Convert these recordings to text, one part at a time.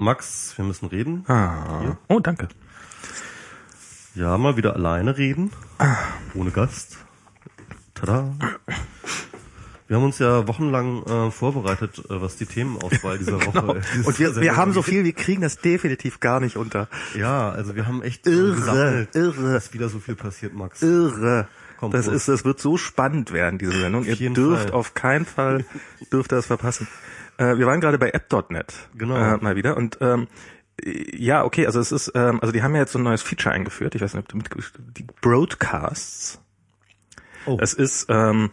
Max, wir müssen reden. Ah. Hier. Oh, danke. Ja, mal wieder alleine reden. Ah. Ohne Gast. Tada. Wir haben uns ja wochenlang äh, vorbereitet, äh, was die Themenauswahl dieser Woche Genau. äh, Und wir, wir haben so viel, wir kriegen das definitiv gar nicht unter. Ja, also wir haben echt Irre, gesammelt, irre. dass wieder so viel passiert, Max. Irre. Komm, das ist, das wird so spannend werden, diese Sendung. Ihr jeden dürft Fall. auf keinen Fall, dürft ihr das verpassen. Äh, wir waren gerade bei app.net. Genau. Äh, mal wieder. Und, ähm, ja, okay, also es ist, ähm, also die haben ja jetzt so ein neues Feature eingeführt. Ich weiß nicht, ob du mit, die Broadcasts. Oh. Es ist, ähm,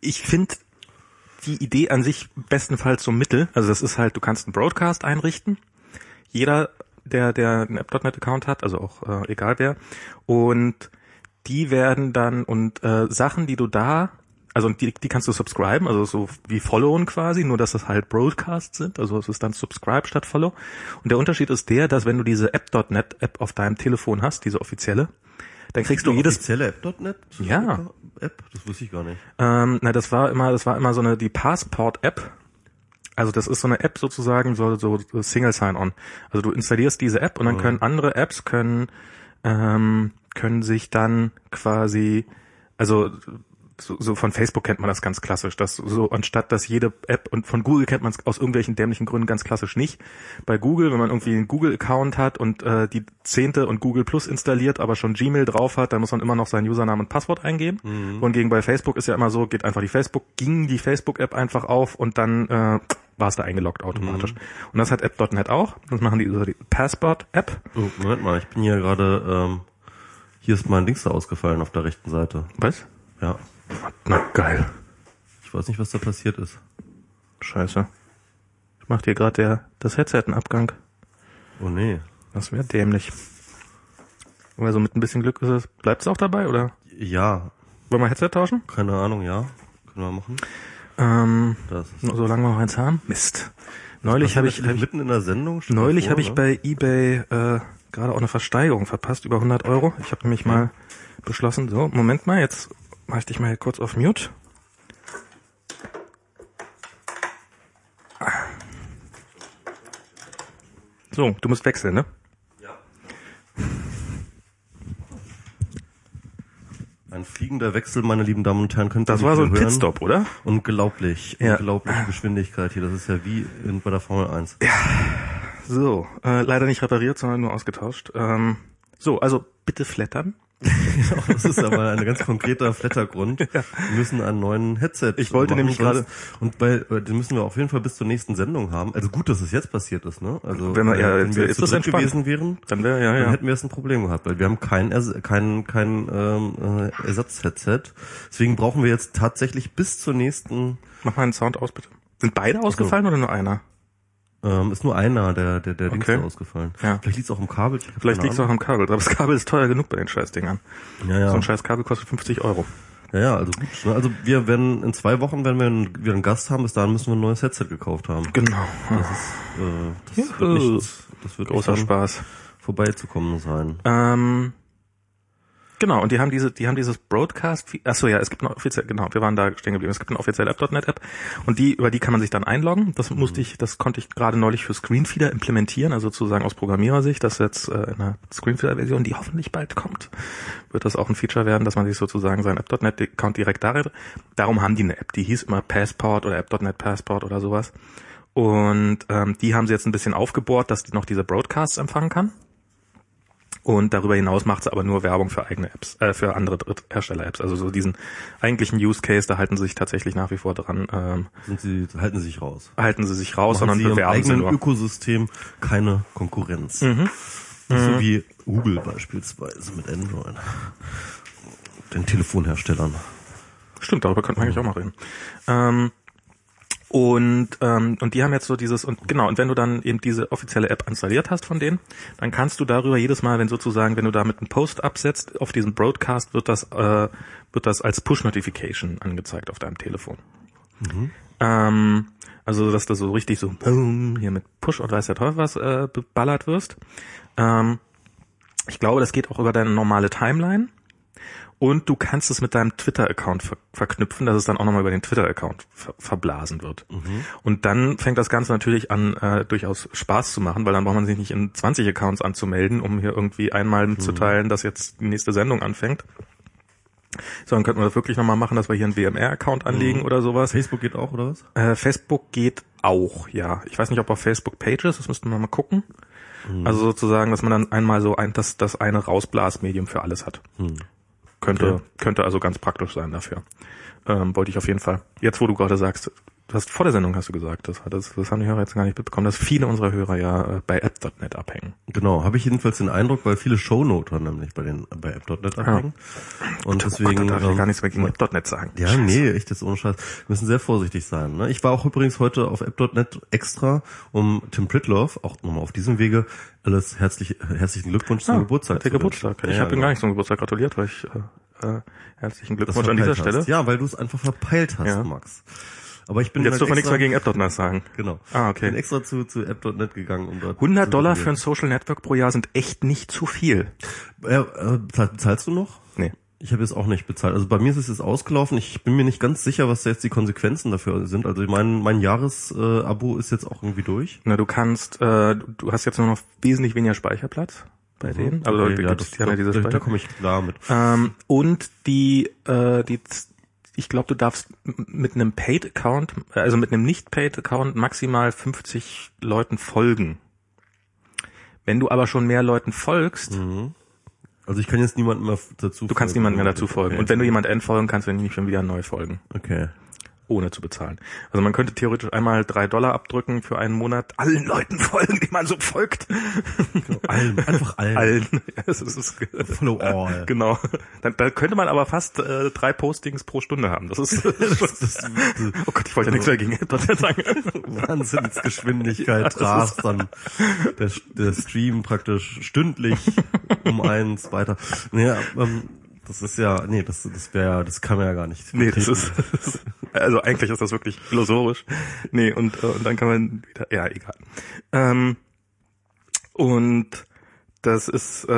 ich finde die Idee an sich bestenfalls so mittel. Also das ist halt, du kannst einen Broadcast einrichten. Jeder, der, der einen App.NET-Account hat, also auch äh, egal wer. Und die werden dann, und äh, Sachen, die du da, also die, die kannst du subscriben, also so wie followen quasi, nur dass das halt Broadcasts sind, also es ist dann subscribe statt follow. Und der Unterschied ist der, dass wenn du diese App.NET-App auf deinem Telefon hast, diese offizielle, dann kriegst du jedes offizielle App.net? Ja. App? Das wusste ich gar nicht. Ähm, na, das war immer, das war immer so eine die Passport-App. Also das ist so eine App sozusagen, so, so, so Single Sign-On. Also du installierst diese App und dann können andere Apps können ähm, können sich dann quasi, also so, so von Facebook kennt man das ganz klassisch, dass so anstatt dass jede App und von Google kennt man es aus irgendwelchen dämlichen Gründen ganz klassisch nicht. Bei Google, wenn man irgendwie einen Google-Account hat und äh, die zehnte und Google Plus installiert, aber schon Gmail drauf hat, dann muss man immer noch seinen Username und Passwort eingeben. Wohingegen bei Facebook ist ja immer so, geht einfach die Facebook, ging die Facebook-App einfach auf und dann äh, war es da eingeloggt automatisch. Und das hat App.NET auch. Das machen die über die Passport-App. Oh, Moment mal, ich bin hier gerade, ähm, hier ist mein Dings da ausgefallen auf der rechten Seite. Was? Ja. Na geil. Ich weiß nicht, was da passiert ist. Scheiße. Ich mach dir gerade der das Headset einen Abgang. Oh nee. Das wäre dämlich. Also mit ein bisschen Glück ist es. Bleibt es auch dabei oder Ja, wollen wir Headset tauschen? keine Ahnung, ja. Können wir machen. Ähm, Das ist solange wir noch eins haben. Mist. Neulich habe ich, hab ich mitten in der Sendung. neulich habe ich ne? bei eBay äh, gerade auch eine Versteigerung verpasst über 100 Euro. Ich habe nämlich mal beschlossen. So, Moment mal, jetzt mach ich dich mal kurz auf Mute. So, du musst wechseln, ne? Ein fliegender Wechsel, meine lieben Damen und Herren, könnt ihr Das war so ein hören. Pitstop, oder? Unglaublich, Ja. unglaubliche Geschwindigkeit hier. Das ist ja wie in, bei der Formel 1. So, äh, leider nicht repariert, sondern nur ausgetauscht. Ähm, so, also bitte flattern. Das ist aber ein ganz konkreter Flattergrund. Wir müssen einen neuen Headset. Ich wollte nämlich sonst- und bei äh, den müssen wir auf jeden Fall bis zur nächsten Sendung haben. Also gut, dass es jetzt passiert ist, ne? Also Wenn wir- ja, äh, wenn jetzt wir ist jetzt zu dritt gewesen wären, Dann wäre ja, dann ja. hätten wir jetzt ein Problem gehabt, weil wir haben kein kein kein ähm, äh, Ersatz-Headset. Deswegen brauchen wir jetzt tatsächlich bis zur nächsten. Mach mal einen Sound aus, bitte. Sind beide ausgefallen oder nur einer? Ähm, ist nur einer der der der Dings Okay. da ausgefallen. Ja. Vielleicht liegt es auch im Kabel. Vielleicht liegt es auch am Kabel. Aber das Kabel ist teuer genug bei den Scheißdingern. Ja, ja. So ein scheiß Kabel kostet 50 Euro. Ja, ja, also gut. ne? Also wir werden in zwei Wochen, wenn wir einen, wieder einen Gast haben, bis dahin müssen wir ein neues Headset gekauft haben. Genau. Das ist, äh, das wird Juhu. nicht, das wird Großer Spaß. vorbeizukommen sein. Ähm, genau, und die haben diese, die haben dieses Broadcast, ach so ja, es gibt eine offiziell, genau, wir waren da stehen geblieben, es gibt eine offizielle App.NET App und die, über die kann man sich dann einloggen. Das musste ich, das konnte ich gerade neulich für Screenfeeder implementieren, also sozusagen aus Programmierersicht, dass jetzt äh, in einer Screenfeeder-Version, die hoffentlich bald kommt, wird das auch ein Feature werden, dass man sich sozusagen seinen App.NET Account direkt darin, darum haben die eine App, die hieß immer Passport oder App.NET Passport oder sowas. Und ähm, die haben sie jetzt ein bisschen aufgebohrt, dass die noch diese Broadcasts empfangen kann. Und darüber hinaus macht sie aber nur Werbung für eigene Apps, äh, für andere Dritthersteller-Apps. Also so diesen eigentlichen Use Case, da halten sie sich tatsächlich nach wie vor dran, ähm, Sind sie, halten sie sich raus. halten sie sich raus, Machen sondern sie im bewerben sie eigenen nur. Mhm. Ökosystem keine Konkurrenz. Nicht so wie Google beispielsweise mit Android. Den Telefonherstellern. Stimmt, darüber könnten wir eigentlich auch mal reden. Ähm, und ähm, und die haben jetzt so dieses und genau und wenn du dann eben diese offizielle App installiert hast von denen, dann kannst du darüber jedes Mal, wenn sozusagen, wenn du damit einen Post absetzt auf diesen Broadcast, wird das äh, wird das als Push Notification angezeigt auf deinem Telefon. Ähm, also dass du so richtig so boom, hier mit Push und weiß der Teufel was äh, beballert wirst. Ähm, ich glaube, das geht auch über deine normale Timeline. Und du kannst es mit deinem Twitter-Account ver verknüpfen, dass es dann auch nochmal über den Twitter-Account ver verblasen wird. Mhm. Und dann fängt das Ganze natürlich an, äh, durchaus Spaß zu machen, weil dann braucht man sich nicht in 20 Accounts anzumelden, um hier irgendwie einmal mitzuteilen, dass jetzt die nächste Sendung anfängt. Sondern könnten wir das wirklich nochmal machen, dass wir hier einen WMR-Account anlegen oder sowas. Facebook geht auch, oder was? Äh, Facebook geht auch, ja. Ich weiß nicht, ob auf Facebook Pages, das müssten wir mal gucken. Also sozusagen, dass man dann einmal so ein, das, das eine Rausblasmedium für alles hat. Könnte, Okay. könnte also ganz praktisch sein dafür. Ähm, wollte ich auf jeden Fall. Jetzt, wo du gerade sagst, du hast vor der Sendung hast du gesagt, das, das, das haben die Hörer jetzt gar nicht mitbekommen, dass viele unserer Hörer ja äh, bei app.net abhängen. Genau, habe ich jedenfalls den Eindruck, weil viele Shownoter nämlich bei den bei app.net abhängen. Und deswegen oh Gott, da darf ich ähm, gar nichts mehr gegen app.net sagen. Ja, nee, echt jetzt ohne Scheiß. Wir müssen sehr vorsichtig sein. Ne? Ich war auch übrigens heute auf app.net extra, um Tim Pritloff, auch nochmal auf diesem Wege, alles herzlich, herzlichen Glückwunsch zum Ah, Geburtstag. Der Geburtstag. Ich Ja, habe ihm genau. gar nicht zum Geburtstag gratuliert, weil ich äh, äh, herzlichen Glückwunsch an dieser verpeilt Stelle. Hast. Ja, weil du es einfach verpeilt hast, Ja. Max. Aber ich bin Jetzt halt dürfen wir nichts mehr gegen app.net sagen. Genau. Ah, okay. Bin extra zu, zu app.net gegangen, um dort 100 zu Dollar für ein. Social Network pro Jahr sind echt nicht zu viel. Äh, äh, bezahlst du noch? Nee. Ich habe jetzt auch nicht bezahlt. Also bei mir ist es jetzt ausgelaufen. Ich bin mir nicht ganz sicher, was jetzt die Konsequenzen dafür sind. Also mein, mein Jahresabo äh, ist jetzt auch irgendwie durch. Na, du kannst, äh, du hast jetzt nur noch wesentlich weniger Speicherplatz bei denen. Also Okay, da ja, gibt's das, ja da, diese da, da Speicher. komme ich klar mit. Ähm, und die, äh, die, ich glaube, du darfst mit einem Paid-Account, also mit einem Nicht-Paid-Account maximal 50 Leuten folgen. Wenn du aber schon mehr Leuten folgst, Also ich kann jetzt niemanden mehr dazu du kannst niemandem mehr dazu folgen. Okay. Und wenn du jemand entfolgen kannst, dann nicht schon wieder neu folgen. Okay. Ohne zu bezahlen. Also man könnte theoretisch einmal drei Dollar abdrücken für einen Monat, allen Leuten folgen, die man so folgt. Allen, einfach allen. Allen. Ja, es ist, Follow all. Genau. Dann, da könnte man aber fast äh, drei Postings pro Stunde haben. Das ist. oh Gott, ich wollte ja nichts mehr gegen Internet sagen. Wahnsinnsgeschwindigkeit rast dann der, der Stream praktisch stündlich um eins weiter. Naja, ähm, das ist ja, nee, das, das wäre, das kann man ja gar nicht. Nee, das ist, also eigentlich ist das wirklich illusorisch. Nee, und, äh, und dann kann man wieder, ja, egal. Ähm, und das ist, äh,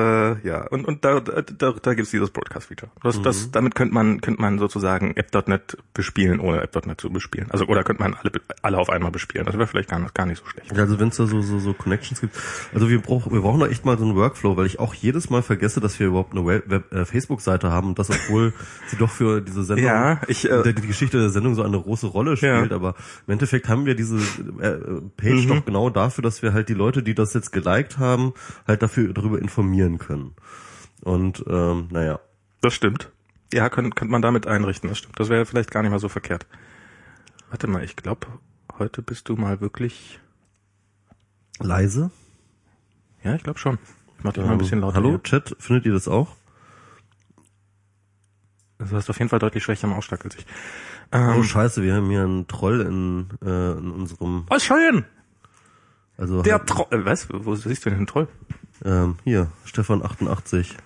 ja, und, und da, da, da, da gibt's dieses Broadcast-Feature. Das, das, damit könnte man, könnte man sozusagen App.net bespielen, ohne App.net zu bespielen. Also, oder könnte man alle, alle auf einmal bespielen. Das wäre vielleicht gar, nicht- gar nicht so schlecht. Also wenn es da so, so, so Connections gibt. Also wir brauchen wir brauchen da echt mal so einen Workflow, weil ich auch jedes Mal vergesse, dass wir überhaupt eine Web, Web, äh, Facebook-Seite haben und das, obwohl sie doch für diese Sendung, Ja, ich, äh, der, die Geschichte der Sendung so eine große Rolle spielt. Ja. Aber im Endeffekt haben wir diese äh, Page Mhm. doch genau dafür, dass wir halt die Leute, die das jetzt geliked haben, halt dafür darüber informieren können. Und ähm, naja. Das stimmt. Ja, könnte, könnte man damit einrichten, das stimmt. Das wäre vielleicht gar nicht mal so verkehrt. Warte mal, ich glaube, heute bist du mal wirklich, Leise. ja, ich glaube schon. Ich mach dich mal ein bisschen lauter. Hallo, hier. Chat, findet ihr das auch? Also du hast auf jeden Fall deutlich schwächer am Ausschlag als ich. Oh Ähm, scheiße, wir haben hier einen Troll in, äh, in unserem was schön! also Der halt, Troll. Äh, was? Wo siehst du denn den Troll? Ähm, hier, Stefan 88.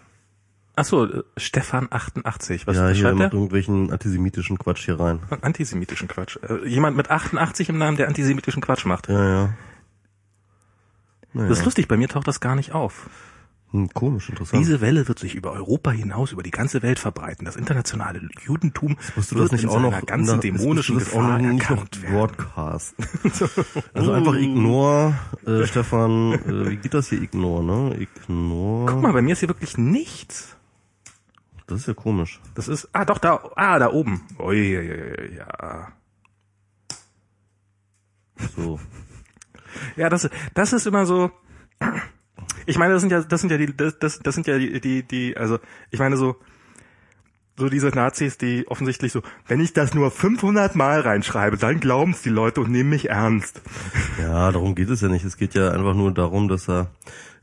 Achso, äh, Stefan88. Was, ja, hier schreibt macht irgendwelchen antisemitischen Quatsch hier rein. Antisemitischen Quatsch. Äh, jemand mit 88 im Namen, der antisemitischen Quatsch macht. Ja, ja. Naja. Das ist lustig, bei mir taucht das gar nicht auf. Hm, komisch, interessant. Diese Welle wird sich über Europa hinaus, über die ganze Welt verbreiten. Das internationale Judentum du wird das nicht in auch noch seiner ganzen na, dämonischen das auch Gefahr noch nicht noch erkannt werden. Broadcast. also einfach ignore, äh, Stefan, äh, wie geht das hier ignore, ne? Ignore. Guck mal, bei mir ist hier wirklich nichts. Das ist ja komisch. Das ist, ah doch, da, ah, da oben. Ui, ui, ui, ja. So. Ja, das, das ist immer so. Ich meine, das sind ja, das sind ja die, das, das, das sind ja die, die, die, also, ich meine so, so diese Nazis, die offensichtlich so, wenn ich das nur 500 Mal reinschreibe, dann glauben's die Leute und nehmen mich ernst. Ja, darum geht es ja nicht. Es geht ja einfach nur darum, dass er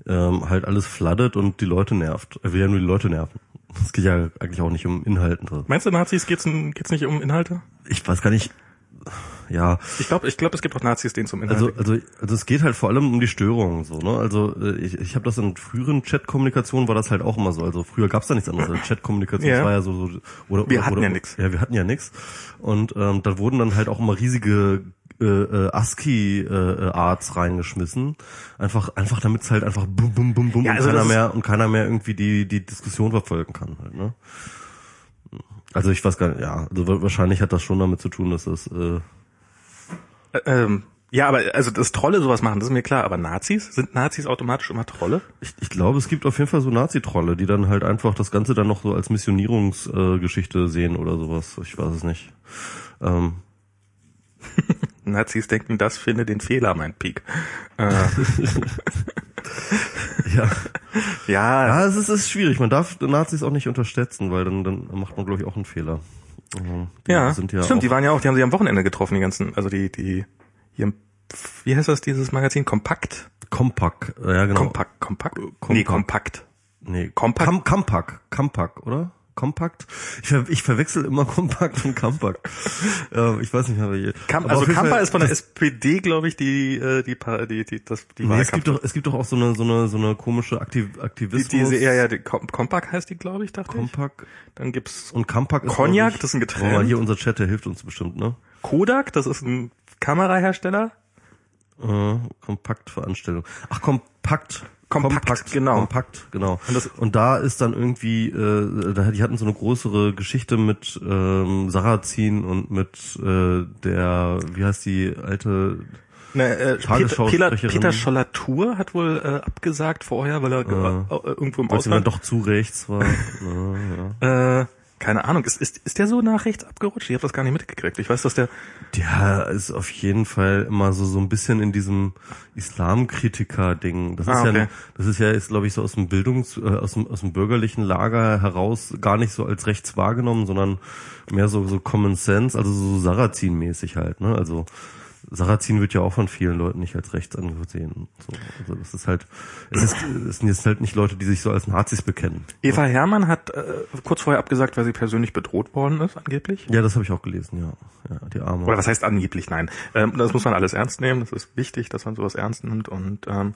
ähm, halt alles fladdet und die Leute nervt. Er will ja nur die Leute nerven. Es geht ja eigentlich auch nicht um Inhalte. Meinst du, Nazis geht's, geht's nicht um Inhalte? Ich weiß gar nicht. Ja, Ich glaube, ich glaube, es gibt auch Nazis, denen zum Inhalt. Also, also, also es geht halt vor allem um die Störungen so, ne? Also äh, ich, ich habe das in früheren Chat-Kommunikationen war das halt auch immer so. Also früher gab's da nichts anderes. Also Chat-Kommunikation Ja. war ja so, so oder Wir oder, hatten oder, ja nix. Ja, wir hatten ja nix. Und ähm, da wurden dann halt auch immer riesige äh, äh, ASCII-Arts reingeschmissen. Einfach, einfach damit es halt einfach bum, bum, bum, bum Ja, und also keiner das ist- mehr und keiner mehr irgendwie die, die Diskussion verfolgen kann halt, ne? Also ich weiß gar nicht, ja, also wa- wahrscheinlich hat das schon damit zu tun, dass das äh, Äh, ähm, ja, aber also dass Trolle sowas machen, das ist mir klar. Aber Nazis sind Nazis automatisch immer Trolle? Ich, ich glaube, es gibt auf jeden Fall so Nazi-Trolle, die dann halt einfach das Ganze dann noch so als Missionierungsgeschichte äh, sehen oder sowas. Ich weiß es nicht. Ähm, Nazis denken, das finde den Fehler, mein Peak. Äh, ja. ja, ja, es ist, es ist schwierig. Man darf Nazis auch nicht unterschätzen, weil dann, dann macht man, glaube ich, auch einen Fehler. Die ja, ja stimmt. Die waren ja auch, die haben sie am Wochenende getroffen, die ganzen, also die, die, hier, wie heißt das dieses Magazin? Kompakt? Kompakt. Ja, genau. Kompakt, Kompakt? Kompakt. Nee, Kompakt. Nee, Kompakt? Kam, Kampak. Kampak, oder? Kompakt? Ich, ver, ich verwechsel immer Kompakt und Kampak. ähm, ich weiß nicht, aber je. Kam, aber also Kampa ist von der SPD, glaube ich, die, äh, die, die, die, das, die Nee, es gibt Wahlkampf. doch, es gibt doch auch so eine, so eine, so eine komische Aktiv Die, Aktivismus. diese, ja, ja, die Kom Kompakt heißt die, glaube ich, dachte ich. Kompak Dann gibt's und Kampak ist Cognac, ich- das ist ein Getränk. Mal, hier unser Chat, der hilft uns bestimmt, ne? Kodak, das ist ein Kamerahersteller. Äh, Kompaktveranstaltung. Ach, Kompakt. Kompakt, genau. Kompakt, genau. Und das- Und da ist dann irgendwie, äh, da, die hatten so eine größere Geschichte mit ähm, Sarrazin und mit äh, der, wie heißt die alte Ne, äh, Peter, Tagesschausprecherin. Peter Schollatur hat wohl äh, abgesagt vorher, weil er äh, irgendwo im Weil Ausland. doch zu rechts war. ja, ja. Äh, keine Ahnung, ist, ist, ist der so nach rechts abgerutscht? Ich habe das gar nicht mitgekriegt. Ich weiß, dass der. Der ist auf jeden Fall immer so so ein bisschen in diesem Islamkritiker-Ding. Das ist Ah, ja, okay. das ist ja jetzt glaube ich so aus dem Bildungs, äh, aus dem aus dem bürgerlichen Lager heraus gar nicht so als rechts wahrgenommen, sondern mehr so so Common Sense, also so Sarrazin-mäßig halt. Ne? Also Sarrazin wird ja auch von vielen Leuten nicht als rechts angesehen. So, also das ist halt, es, ist, es sind jetzt halt nicht Leute, die sich so als Nazis bekennen. Eva Hermann hat äh, kurz vorher abgesagt, weil sie persönlich bedroht worden ist, angeblich. Ja, das habe ich auch gelesen, ja. Ja, die Arme. Oder was heißt angeblich? Nein. Ähm, das muss man alles ernst nehmen. Das ist wichtig, dass man sowas ernst nimmt. Und ähm,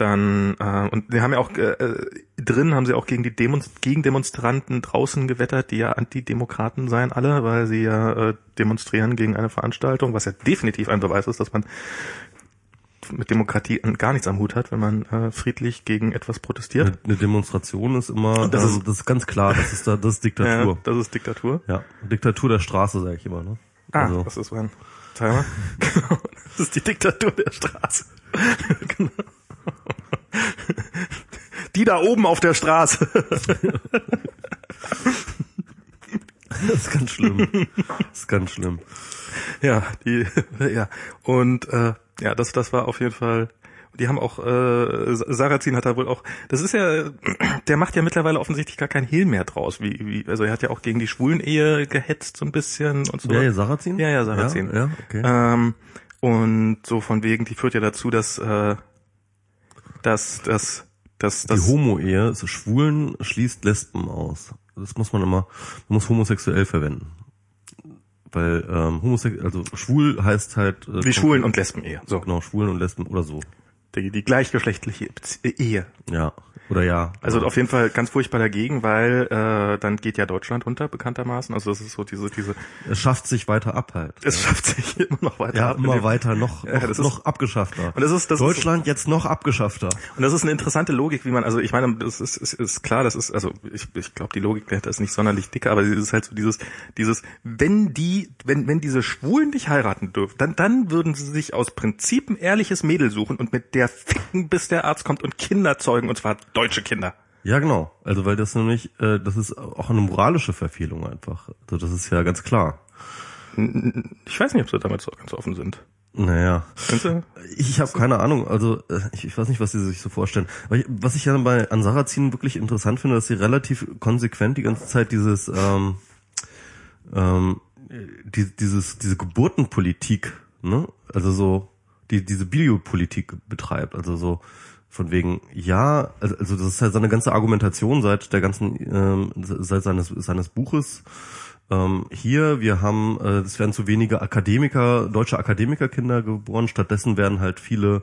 dann äh, und die haben ja auch äh, äh, drin haben sie auch gegen die Demonst gegen Demonstranten draußen gewettert, die ja Antidemokraten seien alle, weil sie ja äh, demonstrieren gegen eine Veranstaltung, was ja definitiv ein Beweis ist, dass man mit Demokratie gar nichts am Hut hat, wenn man äh, friedlich gegen etwas protestiert. Eine, eine Demonstration ist immer, Das das, ist- das ist ganz klar, das ist da, das ist Diktatur. Ja, das ist Diktatur. Ja, Diktatur der Straße, sage ich immer. Ne? Ah, Also, das ist ein Timer. Genau. Das ist die Diktatur der Straße. genau. Die da oben auf der Straße. das ist ganz schlimm. Das ist ganz schlimm. ja, die, ja. Und äh, ja, das, das war auf jeden Fall. Die haben auch, äh, Sarrazin hat da wohl auch, das ist ja, der macht ja mittlerweile offensichtlich gar kein Hehl mehr draus. Wie, wie, also er hat ja auch gegen die Schwulen-Ehe gehetzt so ein bisschen und so. Ja, ja, Sarrazin? Ja, ja, Sarrazin. Ja, ja okay. Ähm, und so von wegen, die führt ja dazu, dass, äh, dass, dass, dass, die Homo-Ehe, so Schwulen schließt Lesben aus. Das muss man immer, man muss homosexuell verwenden. Weil ähm, homosexuell, also schwul heißt halt äh, wie Schwulen und Lesben Ehe. So, genau Schwulen und Lesben oder so. die, die gleichgeschlechtliche Ehe. Ja oder ja. Also ja. auf jeden Fall ganz furchtbar dagegen, weil äh, dann geht ja Deutschland unter bekanntermaßen. Also das ist so diese diese. es schafft sich weiter ab halt. Es schafft sich immer noch weiter. Ja, ab immer weiter, noch, Ja, noch, das ist- noch abgeschaffter. Und das ist- das ist- Deutschland jetzt noch abgeschaffter. Und das ist eine interessante Logik, wie man, also ich meine, das ist, ist, ist klar, das ist, also ich, ich glaube, die Logik dahinter ist nicht sonderlich dick, aber es ist halt so dieses, dieses, wenn die, wenn, wenn diese Schwulen dich heiraten dürfen, dann, dann würden sie sich aus Prinzip ein ehrliches Mädel suchen und mit der ficken, bis der Arzt kommt und Kinder zeugen, und zwar deutsche Kinder. Ja, genau. Also weil das nämlich, äh, das ist auch eine moralische Verfehlung einfach. Also das ist ja ganz klar. Ich weiß nicht, ob sie damit so ganz offen sind. Naja. Ich habe keine Ahnung, also äh, ich, ich weiß nicht, was sie sich so vorstellen. Ich, was ich ja bei an Sarrazin wirklich interessant finde, dass sie relativ konsequent die ganze Zeit dieses ähm, ähm, die, dieses diese Geburtenpolitik, ne? Also so die diese Biopolitik betreibt, also so von wegen ja, also, also das ist halt seine ganze Argumentation seit der ganzen ähm, seit seines seines Buches ähm, hier, wir haben, äh, es werden zu wenige Akademiker, deutsche Akademikerkinder geboren, stattdessen werden halt viele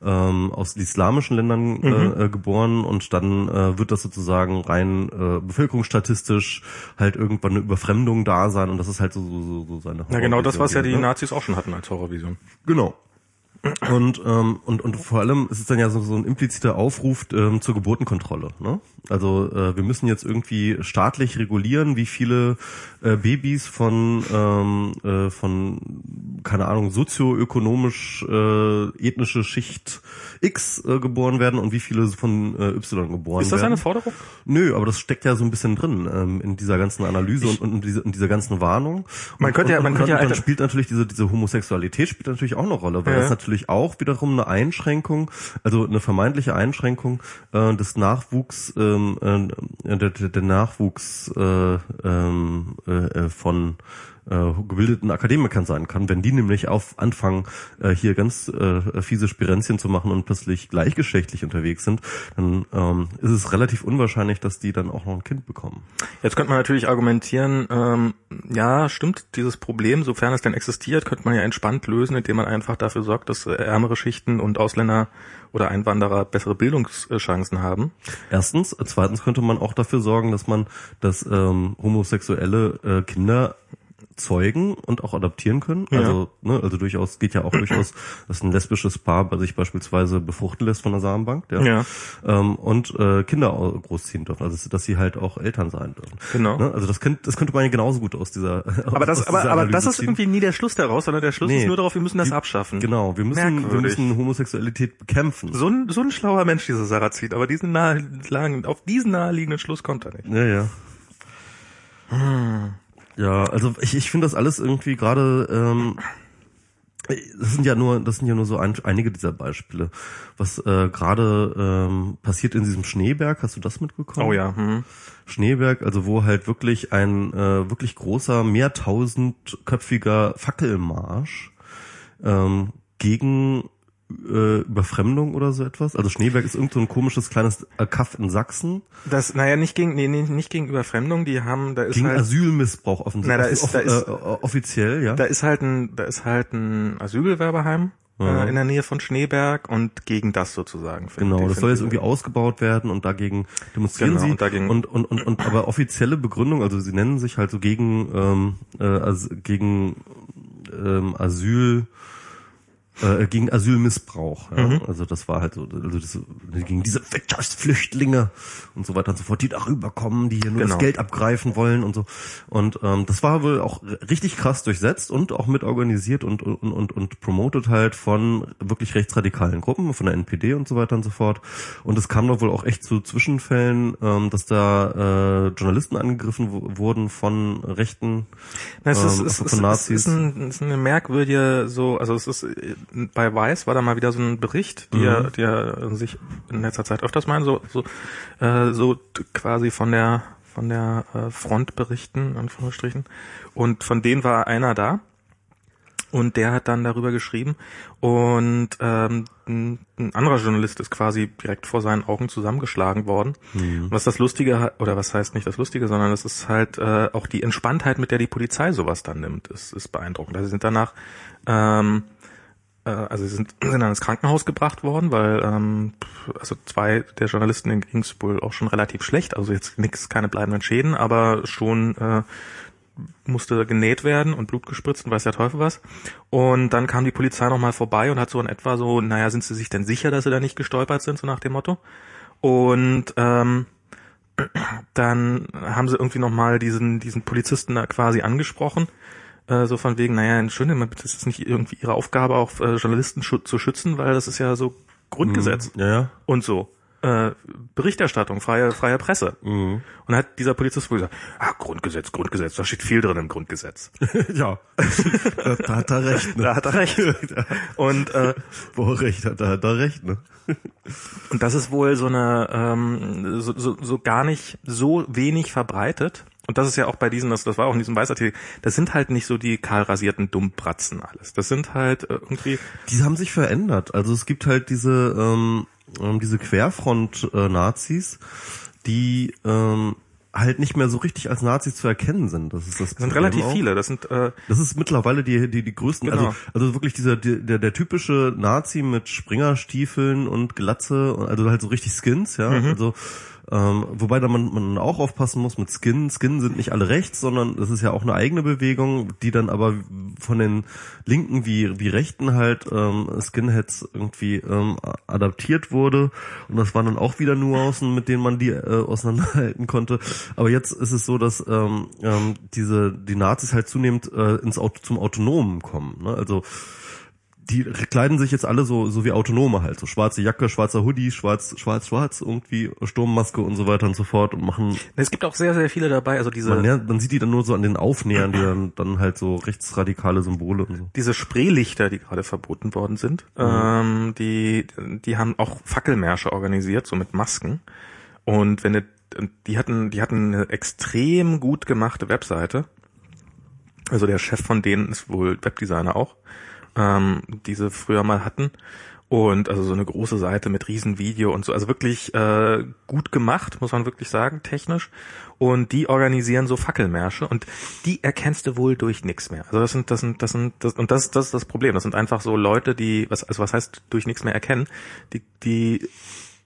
ähm, aus islamischen Ländern äh, Mhm. geboren und dann äh, wird das sozusagen rein äh, bevölkerungsstatistisch halt irgendwann eine Überfremdung da sein und das ist halt so, so, so, seine Ja, genau das, was ja die ne? Nazis auch schon hatten als Horrorvision. Genau. Und, ähm, und, und vor allem ist es dann ja so, so ein impliziter Aufruf ähm, zur Geburtenkontrolle. Ne? Also äh, wir müssen jetzt irgendwie staatlich regulieren, wie viele äh, Babys von, ähm, äh, von keine Ahnung, sozioökonomisch äh, ethnische Schicht X äh, geboren werden und wie viele von äh, Y geboren Ist das werden. eine Forderung? Nö, aber das steckt ja so ein bisschen drin ähm, in dieser ganzen Analyse und, und in, dieser, in dieser ganzen Warnung. Man und, könnte ja- und, man und könnte ja dann, dann alte- spielt natürlich diese diese Homosexualität spielt natürlich auch eine Rolle, weil Ja. das natürlich auch wiederum eine Einschränkung, also eine vermeintliche Einschränkung äh, des Nachwuchs, ähm, äh, der, der Nachwuchs äh, ähm, äh, von äh, gebildeten Akademikern sein kann, wenn die nämlich auf anfangen, äh, hier ganz äh, fiese Spirenzchen zu machen und plötzlich gleichgeschlechtlich unterwegs sind, dann ähm, ist es relativ unwahrscheinlich, dass die dann auch noch ein Kind bekommen. Jetzt könnte man natürlich argumentieren, ähm, ja, stimmt, dieses Problem, sofern es denn existiert, könnte man ja entspannt lösen, indem man einfach dafür sorgt, dass äh, ärmere Schichten und Ausländer oder Einwanderer bessere Bildungschancen haben. Erstens, zweitens könnte man auch dafür sorgen, dass man, dass ähm, homosexuelle äh, Kinder zeugen und auch adaptieren können. Ja. Also, ne, also durchaus geht ja auch durchaus, dass ein lesbisches Paar bei sich beispielsweise befruchten lässt von der Samenbank, ja, Ja. ähm, und äh, Kinder großziehen dürfen, also dass sie halt auch Eltern sein dürfen. Genau. Ne? Also das könnte, das könnte man ja genauso gut aus dieser. Aber das, aber, aber Analyse das ist ziehen. irgendwie nie der Schluss daraus, sondern der Schluss Nee. ist nur darauf, wir müssen das abschaffen. Genau, wir müssen, wir Merkwürdig. müssen Homosexualität bekämpfen. So ein, so ein schlauer Mensch, dieser Sarrazin, aber diesen nahe, auf diesen naheliegenden Schluss kommt er nicht. Ja, ja. Ja, also ich, ich finde das alles irgendwie gerade, ähm, das sind ja nur, das sind ja nur so ein, einige dieser Beispiele. Was äh, gerade ähm, passiert in diesem Schneeberg, hast du das mitbekommen? Oh ja. Hm. Schneeberg, also wo halt wirklich ein äh, wirklich großer, mehrtausendköpfiger Fackelmarsch ähm, gegen äh, Überfremdung oder so etwas. Also Schneeberg ist irgend so ein komisches kleines äh, Kaff in Sachsen. Das, naja, nicht gegen, nee, nee, nicht gegen Überfremdung, die haben, da ist Gegen halt, Asylmissbrauch offensichtlich. Na, da ist- da ist- äh, offiziell, ja. da ist halt ein, da ist halt ein Asylbewerberheim Ja. äh, in der Nähe von Schneeberg und gegen das sozusagen. Genau, das soll jetzt irgendwie ausgebaut werden und dagegen demonstrieren Genau, sie. und dagegen- und, und, und, und aber offizielle Begründung, also sie nennen sich halt so gegen ähm, äh, as, gegen ähm, Asyl äh, gegen Asylmissbrauch. Ja? Mhm. Also das war halt so, also das, gegen diese Wirtschaftsflüchtlinge und so weiter und so fort, die darüber kommen, die hier nur Genau. das Geld abgreifen wollen und so. Und ähm, das war wohl auch richtig krass durchsetzt und auch mit organisiert und, und, und, und promoted halt von wirklich rechtsradikalen Gruppen, von der NPD und so weiter und so fort. Und es kam da wohl auch echt zu Zwischenfällen, ähm, dass da äh, Journalisten angegriffen wurden von Rechten, Na, es ist, ähm, es, von ist, es Nazis. ist, ein, es ist eine merkwürdige so, also es ist äh, bei Weiß war da mal wieder so ein Bericht, die ja, die ja sich in letzter Zeit öfters meinen, so so äh, so quasi von der von der äh, Front berichten, Anführungsstrichen. Und von denen war einer da. Und der hat dann darüber geschrieben und ähm, ein, ein anderer Journalist ist quasi direkt vor seinen Augen zusammengeschlagen worden. Und Was das Lustige hat, oder was heißt nicht das Lustige, sondern es ist halt äh, auch die Entspanntheit, mit der die Polizei sowas dann nimmt, ist, ist beeindruckend. Also sie sind danach, ähm, äh, also sie sind, sind dann ins Krankenhaus gebracht worden, weil ähm, also zwei der Journalisten denen ging es wohl auch schon relativ schlecht, also jetzt nichts, keine bleibenden Schäden, aber schon äh, musste genäht werden und Blut gespritzt und weiß der Teufel was. Und dann kam die Polizei nochmal vorbei und hat so in etwa so, naja, sind sie sich denn sicher, dass sie da nicht gestolpert sind, so nach dem Motto. Und ähm, dann haben sie irgendwie nochmal diesen, diesen Polizisten da quasi angesprochen. Äh, so von wegen, naja, Entschuldigung, das ist nicht irgendwie ihre Aufgabe, auch äh, Journalisten zu schützen, weil das ist ja so Grundgesetz Ja, ja. und so. Äh, Berichterstattung, freie, freie Presse. Mhm. Und hat dieser Polizist wohl gesagt, ah, Grundgesetz, Grundgesetz, da steht viel drin im Grundgesetz. ja. da, da hat er recht, ne? Da hat er recht. Und, äh, Wo er recht hat, da hat er recht, ne? und das ist wohl so eine, ähm, so, so, so gar nicht so wenig verbreitet. Und das ist ja auch bei diesen, das, das war auch in diesem Weißartikel, das sind halt nicht so die kahlrasierten Dummbratzen alles. Das sind halt äh, irgendwie, Die haben sich verändert. Also es gibt halt diese ähm, ähm, diese Querfront-Nazis, die ähm, halt nicht mehr so richtig als Nazis zu erkennen sind. Das ist das. Das sind relativ auch. viele. Das sind. Äh, das ist mittlerweile die die die größten. Genau. Also also wirklich dieser der der typische Nazi mit Springerstiefeln und Glatze, also halt so richtig Skins, ja. Mhm. Also ähm, wobei da man, man auch aufpassen muss mit Skin. Skin sind nicht alle rechts, sondern das ist ja auch eine eigene Bewegung, die dann aber von den Linken wie, wie Rechten halt ähm, Skinheads irgendwie ähm, adaptiert wurde. Und das waren dann auch wieder Nuancen, mit denen man die äh, auseinanderhalten konnte. Aber jetzt ist es so, dass ähm, ähm, diese die Nazis halt zunehmend äh, ins Auto, zum Autonomen kommen. Ne? Also die kleiden sich jetzt alle so so wie Autonome halt, so schwarze Jacke, schwarzer Hoodie, schwarz, schwarz, schwarz, irgendwie Sturmmaske und so weiter und so fort und machen. Es gibt auch sehr, sehr viele dabei, also diese. Man, ja, man sieht die dann nur so an den Aufnähern, die dann, dann halt so rechtsradikale Symbole und so. Diese Spreelichter, die gerade verboten worden sind, mhm. ähm, die, die haben auch Fackelmärsche organisiert, so mit Masken. Und wenn du, die hatten, die hatten eine extrem gut gemachte Webseite. Also der Chef von denen ist wohl Webdesigner auch ähm, die sie früher mal hatten. Und also so eine große Seite mit Riesenvideo und so. Also wirklich äh, gut gemacht, muss man wirklich sagen, technisch. Und die organisieren so Fackelmärsche und die erkennst du wohl durch nichts mehr. Also das sind, das sind, das sind, das, und das, das ist das Problem. Das sind einfach so Leute, die, was, also was heißt durch nichts mehr erkennen, die, die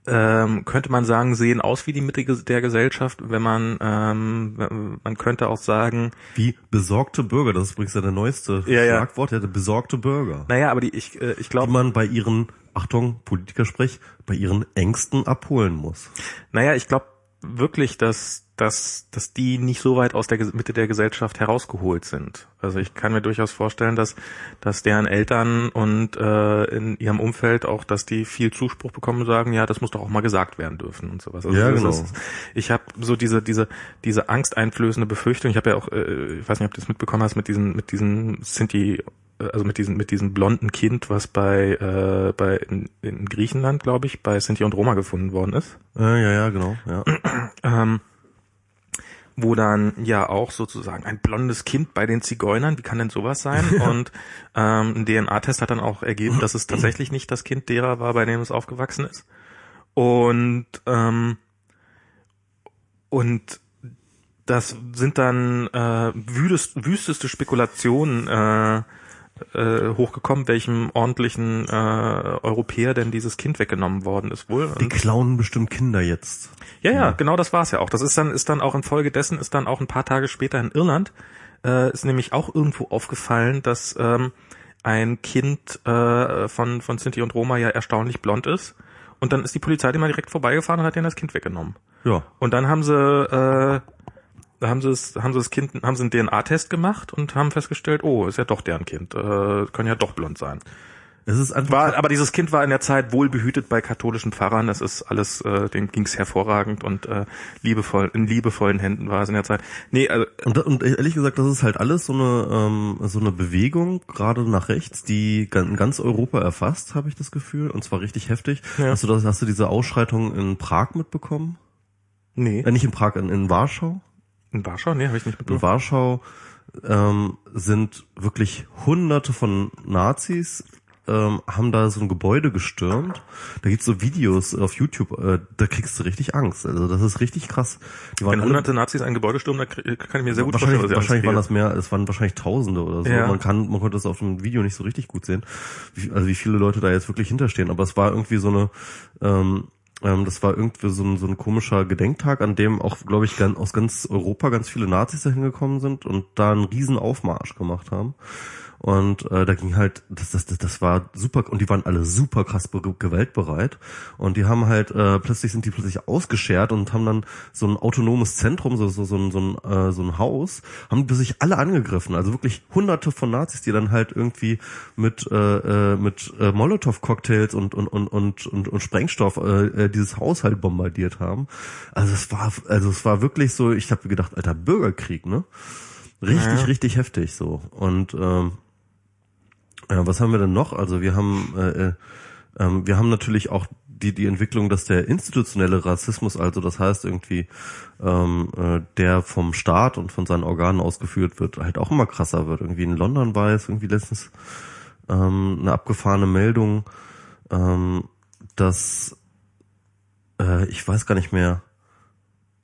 ähm, könnte man sagen, sehen aus wie die Mitte der Gesellschaft, wenn man, ähm, man könnte auch sagen. Wie besorgte Bürger, das ist übrigens ja der neueste ja, Schlagwort, ja, der besorgte Bürger. Naja, aber die, ich, äh, ich glaube. Die man bei ihren, Achtung, Politiker sprech, bei ihren Ängsten abholen muss. Naja, ich glaube wirklich, dass dass, dass die nicht so weit aus der Mitte der Gesellschaft herausgeholt sind. Also ich kann mir durchaus vorstellen, dass, dass deren Eltern und äh, in ihrem Umfeld auch, dass die viel Zuspruch bekommen und sagen, ja, das muss doch auch mal gesagt werden dürfen und sowas. Also ja, genau. Ist, ich habe so diese, diese, diese angsteinflößende Befürchtung, ich habe ja auch, äh, ich weiß nicht, ob du das mitbekommen hast, mit diesen, mit diesen Sinti also mit diesem mit diesem blonden Kind, was bei äh, bei in, in Griechenland, glaube ich, bei Sinti und Roma gefunden worden ist. Äh, ja, ja, genau. Ja. ähm, wo dann ja auch sozusagen ein blondes Kind bei den Zigeunern, wie kann denn sowas sein? Und ähm, ein DNA-Test hat dann auch ergeben, dass es tatsächlich nicht das Kind derer war, bei dem es aufgewachsen ist. Und ähm, und das sind dann äh, wütest, wüsteste Spekulationen äh, äh, hochgekommen, welchem ordentlichen äh, Europäer denn dieses Kind weggenommen worden ist wohl. Die klauen bestimmt Kinder jetzt. Ja, ja, genau das war's ja auch. Das ist dann, ist dann auch infolgedessen, ist dann auch ein paar Tage später in Irland, äh, ist nämlich auch irgendwo aufgefallen, dass ähm, ein Kind äh, von, von Sinti und Roma ja erstaunlich blond ist. Und dann ist die Polizei immer direkt vorbeigefahren und hat denen das Kind weggenommen. Ja. Und dann haben sie äh, da haben sie es, haben sie das Kind, haben sie einen DNA-Test gemacht und haben festgestellt, oh, ist ja doch deren Kind, äh, können ja doch blond sein. Es ist einfach war, aber dieses Kind war in der Zeit wohl behütet bei katholischen Pfarrern. Das ist alles, äh, dem ging's hervorragend und äh, liebevoll in liebevollen Händen war es in der Zeit. Nee, also und, und ehrlich gesagt, das ist halt alles so eine ähm, so eine Bewegung gerade nach rechts, die ganz Europa erfasst, habe ich das Gefühl, und zwar richtig heftig. Ja. Hast du das, hast du diese Ausschreitung in Prag mitbekommen? Nee. Äh, nicht in Prag, in, in Warschau. In Warschau? Nee, habe ich nicht mitbekommen. In Warschau ähm, sind wirklich hunderte von Nazis ähm, haben da so ein Gebäude gestürmt. Da gibt's so Videos auf YouTube, äh, da kriegst du richtig Angst. Also das ist richtig krass. Die waren Wenn hunderte Nazis ein Gebäude stürmen, da kann ich mir sehr gut wahrscheinlich, vorstellen. Wahrscheinlich waren das mehr, es waren wahrscheinlich Tausende oder so. Ja. Man kann, man konnte das auf dem Video nicht so richtig gut sehen, wie, also wie viele Leute da jetzt wirklich hinterstehen. Aber es war irgendwie so eine ähm, ähm, das war irgendwie so ein, so ein komischer Gedenktag, an dem auch, glaube ich, ganz, aus ganz Europa ganz viele Nazis da hingekommen sind und da einen riesen Aufmarsch gemacht haben. Und äh, da ging halt, das, das, das, das war super, und die waren alle super krass gewaltbereit. Und die haben halt, äh, plötzlich sind die plötzlich ausgeschert und haben dann so ein autonomes Zentrum, so, so, so, ein, so, ein, äh, so ein Haus, haben sich alle angegriffen. Also wirklich hunderte von Nazis, die dann halt irgendwie mit, äh, äh mit äh, Molotow-Cocktails und, und, und, und, und, und Sprengstoff äh, äh, dieses Haus halt bombardiert haben. Also es war, also es war wirklich so, ich habe gedacht, alter Bürgerkrieg, ne? Richtig, ja. richtig heftig so. Und ähm, ja, was haben wir denn noch? Also wir haben äh, äh, ähm, wir haben natürlich auch die die Entwicklung, dass der institutionelle Rassismus, also das heißt irgendwie ähm, äh, der vom Staat und von seinen Organen ausgeführt wird, halt auch immer krasser wird. Irgendwie in London war es irgendwie letztens ähm, eine abgefahrene Meldung, ähm, dass äh, ich weiß gar nicht mehr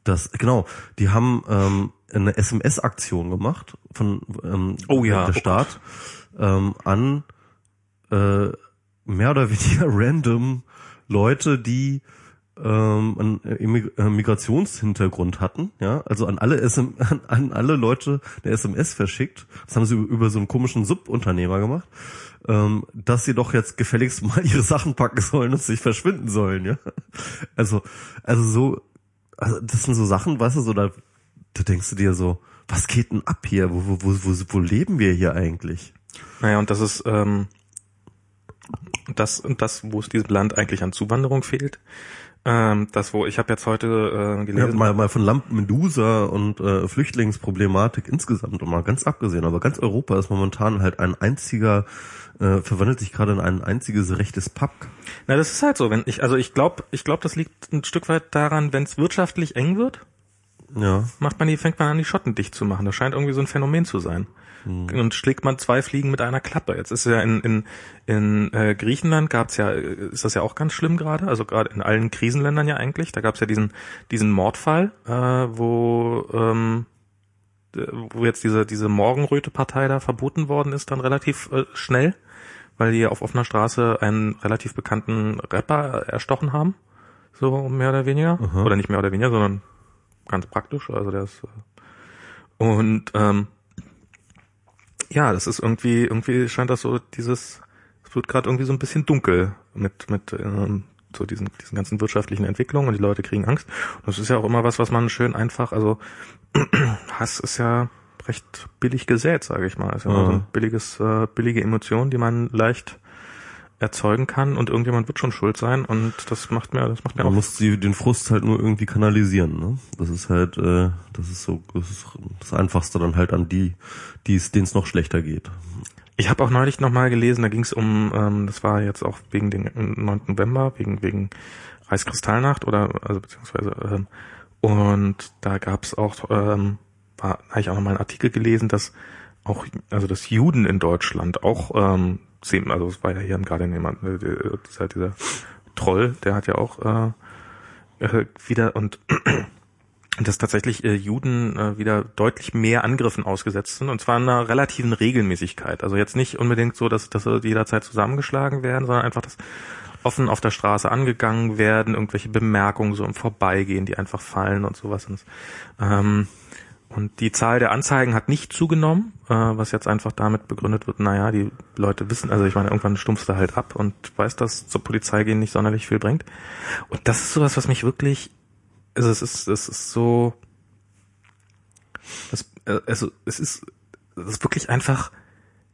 Das, genau, die haben ähm, eine SMS-Aktion gemacht von ähm, Oh ja, der oh Staat ähm, an äh, mehr oder weniger random Leute, die ähm, einen äh, Migrationshintergrund hatten, ja, also an alle SM, an, an alle Leute eine SMS verschickt. Das haben sie über, über so einen komischen Subunternehmer gemacht, ähm, dass sie doch jetzt gefälligst mal ihre Sachen packen sollen und sich verschwinden sollen, ja. Also, also so, also das sind so Sachen, weißt du, so da, da denkst du dir so, was geht denn ab hier? Wo, wo, wo, wo leben wir hier eigentlich? Naja, und das ist ähm, das und das, wo es diesem Land eigentlich an Zuwanderung fehlt. Ähm, das, wo ich habe jetzt heute äh, Ja, gelesen. mal, mal von Lampenmedusa und äh, Flüchtlingsproblematik insgesamt und mal ganz abgesehen, aber ganz Europa ist momentan halt ein einziger, äh, verwandelt sich gerade in ein einziges rechtes Pack. Na, das ist halt so. Wenn ich, also ich glaube, ich glaube, das liegt ein Stück weit daran, wenn es wirtschaftlich eng wird, Ja. macht man die, fängt man an, die Schotten dicht zu machen. Das scheint irgendwie so ein Phänomen zu sein. Und schlägt man zwei Fliegen mit einer Klappe. Jetzt ist ja in, in, in äh, Griechenland gab's ja, äh, ist das ja auch ganz schlimm gerade, also gerade in allen Krisenländern ja eigentlich. Da gab's ja diesen, diesen Mordfall, äh, wo, ähm, äh, wo jetzt diese, diese Morgenröte-Partei da verboten worden ist, dann relativ äh, schnell, weil die auf offener Straße einen relativ bekannten Rapper erstochen haben. So mehr oder weniger. Aha. Oder nicht mehr oder weniger, sondern ganz praktisch. Also der ist äh, und ähm, ja, das ist irgendwie, irgendwie scheint das so dieses, es wird gerade irgendwie so ein bisschen dunkel mit, mit ähm, so diesen, diesen ganzen wirtschaftlichen Entwicklungen und die Leute kriegen Angst. Und das ist ja auch immer was, was man schön einfach, also Hass ist ja recht billig gesät, sage ich mal. Ist ja immer so ein Ja. billiges, äh, billige Emotion, die man leicht erzeugen kann und irgendjemand wird schon schuld sein und das macht mir, das macht mir Man auch muss die, den Frust halt nur irgendwie kanalisieren, ne? Das ist halt, äh, das ist so, das ist das Einfachste dann halt an die, die es, denen es noch schlechter geht. Ich habe auch neulich nochmal gelesen, da ging es um, ähm, das war jetzt auch wegen den 9. November, wegen, wegen Reichskristallnacht oder also beziehungsweise ähm, und da gab es auch, ähm, war, habe ich auch nochmal einen Artikel gelesen, dass auch, also dass Juden in Deutschland auch, ähm, sehen, also es war ja hier gerade jemand, äh, dieser, dieser Troll, der hat ja auch äh, äh, wieder und dass tatsächlich äh, Juden äh, wieder deutlich mehr Angriffen ausgesetzt sind und zwar in einer relativen Regelmäßigkeit. Also jetzt nicht unbedingt so, dass, dass sie jederzeit zusammengeschlagen werden, sondern einfach, dass offen auf der Straße angegangen werden, irgendwelche Bemerkungen so im Vorbeigehen, die einfach fallen und sowas. Und, ähm, und die Zahl der Anzeigen hat nicht zugenommen, äh, was jetzt einfach damit begründet wird, naja, die Leute wissen, also ich meine, irgendwann stumpfst du halt ab und weiß, dass zur Polizei gehen nicht sonderlich viel bringt. Und das ist sowas, was mich wirklich also es ist, es ist so, das, äh, also es ist, das ist wirklich einfach,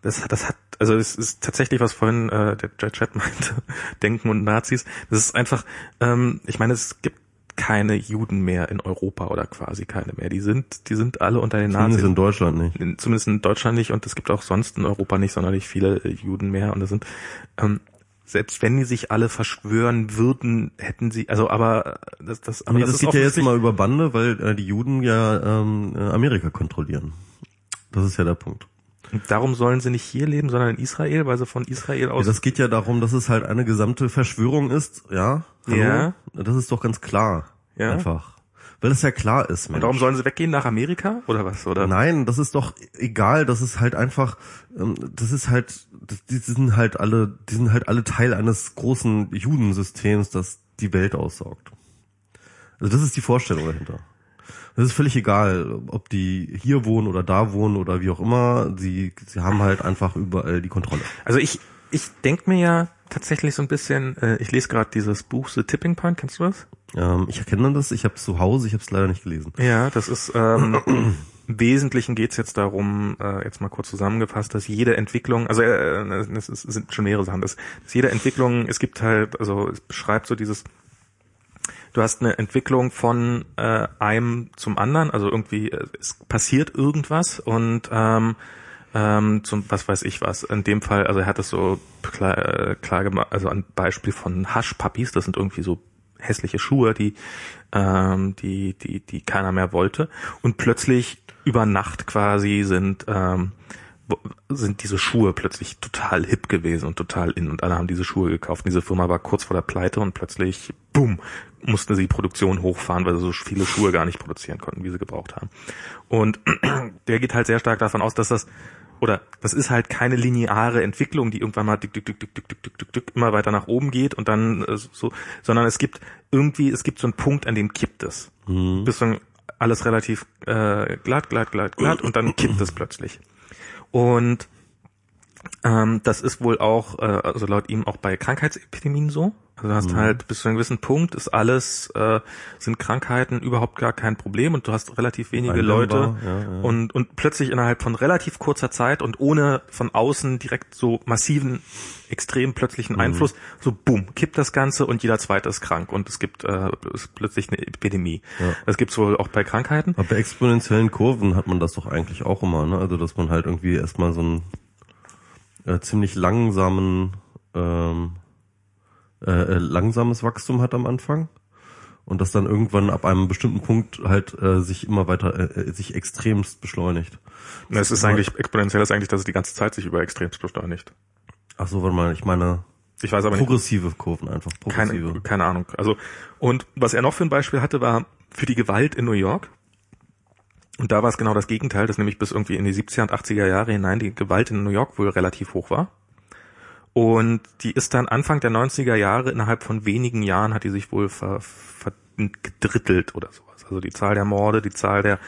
das, das hat, also es ist tatsächlich, was vorhin äh, der der Chat meinte, Denken und Nazis. Das ist einfach, ähm, ich meine, es gibt keine Juden mehr in Europa oder quasi keine mehr. Die sind, die sind alle unter den Zumindest Nazis. in Deutschland nicht. In, zumindest in Deutschland nicht und es gibt auch sonst in Europa nicht sonderlich viele äh, Juden mehr und das sind ähm, selbst wenn die sich alle verschwören würden, hätten sie also aber äh, das das aber Nee, das, das, geht ja jetzt mal über Bande, weil äh, die Juden ja ähm, äh, Amerika kontrollieren. Das ist ja der Punkt. Und darum sollen sie nicht hier leben, sondern in Israel, weil sie von Israel Ja, aus das geht ja darum, dass es halt eine gesamte Verschwörung ist, ja? Hallo? Ja. Das ist doch ganz klar. Ja. Einfach. Weil es ja klar ist, Mensch. und darum sollen sie weggehen nach Amerika oder was oder Nein, das ist doch egal, das ist halt einfach, ähm, das ist halt, die sind halt alle, die sind halt alle Teil eines großen Judensystems, das die Welt aussaugt. Also das ist die Vorstellung dahinter. Das ist völlig egal, ob die hier wohnen oder da wohnen oder wie auch immer, sie, sie haben halt einfach überall die Kontrolle. Also ich ich denk mir ja tatsächlich so ein bisschen, äh, ich lese gerade dieses Buch The Tipping Point, kennst du das? Ähm, ich erkenne das, ich habe es zu Hause, ich habe es leider nicht gelesen. Ja, das ist ähm, im Wesentlichen geht's jetzt darum, äh, jetzt mal kurz zusammengefasst, dass jede Entwicklung, also äh, es sind schon mehrere Sachen, dass, dass jede Entwicklung, es gibt halt, also es beschreibt so dieses, du hast eine Entwicklung von äh, einem zum anderen, also irgendwie äh, es passiert irgendwas und ähm, ähm, zum was weiß ich was. In dem Fall, also er hat es so klar, äh, klar gemacht, also ein Beispiel von Haschpuppies, das sind irgendwie so hässliche Schuhe, die ähm, die die die keiner mehr wollte. Und plötzlich über Nacht quasi sind ähm, sind diese Schuhe plötzlich total hip gewesen und total in und alle haben diese Schuhe gekauft. diese Firma war kurz vor der Pleite und plötzlich, boom, musste sie Produktion hochfahren, weil sie so viele Schuhe gar nicht produzieren konnten, wie sie gebraucht haben. Und der geht halt sehr stark davon aus, dass das oder das ist halt keine lineare Entwicklung, die irgendwann mal dick, dick, dick, dick, dick, dick, dick, dick, dick, immer weiter nach oben geht und dann äh, so, sondern es gibt irgendwie, es gibt so einen Punkt, an dem kippt es. Mhm. Bis dann alles relativ äh, glatt, glatt, glatt, glatt und dann kippt es plötzlich. Und ähm, das ist wohl auch, äh, also laut ihm auch bei Krankheitsepidemien so. Also du hast mhm. halt bis zu einem gewissen Punkt ist alles, äh, sind Krankheiten überhaupt gar kein Problem und du hast relativ wenige Leute ja, ja. und und plötzlich innerhalb von relativ kurzer Zeit und ohne von außen direkt so massiven, extrem plötzlichen mhm. Einfluss, so boom, kippt das Ganze und jeder zweite ist krank und es gibt äh, ist plötzlich eine Epidemie. Ja. Das gibt's wohl auch bei Krankheiten. Aber bei exponentiellen Kurven hat man das doch eigentlich auch immer, ne? Also dass man halt irgendwie erstmal so einen äh, ziemlich langsamen ähm, äh, äh, langsames Wachstum hat am Anfang und das dann irgendwann ab einem bestimmten Punkt halt äh, sich immer weiter äh, äh sich extremst beschleunigt. Na, es ist eigentlich exponentiell ist eigentlich, dass es die ganze Zeit sich über extremst beschleunigt. Ach so, warte mal, ich meine ich weiß aber progressive nicht. Kurven einfach progressive. Keine, keine Ahnung. Also und was er noch für ein Beispiel hatte, war für die Gewalt in New York. Und da war es genau das Gegenteil, dass nämlich bis irgendwie in die 70er und 80er Jahre hinein die Gewalt in New York wohl relativ hoch war. Und die ist dann Anfang der 90er Jahre, innerhalb von wenigen Jahren hat die sich wohl ver, ver, gedrittelt oder sowas. Also die Zahl der Morde, die Zahl der,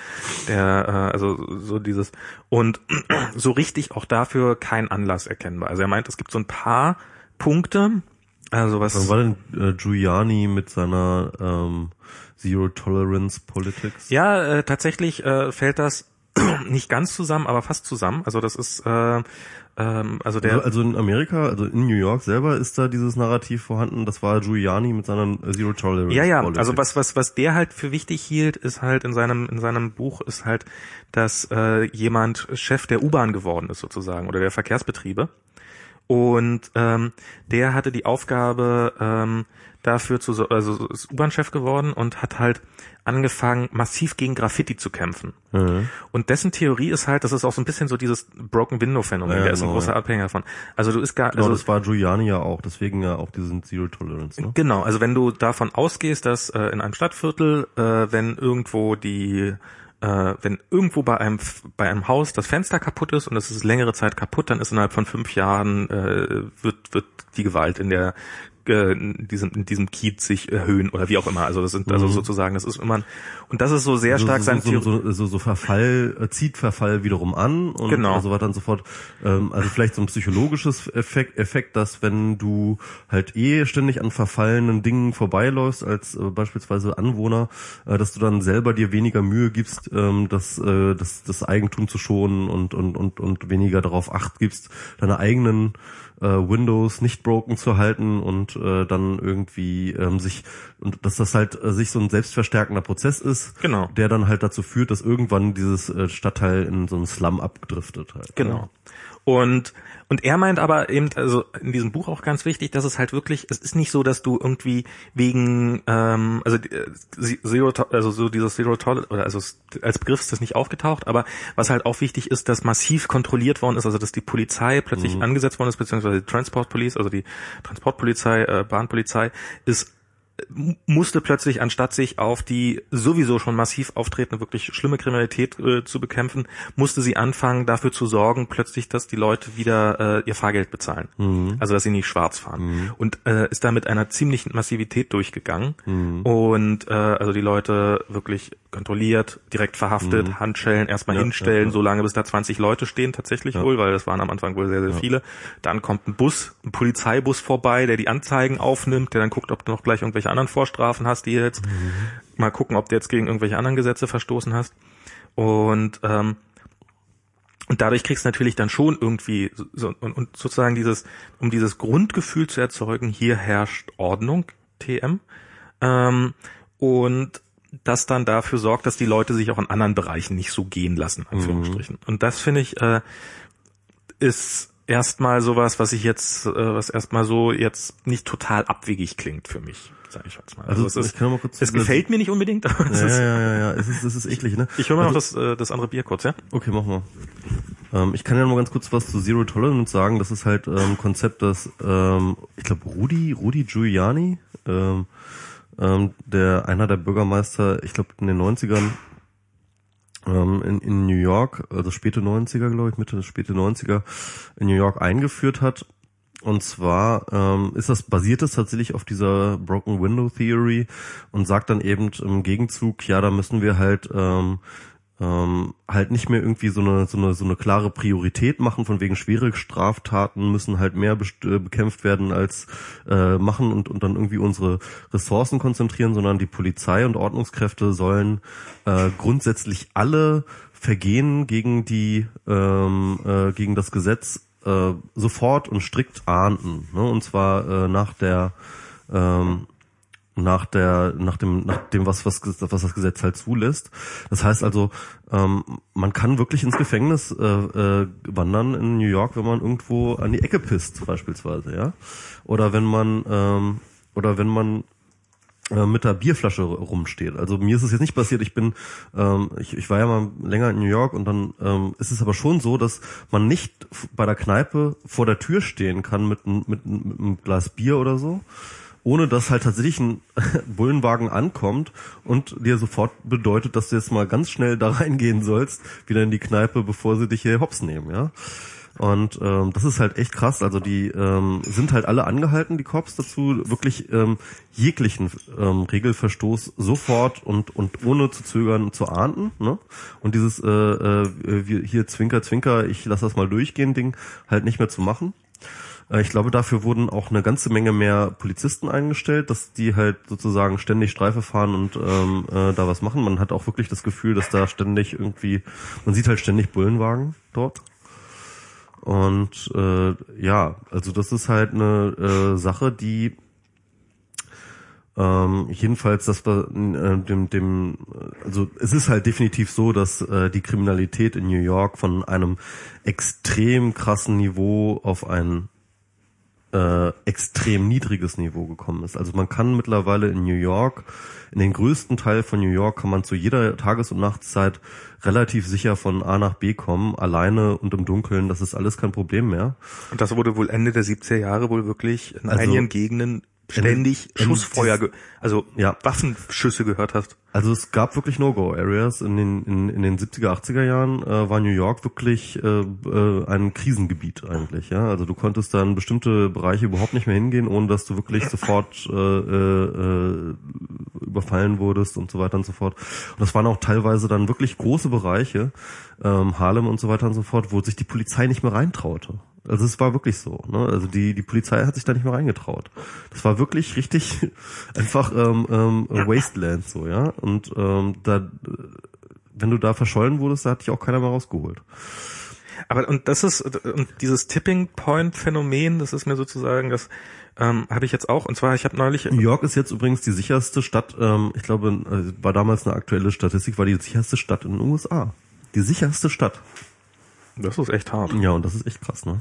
der, äh, also so dieses und so richtig auch dafür kein Anlass erkennbar. Also er meint, es gibt so ein paar Punkte, also was. Wann war denn äh, Giuliani mit seiner ähm, Zero Tolerance Politics? Ja, äh, tatsächlich äh, fällt das nicht ganz zusammen, aber fast zusammen. Also das ist äh, ähm, also der. Also, also in Amerika, also in New York selber ist da dieses Narrativ vorhanden. Das war Giuliani mit seiner Zero Tolerance. Ja, ja. Politik. Also was was was der halt für wichtig hielt, ist halt in seinem in seinem Buch ist halt, dass äh, jemand Chef der U-Bahn geworden ist sozusagen oder der Verkehrsbetriebe. Und ähm, der hatte die Aufgabe, ähm, dafür zu, also ist U-Bahn-Chef geworden und hat halt angefangen, massiv gegen Graffiti zu kämpfen. Mhm. Und dessen Theorie ist halt, das ist auch so ein bisschen so dieses Broken Window Phänomen, ja, der genau, ist ein genau, großer ja. Abhänger von. Also du ist gar, genau, also das war Giuliani ja auch, deswegen ja auch diesen Zero Tolerance. Ne? Genau, also wenn du davon ausgehst, dass äh, in einem Stadtviertel, äh, wenn irgendwo die äh, wenn irgendwo bei einem bei einem Haus das Fenster kaputt ist und es ist längere Zeit kaputt, dann ist innerhalb von fünf Jahren äh, wird wird die Gewalt in der äh, in diesem, in diesem Kiez sich erhöhen oder wie auch immer. Also das sind also mhm. sozusagen, das ist immer und das ist so sehr stark so, sein so, so, so, so Verfall, äh, zieht Verfall wiederum an und genau. so weiter und so fort. Ähm, also vielleicht so ein psychologisches Effekt, Effekt, dass wenn du halt eh ständig an verfallenen Dingen vorbeiläufst als äh, beispielsweise Anwohner, äh, dass du dann selber dir weniger Mühe gibst, ähm, das, äh, das, das Eigentum zu schonen und, und, und, und weniger darauf acht gibst, deine eigenen äh, Windows nicht broken zu halten und äh, dann irgendwie ähm, sich und dass das halt äh, sich so ein selbstverstärkender Prozess ist, genau. der dann halt dazu führt, dass irgendwann dieses äh, Stadtteil in so einen Slum abgedriftet halt. Genau. Und und er meint aber eben, also in diesem Buch auch ganz wichtig, dass es halt wirklich, es ist nicht so, dass du irgendwie wegen, ähm, also äh, Zero, also so dieses Zero Tolerance, oder also als Begriff ist das nicht aufgetaucht, aber was halt auch wichtig ist, dass massiv kontrolliert worden ist, also dass die Polizei plötzlich mhm. angesetzt worden ist, beziehungsweise die Transport Police, also die Transportpolizei, äh, Bahnpolizei, ist musste plötzlich, anstatt sich auf die sowieso schon massiv auftretende, wirklich schlimme Kriminalität äh, zu bekämpfen, musste sie anfangen, dafür zu sorgen, plötzlich, dass die Leute wieder äh, ihr Fahrgeld bezahlen. Mhm. Also, dass sie nicht schwarz fahren. Mhm. Und äh, ist da mit einer ziemlichen Massivität durchgegangen. Mhm. Und äh, also die Leute wirklich kontrolliert, direkt verhaftet, mhm. Handschellen erstmal ja, hinstellen, ja, ja. so lange bis da 20 Leute stehen tatsächlich wohl, weil das waren am Anfang wohl sehr, sehr viele. Dann kommt ein Bus, ein Polizeibus vorbei, der die Anzeigen aufnimmt, der dann guckt, ob noch gleich irgendwelche anderen Vorstrafen hast, die jetzt mhm. mal gucken, ob du jetzt gegen irgendwelche anderen Gesetze verstoßen hast. Und ähm, und dadurch kriegst du natürlich dann schon irgendwie so, und, und sozusagen dieses, um dieses Grundgefühl zu erzeugen, hier herrscht Ordnung, TM. Ähm, und das dann dafür sorgt, dass die Leute sich auch in anderen Bereichen nicht so gehen lassen, Anführungsstrichen. Mhm. Und das finde ich, äh, ist erstmal sowas, was ich jetzt, äh, was erstmal so jetzt nicht total abwegig klingt für mich, sage ich jetzt mal. Also, also es, ist, mal kurz es gefällt mir nicht unbedingt, aber ja, es ist, ja, ja, ja, es ist, es ist eklig, ne? Ich höre mal also, noch das, äh, das andere Bier kurz, ja? Okay, machen wir. Ähm, ich kann ja noch mal ganz kurz was zu Zero Tolerance sagen. Das ist halt ähm, Konzept, das ähm, ich glaube Rudi Rudi Giuliani, ähm, ähm, der einer der Bürgermeister, ich glaube in den 90ern ähm, in, in New York, also späte 90er, glaube ich, Mitte späte 90er in New York eingeführt hat. Und zwar ähm, ist das basiert es tatsächlich auf dieser Broken Window Theory und sagt dann eben im Gegenzug, ja, da müssen wir halt ähm, ähm, halt nicht mehr irgendwie so eine, so eine so eine klare Priorität machen von wegen schwere Straftaten müssen halt mehr äh, bekämpft werden als äh, machen und und dann irgendwie unsere Ressourcen konzentrieren, sondern die Polizei und Ordnungskräfte sollen äh, grundsätzlich alle Vergehen gegen die ähm, äh, gegen das Gesetz äh, sofort und strikt ahnden, ne? und zwar äh, nach der ähm, nach der nach dem nach dem was was was das Gesetz halt zulässt. Das heißt also, ähm, man kann wirklich ins Gefängnis äh, äh, wandern in New York, wenn man irgendwo an die Ecke pisst beispielsweise, ja, oder wenn man ähm, oder wenn man mit der Bierflasche rumsteht. Also mir ist es jetzt nicht passiert. Ich bin, ähm, ich, ich war ja mal länger in New York und dann ähm, ist es aber schon so, dass man nicht bei der Kneipe vor der Tür stehen kann mit, mit, mit einem Glas Bier oder so, ohne dass halt tatsächlich ein Bullenwagen ankommt und dir sofort bedeutet, dass du jetzt mal ganz schnell da reingehen sollst, wieder in die Kneipe, bevor sie dich hier hops nehmen, ja. Und ähm, das ist halt echt krass. Also die ähm, sind halt alle angehalten, die Cops dazu, wirklich ähm, jeglichen ähm, Regelverstoß sofort und und ohne zu zögern zu ahnden. Ne? Und dieses äh, äh, hier Zwinker, Zwinker, ich lass das mal durchgehen Ding halt nicht mehr zu machen. Äh, ich glaube, dafür wurden auch eine ganze Menge mehr Polizisten eingestellt, dass die halt sozusagen ständig Streife fahren und ähm, äh, da was machen. Man hat auch wirklich das Gefühl, dass da ständig irgendwie, man sieht halt ständig Bullenwagen dort. Und äh, ja, also das ist halt eine äh, Sache, die ähm, jedenfalls, das war äh, dem, dem, also es ist halt definitiv so, dass äh, die Kriminalität in New York von einem extrem krassen Niveau auf ein äh, extrem niedriges Niveau gekommen ist. Also man kann mittlerweile in New York, in den größten Teil von New York kann man zu jeder Tages- und Nachtszeit relativ sicher von A nach B kommen, alleine und im Dunkeln, das ist alles kein Problem mehr. Und das wurde wohl Ende der 70er Jahre wohl wirklich in also, einigen Gegenden ständig in, Schussfeuer, ge also ja. Waffenschüsse gehört hast. Also es gab wirklich No-Go-Areas. In den, in, in den 70er, 80er Jahren äh, war New York wirklich äh, äh, ein Krisengebiet eigentlich. Ja, Also du konntest dann bestimmte Bereiche überhaupt nicht mehr hingehen, ohne dass du wirklich sofort äh, äh, überfallen wurdest und so weiter und so fort. Und das waren auch teilweise dann wirklich große Bereiche, ähm, Harlem und so weiter und so fort, wo sich die Polizei nicht mehr reintraute. Also es war wirklich so. Ne? Also die die Polizei hat sich da nicht mehr reingetraut. Das war wirklich richtig einfach ähm, ähm, Wasteland so, ja. Und ähm, da, wenn du da verschollen wurdest, da hat dich auch keiner mehr rausgeholt. Aber und das ist und dieses Tipping Point Phänomen, das ist mir sozusagen das ähm, habe ich jetzt auch und zwar ich habe neulich New York ist jetzt übrigens die sicherste Stadt. Ähm, ich glaube, äh, war damals eine aktuelle Statistik, war die sicherste Stadt in den USA. Die sicherste Stadt. Das ist echt hart. Ja, und das ist echt krass, ne?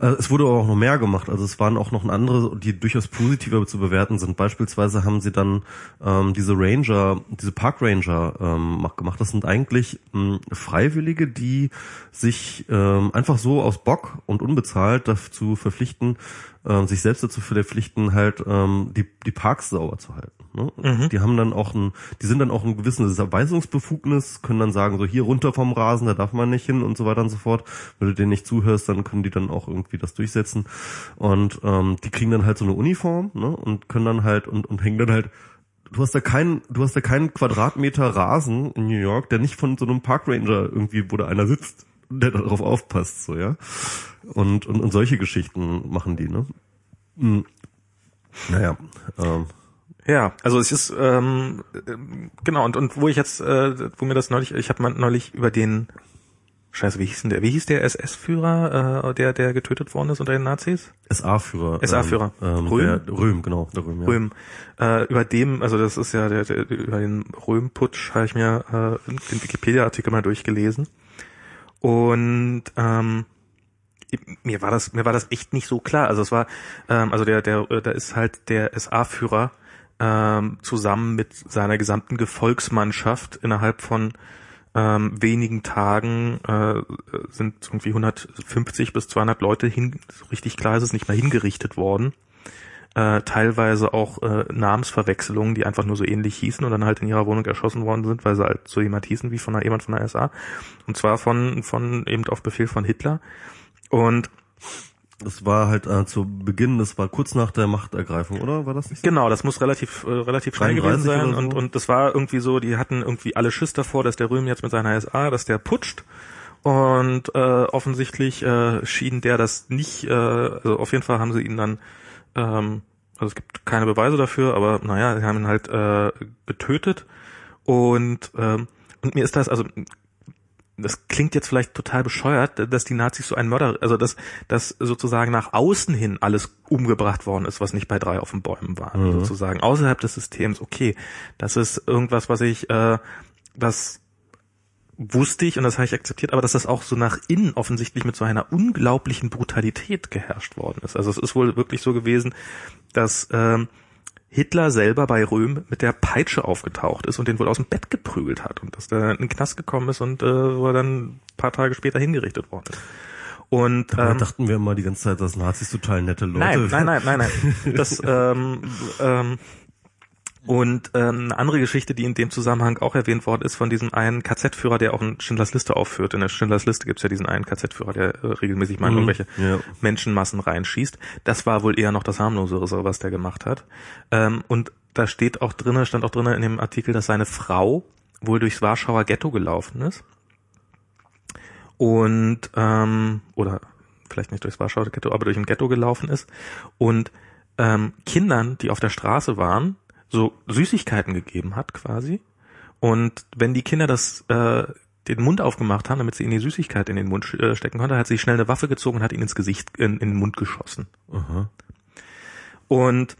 Äh, es wurde auch noch mehr gemacht. Also es waren auch noch andere, die durchaus positiver zu bewerten sind. Beispielsweise haben sie dann ähm, diese Ranger, diese Park Ranger ähm, gemacht. Das sind eigentlich ähm, Freiwillige, die sich ähm, einfach so aus Bock und unbezahlt dazu verpflichten, ähm, sich selbst dazu verpflichten, halt ähm, die, die Parks sauber zu halten. Ne? Mhm. Die haben dann auch ein, die sind dann auch ein gewisses Erweisungsbefugnis, können dann sagen, so hier runter vom Rasen, da darf man nicht hin und so weiter und so fort. Wenn du denen nicht zuhörst, dann können die dann auch irgendwie das durchsetzen. Und ähm, die kriegen dann halt so eine Uniform ne? und können dann halt und, und hängen dann halt du hast da keinen, du hast da keinen Quadratmeter Rasen in New York, der nicht von so einem Parkranger irgendwie, wo da einer sitzt, der darauf aufpasst, so, ja. Und, und, und solche Geschichten machen die, ne? Hm. Naja, ähm, ja, also es ist ähm, genau und und wo ich jetzt, äh, wo mir das neulich, ich habe mal neulich über den Scheiße, wie hieß denn der? Wie hieß der SS-Führer, äh, der der getötet worden ist unter den Nazis? SA-Führer. SA-Führer. Ähm, Röhm. Der, Röhm, genau. Der Röhm, ja. Röhm. Äh, über dem, also das ist ja der, der über den Röhm-Putsch habe ich mir äh, den Wikipedia-Artikel mal durchgelesen und ähm, mir war das mir war das echt nicht so klar. Also es war ähm, also der der da ist halt der SA-Führer ähm, zusammen mit seiner gesamten Gefolgsmannschaft innerhalb von ähm, wenigen Tagen äh, sind irgendwie 150 bis 200 Leute hin, so richtig klar ist es nicht mehr hingerichtet worden. Äh, teilweise auch äh, Namensverwechslungen, die einfach nur so ähnlich hießen und dann halt in ihrer Wohnung erschossen worden sind, weil sie halt so jemand hießen wie von einer, jemand von der SA. Und zwar von, von eben auf Befehl von Hitler. Und das war halt äh, zu Beginn, das war kurz nach der Machtergreifung, oder? War das nicht so? Genau, das muss relativ äh, relativ schnell gewesen sein so? und und das war irgendwie so, die hatten irgendwie alle Schiss davor, dass der Röhm jetzt mit seiner SA, dass der putscht und äh, offensichtlich äh, schien der das nicht, äh, also auf jeden Fall haben sie ihn dann ähm, also es gibt keine Beweise dafür, aber naja, sie haben ihn halt äh, getötet und ähm, und mir ist das, also das klingt jetzt vielleicht total bescheuert, dass die Nazis so ein Mörder, also dass, dass sozusagen nach außen hin alles umgebracht worden ist, was nicht bei drei auf den Bäumen war, mhm. sozusagen außerhalb des Systems. Okay, das ist irgendwas, was ich, äh, das wusste ich und das habe ich akzeptiert, aber dass das auch so nach innen offensichtlich mit so einer unglaublichen Brutalität geherrscht worden ist. Also es ist wohl wirklich so gewesen, dass ähm, Hitler selber bei Röhm mit der Peitsche aufgetaucht ist und den wohl aus dem Bett geprügelt hat und dass der in den Knast gekommen ist und äh, wo er dann ein paar Tage später hingerichtet worden ist. Und ähm, dachten wir immer die ganze Zeit, dass Nazis total nette Leute. Nein, nein, nein, nein, nein. Das ähm, ähm, und ähm, eine andere Geschichte, die in dem Zusammenhang auch erwähnt worden ist, von diesem einen KZ-Führer, der auch in Schindlers Liste aufführt. In der Schindlers Liste gibt's ja diesen einen KZ-Führer, der äh, regelmäßig mal mhm, irgendwelche ja. Menschenmassen reinschießt. Das war wohl eher noch das harmlosere, was der gemacht hat. Ähm, und da steht auch drinnen, stand auch drinnen in dem Artikel, dass seine Frau wohl durchs Warschauer Ghetto gelaufen ist. Und ähm, oder vielleicht nicht durchs Warschauer Ghetto, aber durch ein Ghetto gelaufen ist und ähm, Kindern, die auf der Straße waren, so Süßigkeiten gegeben hat quasi. Und wenn die Kinder das äh, den Mund aufgemacht haben, damit sie in die Süßigkeit in den Mund äh, stecken konnte, hat sie schnell eine Waffe gezogen und hat ihn ins Gesicht, in, in den Mund geschossen. Aha. Und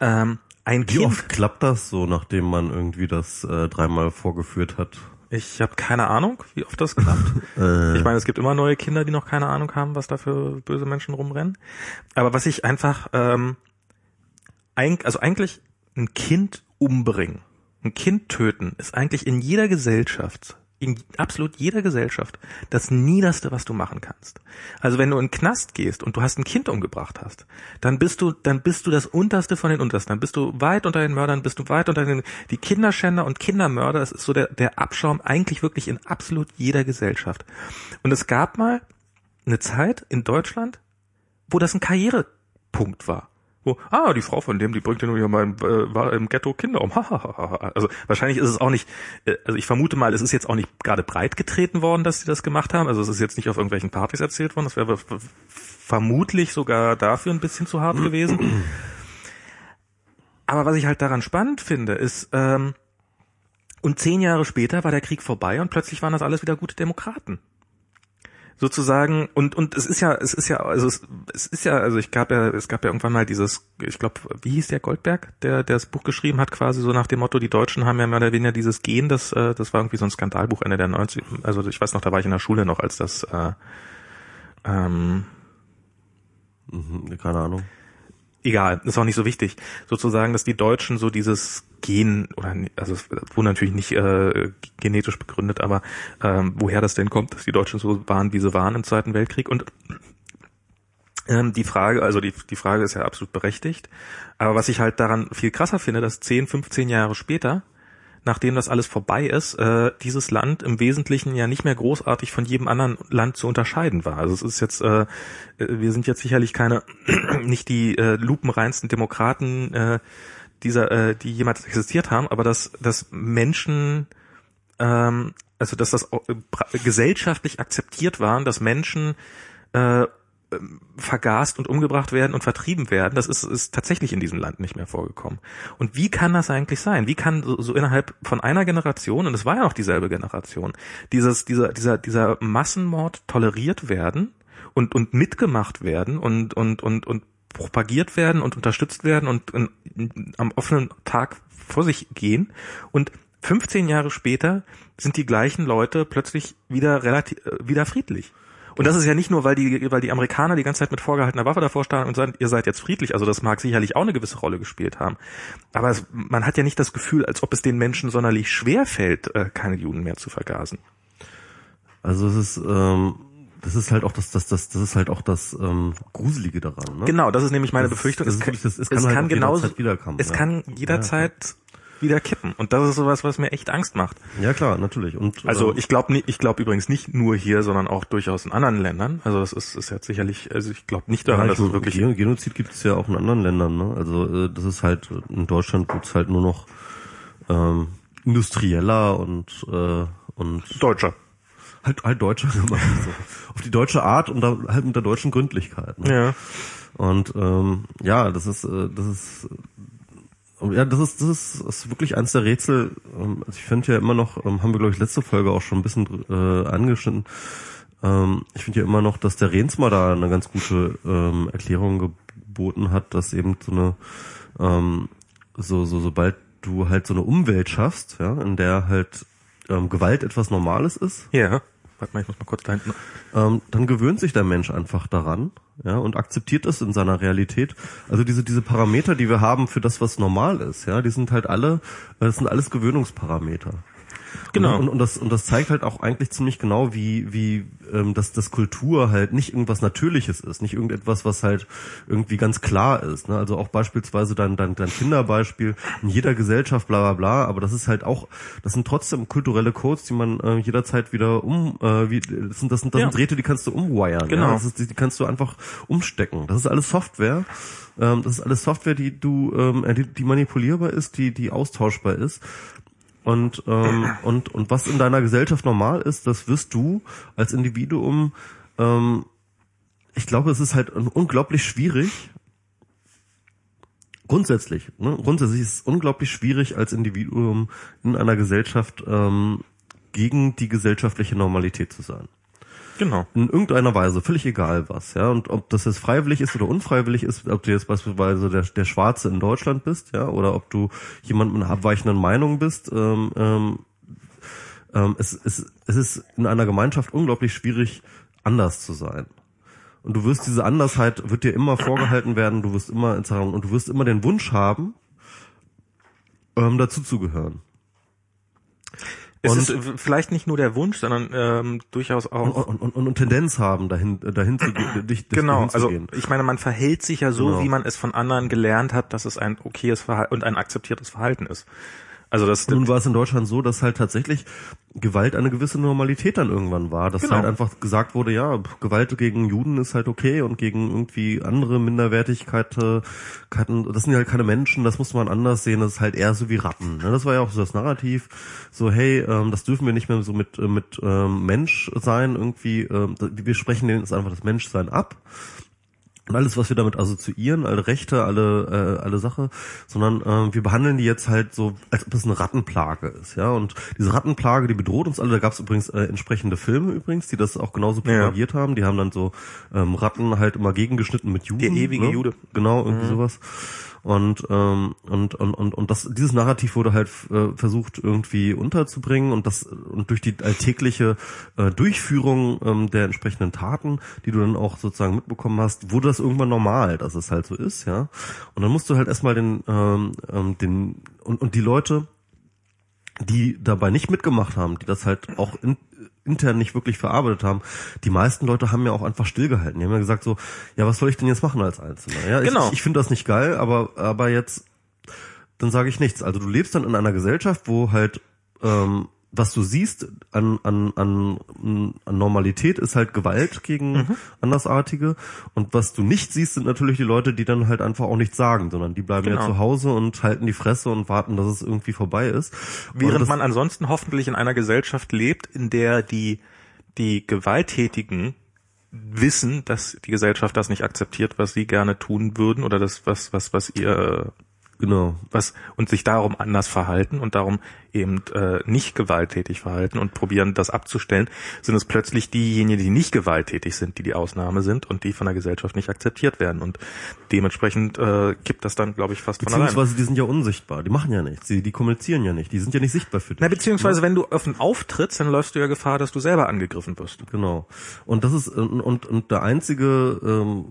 ähm, ein Wie Kind, oft klappt das so, nachdem man irgendwie das äh, dreimal vorgeführt hat? Ich habe keine Ahnung, wie oft das klappt. äh. Ich meine, es gibt immer neue Kinder, die noch keine Ahnung haben, was da für böse Menschen rumrennen. Aber was ich einfach ähm, also eigentlich ein Kind umbringen, ein Kind töten, ist eigentlich in jeder Gesellschaft, in absolut jeder Gesellschaft, das Niederste, was du machen kannst. Also wenn du in den Knast gehst und du hast ein Kind umgebracht hast, dann bist du, dann bist du das Unterste von den Untersten. Dann bist du weit unter den Mördern, bist du weit unter den, die Kinderschänder und Kindermörder, das ist so der, der Abschaum eigentlich wirklich in absolut jeder Gesellschaft. Und es gab mal eine Zeit in Deutschland, wo das ein Karrierepunkt war wo, ah, die Frau von dem, die bringt ja nur hier mal im, äh, war im Ghetto Kinder um. also wahrscheinlich ist es auch nicht, äh, also ich vermute mal, es ist jetzt auch nicht gerade breit getreten worden, dass sie das gemacht haben. Also es ist jetzt nicht auf irgendwelchen Partys erzählt worden. Das wäre vermutlich sogar dafür ein bisschen zu hart gewesen. Aber was ich halt daran spannend finde, ist, ähm, und zehn Jahre später war der Krieg vorbei und plötzlich waren das alles wieder gute Demokraten sozusagen. Und und es ist ja es ist ja also es, es ist ja also ich gab ja es gab ja irgendwann mal dieses ich glaube wie hieß der Goldberg der der das Buch geschrieben hat quasi so nach dem Motto die Deutschen haben ja mehr oder weniger dieses Gen das äh, das war irgendwie so ein Skandalbuch Ende der 90 also ich weiß noch da war ich in der Schule noch als das äh, ähm, mhm, keine Ahnung egal, ist auch nicht so wichtig. Sozusagen, dass die Deutschen so dieses Gen, oder also es wurde natürlich nicht äh, genetisch begründet, aber ähm, woher das denn kommt, dass die Deutschen so waren, wie sie waren im Zweiten Weltkrieg. Und ähm, die Frage, also die, die Frage ist ja absolut berechtigt. Aber was ich halt daran viel krasser finde, dass 10, 15 Jahre später nachdem das alles vorbei ist, äh, dieses Land im Wesentlichen ja nicht mehr großartig von jedem anderen Land zu unterscheiden war. Also es ist jetzt, äh, wir sind jetzt sicherlich keine, nicht die äh, lupenreinsten Demokraten äh, dieser, äh, die jemals existiert haben, aber dass, dass Menschen, ähm, also dass das äh, gesellschaftlich akzeptiert waren, dass Menschen äh, vergast und umgebracht werden und vertrieben werden, das ist, ist tatsächlich in diesem Land nicht mehr vorgekommen. Und wie kann das eigentlich sein? Wie kann so, so innerhalb von einer Generation, und es war ja noch dieselbe Generation, dieses, dieser, dieser, dieser Massenmord toleriert werden und, und mitgemacht werden und, und, und, und propagiert werden und unterstützt werden und in, am offenen Tag vor sich gehen und 15 Jahre später sind die gleichen Leute plötzlich wieder relativ, äh, wieder friedlich. Und das ist ja nicht nur, weil die, weil die Amerikaner die ganze Zeit mit vorgehaltener Waffe davor standen und sagen, ihr seid jetzt friedlich. Also das mag sicherlich auch eine gewisse Rolle gespielt haben. Aber es, man hat ja nicht das Gefühl, als ob es den Menschen sonderlich schwer fällt, äh, keine Juden mehr zu vergasen. Also es ist, ähm, das ist halt auch das, das, das, das ist halt auch das ähm, Gruselige daran. Ne? Genau, das ist nämlich meine Das- Befürchtung. das es kann, wirklich- das- es es kann halt kann genauso, wiederkommen, es ja. kann jederzeit wieder kippen. Und das ist sowas, was mir echt Angst macht. Ja klar, natürlich. Und Also ähm, ich glaube ich glaube übrigens nicht nur hier, sondern auch durchaus in anderen Ländern. Also das ist, ist jetzt sicherlich, also ich glaube nicht daran, ja, dass es wirklich Gen- Genozid gibt es ja auch in anderen Ländern. Ne? Also äh, das ist halt in Deutschland wird's halt nur noch ähm, industrieller und äh, und Deutscher. halt halt deutscher gemacht. So. Auf die deutsche Art und da, halt mit der deutschen Gründlichkeit. Ne? Ja. Und ähm, ja, das ist äh, das ist ja, das ist das ist, das ist wirklich eins der Rätsel. Ähm, also ich finde ja immer noch, ähm, haben wir glaube ich letzte Folge auch schon ein bisschen äh, angeschnitten. Ähm, ich finde ja immer noch, dass der Rehnsma da eine ganz gute ähm, Erklärung geboten hat, dass eben so eine ähm, so so sobald du halt so eine Umwelt schaffst, ja, in der halt ähm, Gewalt etwas Normales ist, Ja. Warte mal, ich muss mal kurz da hinten. ähm, dann gewöhnt sich der Mensch einfach daran, ja, und akzeptiert es in seiner Realität. Also diese diese Parameter, die wir haben für das, was normal ist, ja, die sind halt alle, das sind alles Gewöhnungsparameter. Genau. Und, und, und, das, und das zeigt halt auch eigentlich ziemlich genau, wie, wie ähm, dass das Kultur halt nicht irgendwas Natürliches ist, nicht irgendetwas, was halt irgendwie ganz klar ist. Ne? Also auch beispielsweise dein, dein, dein Kinderbeispiel in jeder Gesellschaft, bla bla bla, aber das ist halt auch, das sind trotzdem kulturelle Codes, die man äh, jederzeit wieder um, äh, wie, das sind, das sind, das Ja. sind Drähte, die kannst du umwiren. Genau. Ja? Ist, die, die kannst du einfach umstecken. Das ist alles Software. Ähm, das ist alles Software, die du, ähm, äh, die, die manipulierbar ist, die, die austauschbar ist. Und, ähm, und, und was in deiner Gesellschaft normal ist, das wirst du als Individuum, ähm, ich glaube, es ist halt unglaublich schwierig, grundsätzlich, ne, grundsätzlich ist es unglaublich schwierig als Individuum in einer Gesellschaft ähm, gegen die gesellschaftliche Normalität zu sein Genau. in irgendeiner Weise, völlig egal was, ja, und ob das jetzt freiwillig ist oder unfreiwillig ist, ob du jetzt beispielsweise der, der Schwarze in Deutschland bist, ja, oder ob du jemand mit einer abweichenden Meinung bist, ähm, ähm, ähm, es, es, es ist in einer Gemeinschaft unglaublich schwierig, anders zu sein. Und du wirst diese Andersheit, wird dir immer vorgehalten werden, du wirst immer, und du wirst immer den Wunsch haben, ähm, dazuzugehören. Es Und- ist äh, vielleicht nicht nur der Wunsch, sondern ähm, durchaus Und, auch. und, und, und Tendenz haben, dahin, dahin zu gehen, dich, Genau, dahin also ich meine, man verhält sich ja so, Genau. wie man es von anderen gelernt hat, dass es ein okayes Verhalten und ein akzeptiertes Verhalten ist. Also das Nun war es in Deutschland so, dass halt tatsächlich Gewalt eine gewisse Normalität dann irgendwann war. Dass Genau. halt einfach gesagt wurde, ja, Gewalt gegen Juden ist halt okay und gegen irgendwie andere Minderwertigkeiten, das sind ja halt keine Menschen, das muss man anders sehen, das ist halt eher so wie Ratten. ne? Das war ja auch so das Narrativ, so hey, ähm, das dürfen wir nicht mehr so mit, äh, mit ähm, Mensch sein irgendwie, ähm, wir sprechen denen jetzt einfach das Menschsein ab. Und alles, was wir damit assoziieren, alle Rechte, alle, äh, alle Sache, sondern ähm, wir behandeln die jetzt halt so, als ob es eine Rattenplage ist, ja. Und diese Rattenplage, die bedroht uns alle. Da gab es übrigens äh, entsprechende Filme übrigens, die das auch genauso Ja. propagiert haben. Die haben dann so ähm, Ratten halt immer gegengeschnitten mit Juden. Der ewige ne? Jude. Genau, irgendwie sowas. Und, ähm, und, und, und, und das, dieses Narrativ wurde halt äh, versucht irgendwie unterzubringen und das und durch die alltägliche äh, Durchführung ähm, der entsprechenden Taten, die du dann auch sozusagen mitbekommen hast, wurde das irgendwann normal, dass es halt so ist, ja. Und dann musst du halt erstmal den, ähm, ähm, den und, und die Leute, die dabei nicht mitgemacht haben, die das halt auch in, intern nicht wirklich verarbeitet haben, die meisten Leute haben ja auch einfach stillgehalten. Die haben ja gesagt so, ja, was soll ich denn jetzt machen als Einzelner? Ja, Genau. ich, ich finde das nicht geil, aber aber jetzt dann sage ich nichts. Also du lebst dann in einer Gesellschaft, wo halt ähm, was du siehst an, an, an, an Normalität ist halt Gewalt gegen Mhm. Andersartige. Und was du nicht siehst, sind natürlich die Leute, die dann halt einfach auch nichts sagen, sondern die bleiben ja Genau. zu Hause und halten die Fresse und warten, dass es irgendwie vorbei ist. Während das, man ansonsten hoffentlich in einer Gesellschaft lebt, in der die, die Gewalttätigen wissen, dass die Gesellschaft das nicht akzeptiert, was sie gerne tun würden oder das, was, was, was ihr, Genau. was, und sich darum anders verhalten und darum eben äh, nicht gewalttätig verhalten und probieren das abzustellen, sind es plötzlich diejenigen, die nicht gewalttätig sind, die die Ausnahme sind und die von der Gesellschaft nicht akzeptiert werden. Und dementsprechend äh, kippt das dann, glaube ich, fast von allein. Beziehungsweise die sind ja unsichtbar, die machen ja nichts, die, die kommunizieren ja nicht, die sind ja nicht sichtbar für dich. Na, beziehungsweise wenn du offen auftrittst, dann läufst du ja Gefahr, dass du selber angegriffen wirst. Genau. Und das ist und und, und der einzige ähm,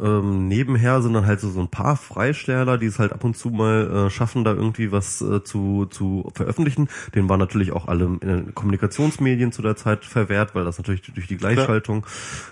ähm, nebenher sind dann halt so, so ein paar Freisteller, die es halt ab und zu mal äh, schaffen, da irgendwie was äh, zu zu veröffentlichen. Den waren natürlich auch alle in den Kommunikationsmedien zu der Zeit verwehrt, weil das natürlich durch die Gleichschaltung.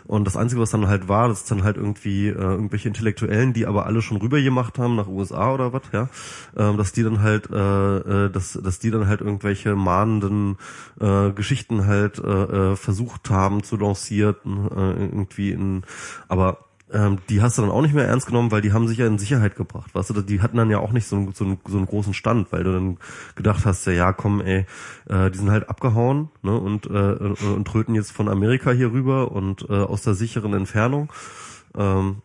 Und das einzige, was dann halt war, das ist dann halt irgendwie äh, irgendwelche Intellektuellen, die aber alle schon rüber gemacht haben nach USA oder was, ja, ähm, dass die dann halt, äh, äh, dass dass die dann halt irgendwelche mahnenden äh, Geschichten halt äh, äh, versucht haben zu lancieren, äh, irgendwie in, aber ähm, die hast du dann auch nicht mehr ernst genommen, weil die haben sich ja in Sicherheit gebracht. Weißt du, die hatten dann ja auch nicht so einen, so einen, so einen großen Stand, weil du dann gedacht hast, ja, ja komm, ey, äh, die sind halt abgehauen ne, und, äh, und tröten jetzt von Amerika hier rüber und äh, aus der sicheren Entfernung. Ähm,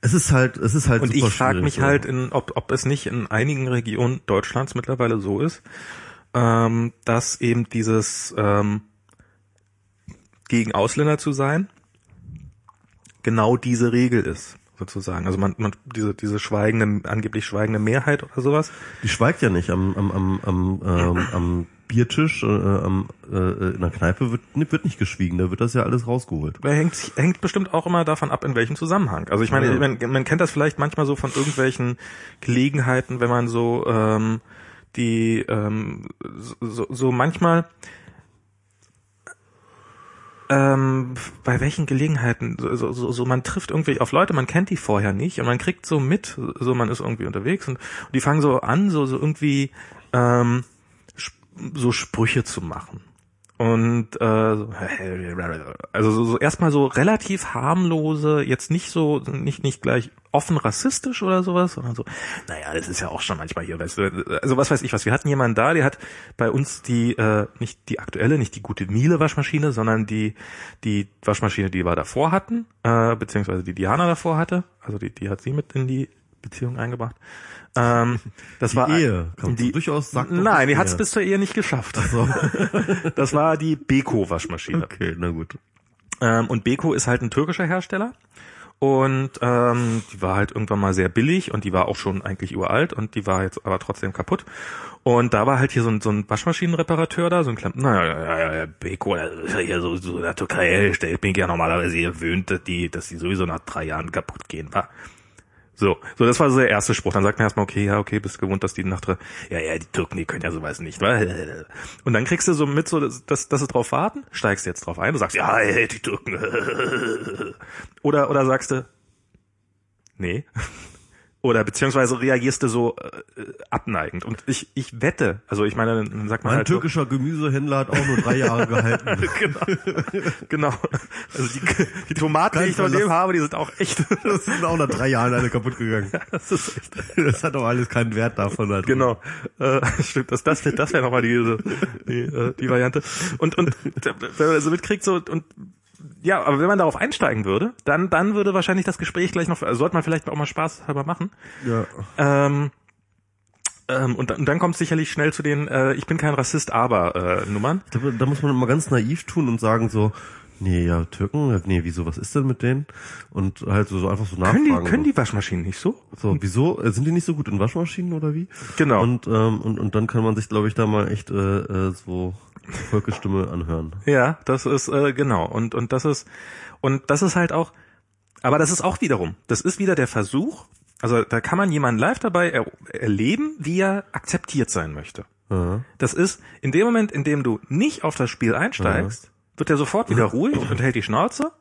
es ist halt, es ist halt. Und ich frage mich so. halt, in, ob, ob es nicht in einigen Regionen Deutschlands mittlerweile so ist, ähm, dass eben dieses ähm, gegen Ausländer zu sein genau diese Regel ist sozusagen. Also man, man diese diese schweigende angeblich schweigende Mehrheit oder sowas. Die schweigt ja nicht am am am am, ähm, am Biertisch, äh, am, äh, in der Kneipe wird, wird nicht geschwiegen, da wird das ja alles rausgeholt. Da hängt, hängt bestimmt auch immer davon ab, in welchem Zusammenhang. Also ich meine, ja. man, man kennt das vielleicht manchmal so von irgendwelchen Gelegenheiten, wenn man so ähm, die ähm, so, so manchmal ähm, bei welchen Gelegenheiten, so, so, so man trifft irgendwie auf Leute, man kennt die vorher nicht und man kriegt so mit, so man ist irgendwie unterwegs und, und die fangen so an, so, so irgendwie ähm, so Sprüche zu machen. Und äh, also so, so erstmal so relativ harmlose, jetzt nicht so, nicht, nicht gleich offen rassistisch oder sowas, sondern so, naja, das ist ja auch schon manchmal hier, weißt du, also was weiß ich was, wir hatten jemanden da, der hat bei uns die, äh, nicht die aktuelle, nicht die gute Miele Waschmaschine, sondern die, die Waschmaschine, die wir davor hatten, äh, beziehungsweise die Diana davor hatte, also die, die hat sie mit in die Beziehung eingebracht. Ähm, das die war Ehe. Kann die durchaus sagen. Nein, die hat es bis zur Ehe nicht geschafft. So. das war die Beko Waschmaschine. Okay, na gut. Ähm, und Beko ist halt ein türkischer Hersteller. Und ähm, die war halt irgendwann mal sehr billig und die war auch schon eigentlich uralt und die war jetzt aber trotzdem kaputt. Und da war halt hier so ein, so ein Waschmaschinenreparateur da, so ein Klemm, naja, ja, ja, ja, Beko, das ist ja hier so, so in der Türkei hergestellt, bin ich ja normalerweise gewöhnt, dass die, dass die sowieso nach drei Jahren kaputt gehen, war. So, so das war so der erste Spruch. Dann sagt man erstmal, okay, ja, okay, bist gewohnt, dass die nach ja, ja, die Türken, die können ja sowas nicht. Und dann kriegst du so mit, so, dass, dass, dass sie drauf warten, steigst jetzt drauf ein, du sagst, ja, hey, die Türken. Oder, oder sagst du, nee. Oder beziehungsweise reagierst du so äh, abneigend. Und ich, ich wette, also ich meine, dann sagt man mein halt türkischer so, Gemüsehändler hat auch nur drei Jahre gehalten. genau. genau. Also die, die Tomaten, die ich daneben habe, die sind auch echt. das sind auch nach drei Jahren alle kaputt gegangen. Ja, das ist echt. Das hat doch alles keinen Wert davon. Halt. Genau. Äh, stimmt. Das, das wäre das wär nochmal die, die, äh, die Variante. Und, und wenn man so mitkriegt, so, und ja, aber wenn man darauf einsteigen würde, dann, dann würde wahrscheinlich das Gespräch gleich noch, also sollte man vielleicht auch mal Spaß halber machen. Ja. Ähm, ähm, und, und dann kommt es sicherlich schnell zu den äh, Ich bin kein Rassist, aber äh, Nummern. Da, da muss man mal ganz naiv tun und sagen so, nee, ja, Türken, nee, wieso, was ist denn mit denen? Und halt so, so einfach so nachfragen. Können die, können die Waschmaschinen nicht so? So, wieso? Äh, sind die nicht so gut in Waschmaschinen oder wie? Genau. Und, ähm, und, und dann kann man sich, glaube ich, da mal echt äh, äh, so Volkesstimme anhören. Ja, das ist äh, genau und und das ist und das ist halt auch, aber das ist auch wiederum, das ist wieder der Versuch. Also da kann man jemanden live dabei er, erleben, wie er akzeptiert sein möchte. Ja. Das ist in dem Moment, in dem du nicht auf das Spiel einsteigst, ja. wird er sofort wieder ruhig und hält die Schnauze.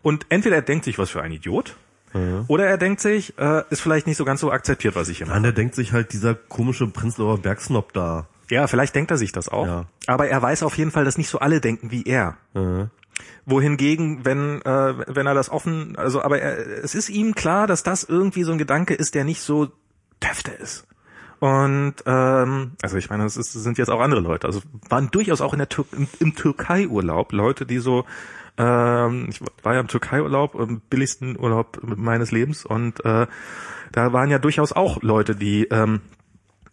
Und entweder er denkt sich, was für ein Idiot, ja. Oder er denkt sich, äh, ist vielleicht nicht so ganz so akzeptiert, was ich hier mache. Nein, er denkt sich halt dieser komische Prenzlauer Bergsnob da. Ja, vielleicht denkt er sich das auch. Ja. Aber er weiß auf jeden Fall, dass nicht so alle denken wie er. Ja. Wohingegen, wenn äh, wenn er das offen, also aber er, es ist ihm klar, dass das irgendwie so ein Gedanke ist, der nicht so töfte ist. Und ähm, also ich meine, ist, es sind jetzt auch andere Leute. Also waren durchaus auch in der Tür im, im Türkei-Urlaub Leute, die so ähm, ich war ja im Türkei-Urlaub, im billigsten Urlaub meines Lebens und äh, da waren ja durchaus auch Leute, die ähm,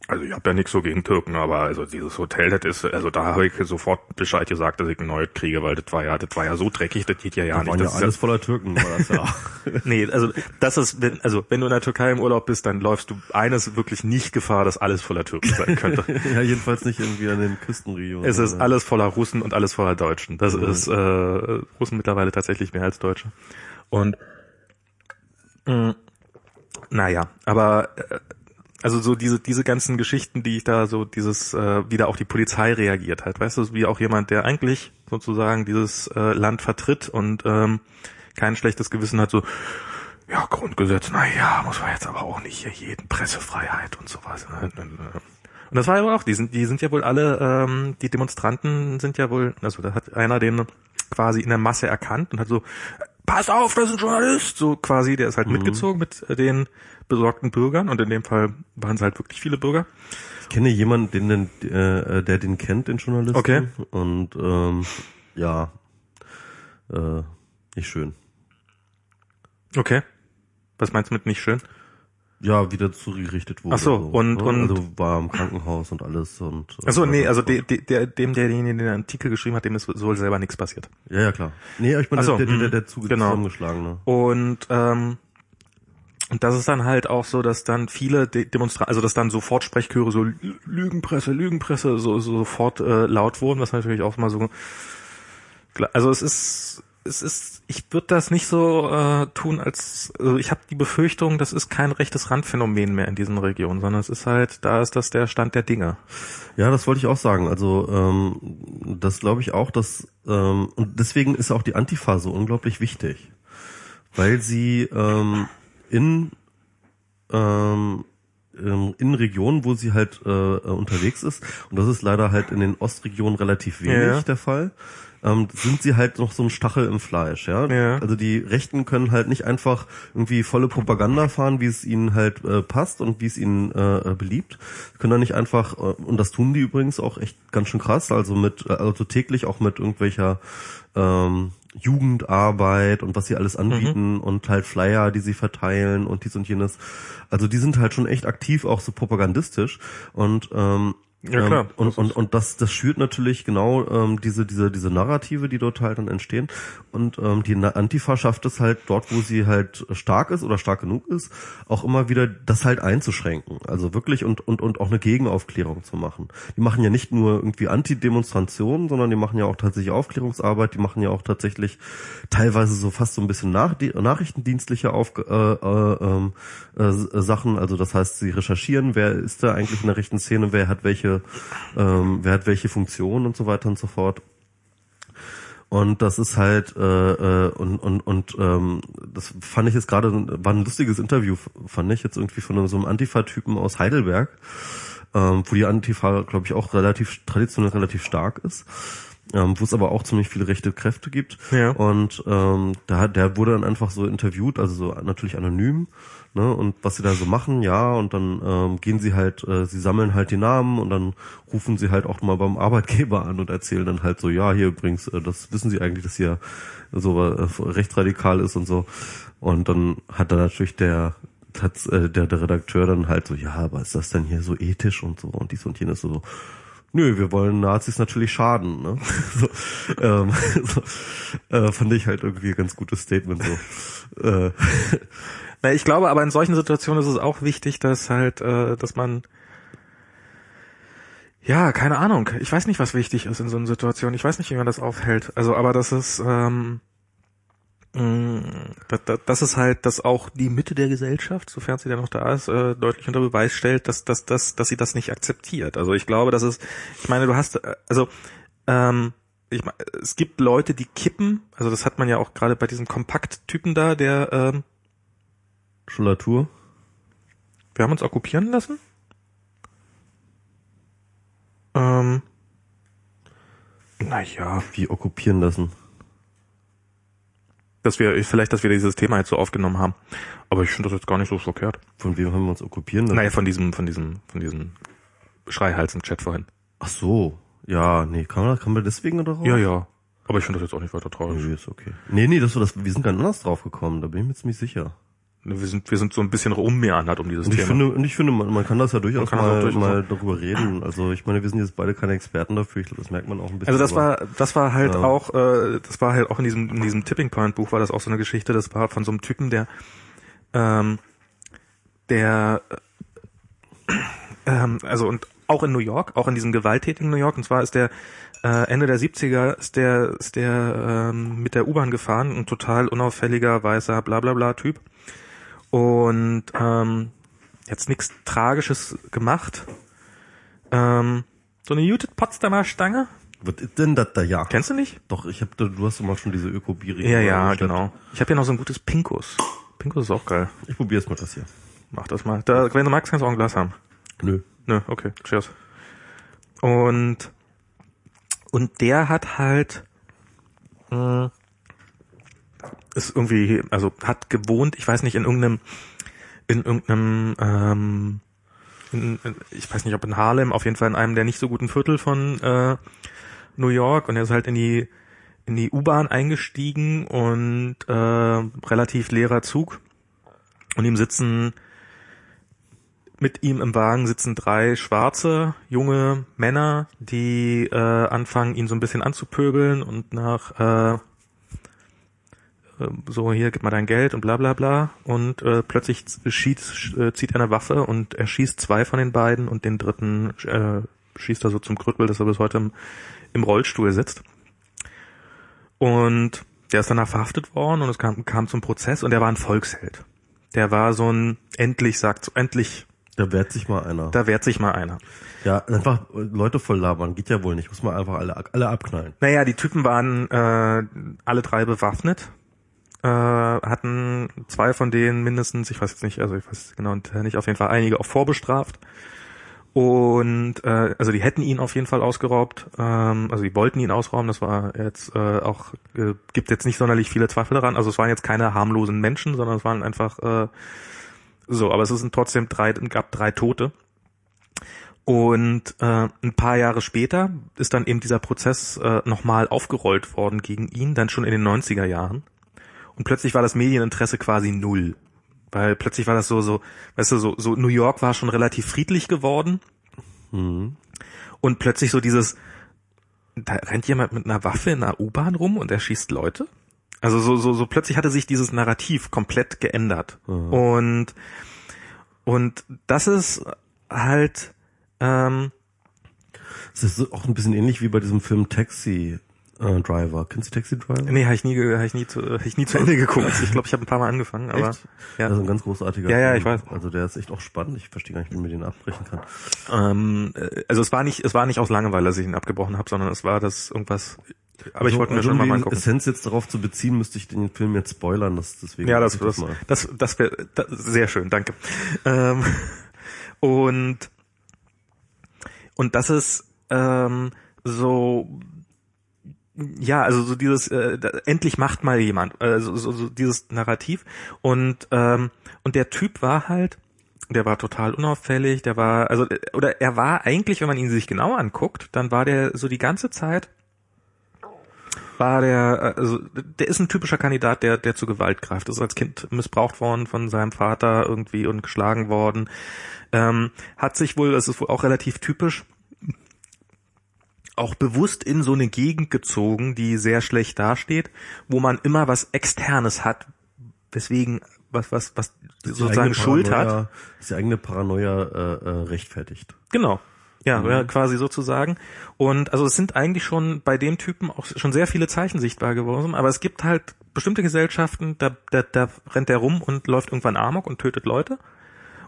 Also ich habe ja nichts so gegen Türken, aber also dieses Hotel, das ist, also da habe ich sofort Bescheid gesagt, dass ich ein neues kriege, weil das war ja, das war ja so dreckig, das geht ja ja Da nicht. waren Das ja ist alles voller Türken, war das ja. nee, also das ist, wenn, also wenn du in der Türkei im Urlaub bist, dann läufst du eines wirklich nicht Gefahr, dass alles voller Türken sein könnte. ja, jedenfalls nicht irgendwie an den Küstenregionen. es ist oder? alles voller Russen und alles voller Deutschen. Das Mhm. ist äh, Russen mittlerweile tatsächlich mehr als Deutsche. Und mh, naja, aber äh, also so diese diese ganzen Geschichten, die ich da so dieses äh, wie da auch die Polizei reagiert hat, weißt du, wie auch jemand, der eigentlich sozusagen dieses äh, Land vertritt und ähm, kein schlechtes Gewissen hat, so ja Grundgesetz, na ja, muss man jetzt aber auch nicht hier jeden Pressefreiheit und sowas. ne? Und das war ja auch, die sind die sind ja wohl alle ähm, die Demonstranten sind ja wohl, also da hat einer den quasi in der Masse erkannt und hat so Pass auf, das ist ein Journalist, so quasi, der ist halt mitgezogen mit äh, den besorgten Bürgern und in dem Fall waren es halt wirklich viele Bürger. Ich kenne jemanden, den, den, äh, der den kennt, den Journalisten. Okay. Und ähm, ja, äh, nicht schön. Okay. Was meinst du mit nicht schön? Ja, wieder zugerichtet wurde. Ach so, und- ne? und- also war im Krankenhaus und alles und. Äh, nee, also de, de, der, dem, derjenige, der den Artikel geschrieben hat, dem ist wohl selber nichts passiert. Ja, ja klar. Nee, ich meine, Ach so, der, der, der, mhm. der Zug Genau. zusammengeschlagene. Und ähm, und das ist dann halt auch so, dass dann viele De Demonstranten, also dass dann sofort Sprechchöre so Lü- Lügenpresse, Lügenpresse so, so sofort äh, laut wurden, was natürlich auch mal so also es ist es ist ich würde das nicht so äh, tun als also ich habe die Befürchtung, das ist kein rechtes Randphänomen mehr in diesen Regionen, sondern es ist halt da ist das der Stand der Dinge. Ja, das wollte ich auch sagen. Also ähm, das glaube ich auch, dass ähm, und deswegen ist auch die Antifa so unglaublich wichtig, weil sie ähm, in ähm, ähm, in Regionen, wo sie halt äh, äh, unterwegs ist, und das ist leider halt in den Ostregionen relativ wenig Ja. der Fall, ähm, sind sie halt noch so ein Stachel im Fleisch, ja? Ja. Also die Rechten können halt nicht einfach irgendwie volle Propaganda fahren, wie es ihnen halt äh, passt und wie es ihnen äh, äh, beliebt. Sie können da nicht einfach, äh, und das tun die übrigens auch echt ganz schön krass, also mit, äh, also täglich auch mit irgendwelcher ähm, Jugendarbeit und was sie alles anbieten und halt Flyer, die sie verteilen und dies und jenes. Also die sind halt schon echt aktiv, auch so propagandistisch und ähm, Ja, klar. Ähm, und, und, und das, das schürt natürlich genau ähm, diese, diese, diese Narrative, die dort halt dann entstehen. Und ähm, die Antifa schafft es halt dort, wo sie halt stark ist oder stark genug ist, auch immer wieder das halt einzuschränken. Also wirklich und, und, und auch eine Gegenaufklärung zu machen. Die machen ja nicht nur irgendwie Antidemonstrationen, sondern die machen ja auch tatsächlich Aufklärungsarbeit, die machen ja auch tatsächlich teilweise so fast so ein bisschen nach, die, nachrichtendienstliche Auf, äh, äh, ähm, äh, Sachen. Also das heißt, sie recherchieren, wer ist da eigentlich in der rechten Szene, wer hat welche, ähm, wer hat welche Funktion und so weiter und so fort. Und das ist halt äh, äh, und und und ähm, das fand ich jetzt gerade war ein lustiges Interview fand ich jetzt irgendwie von so einem Antifa-Typen aus Heidelberg, ähm, wo die Antifa glaube ich auch relativ traditionell relativ stark ist, ähm, wo es aber auch ziemlich viele rechte Kräfte gibt. Ja. Und ähm, da der wurde dann einfach so interviewt, also so natürlich anonym. Ne, und was sie da so machen, ja, und dann ähm, gehen sie halt, äh, sie sammeln halt die Namen und dann rufen sie halt auch mal beim Arbeitgeber an und erzählen dann halt so, ja, hier übrigens, äh, das wissen sie eigentlich, dass hier so äh, rechtsradikal ist und so. Und dann hat da natürlich der hat, äh, der, der Redakteur dann halt so, ja, aber ist das denn hier so ethisch und so und dies und jenes so. Nö, wir wollen Nazis natürlich schaden. Ne? so, ähm, so, äh, fand ich halt irgendwie ein ganz gutes Statement so. Äh, Na, ich glaube, aber in solchen Situationen ist es auch wichtig, dass halt, äh, dass man ja, keine Ahnung. Ich weiß nicht, was wichtig ist in so einer Situation. Ich weiß nicht, wie man das aufhält. Also, aber das ist, ähm, das, das ist halt, dass auch die Mitte der Gesellschaft, sofern sie dann noch da ist, äh, deutlich unter Beweis stellt, dass, dass, dass, dass sie das nicht akzeptiert. Also ich glaube, das ist, ich meine, du hast, äh, also ähm, ich meine, es gibt Leute, die kippen. Also das hat man ja auch gerade bei diesem Kompakttypen da, der ähm, Schulatur. wir haben uns okkupieren lassen. Ähm, naja, Wie okkupieren lassen. dass wir, vielleicht, dass wir dieses Thema jetzt so aufgenommen haben. Aber ich finde das jetzt gar nicht so verkehrt. Von wem haben wir uns okkupieren lassen? Naja, von diesem, von diesem, von diesem Schreihals im Chat vorhin. Ach so. Ja, nee, kann man, kann man deswegen darauf? Ja, ja. Aber ich finde das jetzt auch nicht weiter traurig. Nee, ist okay. Nee, nee, das war das, wir sind ganz anders drauf gekommen, da bin ich mir ziemlich sicher. Wir sind, wir sind so ein bisschen rummeandert um dieses Und ich Thema. finde, und ich finde, man, man kann das ja durchaus mal, durchaus mal darüber reden. Also ich meine, wir sind jetzt beide keine Experten dafür. Ich glaube, das merkt man auch ein bisschen. Also das aber- war, das war halt Ja. auch, äh, das war halt auch in diesem, in diesem Tipping Point Buch war das auch so eine Geschichte. Das war von so einem Typen, der, ähm, der, äh, ähm, also und auch in New York, auch in diesem gewalttätigen New York. Und zwar ist der äh, Ende der 70er ist der, ist der ähm, mit der U-Bahn gefahren, ein total unauffälliger weißer Blablabla Typ. Und ähm, jetzt nichts Tragisches gemacht. Ähm, so eine gute Potsdamer Stange. Was ist denn das da? Ja. Kennst du nicht? Doch, ich habe, du hast doch mal schon diese Öko-Biere. Ja, ja, bestellt. genau. Ich habe hier noch so ein gutes Pinkus. Pinkus ist auch geil. Ich probiere es mal das hier. Mach das mal. Da, wenn du magst, kannst du auch ein Glas haben. Nö. Nö, okay, cheers. Und und der hat halt mh, ist irgendwie, also hat gewohnt, ich weiß nicht, in irgendeinem in irgendeinem ähm, in, ich weiß nicht, ob in Harlem, auf jeden Fall in einem der nicht so guten Viertel von äh, New York. Und er ist halt in die in die U-Bahn eingestiegen und äh, relativ leerer Zug. Und ihm sitzen mit ihm im Wagen sitzen drei schwarze junge Männer, die äh, anfangen, ihn so ein bisschen anzupöbeln und nach äh, so hier gib mal dein Geld und bla bla bla und äh, plötzlich schießt, äh, zieht er eine Waffe und er schießt zwei von den beiden und den dritten äh, schießt er so zum Krüppel, dass er bis heute im, im Rollstuhl sitzt. Und der ist danach verhaftet worden und es kam, kam zum Prozess und er war ein Volksheld. Der war so ein endlich sagt endlich Da wehrt sich mal einer. da wehrt sich mal einer. ja, einfach Leute voll labern. Geht ja wohl nicht. Muss man einfach alle, alle abknallen. Naja, die Typen waren äh, alle drei bewaffnet, äh, hatten zwei von denen mindestens, ich weiß jetzt nicht, also ich weiß genau nicht, auf jeden Fall einige auch vorbestraft. Und äh, also die hätten ihn auf jeden Fall ausgeraubt, ähm, also die wollten ihn ausrauben, das war jetzt äh, auch, äh, gibt jetzt nicht sonderlich viele Zweifel daran, also es waren jetzt keine harmlosen Menschen, sondern es waren einfach äh, so, aber es sind trotzdem drei, gab drei Tote. Und äh, ein paar Jahre später ist dann eben dieser Prozess äh, nochmal aufgerollt worden gegen ihn, dann schon in den 90er Jahren. Und plötzlich war das Medieninteresse quasi null. Weil plötzlich war das so, so, weißt du, so, so New York war schon relativ friedlich geworden. Mhm. Und plötzlich so dieses, da rennt jemand mit einer Waffe in einer U-Bahn rum und er schießt Leute. Also so, so, so plötzlich hatte sich dieses Narrativ komplett geändert. Mhm. Und, und das ist halt, ähm, Es ist auch ein bisschen ähnlich wie bei diesem Film Taxi äh, Driver. Kennst du Taxi Driver? nee, habe ich nie, hab ich nie, zu, hab ich nie zu Ende geguckt. Ich glaube, ich habe ein paar Mal angefangen, aber Echt? ja. Das ist ein ganz großartiger Ja, ja, ich weiß. Also der ist echt auch spannend. Ich verstehe gar nicht, wie man den abbrechen kann. Ähm, äh, also es war nicht, es war nicht aus Langeweile, dass ich ihn abgebrochen habe, sondern es war das irgendwas. Aber ich Also, wollte mir also schon mal um mal angucken. Essenz jetzt darauf zu beziehen, müsste ich den Film jetzt spoilern. Das, deswegen Ja, das, das, das, das wäre sehr schön, danke. Ähm, und und das ist ähm, so ja, also so dieses äh, endlich macht mal jemand, also so, so dieses Narrativ und ähm, und der Typ war halt der war total unauffällig, der war also äh, oder er war eigentlich, wenn man ihn sich genau anguckt, dann war der so die ganze Zeit war der, also der ist ein typischer Kandidat, der, der zu Gewalt greift. Ist als Kind missbraucht worden von seinem Vater irgendwie und geschlagen worden. Ähm, hat sich wohl, das ist wohl auch relativ typisch, auch bewusst in so eine Gegend gezogen, die sehr schlecht dasteht, wo man immer was Externes hat, weswegen was, was, was sozusagen Schuld hat. Ist die eigene Paranoia äh, äh, rechtfertigt. Genau. Ja, Mhm. ja, quasi sozusagen. Und also es sind eigentlich schon bei dem Typen auch schon sehr viele Zeichen sichtbar geworden, aber es gibt halt bestimmte Gesellschaften, da, da, da rennt er rum und läuft irgendwann Amok und tötet Leute.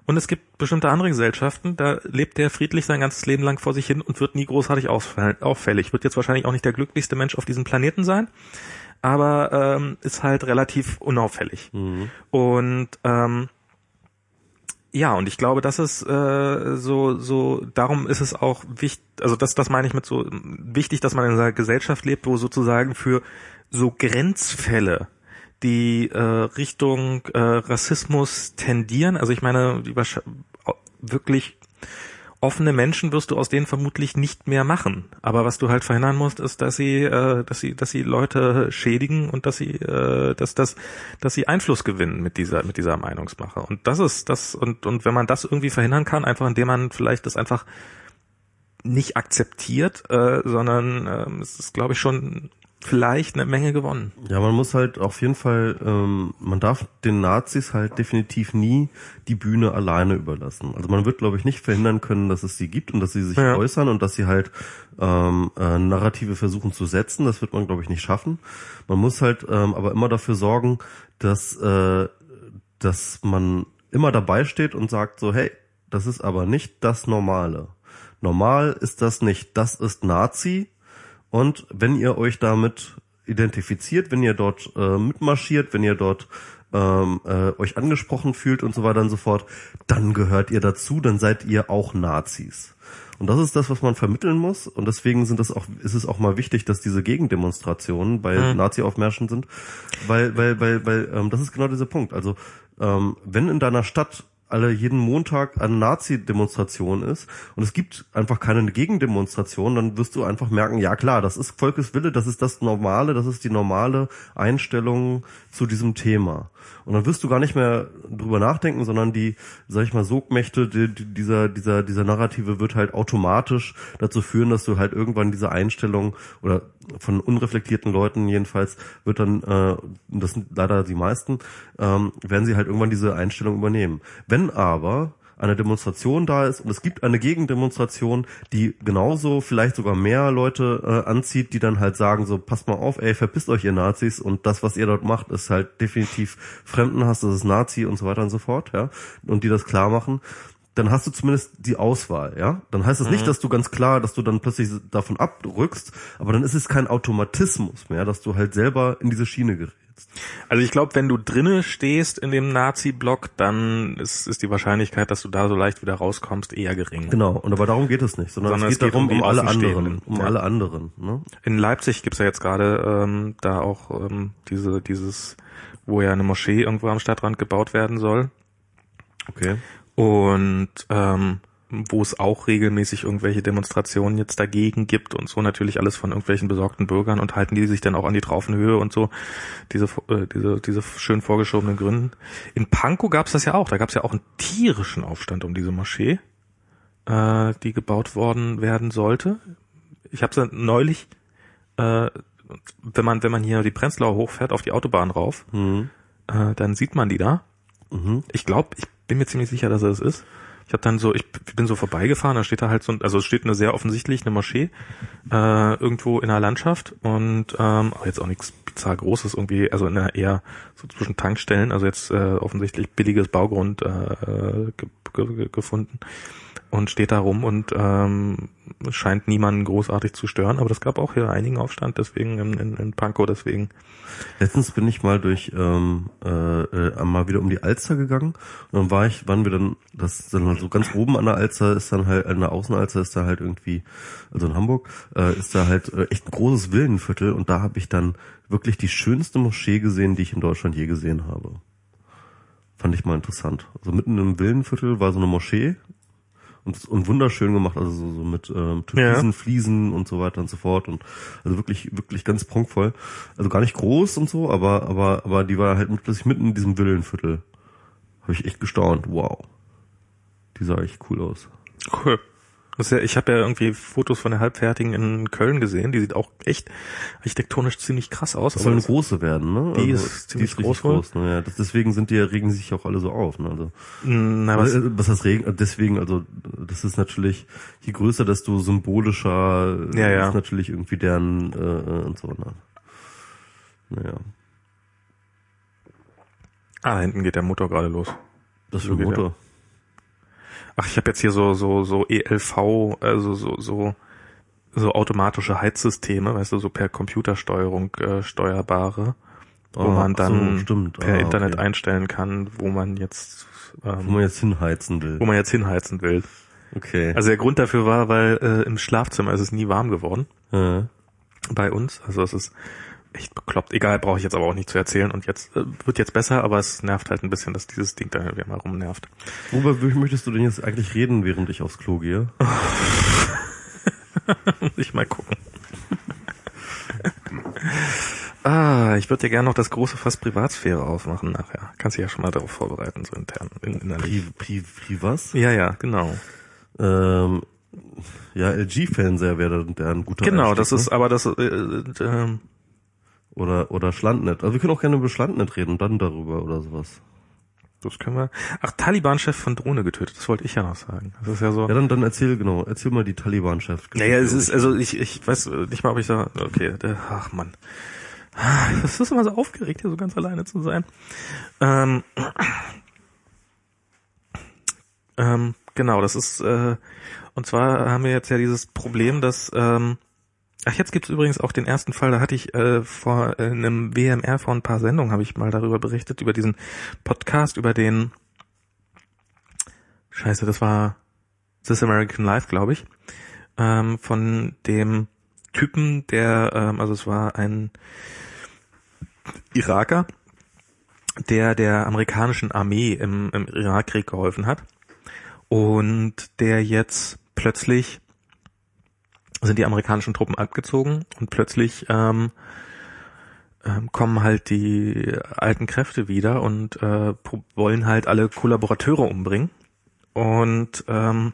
Und es gibt bestimmte andere Gesellschaften, da lebt der friedlich sein ganzes Leben lang vor sich hin und wird nie großartig auffällig. Wird jetzt wahrscheinlich auch nicht der glücklichste Mensch auf diesem Planeten sein, aber ähm, ist halt relativ unauffällig. Und ähm, ja, und ich glaube, das ist äh, so, so, darum ist es auch wichtig, also das, das meine ich mit so wichtig, dass man in einer Gesellschaft lebt, wo sozusagen für so Grenzfälle, die äh, Richtung äh, Rassismus tendieren, also ich meine, wirklich offene Menschen wirst du aus denen vermutlich nicht mehr machen. Aber was du halt verhindern musst, ist, dass sie, äh, dass sie, dass sie Leute schädigen und dass sie, äh, dass, dass, dass sie Einfluss gewinnen mit dieser, mit dieser Meinungsmache. Und das ist das, und, und wenn man das irgendwie verhindern kann, einfach indem man vielleicht das einfach nicht akzeptiert, äh, sondern äh, es ist, glaube ich, schon vielleicht eine Menge gewonnen. Ja, man muss halt auf jeden Fall, ähm, man darf den Nazis halt definitiv nie die Bühne alleine überlassen. Also man wird, glaube ich, nicht verhindern können, dass es sie gibt und dass sie sich ja. äußern und dass sie halt ähm, äh, Narrative versuchen zu setzen. Das wird man, glaube ich, nicht schaffen. Man muss halt ähm, aber immer dafür sorgen, dass, äh, dass man immer dabei steht und sagt so, hey, das ist aber nicht das Normale. Normal ist das nicht. Das ist Nazi und wenn ihr euch damit identifiziert, wenn ihr dort äh, mitmarschiert, wenn ihr dort ähm, äh, euch angesprochen fühlt und so weiter und so fort, dann gehört ihr dazu, dann seid ihr auch Nazis. Und das ist das, was man vermitteln muss. Und deswegen sind das auch, ist es auch mal wichtig, dass diese Gegendemonstrationen bei mhm. Nazi-Aufmärschen sind. Weil, weil, weil, weil, ähm, das ist genau dieser Punkt. Also, ähm, wenn in deiner Stadt alle jeden Montag eine Nazi-Demonstration ist und es gibt einfach keine Gegendemonstration, dann wirst du einfach merken, ja klar, das ist Volkeswille, das ist das Normale, das ist die normale Einstellung zu diesem Thema. Und dann wirst du gar nicht mehr drüber nachdenken, sondern die, sag ich mal, Sogmächte die, die, dieser, dieser, dieser Narrative wird halt automatisch dazu führen, dass du halt irgendwann diese Einstellung oder von unreflektierten Leuten jedenfalls wird dann, äh, das sind leider die meisten, ähm, werden sie halt irgendwann diese Einstellung übernehmen. Wenn aber eine Demonstration da ist und es gibt eine Gegendemonstration, die genauso vielleicht sogar mehr Leute äh, anzieht, die dann halt sagen so, passt mal auf, ey, verpisst euch ihr Nazis und das, was ihr dort macht, ist halt definitiv Fremdenhass, das ist Nazi und so weiter und so fort, ja, und die das klar machen, dann hast du zumindest die Auswahl, ja. Dann heißt das mhm. nicht, dass du ganz klar, dass du dann plötzlich davon abrückst, aber dann ist es kein Automatismus mehr, dass du halt selber in diese Schiene gerätst. Also ich glaube, wenn du drinne stehst in dem Nazi-Block, dann ist, ist die Wahrscheinlichkeit, dass du da so leicht wieder rauskommst, eher gering. Genau, und aber darum geht es nicht, sondern, sondern es, geht es geht, darum um, um alle anderen, um ja. alle anderen. Ne? In Leipzig gibt's ja jetzt gerade ähm, da auch ähm, diese dieses, wo ja eine Moschee irgendwo am Stadtrand gebaut werden soll. Okay. Und ähm, wo es auch regelmäßig irgendwelche Demonstrationen jetzt dagegen gibt und so natürlich alles von irgendwelchen besorgten Bürgern und halten die sich dann auch an die Traufenhöhe und so diese äh, diese diese schön vorgeschobenen Gründen. In Pankow gab es das ja auch, da gab es ja auch einen tierischen Aufstand um diese Moschee, äh, die gebaut worden werden sollte. Ich habe es neulich, äh, wenn man wenn man hier die Prenzlauer hochfährt auf die Autobahn rauf, mhm. äh, dann sieht man die da. Mhm. Ich glaube, ich bin mir ziemlich sicher, dass er es ist. Ich habe dann so, ich bin so vorbeigefahren, da steht da halt so, also es steht eine sehr offensichtlich eine Moschee äh, irgendwo in der Landschaft und ähm, jetzt auch nichts bizarr Großes irgendwie, also in einer eher so zwischen Tankstellen, also jetzt äh, offensichtlich billiges Baugrund äh, ge ge gefunden und steht da rum und ähm, scheint niemanden großartig zu stören, aber das gab auch hier einigen Aufstand, deswegen in, in, in Pankow, deswegen. Letztens bin ich mal durch ähm, äh, äh, mal wieder um die Alster gegangen und dann war ich, waren wir dann, das dann halt so ganz oben an der Alster ist dann halt, an der Außenalster ist da halt irgendwie, also in Hamburg, äh, ist da halt äh, echt ein großes Villenviertel und da habe ich dann wirklich die schönste Moschee gesehen, die ich in Deutschland je gesehen habe. Fand ich mal interessant. Also mitten im Villenviertel war so eine Moschee und, und wunderschön gemacht, also so, so mit ähm, türkisen ja. Fliesen und so weiter und so fort und also wirklich wirklich ganz prunkvoll. Also gar nicht groß und so, aber aber aber die war halt plötzlich mitten in diesem Villenviertel. Habe ich echt gestaunt. Wow. Die sah echt cool aus. Cool. Ja, ich habe ja irgendwie Fotos von der Halbfertigen in Köln gesehen. Die sieht auch echt architektonisch ziemlich krass aus. Das soll eine große werden, ne? Die also, ist ziemlich die ist groß. groß ne? ja, das, deswegen sind die, regen sich auch alle so auf. Ne? Also, Na, was, äh, was heißt regen? Deswegen, also das ist natürlich, je größer, desto symbolischer ja, ja. ist natürlich irgendwie deren äh, äh und so. Ne? Naja. Ah, hinten geht der Motor gerade los. Das ist ein Motor. Ach, ich habe jetzt hier so so so ELV, also so so so automatische Heizsysteme, weißt du, so per Computersteuerung äh, steuerbare, wo oh, man dann so, per ah, Internet okay. einstellen kann, wo man jetzt ähm, wo man jetzt hinheizen will. Wo man jetzt hinheizen will. Okay. Also der Grund dafür war, weil äh, im Schlafzimmer ist es nie warm geworden. Ja. Bei uns. Also es ist echt bekloppt. Egal, brauche ich jetzt aber auch nicht zu erzählen. Und jetzt äh, wird jetzt besser, aber es nervt halt ein bisschen, dass dieses Ding da irgendwie mal rumnervt. Worüber möchtest du denn jetzt eigentlich reden, während ich aufs Klo gehe? Muss ich mal gucken. ah, ich würde dir gerne noch das große Fass Privatsphäre aufmachen nachher. Kannst dich ja schon mal darauf vorbereiten, so intern. In, Pri, pri, pri was? Ja, ja, genau. Ähm, ja, LG-Fernseher wäre der ein guter Genau, Einstieg, das ne? ist aber das, äh, äh, ähm, Oder, oder Schlandnet. Also wir können auch gerne über Schlandnet reden und dann darüber oder sowas. das können wir. Ach, Taliban-Chef von Drohne getötet, das wollte ich ja noch sagen. Das ist ja so. Ja, dann, dann erzähl, genau, erzähl mal die Taliban-Chef. Naja, es ist, also ich, ich weiß nicht mal, ob ich da, okay, der, ach man. Das ist immer so aufgeregt, hier so ganz alleine zu sein. Ähm, ähm, genau, das ist, äh, und zwar haben wir jetzt ja dieses Problem, dass, ähm, ach, jetzt gibt's übrigens auch den ersten Fall, da hatte ich äh, vor äh, einem WMR vor ein paar Sendungen, habe ich mal darüber berichtet, über diesen Podcast, über den, scheiße, das war This American Life, glaube ich, ähm, von dem Typen, der, ähm, also es war ein Iraker, der der amerikanischen Armee im, im Irakkrieg geholfen hat und der jetzt plötzlich sind die amerikanischen Truppen abgezogen und plötzlich ähm, ähm, kommen halt die alten Kräfte wieder und äh, wollen halt alle Kollaborateure umbringen. Und ähm,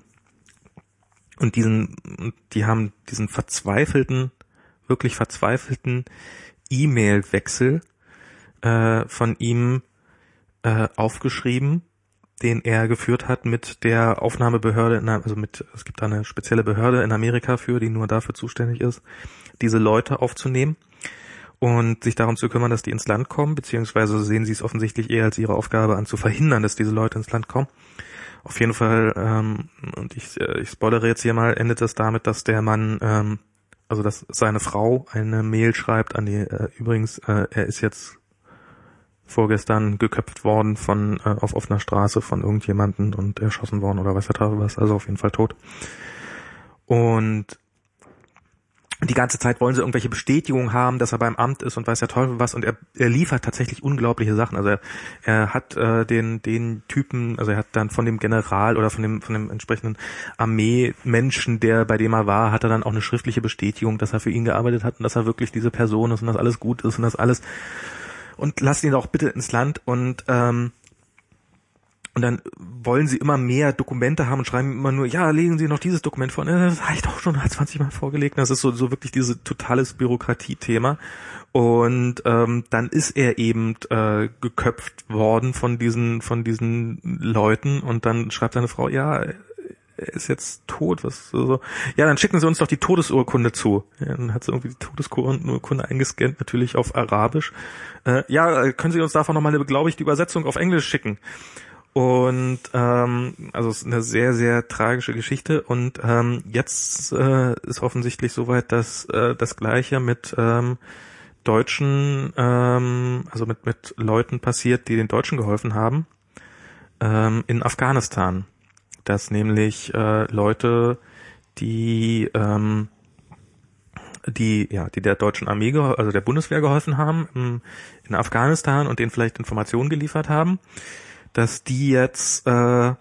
und diesen die haben diesen verzweifelten wirklich verzweifelten E-Mail-Wechsel äh, von ihm äh, aufgeschrieben, den er geführt hat mit der Aufnahmebehörde, in, also mit, es gibt da eine spezielle Behörde in Amerika für, die nur dafür zuständig ist, diese Leute aufzunehmen und sich darum zu kümmern, dass die ins Land kommen, beziehungsweise sehen sie es offensichtlich eher als ihre Aufgabe an, zu verhindern, dass diese Leute ins Land kommen. Auf jeden Fall, ähm, und ich, äh, ich spoilere jetzt hier mal, endet es damit, dass der Mann, ähm, also dass seine Frau eine Mail schreibt an die, äh, übrigens, äh, er ist jetzt vorgestern geköpft worden von äh, auf offener Straße von irgendjemanden und erschossen worden oder weiß Teufel was, also auf jeden Fall tot. Und die ganze Zeit wollen sie irgendwelche Bestätigungen haben, dass er beim Amt ist und weiß der Teufel was und er, er liefert tatsächlich unglaubliche Sachen. Also er, er hat äh, den den Typen, also er hat dann von dem General oder von dem von dem entsprechenden Armeemenschen, der bei dem er war, hat er dann auch eine schriftliche Bestätigung, dass er für ihn gearbeitet hat und dass er wirklich diese Person ist und dass alles gut ist und das alles und lasst ihn doch bitte ins Land und ähm, und dann wollen sie immer mehr Dokumente haben und schreiben immer nur, ja, legen Sie noch dieses Dokument vor. Das habe ich doch schon 20 Mal vorgelegt. Das ist so, so wirklich dieses totales Bürokratiethema. Und ähm, dann ist er eben äh, geköpft worden von diesen, von diesen Leuten und dann schreibt seine Frau, ja, ist jetzt tot. Was so, ja, dann schicken Sie uns doch die Todesurkunde zu. Ja, dann hat sie irgendwie die Todesurkunde eingescannt, natürlich auf Arabisch. Äh, ja, können Sie uns davon nochmal eine beglaubigte Übersetzung auf Englisch schicken? Und ähm, also es ist eine sehr, sehr tragische Geschichte. Und ähm, jetzt äh, ist offensichtlich soweit, dass äh, das Gleiche mit ähm, Deutschen, ähm, also mit, mit Leuten passiert, die den Deutschen geholfen haben, ähm, in Afghanistan. Dass nämlich äh, Leute, die ähm, die ja die der deutschen Armee also der Bundeswehr geholfen haben im, in Afghanistan und denen vielleicht Informationen geliefert haben dass die jetzt äh,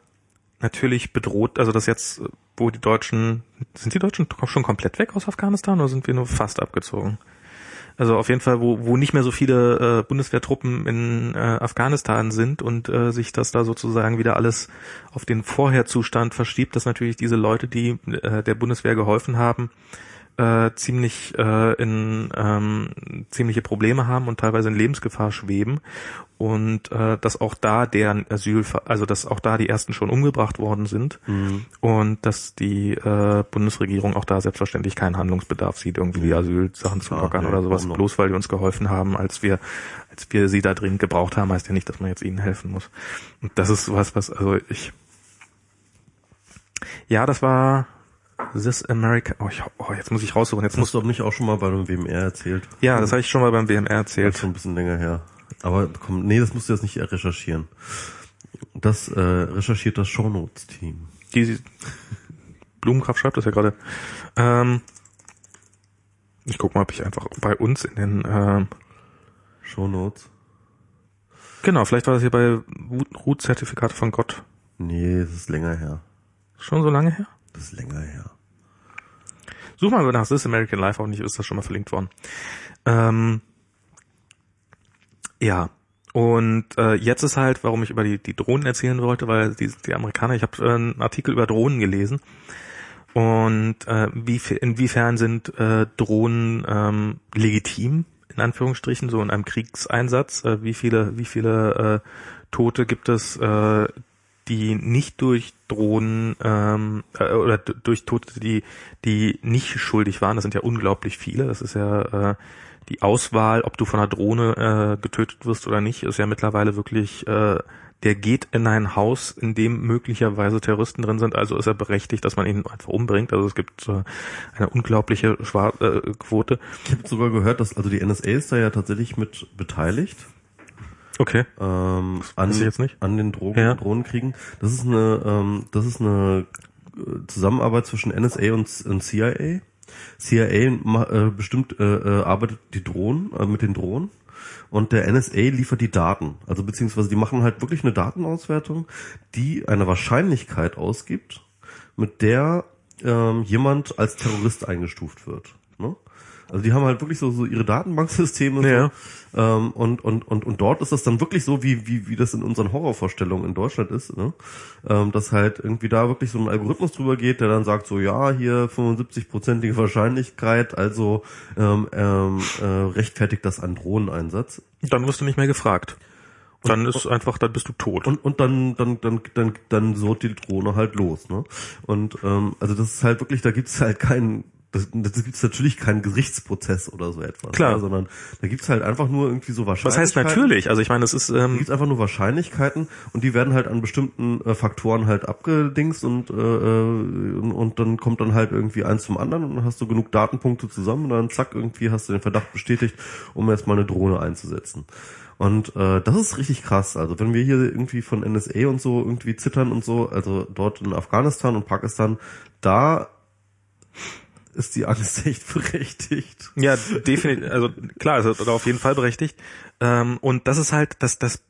natürlich bedroht, also dass jetzt, wo die Deutschen, sind die Deutschen schon komplett weg aus Afghanistan oder sind wir nur fast abgezogen? Also auf jeden Fall, wo, wo nicht mehr so viele äh, Bundeswehrtruppen in äh, Afghanistan sind und äh, sich das da sozusagen wieder alles auf den Vorherzustand verschiebt, dass natürlich diese Leute, die äh, der Bundeswehr geholfen haben, äh, ziemlich äh, in ähm, ziemliche Probleme haben und teilweise in Lebensgefahr schweben. Und äh, dass auch da deren Asyl, also dass auch da die ersten schon umgebracht worden sind. Und dass die äh, Bundesregierung auch da selbstverständlich keinen Handlungsbedarf sieht, irgendwie die Asylsachen zu Klar, lockern nee, oder sowas, bloß weil die uns geholfen haben, als wir als wir sie da dringend gebraucht haben, heißt ja nicht, dass man jetzt ihnen helfen muss. Und das ist was, was also ich ja, das war This America. Oh, ich, oh jetzt muss ich raussuchen. Jetzt Das muss hast du nicht auch schon mal bei einem WMR erzählt. ja, das habe ich schon mal beim WMR Das erzählt. ist schon ein bisschen länger her. Aber komm, nee, das musst du jetzt nicht recherchieren. Das äh, recherchiert das Shownotes-Team. Die Blumenkraft schreibt das ja gerade. Ähm, Ich guck mal, ob ich einfach bei uns in den ähm, Show Notes. Genau, vielleicht war das hier bei Root-Zertifikate von Gott. Nee, das ist länger her. Schon so lange her? Das ist länger her. Such mal nach This American Life, auch nicht ist das schon mal verlinkt worden. Ähm, ja, und äh, jetzt ist halt, warum ich über die, die Drohnen erzählen wollte, weil die, die Amerikaner, ich habe äh, einen Artikel über Drohnen gelesen und äh, wie, inwiefern sind äh, Drohnen ähm, legitim in Anführungsstrichen so in einem Kriegseinsatz? Äh, wie viele wie viele äh, Tote gibt es, äh, die nicht durch Drohnen ähm, äh, oder durch Tote, die die nicht schuldig waren? Das sind ja unglaublich viele. Das ist ja äh, die Auswahl, ob du von einer Drohne äh, getötet wirst oder nicht, ist ja mittlerweile wirklich, äh, der geht in ein Haus, in dem möglicherweise Terroristen drin sind, also ist er berechtigt, dass man ihn einfach umbringt. Also es gibt äh, eine unglaubliche Schwar äh, Quote. Ich habe sogar gehört, dass also die NSA ist da ja tatsächlich mit beteiligt. Okay. Ähm, an, ich jetzt nicht. an den Drogen, Ja. Drohnenkriegen. Das ist eine, ähm, das ist eine äh, Zusammenarbeit zwischen NSA und, und CIA. CIA ma- äh, bestimmt äh, äh, arbeitet die Drohnen äh, mit den Drohnen und der NSA liefert die Daten. Also beziehungsweise die machen halt wirklich eine Datenauswertung, die eine Wahrscheinlichkeit ausgibt, mit der ähm, jemand als Terrorist eingestuft wird. Also die haben halt wirklich so, so ihre Datenbanksysteme Ja. so, ähm, und, und, und, und dort ist das dann wirklich so, wie, wie, wie das in unseren Horrorvorstellungen in Deutschland ist, ne? ähm, dass halt irgendwie da wirklich so ein Algorithmus drüber geht, der dann sagt so, ja, hier 75-prozentige Wahrscheinlichkeit, also ähm, ähm, äh, rechtfertigt das einen Drohneneinsatz. Dann wirst du nicht mehr gefragt. Dann ist einfach, dann bist du tot. Und, und dann, dann, dann, dann, dann sort die Drohne halt los, ne? Und ähm, also das ist halt wirklich, da gibt's halt keinen, das, das gibt's natürlich keinen Gerichtsprozess oder so etwas. Klar. Ne? Sondern da gibt's halt einfach nur irgendwie so Was Wahrscheinlichkeiten. heißt natürlich? Also ich meine, es ist Da ähm, gibt's einfach nur Wahrscheinlichkeiten und die werden halt an bestimmten äh, Faktoren halt abgedingst und, äh, äh, und, und dann kommt dann halt irgendwie eins zum anderen und dann hast du genug Datenpunkte zusammen und dann zack, irgendwie hast du den Verdacht bestätigt, um jetzt mal eine Drohne einzusetzen. Und äh, das ist richtig krass. Also wenn wir hier irgendwie von NSA und so irgendwie zittern und so, also dort in Afghanistan und Pakistan, da ist die Angst echt berechtigt. Ja, definitiv, also klar, ist auf jeden Fall berechtigt. Ähm, und das ist halt, das, das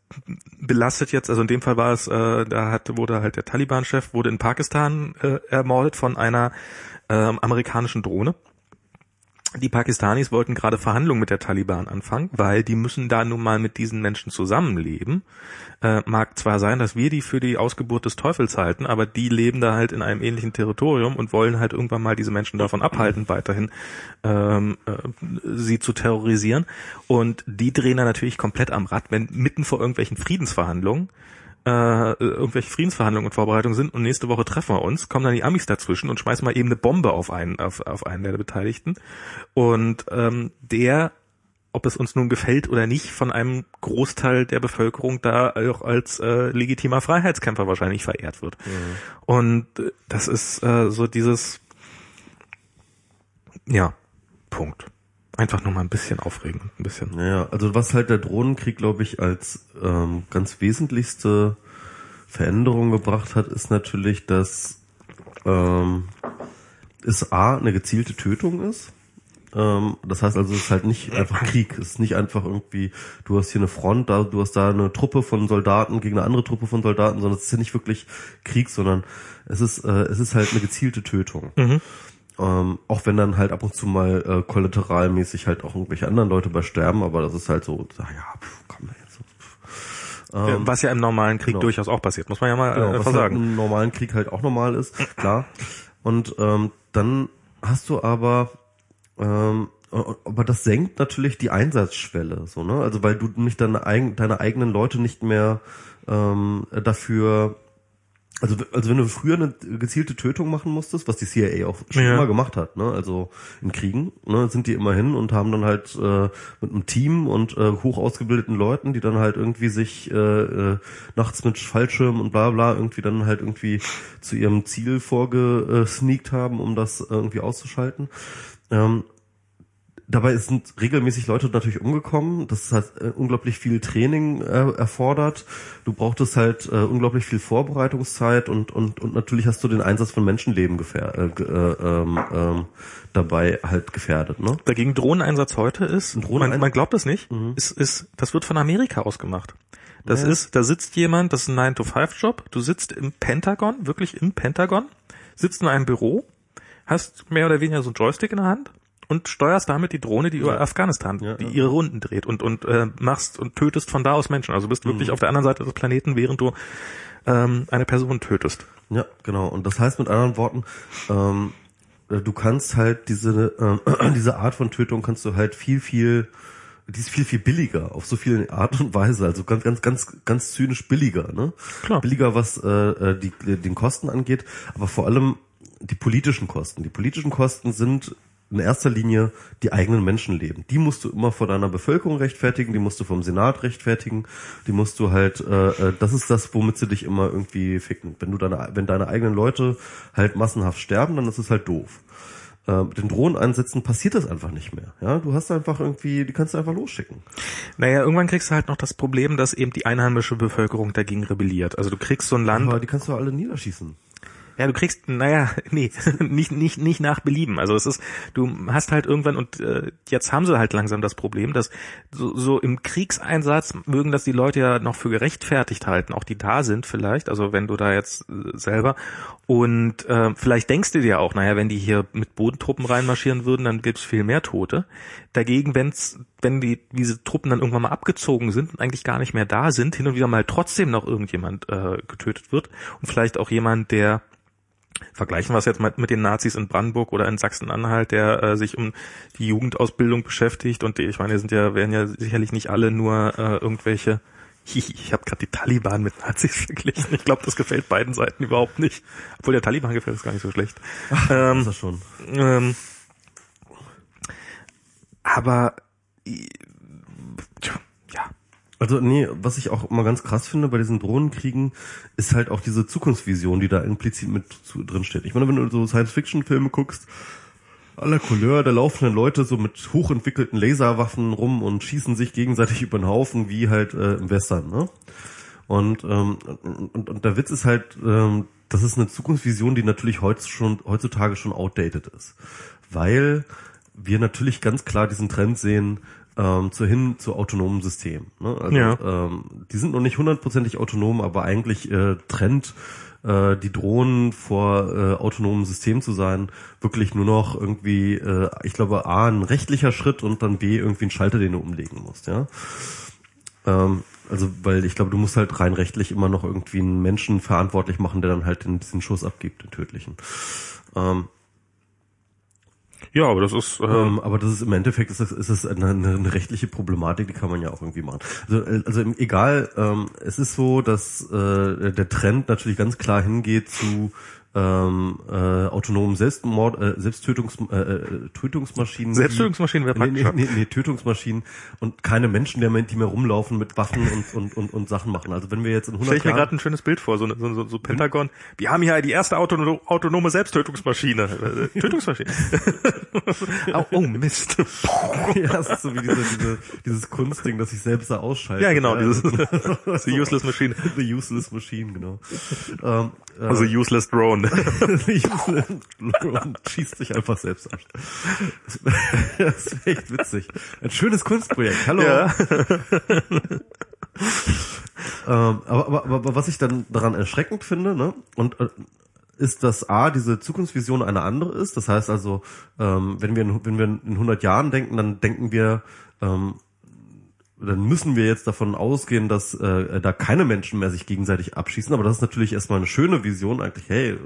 belastet jetzt, also in dem Fall war es, äh, da hat, wurde halt der Taliban-Chef, wurde in Pakistan äh, ermordet von einer ähm, amerikanischen Drohne. Die Pakistanis wollten gerade Verhandlungen mit der Taliban anfangen, weil die müssen da nun mal mit diesen Menschen zusammenleben. Äh, mag zwar sein, dass wir die für die Ausgeburt des Teufels halten, aber die leben da halt in einem ähnlichen Territorium und wollen halt irgendwann mal diese Menschen davon abhalten, weiterhin ähm, äh, sie zu terrorisieren. Und die drehen da natürlich komplett am Rad, wenn mitten vor irgendwelchen Friedensverhandlungen äh, irgendwelche Friedensverhandlungen und Vorbereitungen sind und nächste Woche treffen wir uns, kommen dann die Amis dazwischen und schmeißen mal eben eine Bombe auf einen, auf, auf einen der Beteiligten. Und ähm, der, ob es uns nun gefällt oder nicht, von einem Großteil der Bevölkerung da auch als äh, legitimer Freiheitskämpfer wahrscheinlich verehrt wird. Und äh, das ist äh, so dieses, ja, Punkt. Einfach nur mal ein bisschen aufregen, ein bisschen. Naja, also was halt der Drohnenkrieg, glaube ich, als ähm, ganz wesentlichste Veränderung gebracht hat, ist natürlich, dass ähm, es A, eine gezielte Tötung ist. Ähm, das heißt also, es ist halt nicht einfach Krieg. Es ist nicht einfach irgendwie, du hast hier eine Front, da, du hast da eine Truppe von Soldaten gegen eine andere Truppe von Soldaten, sondern es ist ja nicht wirklich Krieg, sondern es ist, äh, es ist halt eine gezielte Tötung. Ähm, auch wenn dann halt ab und zu mal äh, kollateralmäßig halt auch irgendwelche anderen Leute bei sterben, aber das ist halt so, ja, pf, komm jetzt. Pf. Ähm, Was ja im normalen Krieg genau. durchaus auch passiert, muss man ja mal genau, äh, was einfach halt sagen. im normalen Krieg halt auch normal ist, klar. Und ähm, dann hast du aber ähm, aber das senkt natürlich die Einsatzschwelle, so ne? Also weil du nicht deine, eigen, deine eigenen Leute nicht mehr ähm, dafür also, also wenn du früher eine gezielte Tötung machen musstest, was die CIA auch schon Ja. immer gemacht hat, ne, also in Kriegen, ne, sind die immer hin und haben dann halt äh, mit einem Team und äh, hoch ausgebildeten Leuten, die dann halt irgendwie sich äh, äh, nachts mit Fallschirm und bla bla irgendwie dann halt irgendwie zu ihrem Ziel vorgesneakt haben, um das irgendwie auszuschalten. Ähm, Dabei sind regelmäßig Leute natürlich umgekommen. Das hat äh, unglaublich viel Training äh, erfordert. Du brauchtest halt äh, unglaublich viel Vorbereitungszeit und und und natürlich hast du den Einsatz von Menschenleben gefähr äh, äh, ähm, ähm, dabei halt gefährdet. Ne? Dagegen Drohneneinsatz heute ist, man, man glaubt das nicht, Mhm. ist, ist, das wird von Amerika aus gemacht. Das Ja. ist, da sitzt jemand, das ist ein 9-to-5-Job, du sitzt im Pentagon, wirklich im Pentagon, sitzt in einem Büro, hast mehr oder weniger so einen Joystick in der Hand und steuerst damit die Drohne, die über Afghanistan, Ja, die ja. ihre Runden dreht und, und äh, machst und tötest von da aus Menschen. Also bist wirklich Mhm. auf der anderen Seite des Planeten, während du ähm, eine Person tötest. Ja, genau. Und das heißt mit anderen Worten, ähm, äh, du kannst halt diese ähm, diese Art von Tötung kannst du halt viel viel die ist viel viel billiger auf so viele Art und Weise, also ganz ganz ganz ganz zynisch billiger, ne? Klar. Billiger was äh, äh, die den Kosten angeht, aber vor allem die politischen Kosten. Die politischen Kosten sind in erster Linie die eigenen Menschenleben. Die musst du immer vor deiner Bevölkerung rechtfertigen, die musst du vom Senat rechtfertigen, die musst du halt, äh, äh, das ist das, womit sie dich immer irgendwie ficken. Wenn du deine, wenn deine eigenen Leute halt massenhaft sterben, dann ist es halt doof. Äh, mit den Drohneneinsätzen passiert das einfach nicht mehr. Ja, du hast einfach irgendwie, die kannst du einfach losschicken. Naja, irgendwann kriegst du halt noch das Problem, dass eben die einheimische Bevölkerung dagegen rebelliert. Also du kriegst so ein Land, Aber die kannst du alle niederschießen. Ja, du kriegst, naja, nee, nicht, nicht, nicht nach Belieben. Also es ist, du hast halt irgendwann, und äh, jetzt haben sie halt langsam das Problem, dass so, so im Kriegseinsatz mögen das die Leute ja noch für gerechtfertigt halten, auch die da sind vielleicht, also wenn du da jetzt äh, selber. Und äh, vielleicht denkst du dir auch, naja, wenn die hier mit Bodentruppen reinmarschieren würden, dann gibt's viel mehr Tote. Dagegen, wenn's, wenn die diese Truppen dann irgendwann mal abgezogen sind und eigentlich gar nicht mehr da sind, hin und wieder mal trotzdem noch irgendjemand äh, getötet wird und vielleicht auch jemand, der Vergleichen wir es jetzt mal mit den Nazis in Brandenburg oder in Sachsen-Anhalt, der äh, sich um die Jugendausbildung beschäftigt und die, ich meine, sind ja werden ja sicherlich nicht alle nur äh, irgendwelche. Ich habe gerade die Taliban mit Nazis verglichen. Ich glaube, das gefällt beiden Seiten überhaupt nicht. Obwohl der Taliban gefällt es gar nicht so schlecht. Das Ähm, ist das schon. ähm, aber tja, ja, Also nee, was ich auch immer ganz krass finde bei diesen Drohnenkriegen, ist halt auch diese Zukunftsvision, die da implizit mit drin steht. Ich meine, wenn du so Science-Fiction-Filme guckst, la Couleur, da laufen dann Leute so mit hochentwickelten Laserwaffen rum und schießen sich gegenseitig über den Haufen, wie halt äh, im Western, ne? Und, ähm, und, und der Witz ist halt, ähm, das ist eine Zukunftsvision, die natürlich heutz schon, heutzutage schon outdated ist. Weil wir natürlich ganz klar diesen Trend sehen, ähm, zu hin zu autonomen Systemen. Ne? Also, Ja. ähm, die sind noch nicht hundertprozentig autonom, aber eigentlich äh, trennt äh, die Drohnen vor äh, autonomen Systemen zu sein, wirklich nur noch irgendwie, äh, ich glaube, A, ein rechtlicher Schritt und dann B, irgendwie ein Schalter, den du umlegen musst, ja. Ähm, also, weil ich glaube, du musst halt rein rechtlich immer noch irgendwie einen Menschen verantwortlich machen, der dann halt den, diesen Schuss abgibt, den tödlichen. Ähm, ja, aber das ist äh, ähm, aber das ist im Endeffekt ist das, ist das eine, eine, rechtliche Problematik, die kann man ja auch irgendwie machen. Also, äh, also egal, ähm, es ist so, dass äh, der Trend natürlich ganz klar hingeht zu ähm, äh, autonomen Selbstmord, äh, Selbsttötungs, äh, äh, Tötungsmaschinen. Selbsttötungsmaschinen wäre Nee, nee, nee, nee, Tötungsmaschinen und keine Menschen, die mehr, die mehr rumlaufen mit Waffen und, und, und, und Sachen machen. Also wenn wir jetzt in 100 Stell ich mir gerade ein schönes Bild vor, so, so, so, so Pentagon. Wir haben hier die erste autono autonome Selbsttötungsmaschine. Äh, Tötungsmaschine. oh, oh, Mist. ja, das ist so wie diese, diese, dieses Kunstding, das sich selbst da ausschaltet. Ja, genau, dieses the useless machine. The Useless Machine, genau. Ähm, äh, Also useless drone. Useless und schießt sich einfach selbst ab. Das ist echt witzig. Ein schönes Kunstprojekt. Hallo. Ja. Ähm, aber, aber, aber, aber was ich dann daran erschreckend finde, ne, und äh, ist, dass A, diese Zukunftsvision eine andere ist. Das heißt also, ähm, wenn wir in, wenn wir in 100 Jahren denken, dann denken wir, ähm, dann müssen wir jetzt davon ausgehen, dass äh, da keine Menschen mehr sich gegenseitig abschießen. Aber das ist natürlich erstmal eine schöne Vision eigentlich. Hey, äh,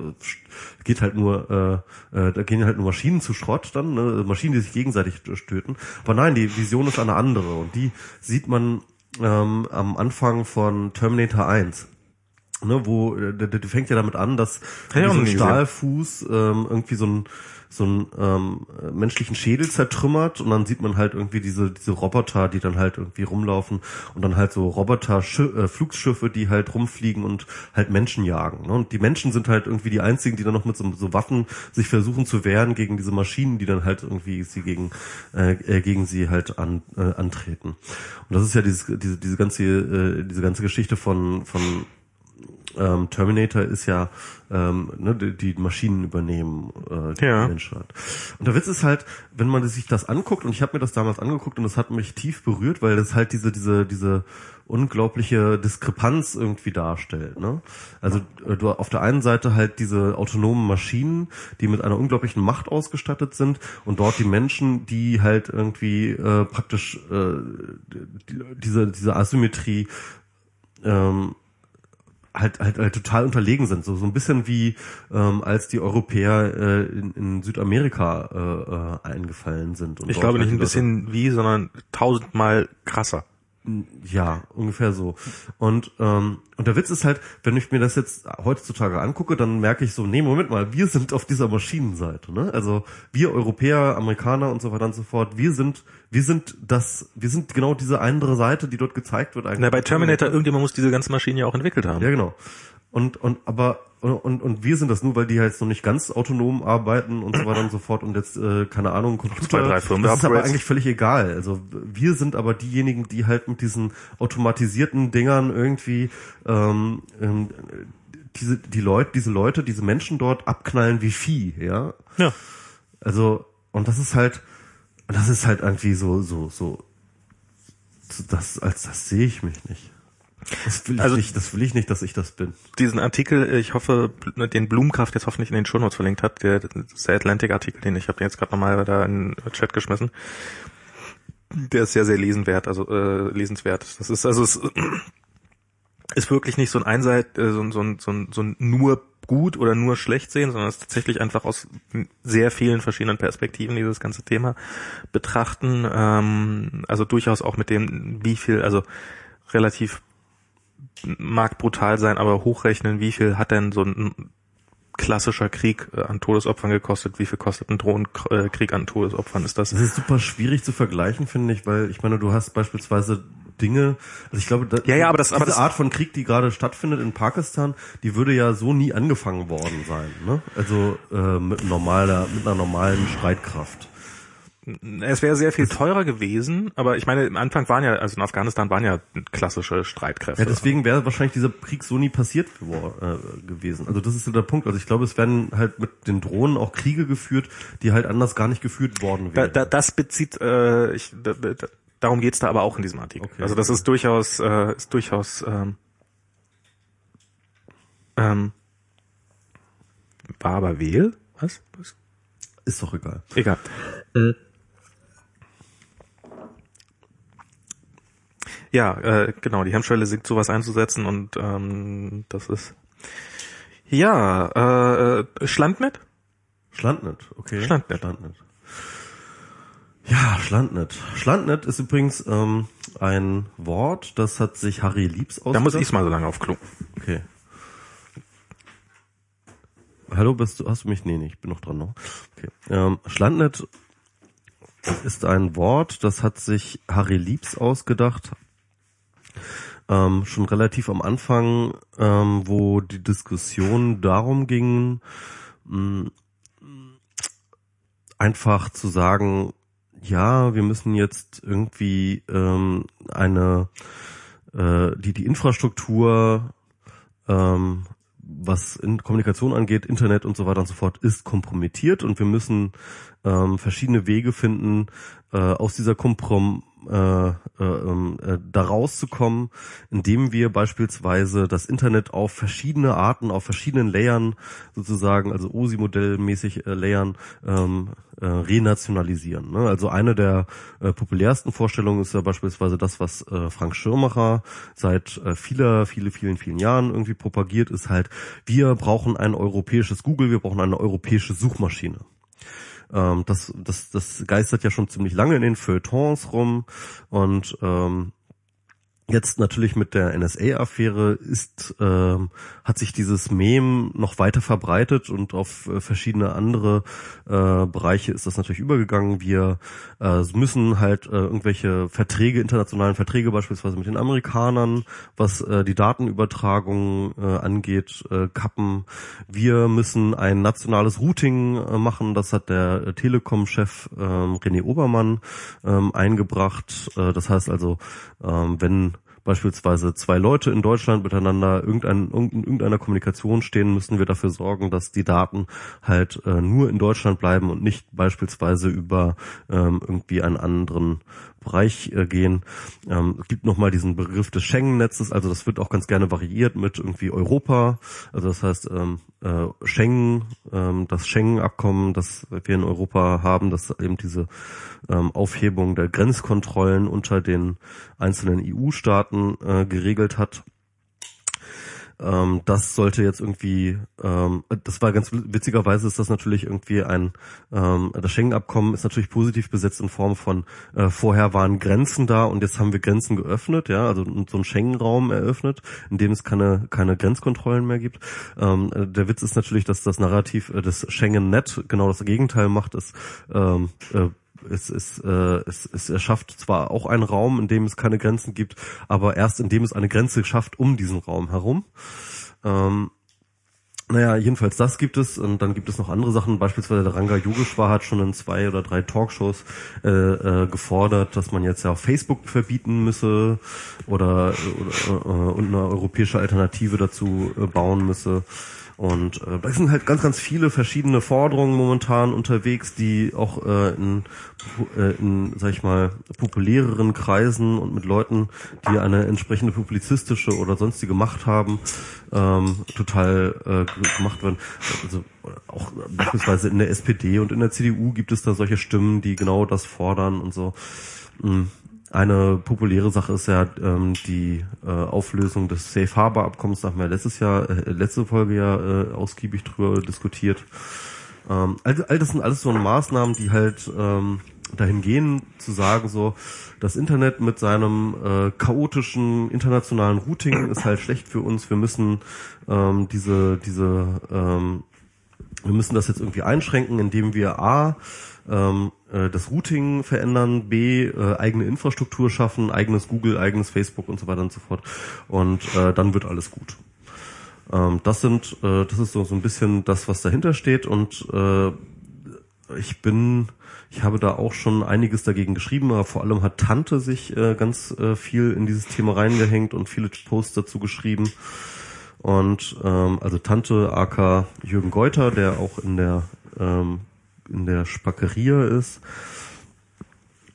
geht halt nur, äh, äh, da gehen halt nur Maschinen zu Schrott dann, ne? Maschinen, die sich gegenseitig töten. Aber nein, die Vision ist eine andere und die sieht man ähm, am Anfang von Terminator 1. ne, wo äh, der, der fängt ja damit an, dass so ein Stahlfuß ähm, irgendwie so ein so einen ähm, äh, menschlichen Schädel zertrümmert und dann sieht man halt irgendwie diese diese Roboter, die dann halt irgendwie rumlaufen und dann halt so Roboter äh, Flugschiffe, die halt rumfliegen und halt Menschen jagen. Ne? Und die Menschen sind halt irgendwie die einzigen, die dann noch mit so, so Waffen sich versuchen zu wehren gegen diese Maschinen, die dann halt irgendwie sie gegen äh, äh, gegen sie halt an, äh, antreten. Und das ist ja dieses, diese diese ganze äh, diese ganze Geschichte von von ähm, Terminator ist ja ähm, ne, die, Maschinen übernehmen äh, die Ja. Menschheit. Und der Witz ist halt, wenn man sich das anguckt, und ich habe mir das damals angeguckt und das hat mich tief berührt, weil das halt diese diese diese unglaubliche Diskrepanz irgendwie darstellt. Ne? Also äh, du auf der einen Seite halt diese autonomen Maschinen, die mit einer unglaublichen Macht ausgestattet sind und dort die Menschen, die halt irgendwie äh, praktisch äh, die, diese diese Asymmetrie ähm, halt, halt, halt total unterlegen sind. So, so ein bisschen wie ähm, als die Europäer äh, in, in Südamerika äh, äh, eingefallen sind. Und Ich glaube halt nicht ein die bisschen wie, sondern tausendmal krasser. Ja, ungefähr so. Und ähm, und der Witz ist halt, wenn ich mir das jetzt heutzutage angucke, dann merke ich so, nee, Moment mal, wir sind auf dieser Maschinenseite, ne? Also wir Europäer, Amerikaner und so weiter und so fort, wir sind, wir sind das, wir sind genau diese andere Seite, die dort gezeigt wird eigentlich. Na, bei Terminator, irgendjemand muss diese ganze Maschine ja auch entwickelt haben. Ja, genau. Und, und, aber, und, und wir sind das nur, weil die halt noch nicht ganz autonom arbeiten und so weiter und so fort und jetzt, äh, keine Ahnung, Computer. Zwei, drei das ist aber eigentlich völlig egal. Also wir sind aber diejenigen, die halt mit diesen automatisierten Dingern irgendwie, ähm, ähm, diese, die Leute, diese Leute, diese Menschen dort abknallen wie Vieh, ja. Ja. Also, und das ist halt, das ist halt irgendwie so, so, so, so das, als das sehe ich mich nicht. Das will ich Also- nicht, das will ich nicht, dass ich das bin. Diesen Artikel, ich hoffe, den Blumkraft jetzt hoffentlich in den Shownotes verlinkt hat, der, der Atlantic-Artikel, den ich habe den jetzt gerade nochmal da in den Chat geschmissen. Der ist sehr, sehr lesenwert, also äh, lesenswert. Das ist also es ist wirklich nicht so ein Einseit, äh, so, ein- so, ein- so, ein- so ein nur gut oder nur schlecht sehen, sondern es ist tatsächlich einfach aus sehr vielen verschiedenen Perspektiven dieses ganze Thema betrachten. Ähm, also durchaus auch mit dem, wie viel, also relativ mag brutal sein, aber hochrechnen, wie viel hat denn so ein klassischer Krieg äh, an Todesopfern gekostet, wie viel kostet ein Drohnenkrieg an Todesopfern ist das? Das ist super schwierig zu vergleichen, finde ich, weil ich meine, du hast beispielsweise Dinge, also ich glaube, da, Ja, ja, aber das- diese aber das- Art von Krieg, die gerade stattfindet in Pakistan, die würde ja so nie angefangen worden sein, ne? Also äh, mit normaler, mit einer normalen Streitkraft. Es wäre sehr viel teurer gewesen, aber ich meine, im Anfang waren ja, also in Afghanistan waren ja klassische Streitkräfte. Ja, deswegen wäre wahrscheinlich dieser Krieg so nie passiert äh, gewesen. Also das ist so der Punkt. Also ich glaube, es werden halt mit den Drohnen auch Kriege geführt, die halt anders gar nicht geführt worden da, wären. da, das bezieht, äh, ich, da, da, darum geht's da aber auch in diesem Artikel. Okay. Also das ist durchaus, äh, ist durchaus, ähm, ähm, war aber Wehl? Was? Was? ist doch egal. Egal. Ja, äh, genau, die Hemmschwelle sinkt, sowas einzusetzen und ähm, das ist ja äh, Schlandnet? Schlandnet, okay. Schlandnet. Schlandnet. Ja, Schlandnet. Schlandnet ist übrigens ähm, ein Wort, das hat sich Harry Liebs ausgedacht. Da muss ich's mal so lange aufklucken. Okay. Hallo, bist du, hast du mich? Nee, nee, ich bin noch dran noch. Okay. Ähm, Schlandnet ist ein Wort, das hat sich Harry Liebs ausgedacht. Ähm, schon relativ am Anfang, ähm, wo die Diskussion darum ging, mh, einfach zu sagen, ja, wir müssen jetzt irgendwie ähm, eine äh, die die Infrastruktur ähm, was in Kommunikation angeht, Internet und so weiter und so fort, ist kompromittiert und wir müssen ähm, verschiedene Wege finden, äh, aus dieser Komprom äh, äh, ähm, äh, da rauszukommen, indem wir beispielsweise das Internet auf verschiedene Arten, auf verschiedenen Layern sozusagen, also OSI-Modellmäßig äh, Layern ähm, äh, renationalisieren. Ne? Also eine der äh, populärsten Vorstellungen ist ja beispielsweise das, was äh, Frank Schirmacher seit äh, vieler, viele, vielen, vielen Jahren irgendwie propagiert, ist halt, wir brauchen ein europäisches Google, wir brauchen eine europäische Suchmaschine. Ähm, das, das, das geistert ja schon ziemlich lange in den Feuilletons rum. Und ähm, Jetzt natürlich mit der NSA-Affäre ist ähm, hat sich dieses Mem noch weiter verbreitet und auf äh, verschiedene andere äh, Bereiche ist das natürlich übergegangen. Wir äh, müssen halt äh, irgendwelche Verträge, internationalen Verträge beispielsweise mit den Amerikanern, was äh, die Datenübertragung äh, angeht, äh, kappen. Wir müssen ein nationales Routing äh, machen. Das hat der äh, Telekom-Chef äh, René Obermann äh, eingebracht. Äh, das heißt also, äh, wenn beispielsweise zwei Leute in Deutschland miteinander irgendein, in irgendeiner Kommunikation stehen, müssen wir dafür sorgen, dass die Daten halt äh, nur in Deutschland bleiben und nicht beispielsweise über ähm, irgendwie einen anderen Bereich äh, gehen. Ähm, es gibt nochmal diesen Begriff des Schengen-Netzes, also das wird auch ganz gerne variiert mit irgendwie Europa. Also das heißt ähm, äh, Schengen, ähm, das Schengen-Abkommen, das wir in Europa haben, das eben diese ähm, Aufhebung der Grenzkontrollen unter den einzelnen EU-Staaten äh, geregelt hat. Ähm, das sollte jetzt irgendwie, ähm, das war ganz witzigerweise ist das natürlich irgendwie ein, ähm, das Schengen-Abkommen ist natürlich positiv besetzt in Form von äh, vorher waren Grenzen da und jetzt haben wir Grenzen geöffnet, ja, also so einen Schengen-Raum eröffnet, in dem es keine keine Grenzkontrollen mehr gibt. Ähm, der Witz ist natürlich, dass das Narrativ äh, des Schengen-Net genau das Gegenteil macht, ist ähm, äh, es, es, äh, es, es erschafft zwar auch einen Raum, in dem es keine Grenzen gibt, aber erst in dem es eine Grenze schafft um diesen Raum herum. Ähm, naja, jedenfalls das gibt es und dann gibt es noch andere Sachen. Beispielsweise der Ranga Yogeshwar hat schon in zwei oder drei Talkshows äh, äh, gefordert, dass man jetzt ja auf Facebook verbieten müsse oder, oder äh, und eine europäische Alternative dazu äh, bauen müsse. Und äh, da sind halt ganz, ganz viele verschiedene Forderungen momentan unterwegs, die auch äh, in, äh, in, sag ich mal, populäreren Kreisen und mit Leuten, die eine entsprechende publizistische oder sonstige Macht haben, ähm, total äh, gemacht werden. Also auch beispielsweise in der SPD und in der CDU gibt es da solche Stimmen, die genau das fordern und so. Mhm. Eine populäre Sache ist ja ähm, die äh, Auflösung des Safe Harbor Abkommens. Da haben wir letztes Jahr, äh, letzte Folge ja äh, ausgiebig drüber diskutiert. Ähm, all, all das sind alles so Maßnahmen, die halt ähm, dahin gehen, zu sagen so, das Internet mit seinem äh, chaotischen internationalen Routing ist halt schlecht für uns. Wir müssen ähm, diese, diese, ähm, wir müssen das jetzt irgendwie einschränken, indem wir a ähm, äh, das Routing verändern, B, äh, eigene Infrastruktur schaffen, eigenes Google, eigenes Facebook und so weiter und so fort. Und äh, dann wird alles gut. Ähm, das sind, äh, das ist so, so ein bisschen das, was dahinter steht und äh, ich bin, ich habe da auch schon einiges dagegen geschrieben, aber vor allem hat Tante sich äh, ganz äh, viel in dieses Thema reingehängt und viele Posts dazu geschrieben. Und ähm, also Tante AK Jürgen Geuter, der auch in der ähm, in der Spackeria ist.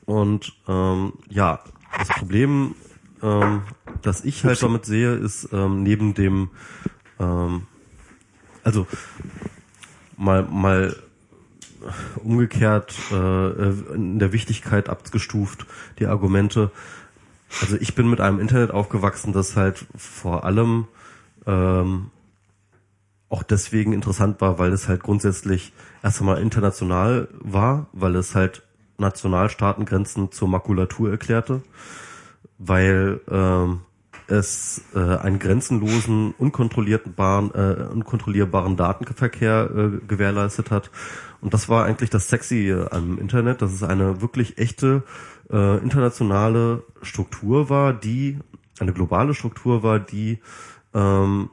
Und ähm, ja, das Problem, ähm, das ich halt damit sehe, ist ähm, neben dem, ähm, also mal mal umgekehrt äh, in der Wichtigkeit abgestuft die Argumente. Also ich bin mit einem Internet aufgewachsen, das halt vor allem ähm, auch deswegen interessant war, weil es halt grundsätzlich erst einmal international war, weil es halt Nationalstaatengrenzen zur Makulatur erklärte, weil ähm, es äh, einen grenzenlosen, unkontrollierbaren, äh, unkontrollierbaren Datenverkehr äh, gewährleistet hat. Und das war eigentlich das Sexy am Internet, dass es eine wirklich echte äh, internationale Struktur war, die eine globale Struktur war, die ähm,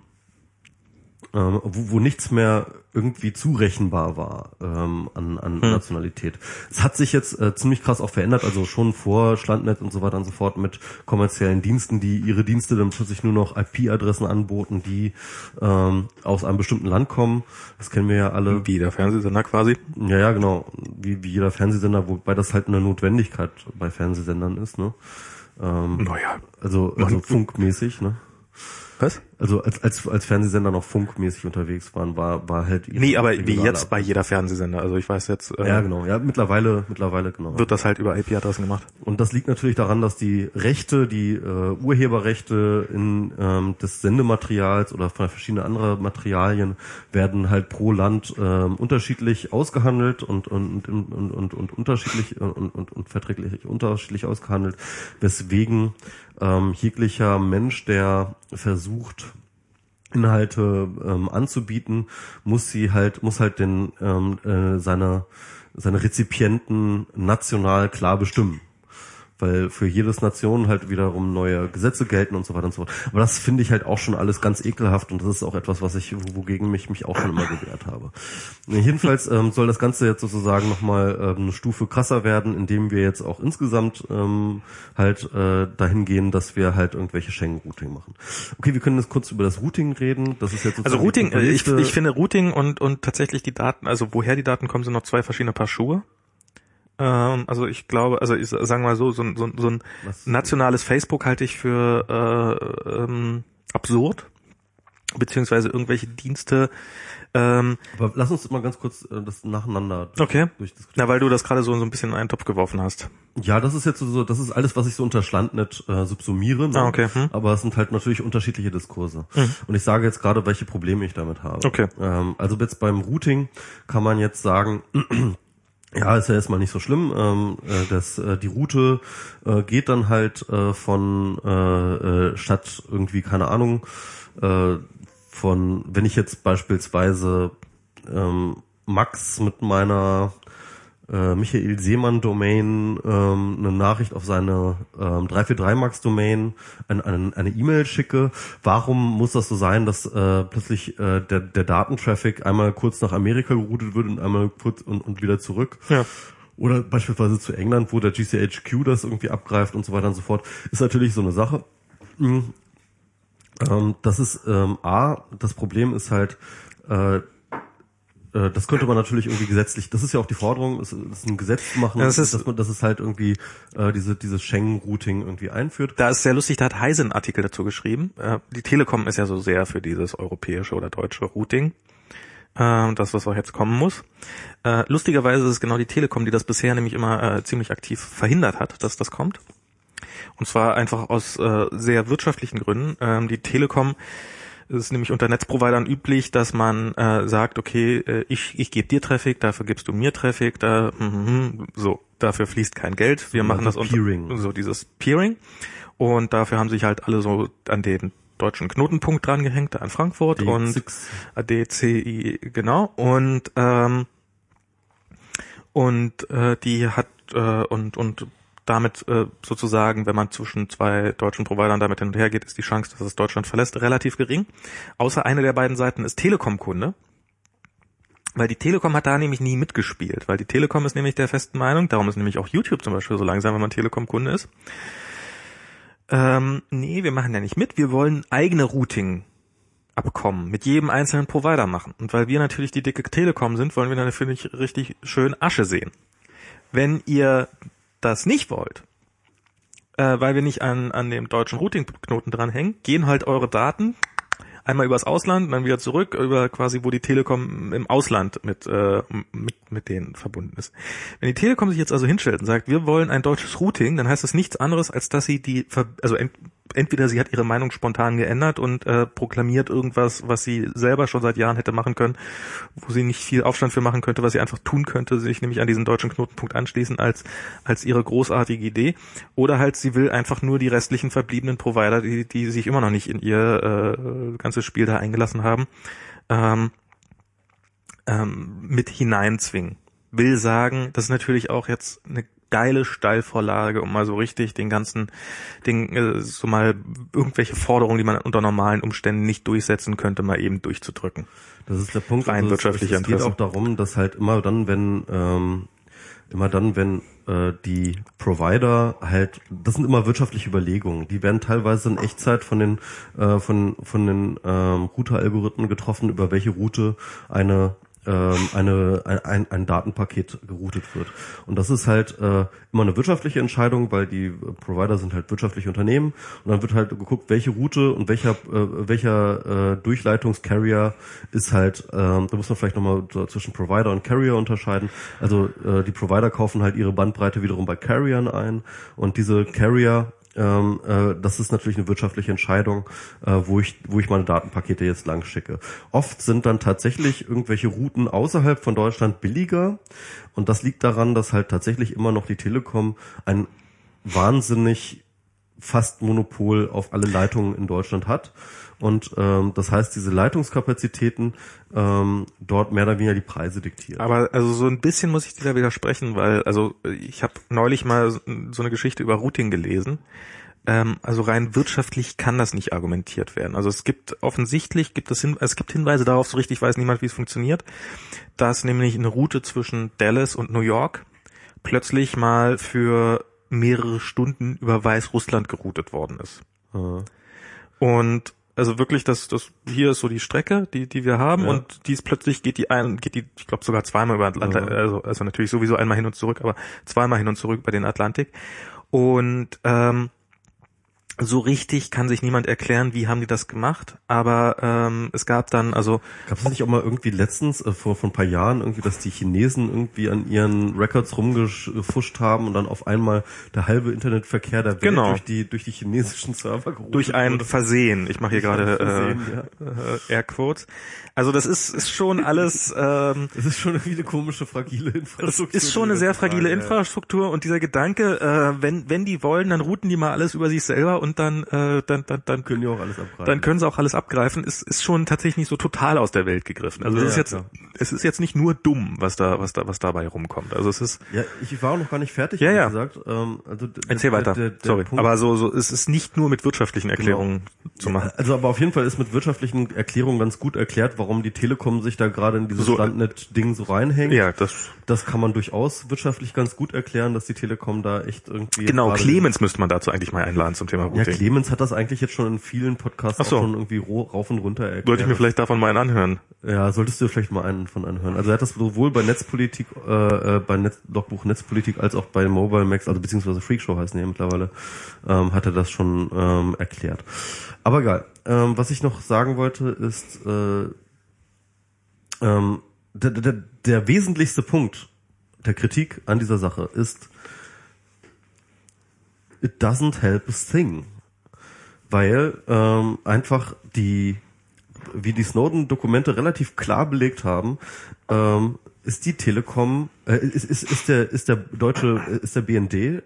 ähm, wo, wo nichts mehr irgendwie zurechenbar war ähm, an, an hm. Nationalität. Es hat sich jetzt äh, ziemlich krass auch verändert, also schon vor Schlandnet und so weiter und so fort mit kommerziellen Diensten, die ihre Dienste dann plötzlich nur noch IP-Adressen anboten, die ähm, aus einem bestimmten Land kommen. Das kennen wir ja alle. Wie jeder Fernsehsender quasi. Ja, ja, genau. Wie, wie jeder Fernsehsender, wobei das halt eine Notwendigkeit bei Fernsehsendern ist, ne? Ähm, naja. Also, also funkmäßig, ne? Was? Also als, als, als Fernsehsender noch funkmäßig unterwegs waren, war, war halt. Nee, aber wie jetzt bei jeder Fernsehsender. Also ich weiß jetzt. Äh, ja, genau. Ja, mittlerweile, mittlerweile, genau. Wird das halt über IP-Adressen gemacht. Und das liegt natürlich daran, dass die Rechte, die äh, Urheberrechte in ähm, des Sendematerials oder von verschiedenen anderen Materialien werden halt pro Land ähm, unterschiedlich ausgehandelt und und und und, und, und unterschiedlich und, und, und verträglich unterschiedlich ausgehandelt, weswegen ähm, jeglicher Mensch, der versucht, Inhalte ähm, anzubieten, muss sie halt, muss halt den ähm, äh, seine seine Rezipienten national klar bestimmen weil für jedes Nation halt wiederum neue Gesetze gelten und so weiter und so fort. Aber das finde ich halt auch schon alles ganz ekelhaft und das ist auch etwas, was ich, wogegen mich mich auch schon immer gewehrt habe. Jedenfalls ähm, soll das Ganze jetzt sozusagen nochmal ähm, eine Stufe krasser werden, indem wir jetzt auch insgesamt ähm, halt äh, dahin gehen, dass wir halt irgendwelche Schengen-Routing machen. Okay, wir können jetzt kurz über das Routing reden. Das ist jetzt also Routing, ich, ich finde Routing und und tatsächlich die Daten, also woher die Daten kommen, sind noch zwei verschiedene Paar Schuhe. Ähm, also ich glaube, also ich sage mal so, so, so, so ein Was? nationales Facebook halte ich für äh, ähm, absurd, beziehungsweise irgendwelche Dienste. Ähm, Aber lass uns mal ganz kurz äh, das nacheinander okay. durchdiskutieren. Na, weil du das gerade so, so ein bisschen in einen Topf geworfen hast. Ja, das ist jetzt so, das ist alles, was ich so unter Schlandnet äh, subsumiere. Ne? Ah, okay. Hm. Aber es sind halt natürlich unterschiedliche Diskurse. Hm. Und ich sage jetzt gerade, welche Probleme ich damit habe. Okay. Ähm, also jetzt beim Routing kann man jetzt sagen, ja, ist ja erstmal nicht so schlimm. Ähm, äh, das, äh, die Route äh, geht dann halt äh, von äh, äh, statt irgendwie, keine Ahnung, äh, von, wenn ich jetzt beispielsweise ähm, Max mit meiner äh, Michael Seemann Domain ähm, eine Nachricht auf seine ähm, 343 Max Domain eine eine E-Mail schicke, warum muss das so sein, dass äh, plötzlich äh, der, der Datentraffic einmal kurz nach Amerika geroutet wird und einmal kurz und, und wieder zurück? Ja. Oder beispielsweise zu England, wo der GCHQ das irgendwie abgreift und so weiter und so fort, ist natürlich so eine Sache. Mhm. Ähm, das ist ähm, A, das Problem ist halt, äh, das könnte man natürlich irgendwie gesetzlich, das ist ja auch die Forderung, es ist ein Gesetz zu machen, das ist, dass man, dass es halt irgendwie äh, diese dieses Schengen-Routing irgendwie einführt. Da ist sehr lustig, da hat Heise einen Artikel dazu geschrieben. Äh, die Telekom ist ja so sehr für dieses europäische oder deutsche Routing. Äh, das, was auch jetzt kommen muss. Äh, lustigerweise ist es genau die Telekom, die das bisher nämlich immer äh, ziemlich aktiv verhindert hat, dass das kommt. Und zwar einfach aus äh, sehr wirtschaftlichen Gründen. Ähm, die Telekom es ist nämlich unter Netzprovidern üblich, dass man äh, sagt, okay, äh, ich, ich gebe dir Traffic, dafür gibst du mir Traffic, da mm, so, dafür fließt kein Geld. Wir machen also das unter so dieses Peering. Und dafür haben sich halt alle so an den deutschen Knotenpunkt drangehängt, da in Frankfurt D6. und DCI, genau. Und ähm, und äh, die hat äh, und und damit äh, sozusagen, wenn man zwischen zwei deutschen Providern damit hin und her geht, ist die Chance, dass es Deutschland verlässt, relativ gering. Außer eine der beiden Seiten ist Telekom-Kunde. Weil die Telekom hat da nämlich nie mitgespielt, weil die Telekom ist nämlich der festen Meinung, darum ist nämlich auch YouTube zum Beispiel so langsam, wenn man Telekom-Kunde ist. Ähm, nee, wir machen ja nicht mit, wir wollen eigene Routing Abkommen mit jedem einzelnen Provider machen. Und weil wir natürlich die dicke Telekom sind, wollen wir dann natürlich richtig schön Asche sehen. Wenn ihr das nicht wollt, äh, weil wir nicht an, an dem deutschen Routing-Knoten dranhängen, gehen halt eure Daten einmal übers Ausland, dann wieder zurück, über quasi, wo die Telekom im Ausland mit, äh, mit, mit denen verbunden ist. Wenn die Telekom sich jetzt also hinstellt und sagt, wir wollen ein deutsches Routing, dann heißt das nichts anderes, als dass sie die, also entweder sie hat ihre Meinung spontan geändert und äh, proklamiert irgendwas, was sie selber schon seit Jahren hätte machen können, wo sie nicht viel Aufstand für machen könnte, was sie einfach tun könnte, sich nämlich an diesen deutschen Knotenpunkt anschließen als als ihre großartige Idee, oder halt sie will einfach nur die restlichen verbliebenen Provider, die die sich immer noch nicht in ihr äh, ganzes Spiel da eingelassen haben, ähm, ähm, mit hineinzwingen. Will sagen, das ist natürlich auch jetzt eine geile Steilvorlage, um mal so richtig den ganzen, den, äh, so mal irgendwelche Forderungen, die man unter normalen Umständen nicht durchsetzen könnte, mal eben durchzudrücken. Das ist der Punkt. Rein also wirtschaftlicher es, es geht auch darum, dass halt immer dann, wenn ähm, immer dann, wenn äh, die Provider halt, das sind immer wirtschaftliche Überlegungen. Die werden teilweise in Echtzeit von den äh, von von den ähm, Router-Algorithmen getroffen, über welche Route eine ähm, eine, ein, ein Datenpaket geroutet wird. Und das ist halt äh, immer eine wirtschaftliche Entscheidung, weil die Provider sind halt wirtschaftliche Unternehmen und dann wird halt geguckt, welche Route und welcher äh, welcher äh, Durchleitungscarrier ist halt, äh, da muss man vielleicht nochmal zwischen Provider und Carrier unterscheiden. Also äh, die Provider kaufen halt ihre Bandbreite wiederum bei Carriern ein und diese Carrier ähm, äh, das ist natürlich eine wirtschaftliche Entscheidung, äh, wo ich wo ich meine Datenpakete jetzt lang schicke. Oft sind dann tatsächlich irgendwelche Routen außerhalb von Deutschland billiger und das liegt daran, dass halt tatsächlich immer noch die Telekom ein wahnsinnig fast Monopol auf alle Leitungen in Deutschland hat. Und ähm, das heißt, diese Leitungskapazitäten ähm, dort mehr oder weniger die Preise diktieren. Aber also so ein bisschen muss ich dir da widersprechen, weil also ich habe neulich mal so eine Geschichte über Routing gelesen. Ähm, also rein wirtschaftlich kann das nicht argumentiert werden. Also es gibt offensichtlich gibt es hin, es gibt Hinweise darauf, so richtig weiß niemand, wie es funktioniert, dass nämlich eine Route zwischen Dallas und New York plötzlich mal für mehrere Stunden über Weißrussland geroutet worden ist. Mhm. Und also wirklich, das, das hier ist so die Strecke, die, die wir haben, ja. und dies plötzlich geht die ein, geht die, ich glaube sogar zweimal über Atlantik, mhm. also, also natürlich sowieso einmal hin und zurück, aber zweimal hin und zurück über den Atlantik. Und ähm, so richtig kann sich niemand erklären, wie haben die das gemacht, aber ähm, es gab dann, also Gab es nicht auch mal irgendwie letztens, äh, vor, vor ein paar Jahren, irgendwie, dass die Chinesen irgendwie an ihren Records rumgefuscht haben und dann auf einmal der halbe Internetverkehr der Welt Genau. durch die durch die chinesischen Server geroutet durch ein wurde? Versehen, ich mache hier gerade äh, äh, Airquotes, also das ist, ist schon alles, ähm, Das ist schon irgendwie eine komische, fragile es Infrastruktur. ist schon eine sehr fragile ja. Infrastruktur und dieser Gedanke, äh, wenn, wenn die wollen, dann routen die mal alles über sich selber und dann, äh, dann, dann, dann Können die auch alles abgreifen. dann können sie auch alles abgreifen, ist, ist schon tatsächlich nicht so total aus der Welt gegriffen. Also es Ja, ist ja, jetzt, klar. es ist jetzt nicht nur dumm, was da, was da, was dabei rumkommt. Also es ist, Ja, ich war auch noch gar nicht fertig, Ja, ja. gesagt. Ähm, also erzähl der- weiter, der- der sorry. Punkt- Aber so, so, es ist nicht nur mit wirtschaftlichen Erklärungen zu machen. Also aber auf jeden Fall ist mit wirtschaftlichen Erklärungen ganz gut erklärt, warum die Telekom sich da gerade in dieses So, Standnet-Ding so reinhängt. Ja, das, Das kann man durchaus wirtschaftlich ganz gut erklären, dass die Telekom da echt irgendwie... genau, Clemens müsste man dazu eigentlich mal einladen zum Thema Ja, Routing. Clemens hat das eigentlich jetzt schon in vielen Podcasts so. auch schon irgendwie rauf und runter erklärt. Sollte ich mir vielleicht davon mal einen anhören. Ja, solltest du vielleicht mal einen von anhören. Also er hat das sowohl bei Netzpolitik, äh, äh, bei Netz, Logbuch Netzpolitik als auch bei Mobile Max, also beziehungsweise Freakshow heißen die ja mittlerweile, ähm, hat er das schon ähm, erklärt. Aber egal. Ähm, was ich noch sagen wollte, ist äh, ähm, der, der, der wesentlichste Punkt der Kritik an dieser Sache ist, it doesn't help a thing. Weil ähm, einfach die wie die Snowden-Dokumente relativ klar belegt haben, ähm, ist die Telekom, äh, ist, ist, ist der, ist der deutsche, ist der BND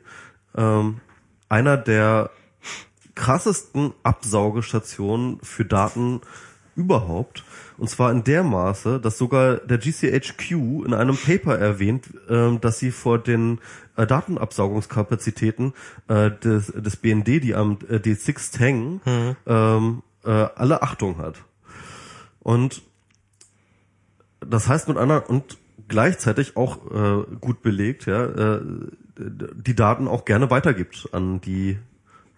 ähm, einer der krassesten Absaugestationen für Daten überhaupt. Und zwar in der Maße, dass sogar der GCHQ in einem Paper erwähnt, ähm, dass sie vor den äh, Datenabsaugungskapazitäten äh, des, des BND, die am äh, D6 hängen, ähm, äh, alle Achtung hat. Und das heißt mit anderen und gleichzeitig auch äh, gut belegt, ja, äh, die Daten auch gerne weitergibt an die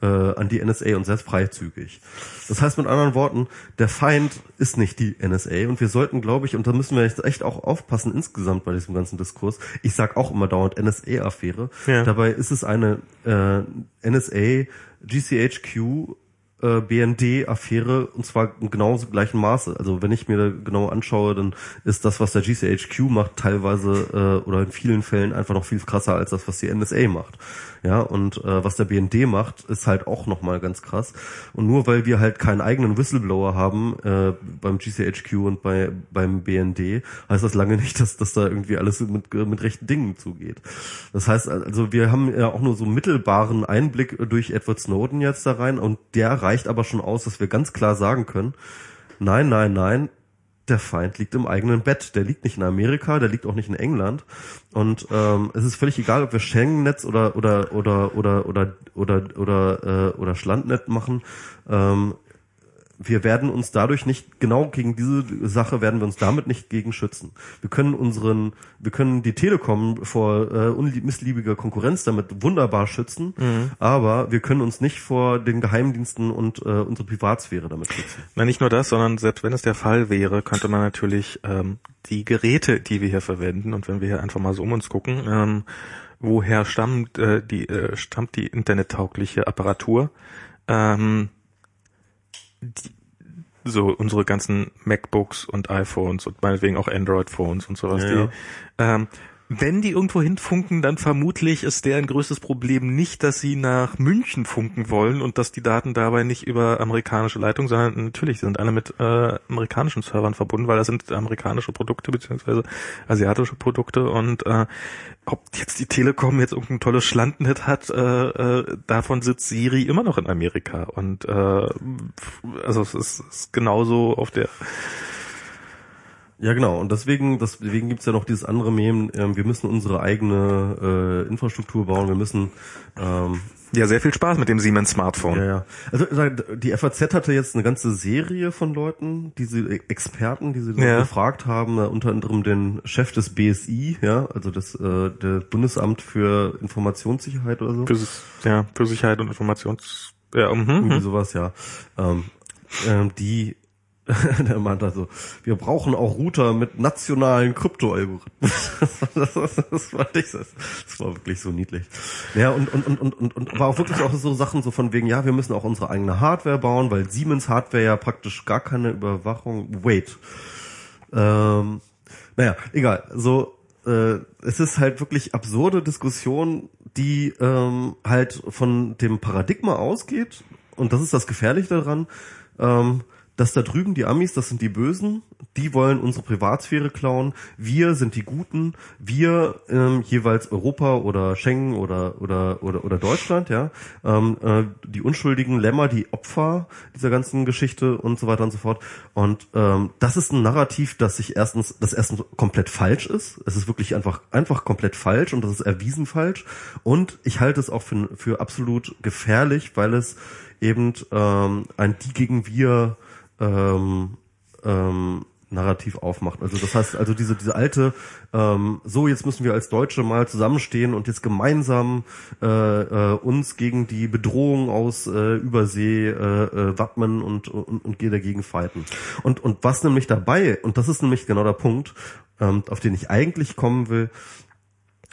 äh, an die NSA und sehr freizügig. Das heißt mit anderen Worten, der Feind ist nicht die NSA und wir sollten, glaube ich, und da müssen wir jetzt echt auch aufpassen insgesamt bei diesem ganzen Diskurs. Ich sag auch immer dauernd NSA-Affäre. Ja. Dabei ist es eine äh, NSA, GCHQ äh, BND-Affäre und zwar in genauso gleichen Maße. Also wenn ich mir da genau anschaue, dann ist das, was der GCHQ macht, teilweise äh, oder in vielen Fällen einfach noch viel krasser als das, was die NSA macht. Ja, und äh, was der BND macht, ist halt auch nochmal ganz krass. Und nur weil wir halt keinen eigenen Whistleblower haben äh, beim GCHQ und bei beim BND, heißt das lange nicht, dass, dass da irgendwie alles mit, mit rechten Dingen zugeht. Das heißt, also wir haben ja auch nur so mittelbaren Einblick durch Edward Snowden jetzt da rein und der reicht aber schon aus, dass wir ganz klar sagen können, nein, nein, nein, der Feind liegt im eigenen Bett. Der liegt nicht in Amerika, der liegt auch nicht in England. Und ähm, es ist völlig egal, ob wir Schengen-Netz oder oder oder oder oder oder oder äh, oder Schlandnet machen. Ähm, wir werden uns dadurch nicht, genau gegen diese Sache werden wir uns damit nicht gegen schützen. Wir können unseren, wir können die Telekom vor äh, unmissliebiger Konkurrenz damit wunderbar schützen, mhm. aber wir können uns nicht vor den Geheimdiensten und äh, unsere Privatsphäre damit schützen. Na, nicht nur das, sondern selbst wenn es der Fall wäre, könnte man natürlich ähm, die Geräte, die wir hier verwenden, und wenn wir hier einfach mal so um uns gucken, ähm, woher stammt äh, die äh, stammt die internettaugliche Apparatur? Ähm, die, so unsere ganzen MacBooks und iPhones und meinetwegen auch Android-Phones und sowas, ja, die, ähm, wenn die irgendwo hinfunken, dann vermutlich ist deren größtes Problem nicht, dass sie nach München funken wollen und dass die Daten dabei nicht über amerikanische Leitung, sondern natürlich sind alle mit äh, amerikanischen Servern verbunden, weil das sind amerikanische Produkte beziehungsweise asiatische Produkte und äh, ob jetzt die Telekom jetzt irgendein tolles Schlandenhit hat, äh, äh, davon sitzt Siri immer noch in Amerika und äh, also es ist, ist genauso auf der ja, genau. Und deswegen, deswegen gibt's ja noch dieses andere Mem, ähm, wir müssen unsere eigene äh, Infrastruktur bauen, wir müssen ähm, ja, sehr viel Spaß mit dem Siemens Smartphone. Ja, ja. Also die FAZ hatte jetzt eine ganze Serie von Leuten, diese e-, Experten, die sie ja. gefragt haben, unter anderem den Chef des BSI, ja, also das äh, der Bundesamt für Informationssicherheit oder so. Für, ja, für Sicherheit und Informations ja, mhm, irgendwie mhm. sowas, ja. Ähm, ähm, die der meinte also, wir brauchen auch Router mit nationalen Kryptoalgorithmen. das, das, das, war das, das war wirklich so niedlich. Ja, und, und, und, und, und, und war auch wirklich auch so Sachen so von wegen, ja, wir müssen auch unsere eigene Hardware bauen, weil Siemens Hardware ja praktisch gar keine Überwachung, wait. Ähm, naja, egal. So, äh, es ist halt wirklich absurde Diskussion, die ähm, halt von dem Paradigma ausgeht, und das ist das Gefährliche daran, ähm, dass da drüben die Amis, das sind die Bösen, die wollen unsere Privatsphäre klauen, wir sind die Guten, wir ähm, jeweils Europa oder Schengen oder oder oder, oder Deutschland, ja, ähm, äh, die unschuldigen Lämmer, die Opfer dieser ganzen Geschichte und so weiter und so fort. Und ähm, das ist ein Narrativ, das sich erstens, das erstens komplett falsch ist. Es ist wirklich einfach einfach komplett falsch und das ist erwiesen falsch. Und ich halte es auch für, für absolut gefährlich, weil es eben ähm, ein die gegen wir ähm, ähm, Narrativ aufmacht. Also das heißt, also diese diese alte, ähm, so jetzt müssen wir als Deutsche mal zusammenstehen und jetzt gemeinsam äh, äh, uns gegen die Bedrohung aus äh, Übersee äh, äh, wappnen und, und und dagegen fighten. Und und was nämlich dabei und das ist nämlich genau der Punkt, ähm, auf den ich eigentlich kommen will,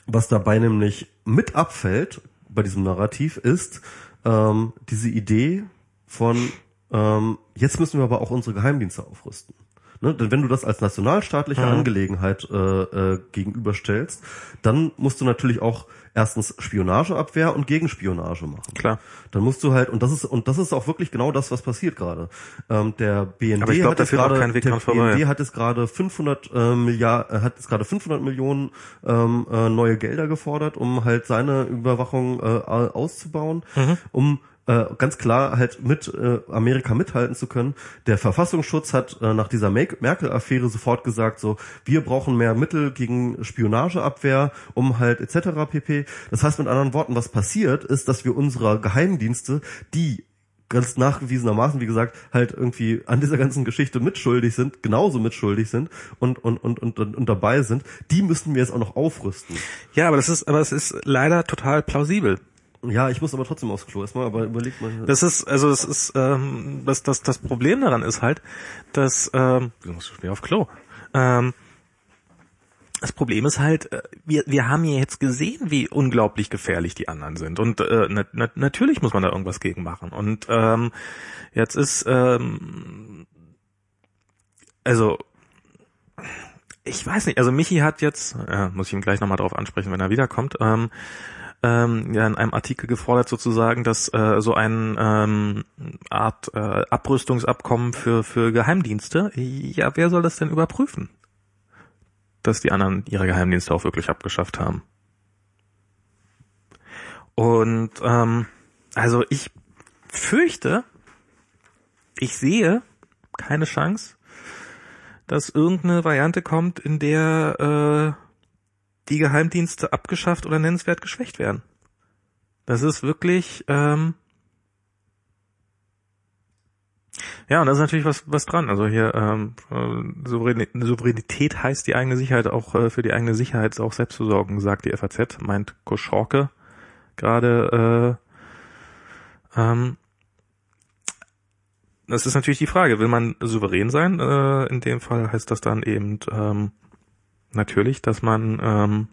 was dabei nämlich mit abfällt bei diesem Narrativ ist ähm, diese Idee von ähm, jetzt müssen wir aber auch unsere Geheimdienste aufrüsten. Ne? Denn wenn du das als nationalstaatliche mhm. Angelegenheit äh, äh, gegenüberstellst, dann musst du natürlich auch erstens Spionageabwehr und Gegenspionage machen. Klar. Dann musst du halt und das ist und das ist auch wirklich genau das, was passiert gerade. Ähm, der BND Aber ich glaub, hat jetzt gerade der BND hat jetzt gerade 500 äh, Milliarden äh, hat jetzt gerade 500 Millionen ähm, äh, neue Gelder gefordert, um halt seine Überwachung äh, auszubauen, mhm. um äh, ganz klar halt mit äh, Amerika mithalten zu können. Der Verfassungsschutz hat äh, nach dieser Merkel-Affäre sofort gesagt, so wir brauchen mehr Mittel gegen Spionageabwehr, um halt etc. pp. Das heißt mit anderen Worten, was passiert, ist, dass wir unsere Geheimdienste, die ganz nachgewiesenermaßen, wie gesagt, halt irgendwie an dieser ganzen Geschichte mitschuldig sind, genauso mitschuldig sind und, und, und, und, und dabei sind, die müssen wir jetzt auch noch aufrüsten. Ja, aber das ist, aber es ist leider total plausibel. Ja, ich muss aber trotzdem aufs Klo erstmal, aber überleg mal. Das ist, also das ist, ähm, das, das, das Problem daran ist halt, dass, ähm, du musst schon auf Klo. Ähm, das Problem ist halt, äh, wir, wir haben ja jetzt gesehen, wie unglaublich gefährlich die anderen sind. Und äh, na, na, natürlich muss man da irgendwas gegen machen. Und ähm, jetzt ist, ähm, also ich weiß nicht, also Michi hat jetzt, ja, muss ich ihm gleich nochmal drauf ansprechen, wenn er wiederkommt, ähm, ähm, ja in einem Artikel gefordert sozusagen, dass äh, so ein ähm, Art äh, Abrüstungsabkommen für für Geheimdienste, ja, wer soll das denn überprüfen? Dass die anderen ihre Geheimdienste auch wirklich abgeschafft haben. Und ähm, also ich fürchte, ich sehe keine Chance, dass irgendeine Variante kommt, in der äh, die Geheimdienste abgeschafft oder nennenswert geschwächt werden. Das ist wirklich ähm, Ja, und da ist natürlich was, was dran. Also hier ähm, äh, Souveränität heißt die eigene Sicherheit auch äh, für die eigene Sicherheit auch selbst zu sorgen, sagt die FAZ, meint Koschorke gerade. Äh, ähm, das ist natürlich die Frage, will man souverän sein? Äh, in dem Fall heißt das dann eben ähm, natürlich, dass man ähm,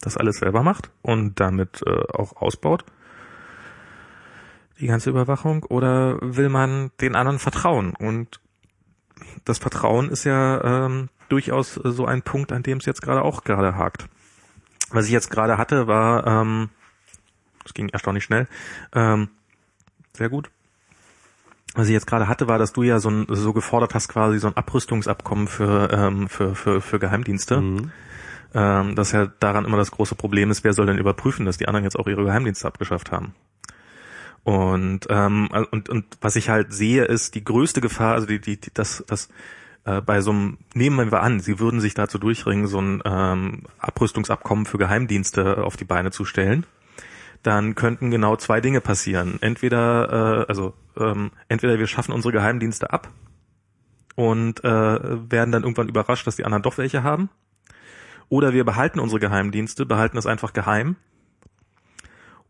das alles selber macht und damit äh, auch ausbaut die ganze Überwachung oder will man den anderen vertrauen? Und das Vertrauen ist ja ähm, durchaus so ein Punkt, an dem es jetzt gerade auch gerade hakt. Was ich jetzt gerade hatte, war, ähm, das ging erstaunlich schnell, ähm, sehr gut. Was ich jetzt gerade hatte, war, dass du ja so, ein, so gefordert hast, quasi so ein Abrüstungsabkommen für, ähm, für, für, für Geheimdienste. Mhm. Ähm, dass ja daran immer das große Problem ist, wer soll denn überprüfen, dass die anderen jetzt auch ihre Geheimdienste abgeschafft haben. Und, ähm, und, und was ich halt sehe, ist die größte Gefahr, also die, die, die das, das äh, bei so einem, nehmen wir an, sie würden sich dazu durchringen, so ein ähm, Abrüstungsabkommen für Geheimdienste auf die Beine zu stellen, dann könnten genau zwei Dinge passieren. Entweder, äh, also ähm, entweder wir schaffen unsere Geheimdienste ab und äh, werden dann irgendwann überrascht, dass die anderen doch welche haben. Oder wir behalten unsere Geheimdienste, behalten es einfach geheim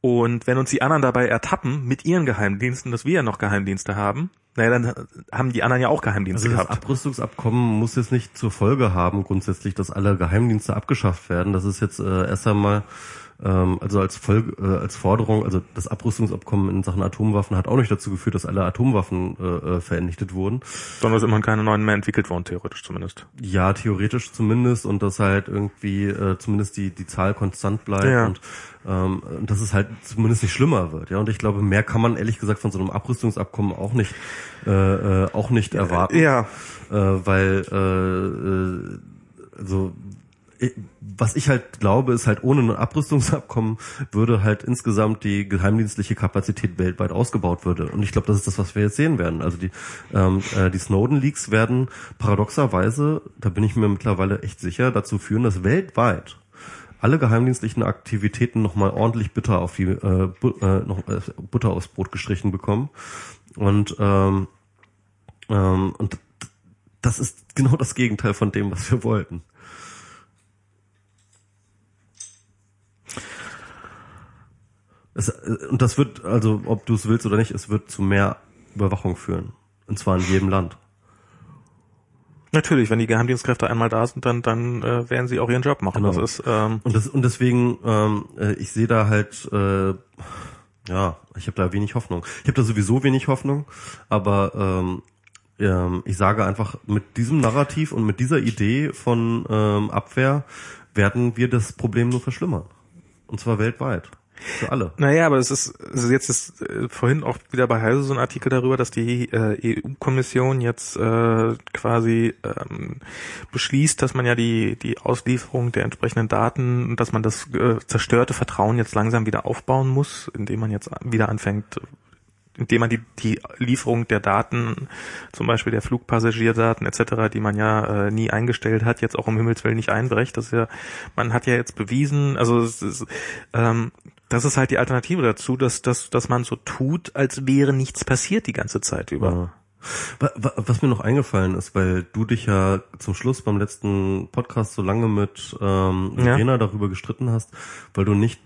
und wenn uns die anderen dabei ertappen mit ihren Geheimdiensten, dass wir ja noch Geheimdienste haben, naja, dann haben die anderen ja auch Geheimdienste also gehabt. Das Abrüstungsabkommen muss jetzt nicht zur Folge haben, grundsätzlich, dass alle Geheimdienste abgeschafft werden. Das ist jetzt äh, erst einmal also als Folge, äh, als Forderung, also das Abrüstungsabkommen in Sachen Atomwaffen hat auch nicht dazu geführt, dass alle Atomwaffen äh, äh vernichtet wurden. Sondern es immerhin keine neuen mehr entwickelt worden, theoretisch zumindest. Ja, theoretisch zumindest und dass halt irgendwie äh, zumindest die die Zahl konstant bleibt ja. und ähm, dass es halt zumindest nicht schlimmer wird. Ja, und ich glaube, mehr kann man ehrlich gesagt von so einem Abrüstungsabkommen auch nicht äh, äh, auch nicht erwarten. Ja, äh, weil äh, äh, also was ich halt glaube, ist halt ohne ein Abrüstungsabkommen würde halt insgesamt die geheimdienstliche Kapazität weltweit ausgebaut würde. Und ich glaube, das ist das, was wir jetzt sehen werden. Also die, ähm, äh, die Snowden-Leaks werden paradoxerweise, da bin ich mir mittlerweile echt sicher, dazu führen, dass weltweit alle geheimdienstlichen Aktivitäten nochmal ordentlich Butter auf die äh, bu äh, noch, äh, Butter aufs Brot gestrichen bekommen. Und ähm, ähm, und das ist genau das Gegenteil von dem, was wir wollten. Es, äh, und das wird, also ob du es willst oder nicht, es wird zu mehr Überwachung führen. Und zwar in jedem Land. Natürlich, wenn die Geheimdienstkräfte einmal da sind, dann dann äh, werden sie auch ihren Job machen. Genau. Das ist, ähm und das und deswegen, ähm, äh, ich sehe da halt, äh, ja, ich habe da wenig Hoffnung. Ich habe da sowieso wenig Hoffnung, aber ähm, ähm, ich sage einfach, mit diesem Narrativ und mit dieser Idee von ähm, Abwehr werden wir das Problem nur verschlimmern. Und zwar weltweit. Für alle. Naja, aber es ist, also jetzt ist äh, vorhin auch wieder bei Heise so ein Artikel darüber, dass die äh, EU-Kommission jetzt äh, quasi ähm, beschließt, dass man ja die, die Auslieferung der entsprechenden Daten, dass man das äh, zerstörte Vertrauen jetzt langsam wieder aufbauen muss, indem man jetzt wieder anfängt, indem man die, die Lieferung der Daten, zum Beispiel der Flugpassagierdaten etc., die man ja äh, nie eingestellt hat, jetzt auch um Himmels Willen nicht einbrecht. Das ist ja, man hat ja jetzt bewiesen, also es ist, ähm, das ist halt die Alternative dazu, dass, dass, dass man so tut, als wäre nichts passiert die ganze Zeit über. Ja. Was mir noch eingefallen ist, weil du dich ja zum Schluss beim letzten Podcast so lange mit ähm, Verena ja. darüber gestritten hast, weil du nicht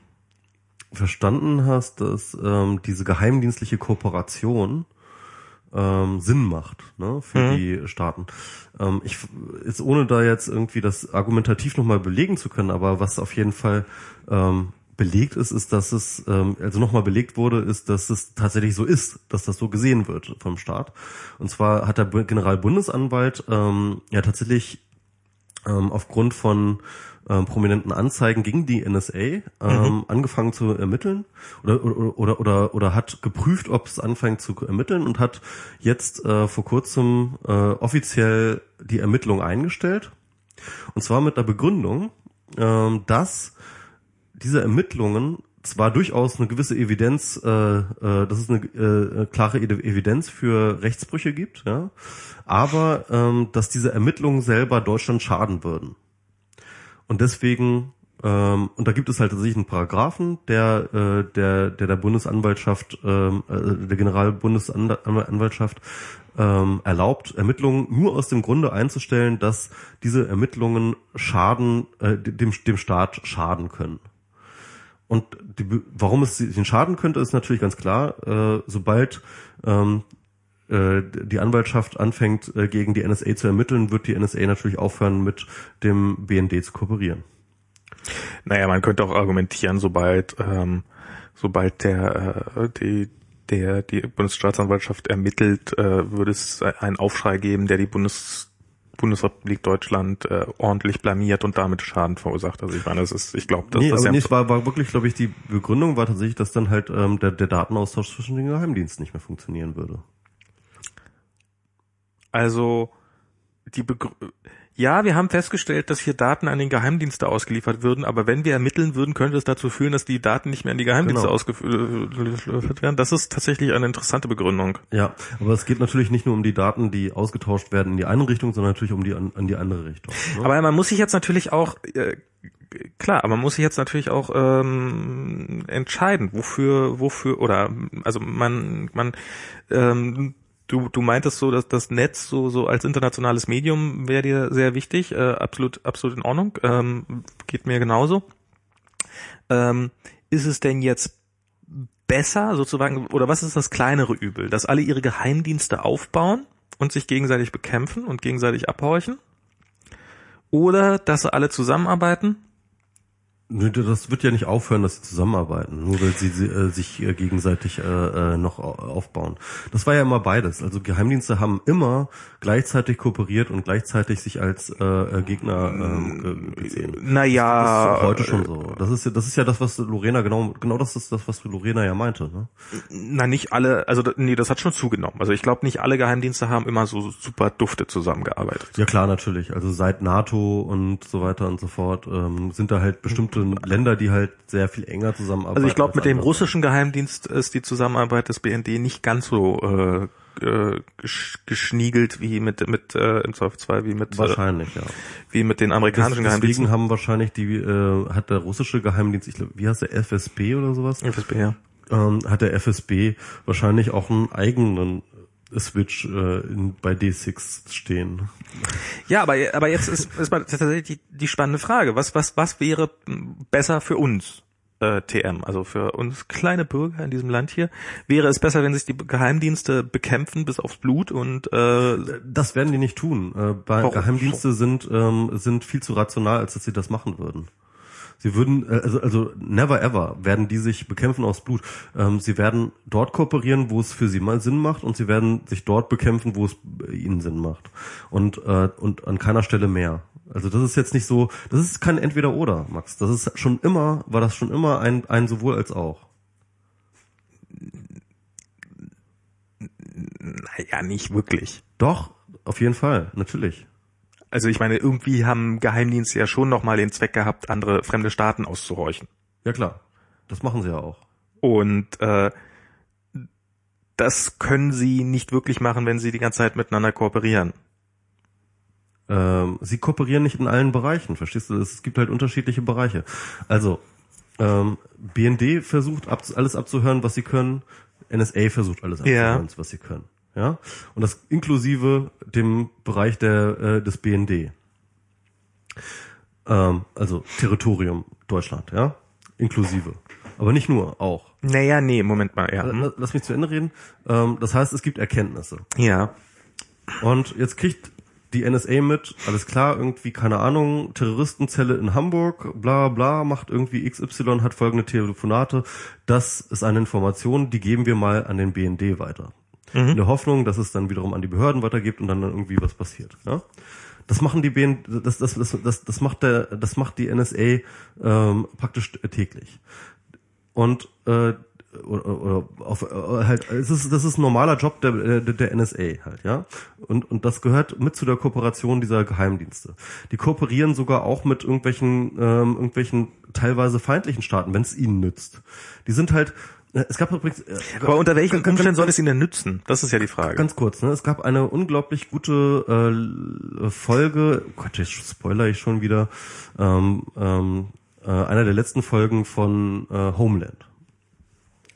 verstanden hast, dass ähm, diese geheimdienstliche Kooperation ähm, Sinn macht ne, für mhm. die Staaten. Ähm, ich ist ohne da jetzt irgendwie das argumentativ nochmal belegen zu können, aber was auf jeden Fall ähm, belegt ist, ist, dass es, ähm, also nochmal belegt wurde, ist, dass es tatsächlich so ist, dass das so gesehen wird vom Staat. Und zwar hat der Generalbundesanwalt ähm, ja tatsächlich ähm, aufgrund von ähm, prominenten Anzeigen gegen die NSA ähm, mhm. angefangen zu ermitteln oder, oder, oder, oder, oder hat geprüft, ob es anfängt zu ermitteln und hat jetzt äh, vor kurzem äh, offiziell die Ermittlung eingestellt. Und zwar mit der Begründung, ähm, dass diese Ermittlungen zwar durchaus eine gewisse Evidenz, äh, äh, dass es eine äh, klare Evidenz für Rechtsbrüche gibt, ja, aber ähm, dass diese Ermittlungen selber Deutschland schaden würden. Und deswegen Ähm, und da gibt es halt tatsächlich einen Paragraphen, der äh, der der der Bundesanwaltschaft, ähm, äh, der Generalbundesanwaltschaft ähm, erlaubt, Ermittlungen nur aus dem Grunde einzustellen, dass diese Ermittlungen Schaden äh, dem dem Staat schaden können. Und die, warum es den schaden könnte, ist natürlich ganz klar. Äh, sobald ähm, äh, die Anwaltschaft anfängt, äh, gegen die NSA zu ermitteln, wird die NSA natürlich aufhören, mit dem BND zu kooperieren. Naja, man könnte auch argumentieren, sobald, ähm, sobald der, äh, die, der, die Bundesstaatsanwaltschaft ermittelt, äh, würde es einen Aufschrei geben, der die Bundes, Bundesrepublik Deutschland äh, ordentlich blamiert und damit Schaden verursacht. Also ich meine, das ist, ich glaube, das, nee, das aber ja nicht, war, war wirklich, glaube ich, die Begründung war tatsächlich, dass dann halt ähm, der, der Datenaustausch zwischen den Geheimdiensten nicht mehr funktionieren würde. Also die Begrü ja, wir haben festgestellt, dass hier Daten an den Geheimdienste ausgeliefert würden, aber wenn wir ermitteln würden, könnte es dazu führen, dass die Daten nicht mehr an die Geheimdienste Genau. ausgeliefert werden. Das ist tatsächlich eine interessante Begründung. Ja, aber es geht natürlich nicht nur um die Daten, die ausgetauscht werden in die eine Richtung, sondern natürlich um die an, an die andere Richtung. Ne? Aber man muss sich jetzt natürlich auch äh, klar, aber man muss sich jetzt natürlich auch ähm, entscheiden, wofür, wofür oder also man man ähm, Du, du meintest so, dass das Netz so, so als internationales Medium wäre dir sehr wichtig, äh, absolut, absolut in Ordnung, ähm, geht mir genauso. Ähm, ist es denn jetzt besser sozusagen, oder was ist das kleinere Übel, dass alle ihre Geheimdienste aufbauen und sich gegenseitig bekämpfen und gegenseitig abhorchen? Oder dass sie alle zusammenarbeiten? Nö, Das wird ja nicht aufhören, dass sie zusammenarbeiten, nur weil sie, sie äh, sich äh, gegenseitig äh, äh, noch au- aufbauen. Das war ja immer beides. Also Geheimdienste haben immer gleichzeitig kooperiert und gleichzeitig sich als äh, äh, Gegner ge- gesehen. Das ist Naja, auch heute schon so. Das ist ja, das ist ja das, was Lorena genau, genau das ist das, was Lorena ja meinte. Ne? na nicht alle, also nee, das hat schon zugenommen. Also ich glaube, nicht alle Geheimdienste haben immer so super dufte zusammengearbeitet. Ja klar, natürlich. Also seit NATO und so weiter und so fort ähm, sind da halt bestimmte Länder, die halt sehr viel enger zusammenarbeiten. Also ich glaube, mit dem russischen Geheimdienst ist die Zusammenarbeit des BND nicht ganz so äh, äh, gesch geschniegelt wie mit mit äh, im Zweifelsfall wie mit äh, wahrscheinlich, ja. wie mit den amerikanischen Des- Geheimdiensten. Deswegen haben wahrscheinlich die, äh, hat der russische Geheimdienst, ich glaube, wie heißt der FSB oder sowas, FSB, ja. ähm, hat der FSB wahrscheinlich auch einen eigenen Switch äh, in, bei D6 stehen. Ja, aber, aber jetzt ist, ist mal tatsächlich die, die spannende Frage. Was, was, was wäre besser für uns, äh, TM, also für uns kleine Bürger in diesem Land hier? Wäre es besser, wenn sich die Geheimdienste bekämpfen bis aufs Blut und äh, Das werden die nicht tun. Äh, bei? Geheimdienste sind ähm, sind viel zu rational, als dass sie das machen würden. Sie würden, äh, also, also never ever werden die sich bekämpfen aus Blut. Ähm, sie werden dort kooperieren, wo es für sie mal Sinn macht und sie werden sich dort bekämpfen, wo es ihnen Sinn macht. Und, äh, und an keiner Stelle mehr. Also das ist jetzt nicht so, das ist kein Entweder-Oder, Max. Das ist schon immer, war das schon immer ein, ein sowohl als auch. naja, nicht wirklich. Doch, auf jeden Fall, natürlich. Also ich meine, irgendwie haben Geheimdienste ja schon nochmal den Zweck gehabt, andere fremde Staaten auszuhorchen. Ja klar, das machen sie ja auch. Und äh, das können sie nicht wirklich machen, wenn sie die ganze Zeit miteinander kooperieren. ähm, sie kooperieren nicht in allen Bereichen, verstehst du? Es gibt halt unterschiedliche Bereiche. Also, ähm, BND versucht ab, alles abzuhören, was sie können. NSA versucht alles Ja. abzuhören, was sie können. Ja? Und das inklusive dem Bereich der, äh, des BND. Ähm, also Territorium Deutschland, ja? Inklusive. Aber nicht nur, auch. Naja, nee, Moment mal, ja. Äh? Lass mich zu Ende reden. Ähm, das heißt, es gibt Erkenntnisse. Ja. Und jetzt kriegt die NSA mit, alles klar, irgendwie, keine Ahnung, Terroristenzelle in Hamburg, bla bla, macht irgendwie XY, hat folgende Telefonate. Das ist eine Information, die geben wir mal an den BND weiter. In der Hoffnung, dass es dann wiederum an die Behörden weitergibt und dann irgendwie was passiert. Ja? Das machen die BND, das, das, das, das, das macht der, das macht die NSA ähm, praktisch täglich. Und äh, oder, oder auf, äh, halt, es ist, das ist ein normaler Job der, der, der NSA halt, ja. Und, und das gehört mit zu der Kooperation dieser Geheimdienste. Die kooperieren sogar auch mit irgendwelchen, ähm, irgendwelchen teilweise feindlichen Staaten, wenn es ihnen nützt. Die sind halt, es gab übrigens, äh, Aber unter welchen ganz- Umständen soll es ihnen denn nützen? Das ist ja die Frage. Ganz kurz, ne? Es gab eine unglaublich gute äh, Folge, oh Gott, jetzt spoiler ich schon wieder, ähm, ähm, äh, einer der letzten Folgen von äh, Homeland.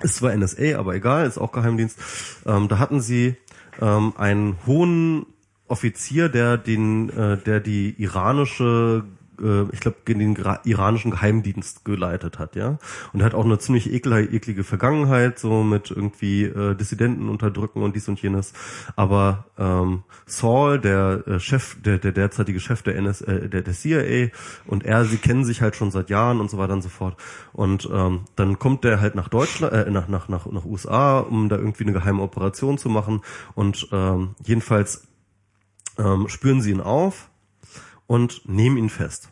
Ist zwar NSA, aber egal, ist auch Geheimdienst. Ähm, da hatten sie ähm, einen hohen Offizier, der den, äh, der die iranische äh, ich glaube, den iranischen Geheimdienst geleitet hat, ja. Und hat auch eine ziemlich eklige, eklige Vergangenheit, so mit irgendwie äh, Dissidenten unterdrücken und dies und jenes. Aber ähm, Saul, der äh, Chef, der, der derzeitige Chef der, NS, äh, der, der CIA und er, sie kennen sich halt schon seit Jahren und so weiter und so fort. Und ähm, dann kommt der halt nach Deutschland, äh, nach, nach, nach, nach USA, um da irgendwie eine geheime Operation zu machen. Und ähm, jedenfalls ähm, spüren sie ihn auf und nehmen ihn fest.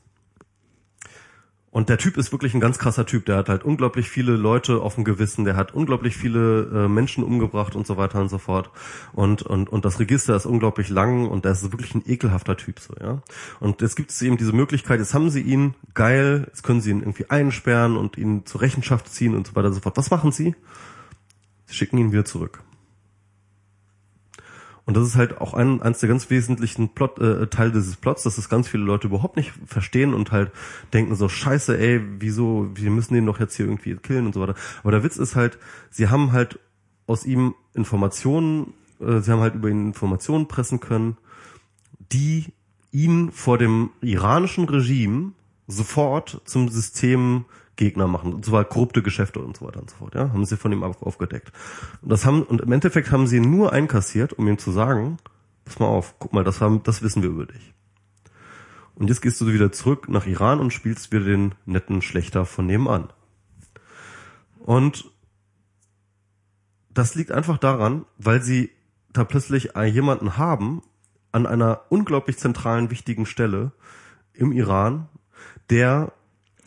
Und der Typ ist wirklich ein ganz krasser Typ. Der hat halt unglaublich viele Leute auf dem Gewissen. Der hat unglaublich viele äh, Menschen umgebracht und so weiter und so fort. Und, und, und das Register ist unglaublich lang und der ist wirklich ein ekelhafter Typ, so, ja. Und jetzt gibt es eben diese Möglichkeit, jetzt haben sie ihn, geil, jetzt können sie ihn irgendwie einsperren und ihn zur Rechenschaft ziehen und so weiter und so fort. Was machen sie? Sie schicken ihn wieder zurück. Und das ist halt auch ein, eins der ganz wesentlichen Plot, äh, Teil dieses Plots, dass es ganz viele Leute überhaupt nicht verstehen und halt denken so, scheiße, ey, wieso, wir müssen den doch jetzt hier irgendwie killen und so weiter. Aber der Witz ist halt, sie haben halt aus ihm Informationen, äh, sie haben halt über ihn Informationen pressen können, die ihn vor dem iranischen Regime sofort zum System Gegner machen, und zwar korrupte Geschäfte und so weiter und so fort, ja, haben sie von ihm aufgedeckt. Und das haben, und im Endeffekt haben sie nur einkassiert, um ihm zu sagen, pass mal auf, guck mal, das haben, das wissen wir über dich. Und jetzt gehst du wieder zurück nach Iran und spielst wieder den netten Schlechter von nebenan. Und das liegt einfach daran, weil sie da plötzlich jemanden haben an einer unglaublich zentralen, wichtigen Stelle im Iran, der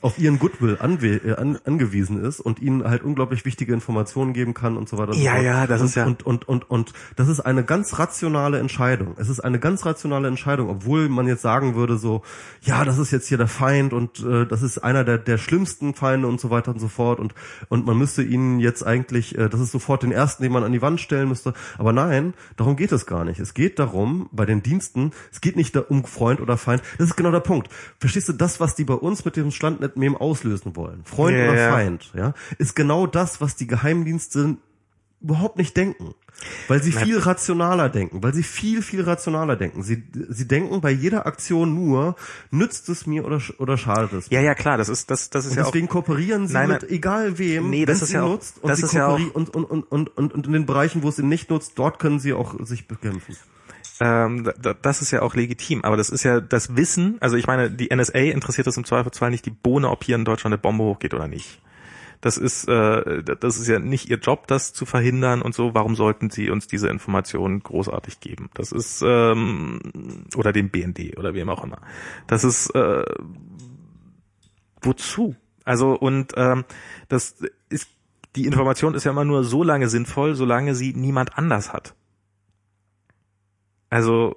auf ihren Goodwill äh, an, angewiesen ist und ihnen halt unglaublich wichtige Informationen geben kann und so weiter. Und ja, so ja, das und, ist ja und, und und und das ist eine ganz rationale Entscheidung. Es ist eine ganz rationale Entscheidung, obwohl man jetzt sagen würde so, ja, das ist jetzt hier der Feind und äh, das ist einer der der schlimmsten Feinde und so weiter und so fort und und man müsste ihnen jetzt eigentlich, äh, das ist sofort den ersten, den man an die Wand stellen müsste. Aber nein, darum geht es gar nicht. Es geht darum bei den Diensten, es geht nicht um Freund oder Feind. Das ist genau der Punkt. Verstehst du das, was die bei uns mit dem Standnet Mem auslösen wollen, Freund Ja, oder. Feind, ja, ist genau das, was die Geheimdienste überhaupt nicht denken. Weil sie viel rationaler denken, weil sie viel, viel rationaler denken. Sie, sie denken bei jeder Aktion nur, nützt es mir oder, oder schadet es mir. Ja, ja, klar, das ist, das, das ist Und ja auch, deswegen kooperieren sie Nein, mit egal wem, Nee, das ist sie ja auch- nutzt und das sie ist ja auch- kooperieren und, und, und, und, und, und in den Bereichen, wo es ihn nicht nutzt, dort können sie auch sich bekämpfen. Ähm, da- da, das ist ja auch legitim, aber das ist ja das Wissen, also ich meine, die NSA interessiert das im Zweifelsfall nicht die Bohne, ob hier in Deutschland eine Bombe hochgeht oder nicht. Das ist, äh, das ist ja nicht ihr Job, das zu verhindern und so. Warum sollten sie uns diese Informationen großartig geben? Das ist ähm, oder dem BND oder wem auch immer. Das ist äh, wozu? Also und ähm, das ist die Information ist ja immer nur so lange sinnvoll, solange sie niemand anders hat. Also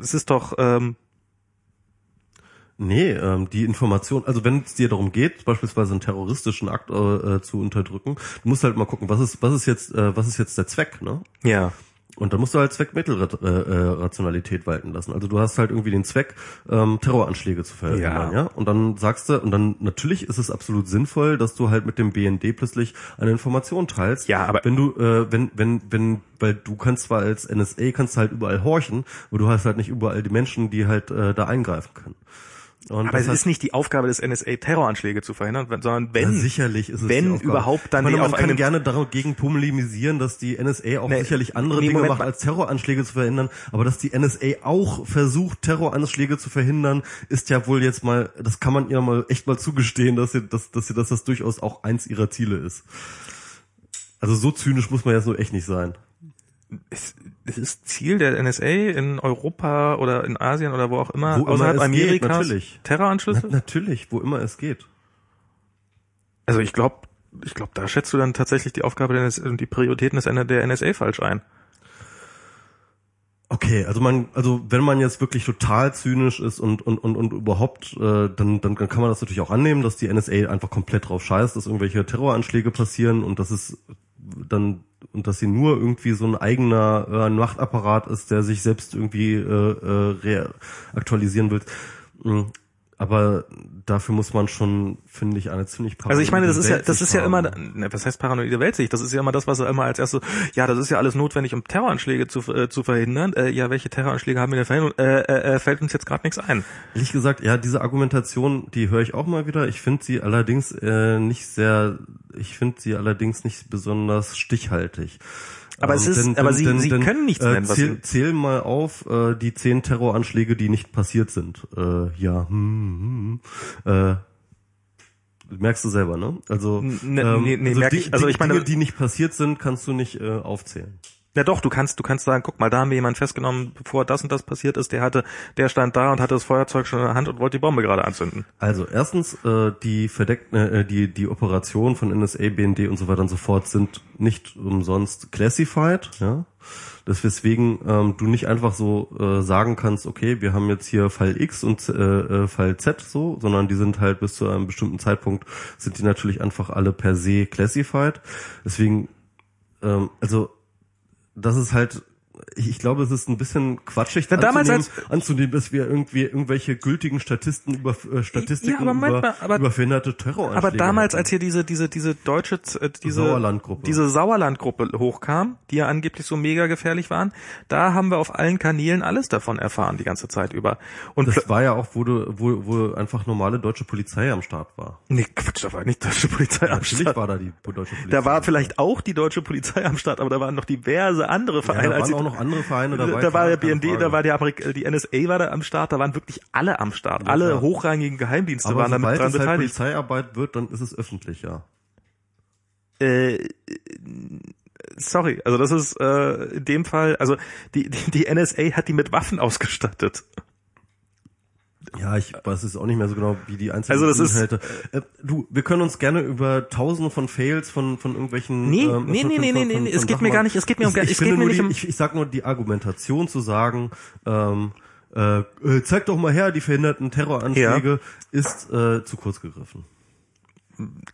es ist doch ähm, Nee, ähm, die Information, also wenn es dir darum geht, beispielsweise einen terroristischen Akt äh, äh, zu unterdrücken, du musst halt mal gucken, was ist, was ist jetzt, äh, was ist jetzt der Zweck, ne? ja Und dann musst du halt Zweckmittelrationalität walten lassen. Also du hast halt irgendwie den Zweck, ähm, Terroranschläge zu verhindern, Ja. ja. Und dann sagst du, und dann natürlich ist es absolut sinnvoll, dass du halt mit dem BND plötzlich eine Information teilst. Ja, aber- wenn du, äh, wenn, wenn, wenn, weil du kannst zwar als NSA kannst du halt überall horchen, aber du hast halt nicht überall die Menschen, die halt äh, da eingreifen können. Und Aber es ist nicht die Aufgabe des NSA, Terroranschläge zu verhindern, sondern wenn, ja, sicherlich ist es wenn überhaupt dann ich meine, die man auf kann gerne dagegen polemisieren, dass die NSA auch Nee, sicherlich andere nee, Dinge Moment macht, als Terroranschläge zu verhindern, aber dass die NSA auch versucht, Terroranschläge zu verhindern, ist ja wohl jetzt mal, das kann man ihr mal echt mal zugestehen, dass sie, dass, dass sie, dass das durchaus auch eins ihrer Ziele ist. Also so zynisch muss man jetzt nur echt nicht sein. es, es ist Ziel der NSA in Europa oder in Asien oder wo auch immer, Wo immer außerhalb geht, Amerikas, natürlich. Na, Terroranschlüsse? natürlich, wo immer es geht. Also ich glaube, ich glaube, da schätzt du dann tatsächlich die Aufgabe der NSA und die Prioritäten der NSA falsch ein. Okay, also man, also wenn man jetzt wirklich total zynisch ist und und und, und überhaupt, äh, dann, dann dann kann man das natürlich auch annehmen, dass die NSA einfach komplett drauf scheißt, dass irgendwelche Terroranschläge passieren und dass es dann und dass sie nur irgendwie so ein eigener äh, Machtapparat ist, der sich selbst irgendwie äh, äh, re aktualisieren will. Aber dafür muss man schon, finde ich, eine ziemlich Also ich meine, das ist ja, das ist ja immer, ne, was heißt paranoide Weltsicht? Das ist ja immer das, was er immer als erstes, ja, das ist ja alles notwendig, um Terroranschläge zu, äh, zu verhindern. Äh, ja, welche Terroranschläge haben wir denn verhindert? Äh, äh, äh, fällt uns jetzt gerade nichts ein. Ehrlich gesagt, ja, diese Argumentation, die höre ich auch mal wieder. Ich finde sie allerdings äh, nicht sehr, ich finde sie allerdings nicht besonders stichhaltig. Aber es ähm, ist, denn, aber denn, sie, denn, sie können nichts äh, nennen. Zähl, zähl mal auf äh, die zehn Terroranschläge, die nicht passiert sind. Äh, ja, hm, hm, hm. Äh, merkst du selber, ne? Also, ähm, nee, nee, also, merk die, ich, also ich meine, Dinge, die nicht passiert sind, kannst du nicht äh, aufzählen. Ja doch, du kannst, du kannst sagen, guck mal, da haben wir jemanden festgenommen, bevor das und das passiert ist, der hatte, der stand da und hatte das Feuerzeug schon in der Hand und wollte die Bombe gerade anzünden. Also erstens, äh, die verdeckten, äh, die, die Operationen von NSA, BND und so weiter und so fort sind nicht umsonst classified, ja. Das weswegen ähm, du nicht einfach so äh, sagen kannst, okay, wir haben jetzt hier Fall X und äh, äh, Fall Z so, sondern die sind halt bis zu einem bestimmten Zeitpunkt sind die natürlich einfach alle per se classified. Deswegen, ähm, also das ist halt ich glaube, es ist ein bisschen quatschig Na, damals anzunehmen, als, anzunehmen, dass wir irgendwie irgendwelche gültigen Statisten über äh, Statistiken ja, über, mal, aber, über verhinderte Terroranschläge. Aber damals, hatten. als hier diese diese diese deutsche äh, diese Sauerlandgruppe. diese Sauerlandgruppe hochkam, die ja angeblich so mega gefährlich waren, da haben wir auf allen Kanälen alles davon erfahren die ganze Zeit über. Und das war ja auch, wo du wo wo einfach normale deutsche Polizei am Start war. Nee, Quatsch, da war nicht deutsche Polizei am Start. war da die deutsche Polizei. Da war vielleicht auch die deutsche Polizei am Start, aber da waren noch diverse andere Vereine ja, da waren auch noch andere Vereine dabei. Da war der BND, da war der Amerik die NSA war da am Start, da waren wirklich alle am Start. Ja, alle klar. hochrangigen Geheimdienste Aber waren da mit dran es halt beteiligt. Polizeiarbeit wird, dann ist es öffentlich, ja. Äh, sorry, also das ist äh, in dem Fall, also die, die, die NSA hat die mit Waffen ausgestattet. Ja, ich weiß es auch nicht mehr so genau, wie die einzelnen also das Inhalte. Ist, äh, du, wir können uns gerne über tausende von Fails von von irgendwelchen Nee, ähm, nee, nee, nee, nee, nee, es geht mir gar nicht, es geht mir um ich, ich geht mir nicht die, um ich, ich sag nur die Argumentation zu sagen, ähm, äh, äh, zeig doch mal her, die verhinderten Terroranschläge ja. ist äh, zu kurz gegriffen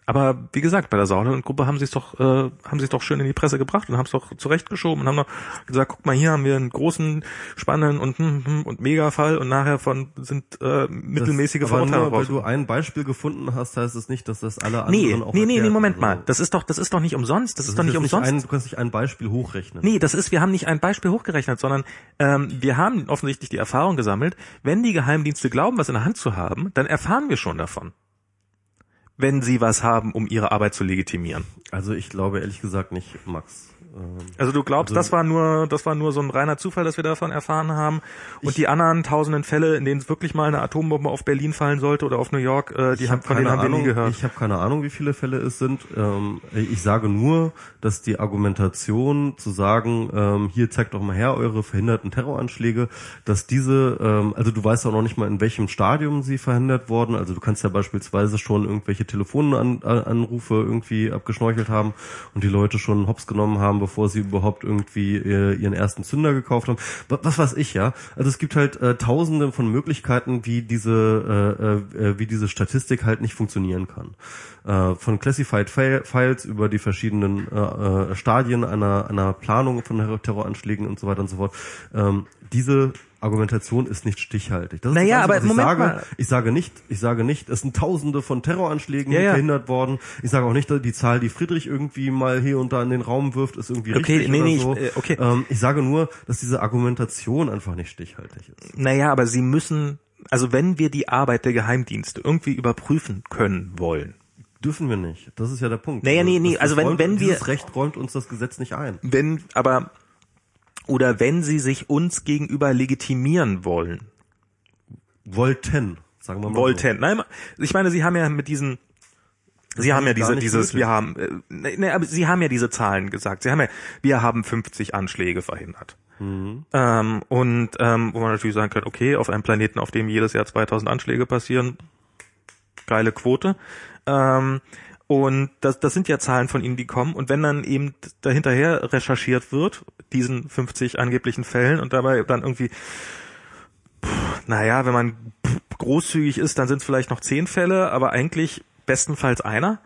aber wie gesagt, bei der Sauerland-Gruppe haben sie es doch, äh, haben sie es doch schön in die Presse gebracht und haben es doch zurechtgeschoben und haben noch gesagt, guck mal, hier haben wir einen großen, spannenden und hm, hm, und Mega-Fall und nachher von sind äh, mittelmäßige Verurteilungen raus. Weil du ein Beispiel gefunden hast, heißt es nicht, dass das alle anderen nee, auch Nee, nee, nee, Moment mal. Das ist doch, das ist doch nicht umsonst. Das, das ist doch nicht umsonst. Nicht ein, du kannst nicht ein Beispiel hochrechnen. Nee, das ist, wir haben nicht ein Beispiel hochgerechnet, sondern ähm, wir haben offensichtlich die Erfahrung gesammelt, wenn die Geheimdienste glauben, was in der Hand zu haben, dann erfahren wir schon davon wenn sie was haben, um ihre Arbeit zu legitimieren. Also ich glaube ehrlich gesagt nicht, Max. Ähm, also du glaubst, also, das war nur, das war nur so ein reiner Zufall, dass wir davon erfahren haben. Und ich, die anderen tausenden Fälle, in denen es wirklich mal eine Atombombe auf Berlin fallen sollte oder auf New York, äh, die haben, von denen haben Ahnung, wir nie gehört. Ich habe keine Ahnung, wie viele Fälle es sind. Ähm, ich sage nur, dass die Argumentation zu sagen, ähm, hier zeigt doch mal her eure verhinderten Terroranschläge, dass diese, ähm, also du weißt auch noch nicht mal, in welchem Stadium sie verhindert wurden. Also du kannst ja beispielsweise schon irgendwelche Telefonanrufe irgendwie abgeschnorchelt haben und die Leute schon hops genommen haben, bevor sie überhaupt irgendwie äh, ihren ersten Zünder gekauft haben. Was, weiß ich, ja. Also es gibt halt äh, tausende von Möglichkeiten, wie diese, äh, äh, wie diese Statistik halt nicht funktionieren kann. Äh, von Classified Files über die verschiedenen äh, äh, Stadien einer, einer Planung von Terroranschlägen und so weiter und so fort. Ähm, diese Argumentation ist nicht stichhaltig. Das ist naja, das Einzige, aber ich Moment sage. Mal. Ich sage nicht, ich sage nicht, es sind Tausende von Terroranschlägen ja, ja. verhindert worden. Ich sage auch nicht, die Zahl, die Friedrich irgendwie mal hier und da in den Raum wirft, ist irgendwie okay, richtig nee, oder nee, so. Ich, äh, okay. Ähm, ich sage nur, dass diese Argumentation einfach nicht stichhaltig ist. Naja, aber sie müssen, also wenn wir die Arbeit der Geheimdienste irgendwie überprüfen können wollen, dürfen wir nicht. Das ist ja der Punkt. Naja, nee, nee, also wenn, räumt, wenn wir... Das Recht räumt uns das Gesetz nicht ein. Wenn, aber oder wenn sie sich uns gegenüber legitimieren wollen. Wollten, sagen wir mal. Wollten. So. Nein, ich meine, sie haben ja mit diesen Sie haben ja diese, dieses, wir haben, äh, ne, aber Sie haben ja diese Zahlen gesagt. Sie haben ja, wir haben 50 Anschläge verhindert. Mhm. Ähm, und ähm, wo man natürlich sagen kann, okay, auf einem Planeten, auf dem jedes Jahr 2000 Anschläge passieren, geile Quote. Ähm, und das, das sind ja Zahlen von ihnen, die kommen. Und wenn dann eben dahinterher recherchiert wird, diesen 50 angeblichen Fällen, und dabei dann irgendwie, pff, naja, wenn man großzügig ist, dann sind es vielleicht noch zehn Fälle, aber eigentlich bestenfalls einer.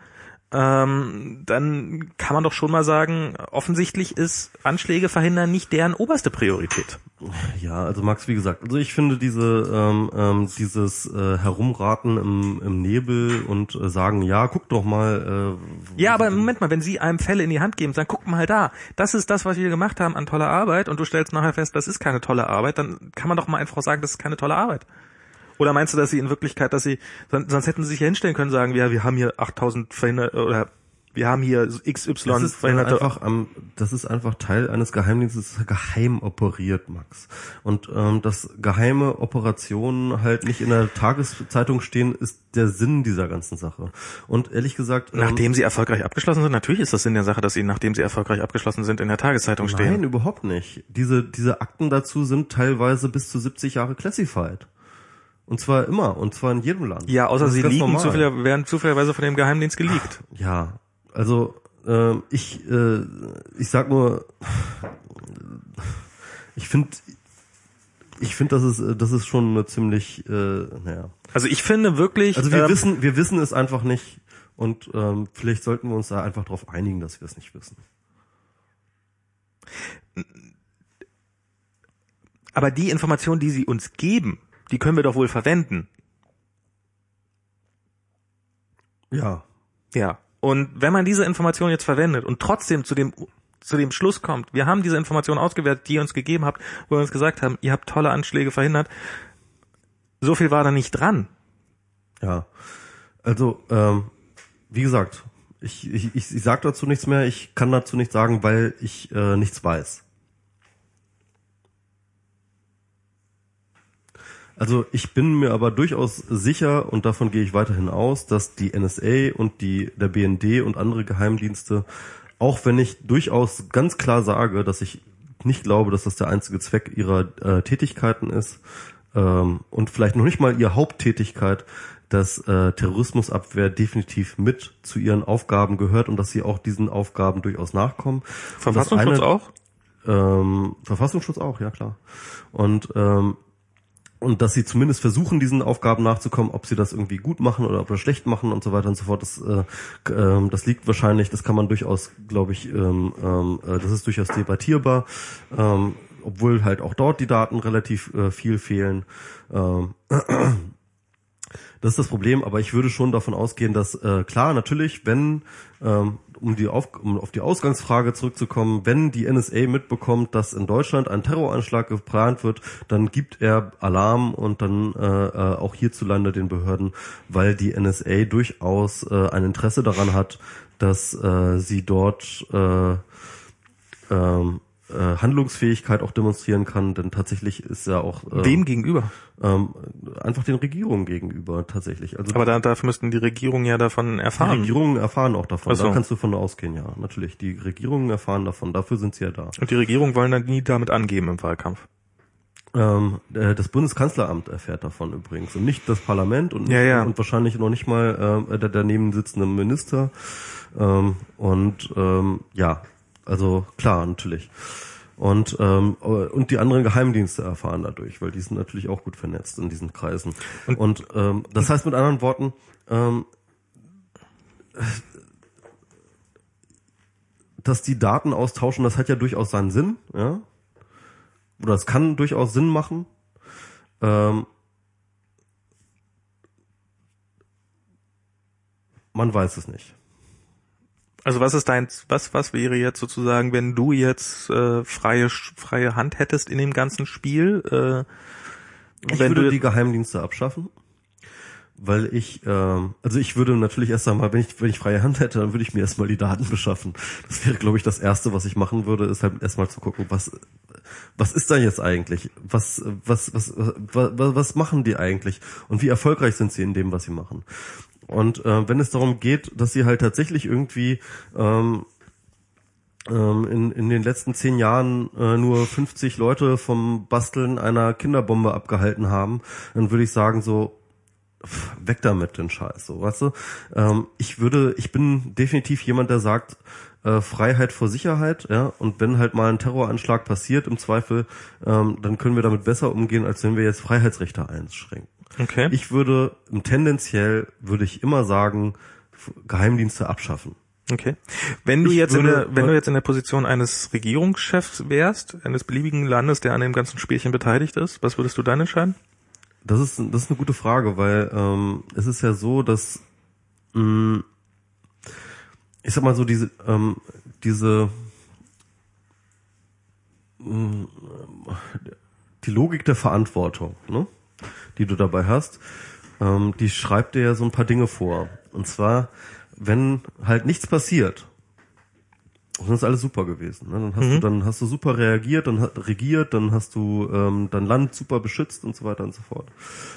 Ähm, dann kann man doch schon mal sagen, offensichtlich ist Anschläge verhindern nicht deren oberste Priorität. Ja, also Max, wie gesagt, also ich finde diese ähm, ähm, dieses äh, Herumraten im, im Nebel und äh, sagen, ja, guck doch mal. Äh, ja, aber Moment mal, wenn Sie einem Fälle in die Hand geben, sagen, guck mal da, das ist das, was wir gemacht haben an toller Arbeit und du stellst nachher fest, das ist keine tolle Arbeit, dann kann man doch mal einfach sagen, das ist keine tolle Arbeit. Oder meinst du, dass sie in Wirklichkeit, dass sie, sonst hätten sie sich ja hinstellen können, sagen, ja, wir haben hier 8000 verhindert, oder wir haben hier XY das ist verhinderte. Einfach am, das ist einfach Teil eines Geheimdienstes, geheim operiert, Max. Und ähm, dass geheime Operationen halt nicht in der Tageszeitung stehen, ist der Sinn dieser ganzen Sache. Und ehrlich gesagt, ähm, nachdem sie erfolgreich abgeschlossen sind, natürlich ist das Sinn der Sache, dass sie nachdem sie erfolgreich abgeschlossen sind in der Tageszeitung nein, stehen. Nein, überhaupt nicht. Diese diese Akten dazu sind teilweise bis zu 70 Jahre classified. Und zwar immer, und zwar in jedem Land. Ja, außer sie liegen zufällig, werden zufälligerweise von dem Geheimdienst geleakt. Ja, also äh, ich, äh, ich sag nur, ich finde, ich finde, das ist, das ist schon eine ziemlich, äh, naja. Also ich finde wirklich. Also wir ähm, wissen, wir wissen es einfach nicht und ähm, vielleicht sollten wir uns da einfach darauf einigen, dass wir es nicht wissen. Aber die Informationen, die sie uns geben, die können wir doch wohl verwenden. Ja. Ja. Und wenn man diese Information jetzt verwendet und trotzdem zu dem zu dem Schluss kommt, wir haben diese Information ausgewertet, die ihr uns gegeben habt, wo wir uns gesagt haben, ihr habt tolle Anschläge verhindert, so viel war da nicht dran. Ja. Also, ähm, wie gesagt, ich, ich, ich, ich sage dazu nichts mehr, ich kann dazu nichts sagen, weil ich äh, nichts weiß. Also ich bin mir aber durchaus sicher und davon gehe ich weiterhin aus, dass die NSA und die der BND und andere Geheimdienste, auch wenn ich durchaus ganz klar sage, dass ich nicht glaube, dass das der einzige Zweck ihrer äh, Tätigkeiten ist ähm, und vielleicht noch nicht mal ihre Haupttätigkeit, dass äh, Terrorismusabwehr definitiv mit zu ihren Aufgaben gehört und dass sie auch diesen Aufgaben durchaus nachkommen. Verfassungsschutz eine, auch? Ähm, Verfassungsschutz auch, ja klar. Und ähm, und dass sie zumindest versuchen, diesen Aufgaben nachzukommen, ob sie das irgendwie gut machen oder ob sie schlecht machen und so weiter und so fort. Das, äh, äh, das liegt wahrscheinlich, das kann man durchaus, glaube ich, ähm, ähm, äh, das ist durchaus debattierbar, ähm, obwohl halt auch dort die Daten relativ äh, viel fehlen. Ähm, das ist das Problem, aber ich würde schon davon ausgehen, dass äh, klar, natürlich, wenn ähm, um, die auf, um auf die Ausgangsfrage zurückzukommen, wenn die NSA mitbekommt, dass in Deutschland ein Terroranschlag geplant wird, dann gibt er Alarm und dann äh, äh, auch hierzulande den Behörden, weil die NSA durchaus äh, ein Interesse daran hat, dass äh, sie dort äh, ähm, äh, Handlungsfähigkeit auch demonstrieren kann, denn tatsächlich ist ja auch äh, wem gegenüber ähm, einfach den Regierungen gegenüber tatsächlich. Also aber da, dafür müssten die Regierungen ja davon erfahren. Die Regierungen erfahren auch davon. So. Da kannst du von ausgehen, ja, natürlich. Die Regierungen erfahren davon. Dafür sind sie ja da. Und die Regierungen wollen dann nie damit angeben im Wahlkampf. Ähm, äh, das Bundeskanzleramt erfährt davon übrigens und nicht das Parlament und, ja, ja. und wahrscheinlich noch nicht mal äh, der daneben sitzende Minister. Ähm, und ähm, ja, also klar, natürlich. Und, ähm, und die anderen Geheimdienste erfahren dadurch, weil die sind natürlich auch gut vernetzt in diesen Kreisen. Und, und ähm, das heißt mit anderen Worten, ähm, dass die Daten austauschen, das hat ja durchaus seinen Sinn, ja. Oder es kann durchaus Sinn machen. Ähm, man weiß es nicht. Also was ist dein, was, was wäre jetzt sozusagen, wenn du jetzt äh, freie, freie Hand hättest in dem ganzen Spiel? Äh, ich würde du, die Geheimdienste abschaffen, weil ich, ähm, also ich würde natürlich erst einmal, wenn ich, wenn ich freie Hand hätte, dann würde ich mir erstmal die Daten beschaffen. Das wäre, glaube ich, das Erste, was ich machen würde, ist halt erstmal zu gucken, was, was ist da jetzt eigentlich? Was, was, was, was, was machen die eigentlich? Und wie erfolgreich sind sie in dem, was sie machen? Und äh, wenn es darum geht, dass sie halt tatsächlich irgendwie ähm, ähm, in, in den letzten zehn Jahren äh, nur 50 Leute vom Basteln einer Kinderbombe abgehalten haben, dann würde ich sagen so, weg damit den Scheiß, so, weißt du? Ähm, ich würde, ich bin definitiv jemand, der sagt, äh, Freiheit vor Sicherheit, ja, und wenn halt mal ein Terroranschlag passiert, im Zweifel, ähm, dann können wir damit besser umgehen, als wenn wir jetzt Freiheitsrechte einschränken. Okay. Ich würde, tendenziell würde ich immer sagen, Geheimdienste abschaffen. Okay. Wenn du Ich jetzt in würde- der, wenn du jetzt in der Position eines Regierungschefs wärst, eines beliebigen Landes, der an dem ganzen Spielchen beteiligt ist, was würdest du dann entscheiden? Das ist, das ist eine gute Frage, weil ähm, es ist ja so, dass mh, ich sag mal so diese ähm, diese mh, die Logik der Verantwortung, ne, die du dabei hast, ähm, die schreibt dir ja so ein paar Dinge vor. Und zwar, wenn halt nichts passiert, dann ist alles super gewesen. Ne? Dann hast du dann hast du super reagiert, dann hat regiert, dann hast du ähm, dein Land super beschützt und so weiter und so fort.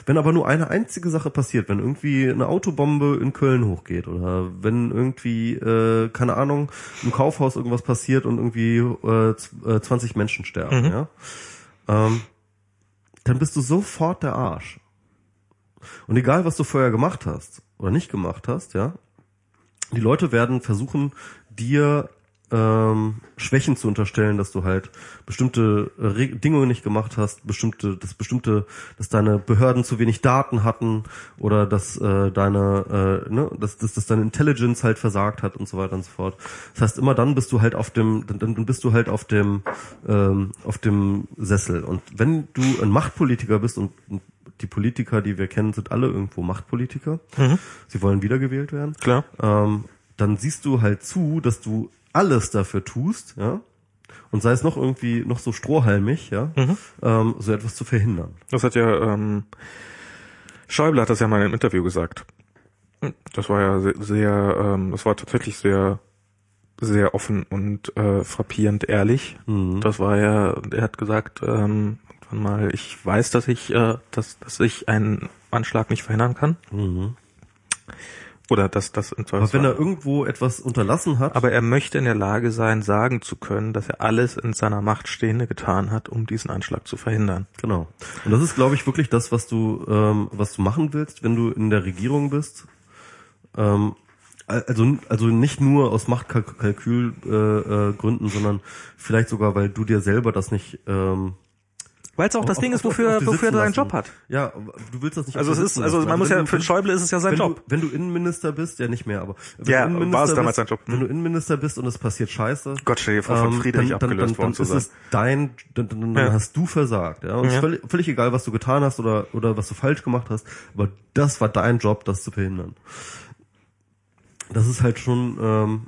Wenn aber nur eine einzige Sache passiert, wenn irgendwie eine Autobombe in Köln hochgeht oder wenn irgendwie äh, keine Ahnung im Kaufhaus irgendwas passiert und irgendwie äh, z- äh, 20 Menschen sterben, ja, ähm, dann bist du sofort der Arsch. Und egal, was du vorher gemacht hast oder nicht gemacht hast, ja, die Leute werden versuchen, dir ähm, Schwächen zu unterstellen, dass du halt bestimmte äh, Re Dinge nicht gemacht hast, bestimmte, dass bestimmte, dass deine Behörden zu wenig Daten hatten oder dass äh, deine, äh, ne, dass, dass, dass deine Intelligence halt versagt hat und so weiter und so fort. Das heißt, immer dann bist du halt auf dem, dann, dann bist du halt auf dem, ähm, auf dem Sessel. Und wenn du ein Machtpolitiker bist und die Politiker, die wir kennen, sind alle irgendwo Machtpolitiker. Sie wollen wiedergewählt werden Klar. ähm, dann siehst du halt zu, dass du alles dafür tust, ja, und sei es noch irgendwie noch so strohhalmig, ja, ähm, so etwas zu verhindern. Das hat ja, ähm, Schäuble hat das ja mal im Interview gesagt. Das war ja sehr, sehr ähm, das war tatsächlich sehr, sehr offen und äh, frappierend ehrlich. Das war ja, er hat gesagt, ähm, irgendwann mal, ich weiß, dass ich, äh, dass, dass ich einen Anschlag nicht verhindern kann. Oder dass das im Aber wenn er irgendwo etwas unterlassen hat, Aber er möchte in der Lage sein, sagen zu können, dass er alles in seiner Macht Stehende getan hat, um diesen Anschlag zu verhindern. Genau. Und das ist, glaube ich, wirklich das, was du, ähm, was du machen willst, wenn du in der Regierung bist. Ähm, also, also nicht nur aus Machtkalkülgründen, äh, äh, Gründen, sondern vielleicht sogar, weil du dir selber das nicht ähm, Weil es auch das auf- Ding ist, wofür, auf wofür er seinen lassen. Job hat. Ja, du willst das nicht. Also es ist, also man muss Wenn ja, für Schäuble ist es ja sein wenn Job. Du, wenn du Innenminister bist, ja nicht mehr, aber wenn Ja, du war es damals bist, sein Job. Wenn du Innenminister bist und es passiert Scheiße, Gott, stell dir vor, von ähm, Friedrich dann, dann, abgelöst dann, worden dann zu ist sein. es dein, dann, dann, Ja. hast du versagt, ja. Und es Ja. ist völlig, völlig egal, was du getan hast oder oder was du falsch gemacht hast, aber das war dein Job, das zu verhindern. Das ist halt schon ähm,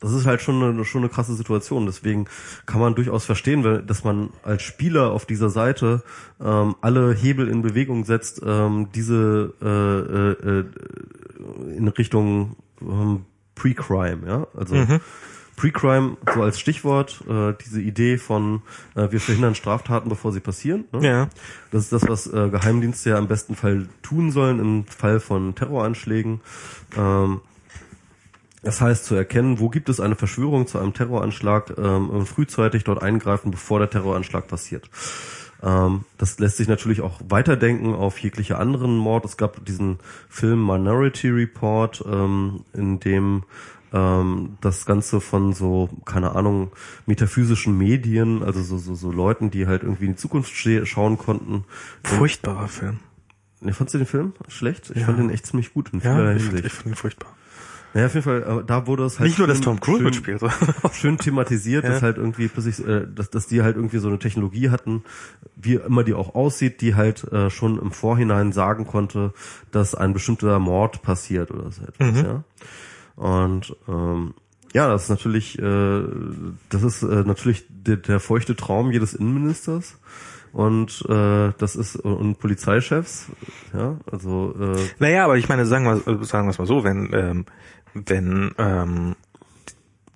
das ist halt schon eine, schon eine krasse Situation. Deswegen kann man durchaus verstehen, dass man als Spieler auf dieser Seite ähm, alle Hebel in Bewegung setzt, ähm, diese äh, äh, äh, in Richtung ähm, Pre-Crime, ja. Also Pre-Crime, so als Stichwort, äh, diese Idee von äh, wir verhindern Straftaten, bevor sie passieren. Ne? Ja. Das ist das, was äh, Geheimdienste ja im besten Fall tun sollen im Fall von Terroranschlägen. Ähm, das heißt, zu erkennen, wo gibt es eine Verschwörung zu einem Terroranschlag ähm, und frühzeitig dort eingreifen, bevor der Terroranschlag passiert. Ähm, das lässt sich natürlich auch weiterdenken auf jegliche anderen Mord. Es gab diesen Film Minority Report, ähm, in dem ähm, das Ganze von so, keine Ahnung, metaphysischen Medien, also so, so, so Leuten, die halt irgendwie in die Zukunft schauen konnten. Furchtbarer Film. Ne, fandst du den Film schlecht? Ich Ja. fand den echt ziemlich gut in Ja, vielerlei ich, Hinsicht. ich finde ihn furchtbar. Naja, auf jeden Fall, äh, da wurde es halt Nicht nur, dass schön- Tom Cruise schön, mitspielt. schön thematisiert, Ja. dass halt irgendwie plötzlich, äh, dass, dass die halt irgendwie so eine Technologie hatten, wie immer die auch aussieht, die halt äh, schon im Vorhinein sagen konnte, dass ein bestimmter Mord passiert oder so etwas, ja. Und ähm, ja, das ist natürlich, äh, das ist äh, natürlich der, der feuchte Traum jedes Innenministers. Und äh, das ist und Polizeichefs, ja, also äh, Naja, aber ich meine, sagen wir, sagen wir es mal so, wenn, ähm, wenn, ähm,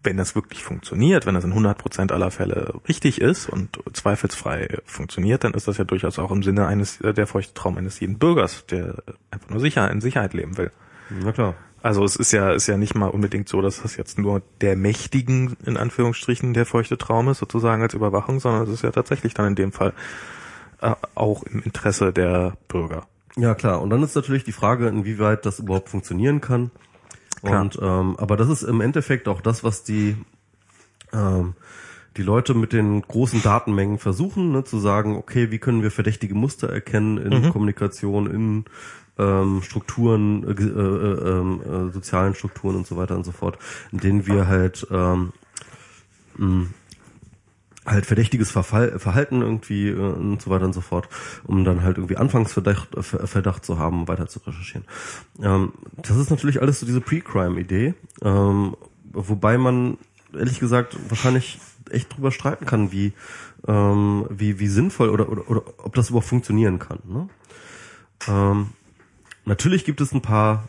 wenn das wirklich funktioniert, wenn das in 100% aller Fälle richtig ist und zweifelsfrei funktioniert, dann ist das ja durchaus auch im Sinne eines, äh, der feuchte Traum eines jeden Bürgers, der einfach nur sicher, in Sicherheit leben will. na klar. Also es ist ja, ist ja nicht mal unbedingt so, dass das jetzt nur der Mächtigen, in Anführungsstrichen, der feuchte Traum ist, sozusagen als Überwachung, sondern es ist ja tatsächlich dann in dem Fall äh, auch im Interesse der Bürger. Ja, klar. Und dann ist natürlich die Frage, inwieweit das überhaupt funktionieren kann. Klar. Und ähm, aber das ist im Endeffekt auch das, was die ähm, die Leute mit den großen Datenmengen versuchen, ne, zu sagen, okay, wie können wir verdächtige Muster erkennen in mhm. Kommunikation, in ähm, Strukturen, äh, äh, ähm, äh, sozialen Strukturen und so weiter und so fort, in denen wir halt ähm, mh, halt verdächtiges Verfall, Verhalten irgendwie äh, und so weiter und so fort, um dann halt irgendwie Anfangsverdacht äh, Verdacht zu haben, weiter zu recherchieren. Ähm, das ist natürlich alles so diese Pre-Crime-Idee, ähm, wobei man ehrlich gesagt wahrscheinlich echt drüber streiten kann, wie ähm, wie wie sinnvoll oder, oder oder ob das überhaupt funktionieren kann. Ne? Ähm, natürlich gibt es ein paar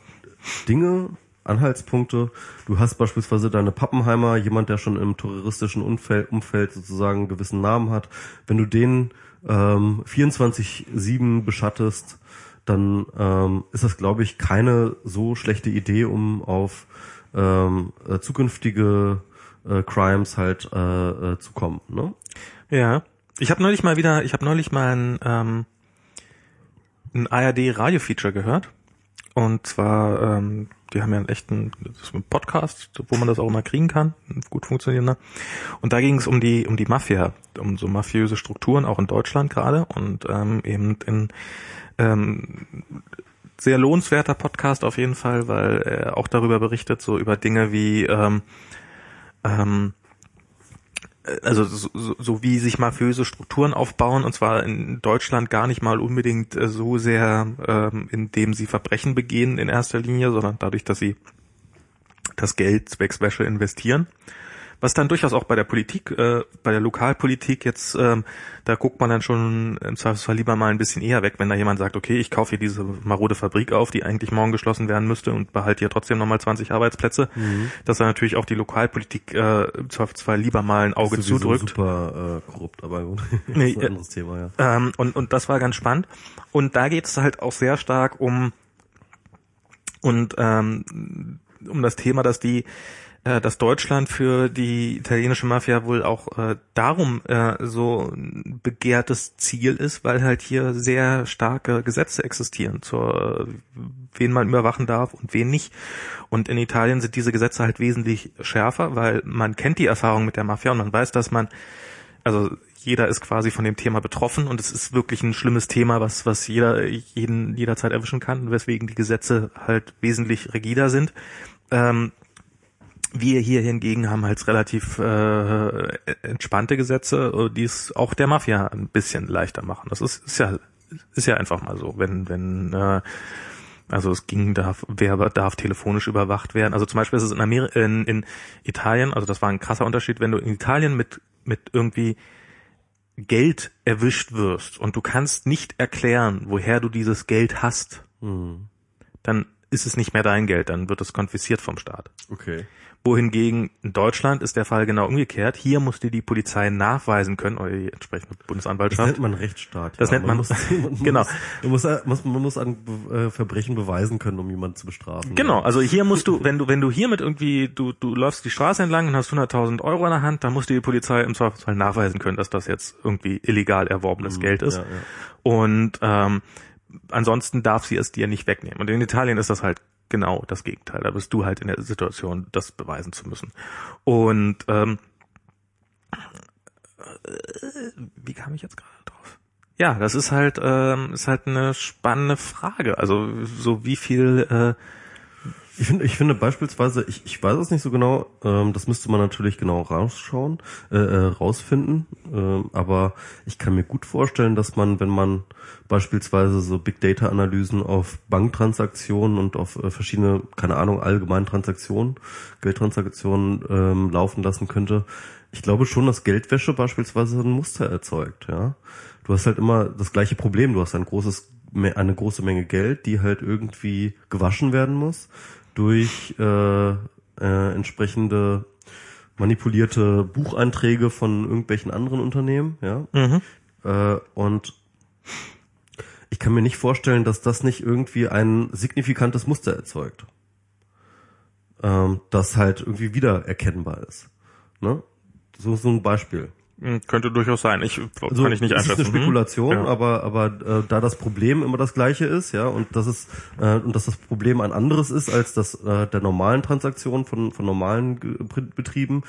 Dinge, Anhaltspunkte. Du hast beispielsweise deine Pappenheimer, jemand, der schon im terroristischen Umfeld, Umfeld sozusagen einen gewissen Namen hat. Wenn du den ähm, 24-7 beschattest, dann ähm, ist das, glaube ich, keine so schlechte Idee, um auf ähm, äh, zukünftige äh, Crimes halt äh, äh, zu kommen. Ne? Ja, ich habe neulich mal wieder, ich habe neulich mal ein, ähm, ein ARD-Radio-Feature gehört. Und zwar ähm, die haben ja einen echten Podcast, wo man das auch immer kriegen kann, gut funktionierender. Und da ging es um die um die Mafia, um so mafiöse Strukturen auch in Deutschland gerade und ähm, eben in ähm, sehr lohnenswerter Podcast auf jeden Fall, weil er auch darüber berichtet, so über Dinge wie ähm, ähm, äh, also so, so wie sich mafiöse Strukturen aufbauen und zwar in Deutschland gar nicht mal unbedingt äh, so sehr, ähm, indem sie Verbrechen begehen in erster Linie, sondern dadurch, dass sie das Geld zwecks Wäsche investieren was dann durchaus auch bei der Politik, äh, bei der Lokalpolitik jetzt, ähm, da guckt man dann schon im Zweifelsfall lieber mal ein bisschen eher weg, wenn da jemand sagt, okay, ich kaufe hier diese marode Fabrik auf, die eigentlich morgen geschlossen werden müsste und behalte hier trotzdem nochmal 20 Arbeitsplätze, mhm. dass da natürlich auch die Lokalpolitik äh, im Zweifelsfall lieber mal ein Auge zudrückt. super äh, korrupt, aber gut. nee, ein anderes Thema, ja. Ähm, und, und das war ganz spannend. Und da geht es halt auch sehr stark um und ähm, um das Thema, dass die äh, dass Deutschland für die italienische Mafia wohl auch äh, darum äh, so ein begehrtes Ziel ist, weil halt hier sehr starke Gesetze existieren, zur wen man überwachen darf und wen nicht. Und in Italien sind diese Gesetze halt wesentlich schärfer, weil man kennt die Erfahrung mit der Mafia und man weiß, dass man also jeder ist quasi von dem Thema betroffen und es ist wirklich ein schlimmes Thema, was, was jeder jeden jederzeit erwischen kann, weswegen die Gesetze halt wesentlich rigider sind. Ähm, wir hier hingegen haben halt relativ äh, entspannte Gesetze, die es auch der Mafia ein bisschen leichter machen. Das ist, ist ja ist ja einfach mal so, wenn wenn äh, also es ging, darf, wer darf telefonisch überwacht werden. Also zum Beispiel ist es in, Ameri in, in Italien, also das war ein krasser Unterschied, wenn du in Italien mit, mit irgendwie Geld erwischt wirst und du kannst nicht erklären, woher du dieses Geld hast, mhm. dann ist es nicht mehr dein Geld, dann wird es konfisziert vom Staat. Okay wohingegen in Deutschland ist der Fall genau umgekehrt. Hier muss dir die Polizei nachweisen können, oder die entsprechende Bundesanwaltschaft. Das nennt man Rechtsstaat. Das nennt man, man muss, genau. Man muss, muss, man muss an äh, Verbrechen beweisen können, um jemanden zu bestrafen. Genau, also hier musst du, wenn du, wenn du hier mit irgendwie, du, du läufst die Straße entlang und hast 100.000 Euro in der Hand, dann muss dir die Polizei im Zweifelsfall nachweisen können, dass das jetzt irgendwie illegal erworbenes mhm, Geld ist. Ja, ja. Und ähm, ansonsten darf sie es dir nicht wegnehmen. Und in Italien ist das halt genau das Gegenteil. Da bist du halt in der Situation, das beweisen zu müssen. Und ähm, äh, wie kam ich jetzt gerade drauf? Ja, das ist halt ähm, ist halt eine spannende Frage. Also so wie viel äh, ich finde, ich finde beispielsweise, ich, ich weiß es nicht so genau, ähm, das müsste man natürlich genau rausschauen, äh, äh, rausfinden, ähm, aber ich kann mir gut vorstellen, dass man, wenn man beispielsweise so Big Data Analysen auf Banktransaktionen und auf äh, verschiedene, keine Ahnung, allgemeine Transaktionen, Geldtransaktionen ähm, laufen lassen könnte, ich glaube schon, dass Geldwäsche beispielsweise ein Muster erzeugt, ja. Du hast halt immer das gleiche Problem, du hast ein großes eine große Menge Geld, die halt irgendwie gewaschen werden muss durch äh, äh, entsprechende manipulierte Bucheinträge von irgendwelchen anderen Unternehmen, ja. Mhm. Äh, und ich kann mir nicht vorstellen, dass das nicht irgendwie ein signifikantes Muster erzeugt, ähm, das halt irgendwie wiedererkennbar ist. Ne? So, so ein Beispiel. Hm, könnte durchaus sein. Ich also, kann ich nicht einschätzen. Das ist eine Spekulation, mhm. aber aber äh, da das Problem immer das gleiche ist, ja, und das ist äh, und dass das Problem ein anderes ist als das äh, der normalen Transaktionen von von normalen Betrieben,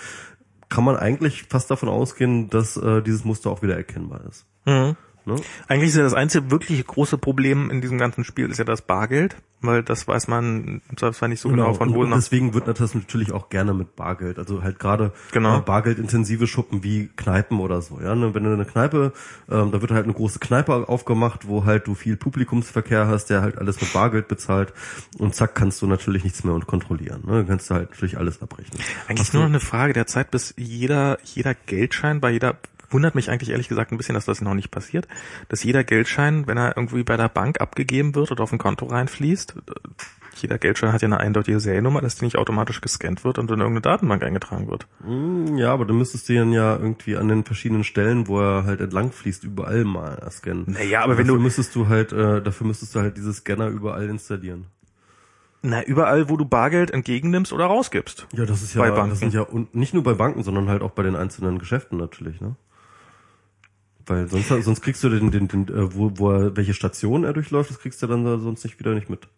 kann man eigentlich fast davon ausgehen, dass äh, dieses Muster auch wieder erkennbar ist. Mhm. Ne? Eigentlich ist ja das einzige wirklich große Problem in diesem ganzen Spiel ist ja das Bargeld, weil das weiß man zwar nicht so genau, genau von wo. Und deswegen wird das natürlich auch gerne mit Bargeld. Also halt gerade genau. äh, bargeldintensive Schuppen wie Kneipen oder so. Ja, ne? wenn du eine Kneipe, ähm, da wird halt eine große Kneipe aufgemacht, wo halt du viel Publikumsverkehr hast, der halt alles mit Bargeld bezahlt und zack kannst du natürlich nichts mehr kontrollieren. Ne? Dann kannst du halt natürlich alles abrechnen. Eigentlich Hast nur noch eine Frage der Zeit, bis jeder jeder Geldschein bei jeder wundert mich eigentlich ehrlich gesagt ein bisschen, dass das noch nicht passiert, dass jeder Geldschein, wenn er irgendwie bei der Bank abgegeben wird oder auf ein Konto reinfließt, jeder Geldschein hat ja eine eindeutige Seriennummer, dass die nicht automatisch gescannt wird und in irgendeine Datenbank eingetragen wird. Hm, ja, aber du müsstest den ja irgendwie an den verschiedenen Stellen, wo er halt entlang fließt, überall mal scannen. Naja, aber wenn dafür du müsstest du halt, äh, dafür müsstest du halt diese Scanner überall installieren. Na, überall, wo du Bargeld entgegennimmst oder rausgibst. Ja, das ist ja, bei Banken. das sind ja und nicht nur bei Banken, sondern halt auch bei den einzelnen Geschäften natürlich, ne? Weil sonst, sonst kriegst du den, den, den äh, wo, wo er, welche Station er durchläuft, das kriegst du dann sonst nicht wieder nicht mit.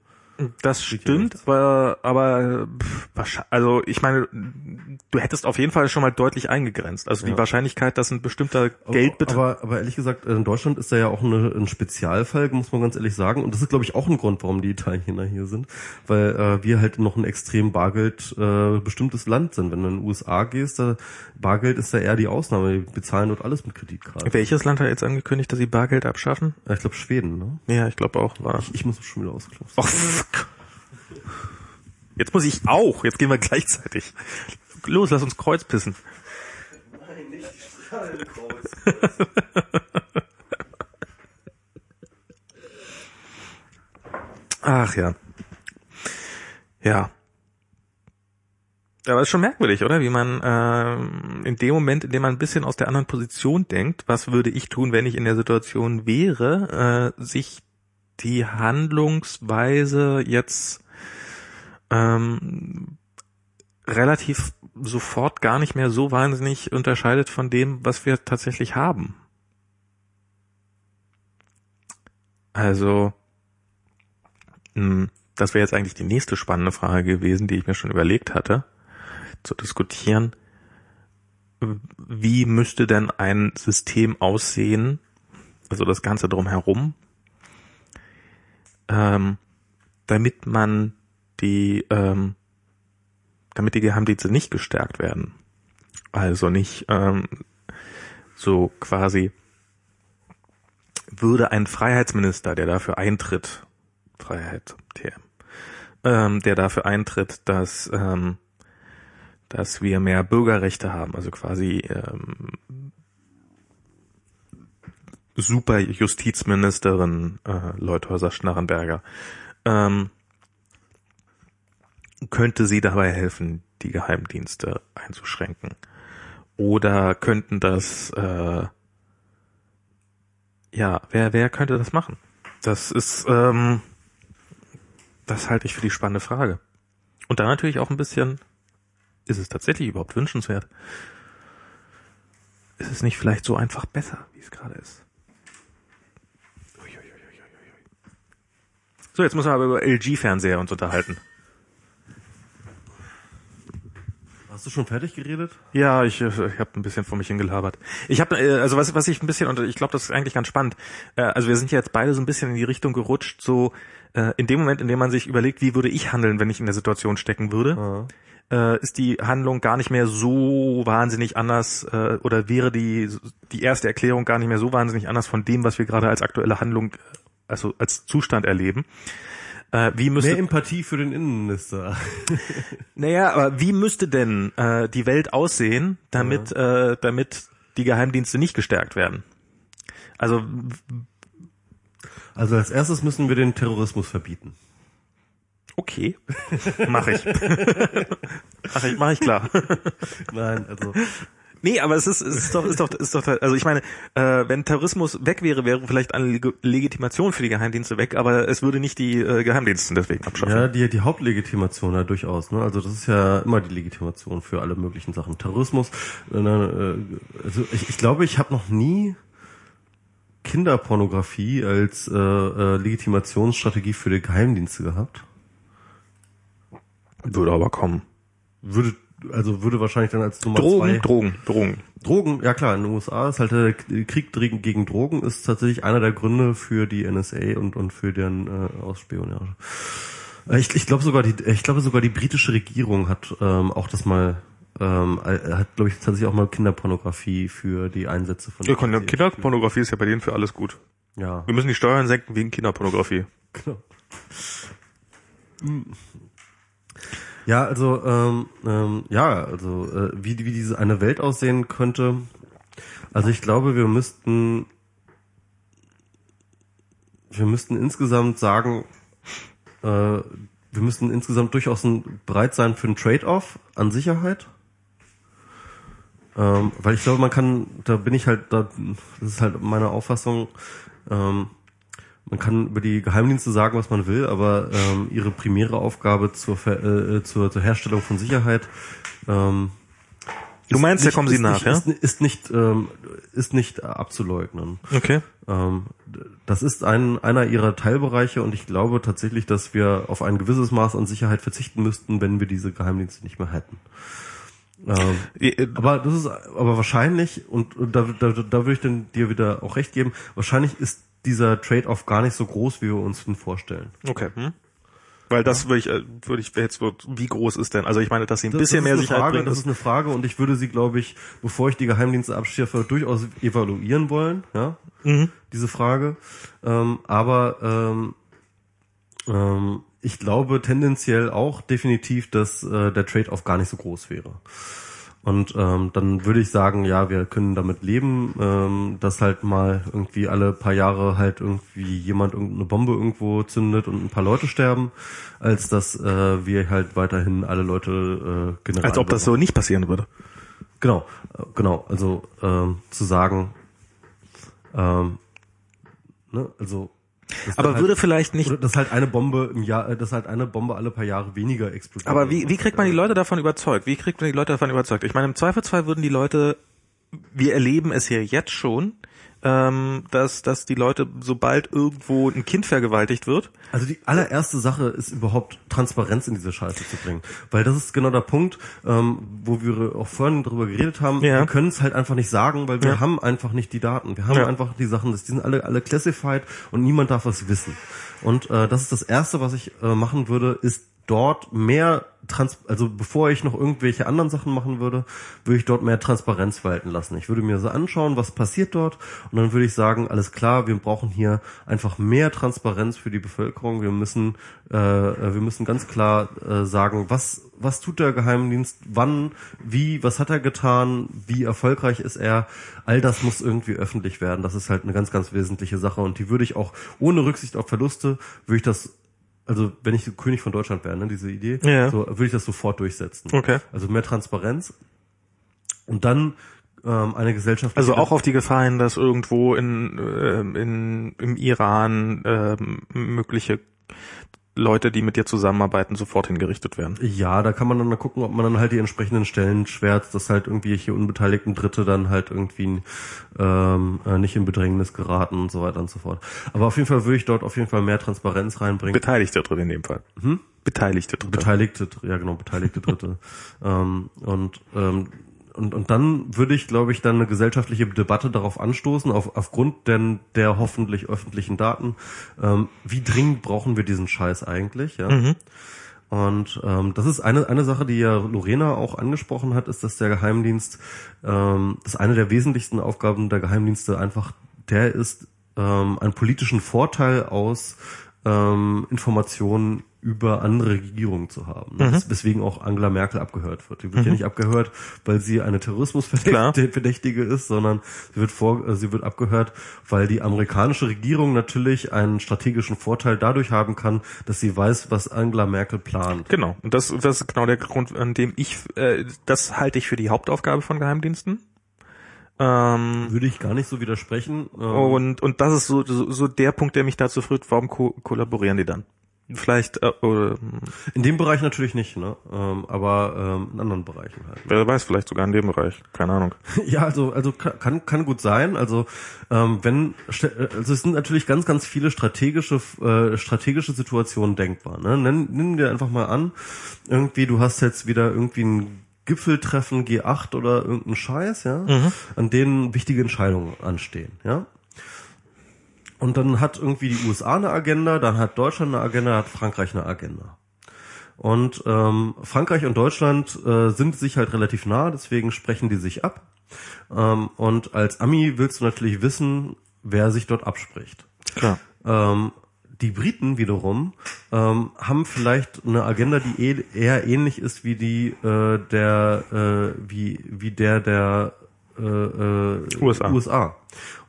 Das stimmt, aber, aber also ich meine, du hättest auf jeden Fall schon mal deutlich eingegrenzt. Also die ja. Wahrscheinlichkeit, dass ein bestimmter Geldbetrag. Aber, aber ehrlich gesagt, in Deutschland ist da ja auch eine, ein Spezialfall, muss man ganz ehrlich sagen. Und das ist, glaube ich, auch ein Grund, warum die Italiener hier sind, weil äh, wir halt noch ein extrem Bargeld äh, bestimmtes Land sind. Wenn du in den USA gehst, da Bargeld ist da eher die Ausnahme. Die bezahlen dort alles mit Kreditkarte. Welches Land hat jetzt angekündigt, dass sie Bargeld abschaffen? Ja, ich glaube Schweden, ne? Ja, ich glaube auch. War. Ich, ich muss schon wieder ausklopfen. Oh, Jetzt muss ich auch. Jetzt gehen wir gleichzeitig. Los, lass uns Kreuz pissen. Nein, nicht Kreuz. Ach ja. Ja. Aber es ist schon merkwürdig, oder? Wie man äh, in dem Moment, in dem man ein bisschen aus der anderen Position denkt, was würde ich tun, wenn ich in der Situation wäre, äh, sich die Handlungsweise jetzt ähm, relativ sofort gar nicht mehr so wahnsinnig unterscheidet von dem, was wir tatsächlich haben. Also, hm, das wäre jetzt eigentlich die nächste spannende Frage gewesen, die ich mir schon überlegt hatte, zu diskutieren. Wie müsste denn ein System aussehen, also das Ganze drumherum, ähm, damit man die, ähm, damit die Geheimdienste nicht gestärkt werden. Also nicht ähm, so quasi würde ein Freiheitsminister, der dafür eintritt, Freiheit, TM, ähm, der dafür eintritt, dass ähm, dass wir mehr Bürgerrechte haben, also quasi ähm, super Justizministerin äh, Leuthäuser-Schnarrenberger, ähm, könnte sie dabei helfen, die Geheimdienste einzuschränken? Oder könnten das, äh, ja, wer, wer könnte das machen? Das ist, ähm, das halte ich für die spannende Frage. Und dann natürlich auch ein bisschen, ist es tatsächlich überhaupt wünschenswert? Ist es nicht vielleicht so einfach besser, wie es gerade ist? So, jetzt müssen wir aber über LG-Fernseher uns unterhalten. Hast du schon fertig geredet? Ja, ich, äh, ich habe ein bisschen vor mich hingelabert. Ich habe, äh, also was, was ich ein bisschen, und ich glaube, das ist eigentlich ganz spannend. Äh, also wir sind ja jetzt beide so ein bisschen in die Richtung gerutscht, so in dem Moment, in dem man sich überlegt, wie würde ich handeln, wenn ich in der Situation stecken würde, ja. ist die Handlung gar nicht mehr so wahnsinnig anders oder wäre die die erste Erklärung gar nicht mehr so wahnsinnig anders von dem, was wir gerade als aktuelle Handlung also als Zustand erleben. Äh, wie müsste, Mehr Empathie für den Innenminister. naja, aber wie müsste denn äh, die Welt aussehen, damit, ja. äh, damit die Geheimdienste nicht gestärkt werden? Also also als erstes müssen wir den Terrorismus verbieten. Okay, mach ich. mach ich, mach ich klar. Nein, also Nee, aber es ist, es ist doch, ist doch, ist doch, also ich meine, äh, wenn Terrorismus weg wäre, wäre vielleicht eine Legitimation für die Geheimdienste weg, aber es würde nicht die äh, Geheimdienste deswegen abschaffen. Ja, die, die Hauptlegitimation ja durchaus, ne? Also das ist ja immer die Legitimation für alle möglichen Sachen. Terrorismus, äh, äh also ich, ich glaube, ich habe noch nie Kinderpornografie als äh, äh, Legitimationsstrategie für die Geheimdienste gehabt. Würde aber kommen. Würde also würde wahrscheinlich dann als Nummer Drogen, zwei Drogen, Drogen. Drogen, ja klar, in den USA ist halt der Krieg gegen gegen Drogen ist tatsächlich einer der Gründe für die NSA und und für deren äh, Ausspionage. Äh, Ich, ich glaube sogar die ich glaube sogar die britische Regierung hat ähm, auch das mal ähm, äh, hat glaube ich tatsächlich auch mal Kinderpornografie für die Einsätze von Ja, Kinder- Kinderpornografie ist ja bei denen für alles gut. Ja. Wir müssen die Steuern senken wegen Kinderpornografie. Genau. Ja, also ähm, ähm, ja, also äh, wie wie diese eine Welt aussehen könnte. Also ich glaube, wir müssten wir müssten insgesamt sagen, äh, wir müssten insgesamt durchaus ein, bereit sein für einen Trade-off an Sicherheit. Ähm, weil ich glaube, man kann, da bin ich halt, da, das ist halt meine Auffassung, ähm, man kann über die Geheimdienste sagen, was man will, aber ähm, ihre primäre Aufgabe zur, Ver äh, zur, zur Herstellung von Sicherheit ähm, Du ist meinst, da nicht- kommen sie ist nach, nicht, ja? Ist, ist nicht ähm, ist nicht abzuleugnen. Okay. Ähm, das ist ein, einer ihrer Teilbereiche und ich glaube tatsächlich, dass wir auf ein gewisses Maß an Sicherheit verzichten müssten, wenn wir diese Geheimdienste nicht mehr hätten. Ähm, Äh, aber das ist aber wahrscheinlich, und, und da, da, da würde ich denn dir wieder auch recht geben, wahrscheinlich ist dieser Trade-off gar nicht so groß, wie wir uns ihn vorstellen. Okay. Hm? Weil das würde ich, äh, würde ich jetzt, wie groß ist denn? Also ich meine, dass sie ein Das, bisschen das mehr ist eine Sicherheit Frage, bringen. Das ist eine Frage und ich würde sie, glaube ich, bevor ich die Geheimdienste abschaffe, durchaus evaluieren wollen, ja, Mhm. diese Frage. Ähm, aber ähm, ähm, ich glaube tendenziell auch definitiv, dass äh, der Trade-off gar nicht so groß wäre. Und ähm, dann würde ich sagen, ja, wir können damit leben, ähm, dass halt mal irgendwie alle paar Jahre halt irgendwie jemand irgendeine Bombe irgendwo zündet und ein paar Leute sterben, als dass äh, wir halt weiterhin alle Leute äh, generell. Als ob das so nicht passieren würde. Genau, genau. Also ähm, zu sagen, ähm, ne, also Aber dann würde halt, vielleicht nicht dass halt eine Bombe im Jahr, äh, dass halt eine Bombe alle paar Jahre weniger explodiert. Aber wie, wie kriegt man die Leute davon überzeugt? Wie kriegt man die Leute davon überzeugt? Ich meine, im Zweifelsfall würden die Leute, wir erleben es ja jetzt schon, ähm, dass, dass die Leute, sobald irgendwo ein Kind vergewaltigt wird, Also die allererste Sache ist überhaupt Transparenz in diese Scheiße zu bringen. Weil das ist genau der Punkt, ähm, wo wir auch vorhin drüber geredet haben. Ja. Wir können es halt einfach nicht sagen, weil wir Ja. haben einfach nicht die Daten. Wir haben Ja. einfach die Sachen, die sind alle, alle classified und niemand darf was wissen. Und äh, das ist das Erste, was ich äh, machen würde, ist dort mehr Trans also bevor ich noch irgendwelche anderen Sachen machen würde, würde ich dort mehr Transparenz walten lassen. Ich würde mir so anschauen, was passiert dort und dann würde ich sagen, alles klar, wir brauchen hier einfach mehr Transparenz für die Bevölkerung. Wir müssen äh, wir müssen ganz klar äh, sagen, was was tut der Geheimdienst, wann, wie, was hat er getan, wie erfolgreich ist er. All das muss irgendwie öffentlich werden. Das ist halt eine ganz ganz wesentliche Sache und die würde ich auch ohne Rücksicht auf Verluste würde ich das also wenn ich König von Deutschland wäre, ne, diese Idee, Ja. so würde ich das sofort durchsetzen. Okay. Also mehr Transparenz und dann ähm, eine Gesellschaft. also auch auf die Gefahr hin, dass irgendwo in, ähm, in im Iran ähm, mögliche Leute, die mit dir zusammenarbeiten, sofort hingerichtet werden. Ja, da kann man dann mal gucken, ob man dann halt die entsprechenden Stellen schwärzt, dass halt irgendwie hier unbeteiligten Dritte dann halt irgendwie ähm, äh, nicht in Bedrängnis geraten und so weiter und so fort. Aber auf jeden Fall würde ich dort auf jeden Fall mehr Transparenz reinbringen. Beteiligte drin in dem Fall. Hm? Beteiligte drin. Beteiligte, ja genau, beteiligte Dritte. ähm, und, ähm, und, und dann würde ich, glaube ich, dann eine gesellschaftliche Debatte darauf anstoßen, auf, aufgrund denn der hoffentlich öffentlichen Daten, ähm, wie dringend brauchen wir diesen Scheiß eigentlich, ja. Mhm. Und ähm, das ist eine, eine Sache, die ja Lorena auch angesprochen hat, ist, dass der Geheimdienst, ähm, dass eine der wesentlichsten Aufgaben der Geheimdienste einfach der ist, ähm, einen politischen Vorteil aus ähm, Informationen über andere Regierungen zu haben. Mhm. Das, weswegen auch Angela Merkel abgehört wird. Die wird ja nicht abgehört, weil sie eine. Terrorismusverdächtige ist, sondern sie wird vor, äh, sie wird abgehört, weil die amerikanische Regierung natürlich einen strategischen Vorteil dadurch haben kann, dass sie weiß, was Angela Merkel plant. Genau. Und das, das ist genau der Grund, an dem ich, äh, das halte ich für die Hauptaufgabe von Geheimdiensten. Ähm, Würde ich gar nicht so widersprechen. Ähm, und, und das ist so, so, so der Punkt, der mich dazu führt, warum ko kollaborieren die dann? Vielleicht, äh, oder, in dem Bereich natürlich nicht, ne? Ähm, aber ähm, in anderen Bereichen halt. wer weiß, vielleicht sogar in dem Bereich. Keine Ahnung. Ja, also also ka- kann kann gut sein. Also ähm, wenn ste- also es sind natürlich ganz ganz viele strategische äh, strategische Situationen denkbar. Ne? Nenn, nimm dir einfach mal an, irgendwie du hast jetzt wieder irgendwie einen Gipfeltreffen G8 oder irgendein Scheiß, ja, mhm. an denen wichtige Entscheidungen anstehen, ja. Und dann hat irgendwie die USA eine Agenda, dann hat Deutschland eine Agenda, hat Frankreich eine Agenda. Und ähm, Frankreich und Deutschland äh, sind sich halt relativ nah, deswegen sprechen die sich ab. Ähm, und als Ami willst du natürlich wissen, wer sich dort abspricht. Klar. Ähm, die Briten wiederum ähm, haben vielleicht eine Agenda, die eh, eher ähnlich ist wie die äh, der äh, wie wie der der äh, äh, USA. USA.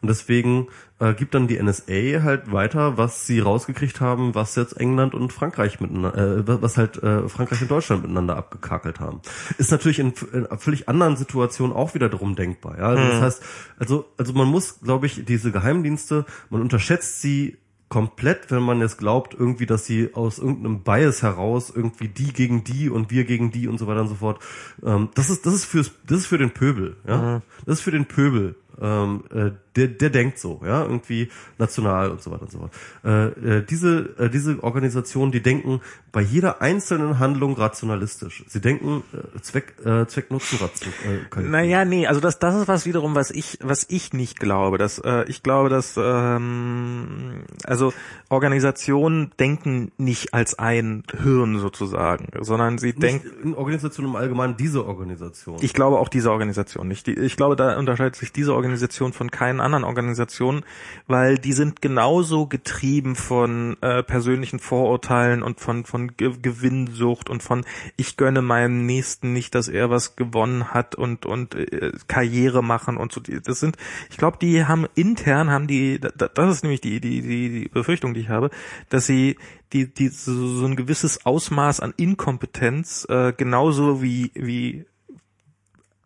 Und deswegen äh, gibt dann die NSA halt weiter, was sie rausgekriegt haben, was jetzt England und Frankreich miteinander, äh, was halt äh, Frankreich und Deutschland miteinander abgekakelt haben. Ist natürlich in, in völlig anderen Situationen auch wieder drum denkbar. Ja? Also mhm. das heißt, also also man muss, glaube ich, diese Geheimdienste, man unterschätzt sie komplett, wenn man jetzt glaubt, irgendwie, dass sie aus irgendeinem Bias heraus irgendwie die gegen die und wir gegen die und so weiter und so fort. Ähm, das ist das ist fürs das ist für den Pöbel, ja. Mhm. Das ist für den Pöbel ähm, äh, der, der denkt so, ja, irgendwie national und so weiter und so fort. Äh, äh, diese, äh, diese Organisationen, die denken bei jeder einzelnen Handlung rationalistisch. Sie denken äh, Zweck, äh, Zweck Nutzen äh, Naja, nee, also das, das ist was wiederum, was ich, was ich nicht glaube. Dass, äh, ich glaube, dass ähm, also Organisationen denken nicht als ein Hirn sozusagen, sondern sie denken. Organisationen im Allgemeinen diese Organisation. Ich glaube auch diese Organisation nicht. Die, ich glaube, da unterscheidet sich diese Organisation von keinen anderen Organisationen, weil die sind genauso getrieben von äh, persönlichen Vorurteilen und von von Ge Gewinnsucht und von ich gönne meinem Nächsten nicht, dass er was gewonnen hat und und äh, Karriere machen und so. Das sind, ich glaube, die haben intern haben die, das ist nämlich die die die, die Befürchtung, die ich habe, dass sie die die so, so ein gewisses Ausmaß an Inkompetenz äh, genauso wie wie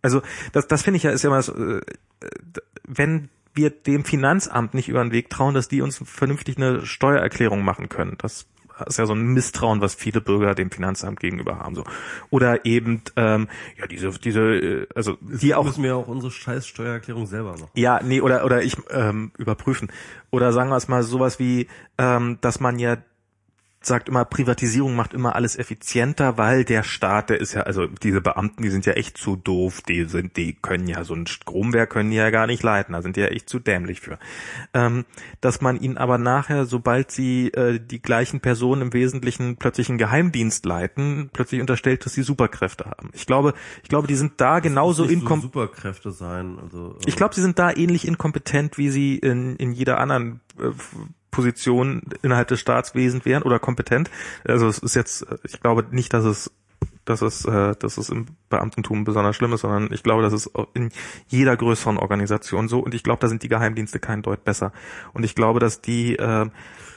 also das, das finde ich ja ist ja mal so, äh, wenn wir dem Finanzamt nicht über den Weg trauen, dass die uns vernünftig eine Steuererklärung machen können. Das ist ja so ein Misstrauen, was viele Bürger dem Finanzamt gegenüber haben. So oder eben ähm, ja diese diese äh, also die auch müssen wir auch unsere scheiß Steuererklärung selber machen. Ja, nee oder oder ich ähm, überprüfen oder sagen wir es mal sowas wie, ähm, dass man ja sagt immer, Privatisierung macht immer alles effizienter, weil der Staat, der ist ja, also diese Beamten, die sind ja echt zu doof, die sind, die können ja so ein Stromwerk können die ja gar nicht leiten, da sind die ja echt zu dämlich für. Ähm, dass man ihnen aber nachher, sobald sie äh, die gleichen Personen im Wesentlichen plötzlich einen Geheimdienst leiten, plötzlich unterstellt, dass sie Superkräfte haben. Ich glaube, ich glaube, die sind da genauso inkompetent. So Superkräfte sein, also. Ich glaube, sie sind da ähnlich inkompetent, wie sie in, in jeder anderen Position innerhalb des Staatswesens wären oder kompetent. Also es ist jetzt, ich glaube nicht, dass es dass es, äh, dass es im Beamtentum besonders schlimm ist, sondern ich glaube, das ist in jeder größeren Organisation so und ich glaube, da sind die Geheimdienste kein Deut besser. Und ich glaube, dass die, äh,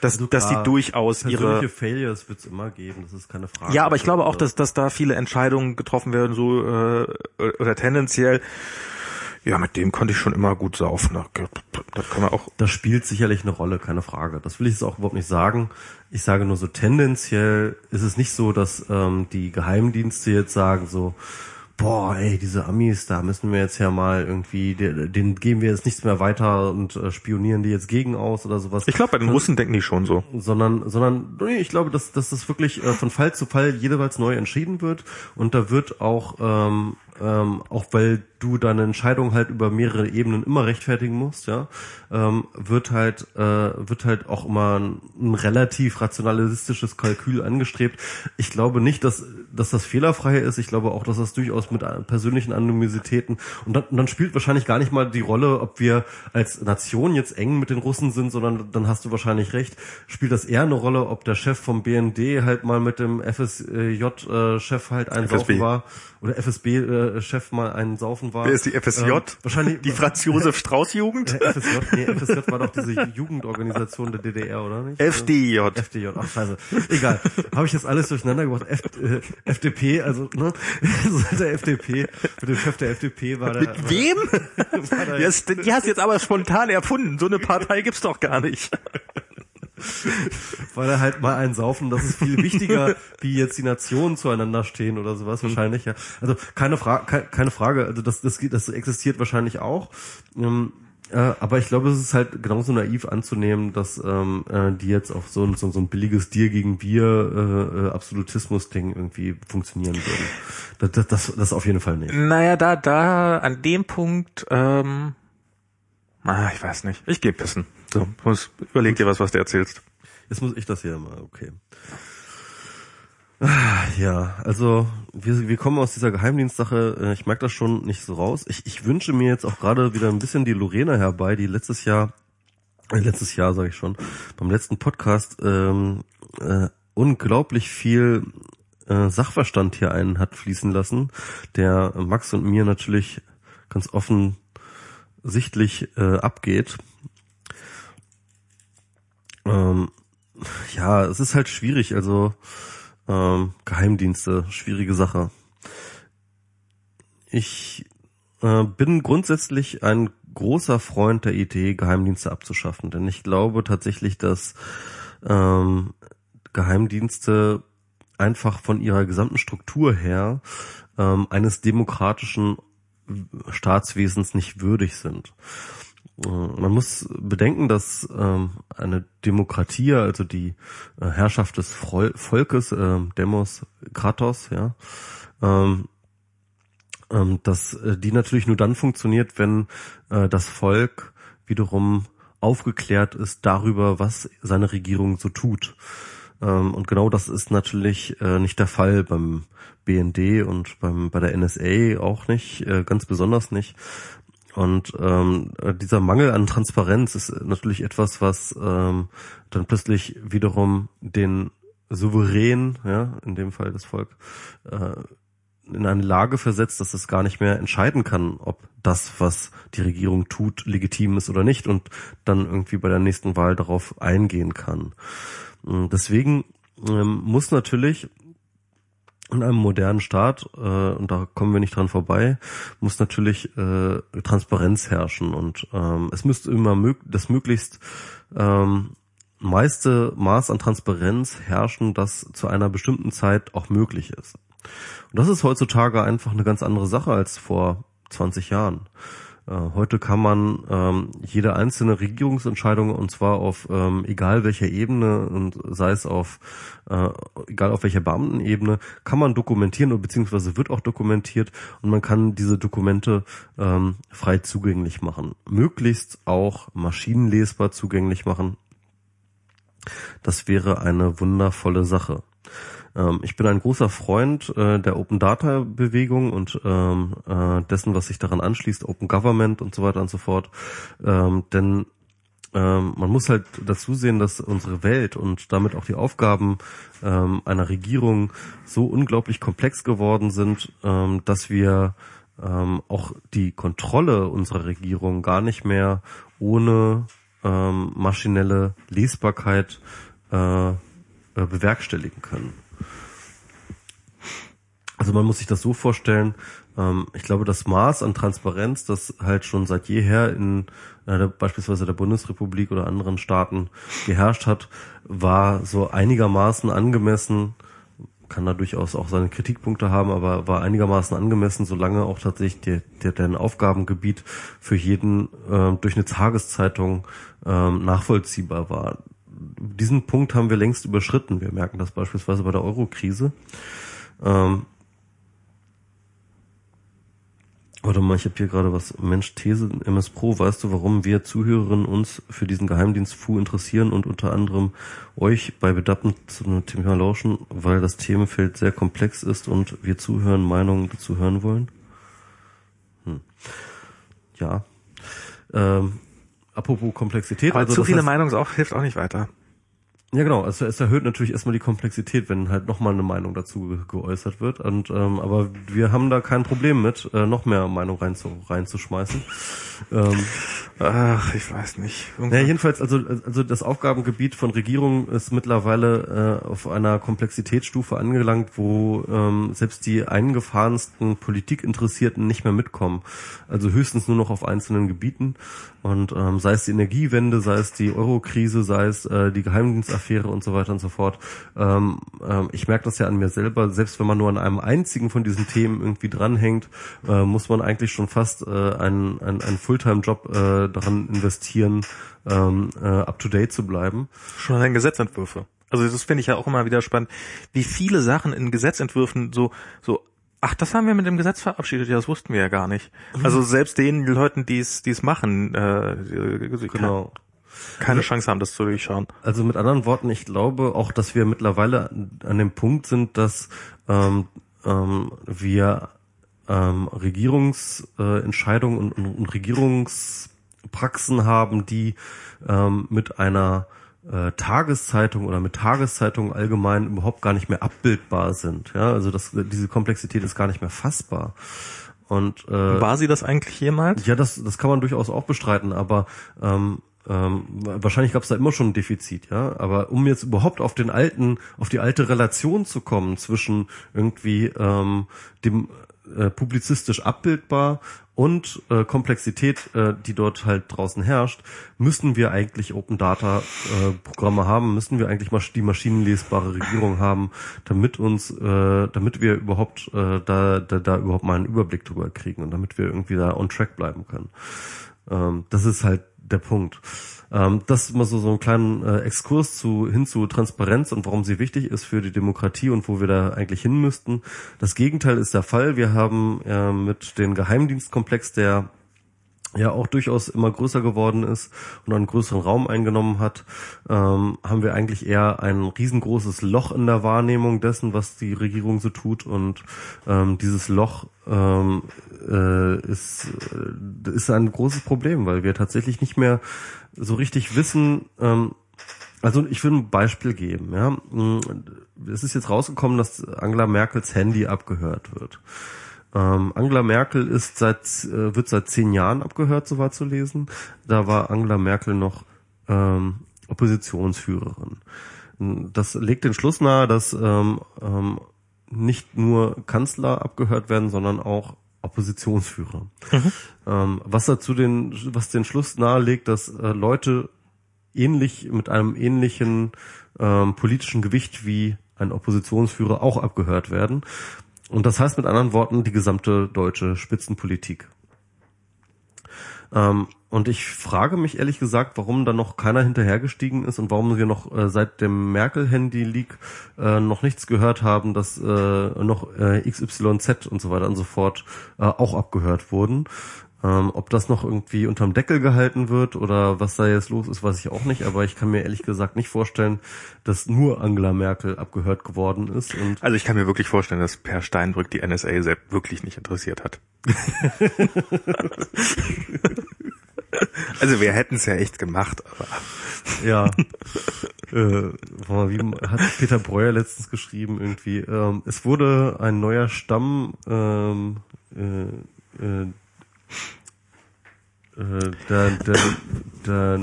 dass, also dass die durchaus ihre Failures wird es immer geben, das ist keine Frage. Ja, aber ich glaube auch, dass, dass da viele Entscheidungen getroffen werden, so äh, oder tendenziell ja, mit dem konnte ich schon immer gut saufen. Da, da kann man auch. Das spielt sicherlich eine Rolle, keine Frage. Das will ich jetzt auch überhaupt nicht sagen. Ich sage nur so tendenziell ist es nicht so, dass ähm, die Geheimdienste jetzt sagen so, boah, ey, diese Amis, da müssen wir jetzt ja mal irgendwie, denen geben wir jetzt nichts mehr weiter und äh, spionieren die jetzt gegen aus oder sowas. Ich glaube, bei den Russen denken die schon so. Sondern, sondern, nee, ich glaube, dass, dass das wirklich äh, von Fall zu Fall jeweils neu entschieden wird und da wird auch ähm, ähm, auch weil du deine Entscheidung halt über mehrere Ebenen immer rechtfertigen musst, ja, ähm, wird halt äh, wird halt auch immer ein, ein, relativ rationalistisches Kalkül angestrebt. Ich glaube nicht, dass dass das fehlerfrei ist. Ich glaube auch, dass das durchaus mit persönlichen Anonymitäten und dann, dann spielt wahrscheinlich gar nicht mal die Rolle, ob wir als Nation jetzt eng mit den Russen sind, sondern dann hast du wahrscheinlich recht. Spielt das eher eine Rolle, ob der Chef vom BND halt mal mit dem FSJ-Chef äh, halt einsaufen war oder FSB-Chef äh, mal einen Saufen war. Wer ist die FSJ? Ähm, wahrscheinlich die Franz Josef Strauß Jugend. Äh, FSJ, nee, FSJ war doch diese Jugendorganisation der DDR, oder nicht? FDJ. FDJ, ach scheiße. Egal. Habe ich jetzt alles durcheinander gebracht. F, äh, FDP, also ne, so der FDP, mit dem Chef der FDP war der. Mit wem? War der, die hast du jetzt aber spontan erfunden. So eine Partei gibt's doch gar nicht. Weil er halt mal einen saufen, das ist viel wichtiger, wie jetzt die Nationen zueinander stehen oder sowas wahrscheinlich, ja. Also keine Frage, keine Frage, also das, das, das existiert wahrscheinlich auch. Ähm, Äh, aber ich glaube, es ist halt genauso naiv anzunehmen, dass ähm, äh, die jetzt auf so ein, so, so ein billiges Dir gegen Wir äh, äh, Absolutismus-Ding irgendwie funktionieren würden. Das, das, das, das auf jeden Fall nicht. Naja, da, da, an dem Punkt, ähm, ah, ich weiß nicht. Ich geh pissen. So, muss, überleg dir was, was du erzählst. Jetzt muss ich das hier mal, okay. Ah, Ja, also wir, wir kommen aus dieser Geheimdienstsache, äh, ich merke das schon nicht so raus. Ich, ich wünsche mir jetzt auch gerade wieder ein bisschen die Lorena herbei, die letztes Jahr, äh, letztes Jahr sage ich schon, beim letzten Podcast ähm, äh, unglaublich viel äh, Sachverstand hier einen hat fließen lassen, der Max und mir natürlich ganz offensichtlich äh, abgeht. Ähm, ja, es ist halt schwierig, also ähm, Geheimdienste, schwierige Sache. Ich äh, bin grundsätzlich ein großer Freund der Idee, Geheimdienste abzuschaffen, denn ich glaube tatsächlich, dass ähm, Geheimdienste einfach von ihrer gesamten Struktur her ähm, eines demokratischen Staatswesens nicht würdig sind. Äh, Man muss bedenken, dass ähm, eine Demokratie, also die äh, Herrschaft des Frol Volkes, äh, Demos, Kratos, ja, ähm, ähm, dass äh, die natürlich nur dann funktioniert, wenn äh, das Volk wiederum aufgeklärt ist darüber, was seine Regierung so tut. Ähm, und genau das ist natürlich nicht der Fall beim BND und beim bei der NSA auch nicht, ganz besonders nicht. Und ähm, dieser Mangel an Transparenz ist natürlich etwas, was ähm, dann plötzlich wiederum den Souverän, ja, in dem Fall das Volk, äh, in eine Lage versetzt, dass es gar nicht mehr entscheiden kann, ob das, was die Regierung tut, legitim ist oder nicht und dann irgendwie bei der nächsten Wahl darauf eingehen kann. Deswegen ähm, muss natürlich in einem modernen Staat, äh, und da kommen wir nicht dran vorbei, muss natürlich äh, Transparenz herrschen und ähm, es müsste immer mög das möglichst ähm, meiste Maß an Transparenz herrschen, das zu einer bestimmten Zeit auch möglich ist. Und das ist heutzutage einfach eine ganz andere Sache als vor 20 Jahren. Äh, Heute kann man ähm, jede einzelne Regierungsentscheidung und zwar auf ähm, egal welcher Ebene und sei es auf äh, egal auf welcher Beamtenebene kann man dokumentieren oder beziehungsweise wird auch dokumentiert und man kann diese Dokumente ähm, frei zugänglich machen, möglichst auch maschinenlesbar zugänglich machen. Das wäre eine wundervolle Sache. Ähm, ich bin ein großer Freund äh, der Open Data Bewegung und ähm, äh, dessen, was sich daran anschließt, Open Government und so weiter und so fort. Ähm, denn ähm, man muss halt dazu sehen, dass unsere Welt und damit auch die Aufgaben ähm, einer Regierung so unglaublich komplex geworden sind, ähm, dass wir ähm, auch die Kontrolle unserer Regierung gar nicht mehr ohne ähm, maschinelle Lesbarkeit äh, äh, bewerkstelligen können. Also man muss sich das so vorstellen, ähm, ich glaube, das Maß an Transparenz, das halt schon seit jeher in äh, der, beispielsweise der Bundesrepublik oder anderen Staaten geherrscht hat, war so einigermaßen angemessen, kann da durchaus auch seine Kritikpunkte haben, aber war einigermaßen angemessen, solange auch tatsächlich der, der, deren Aufgabengebiet für jeden äh, durch eine Tageszeitung ähm, nachvollziehbar war. Diesen Punkt haben wir längst überschritten. Wir merken das beispielsweise bei der Euro-Krise. Ähm, Warte mal, ich habe hier gerade was. Mensch, These MS Pro, weißt du, warum wir Zuhörerinnen uns für diesen Geheimdienst FU interessieren und unter anderem euch bei Bedappen zu einem Thema lauschen, weil das Themenfeld sehr komplex ist und wir zuhören, Meinungen dazu hören wollen? Hm. Ja. Ähm, apropos Komplexität. Aber also zu viele heißt- Meinungen auch, hilft auch nicht weiter. Ja, genau. Also es erhöht natürlich erstmal die Komplexität, wenn halt nochmal eine Meinung dazu ge geäußert wird. Und ähm, aber wir haben da kein Problem mit, äh, noch mehr Meinung rein zu, reinzuschmeißen. Ähm, Ach, ich weiß nicht. ja, jedenfalls, also, also das Aufgabengebiet von Regierungen ist mittlerweile äh, auf einer Komplexitätsstufe angelangt, wo ähm, selbst die eingefahrensten Politikinteressierten nicht mehr mitkommen. Also höchstens nur noch auf einzelnen Gebieten. Und ähm, sei es die Energiewende, sei es die Euro-Krise, sei es äh, die Geheimdienstaffäre Affäre und so weiter und so fort. Ähm, ähm, ich merke das ja an mir selber, selbst wenn man nur an einem einzigen von diesen Themen irgendwie dranhängt, äh, muss man eigentlich schon fast äh, einen, einen, einen Fulltime-Job äh, daran investieren, ähm, äh, up-to-date zu bleiben. Schon an Gesetzentwürfe. Also das finde ich ja auch immer wieder spannend, wie viele Sachen in Gesetzentwürfen so so Ach, das haben wir mit dem Gesetz verabschiedet. Ja, das wussten wir ja gar nicht. Also selbst den Leuten, die es die es machen, äh, genau. keine also, Chance haben, das zu durchschauen. Also mit anderen Worten, ich glaube auch, dass wir mittlerweile an dem Punkt sind, dass ähm, ähm, wir ähm, Regierungsentscheidungen äh, und, und, und Regierungspraxen haben, die ähm, mit einer äh, Tageszeitung oder mit Tageszeitung allgemein überhaupt gar nicht mehr abbildbar sind. Ja, also das, diese Komplexität ist gar nicht mehr fassbar. Und äh, war sie das eigentlich jemals? Ja, das, das kann man durchaus auch bestreiten, aber ähm, ähm, wahrscheinlich gab es da immer schon ein Defizit, ja. Aber um jetzt überhaupt auf den alten, auf die alte Relation zu kommen zwischen irgendwie ähm, dem äh, publizistisch abbildbar und äh, Komplexität, äh, die dort halt draußen herrscht, müssen wir eigentlich Open Data äh, Programme haben, müssen wir eigentlich mal die maschinenlesbare Regierung haben, damit uns, äh, damit wir überhaupt äh, da, da, da überhaupt mal einen Überblick drüber kriegen und damit wir irgendwie da on track bleiben können. Ähm, das ist halt der Punkt. Ähm, das ist immer so, so einen kleinen äh, Exkurs zu, hin zu Transparenz und warum sie wichtig ist für die Demokratie und wo wir da eigentlich hin müssten. Das Gegenteil ist der Fall. Wir haben äh, mit dem Geheimdienstkomplex, der ja auch durchaus immer größer geworden ist und einen größeren Raum eingenommen hat, ähm, haben wir eigentlich eher ein riesengroßes Loch in der Wahrnehmung dessen, was die Regierung so tut und ähm, dieses Loch ähm, äh, ist, äh, ist ein großes Problem, weil wir tatsächlich nicht mehr so richtig wissen, ähm, also ich will ein Beispiel geben. Ja, es ist jetzt rausgekommen, dass Angela Merkels Handy abgehört wird. Ähm, Angela Merkel ist seit äh, wird seit zehn Jahren abgehört, so war zu lesen. Da war Angela Merkel noch ähm, Oppositionsführerin. Das legt den Schluss nahe, dass ähm, ähm, nicht nur Kanzler abgehört werden, sondern auch Oppositionsführer. Mhm. Ähm, was dazu den, was den Schluss nahelegt, dass äh, Leute ähnlich mit einem ähnlichen ähm, politischen Gewicht wie ein Oppositionsführer auch abgehört werden. Und das heißt mit anderen Worten die gesamte deutsche Spitzenpolitik. Ähm, und ich frage mich ehrlich gesagt, warum da noch keiner hinterhergestiegen ist und warum wir noch äh, seit dem Merkel-Handy-Leak äh, noch nichts gehört haben, dass äh, noch äh, XYZ und so weiter und so fort äh, auch abgehört wurden. Ähm, ob das noch irgendwie unterm Deckel gehalten wird oder was da jetzt los ist, weiß ich auch nicht. Aber ich kann mir ehrlich gesagt nicht vorstellen, dass nur Angela Merkel abgehört geworden ist. Und also ich kann mir wirklich vorstellen, dass Per Steinbrück die NSA selbst wirklich nicht interessiert hat. also wir hätten es ja echt gemacht, aber ja. äh, wie hat Peter Breuer letztens geschrieben irgendwie? Ähm, es wurde ein neuer Stamm ähm, äh, äh, äh, der, der, der,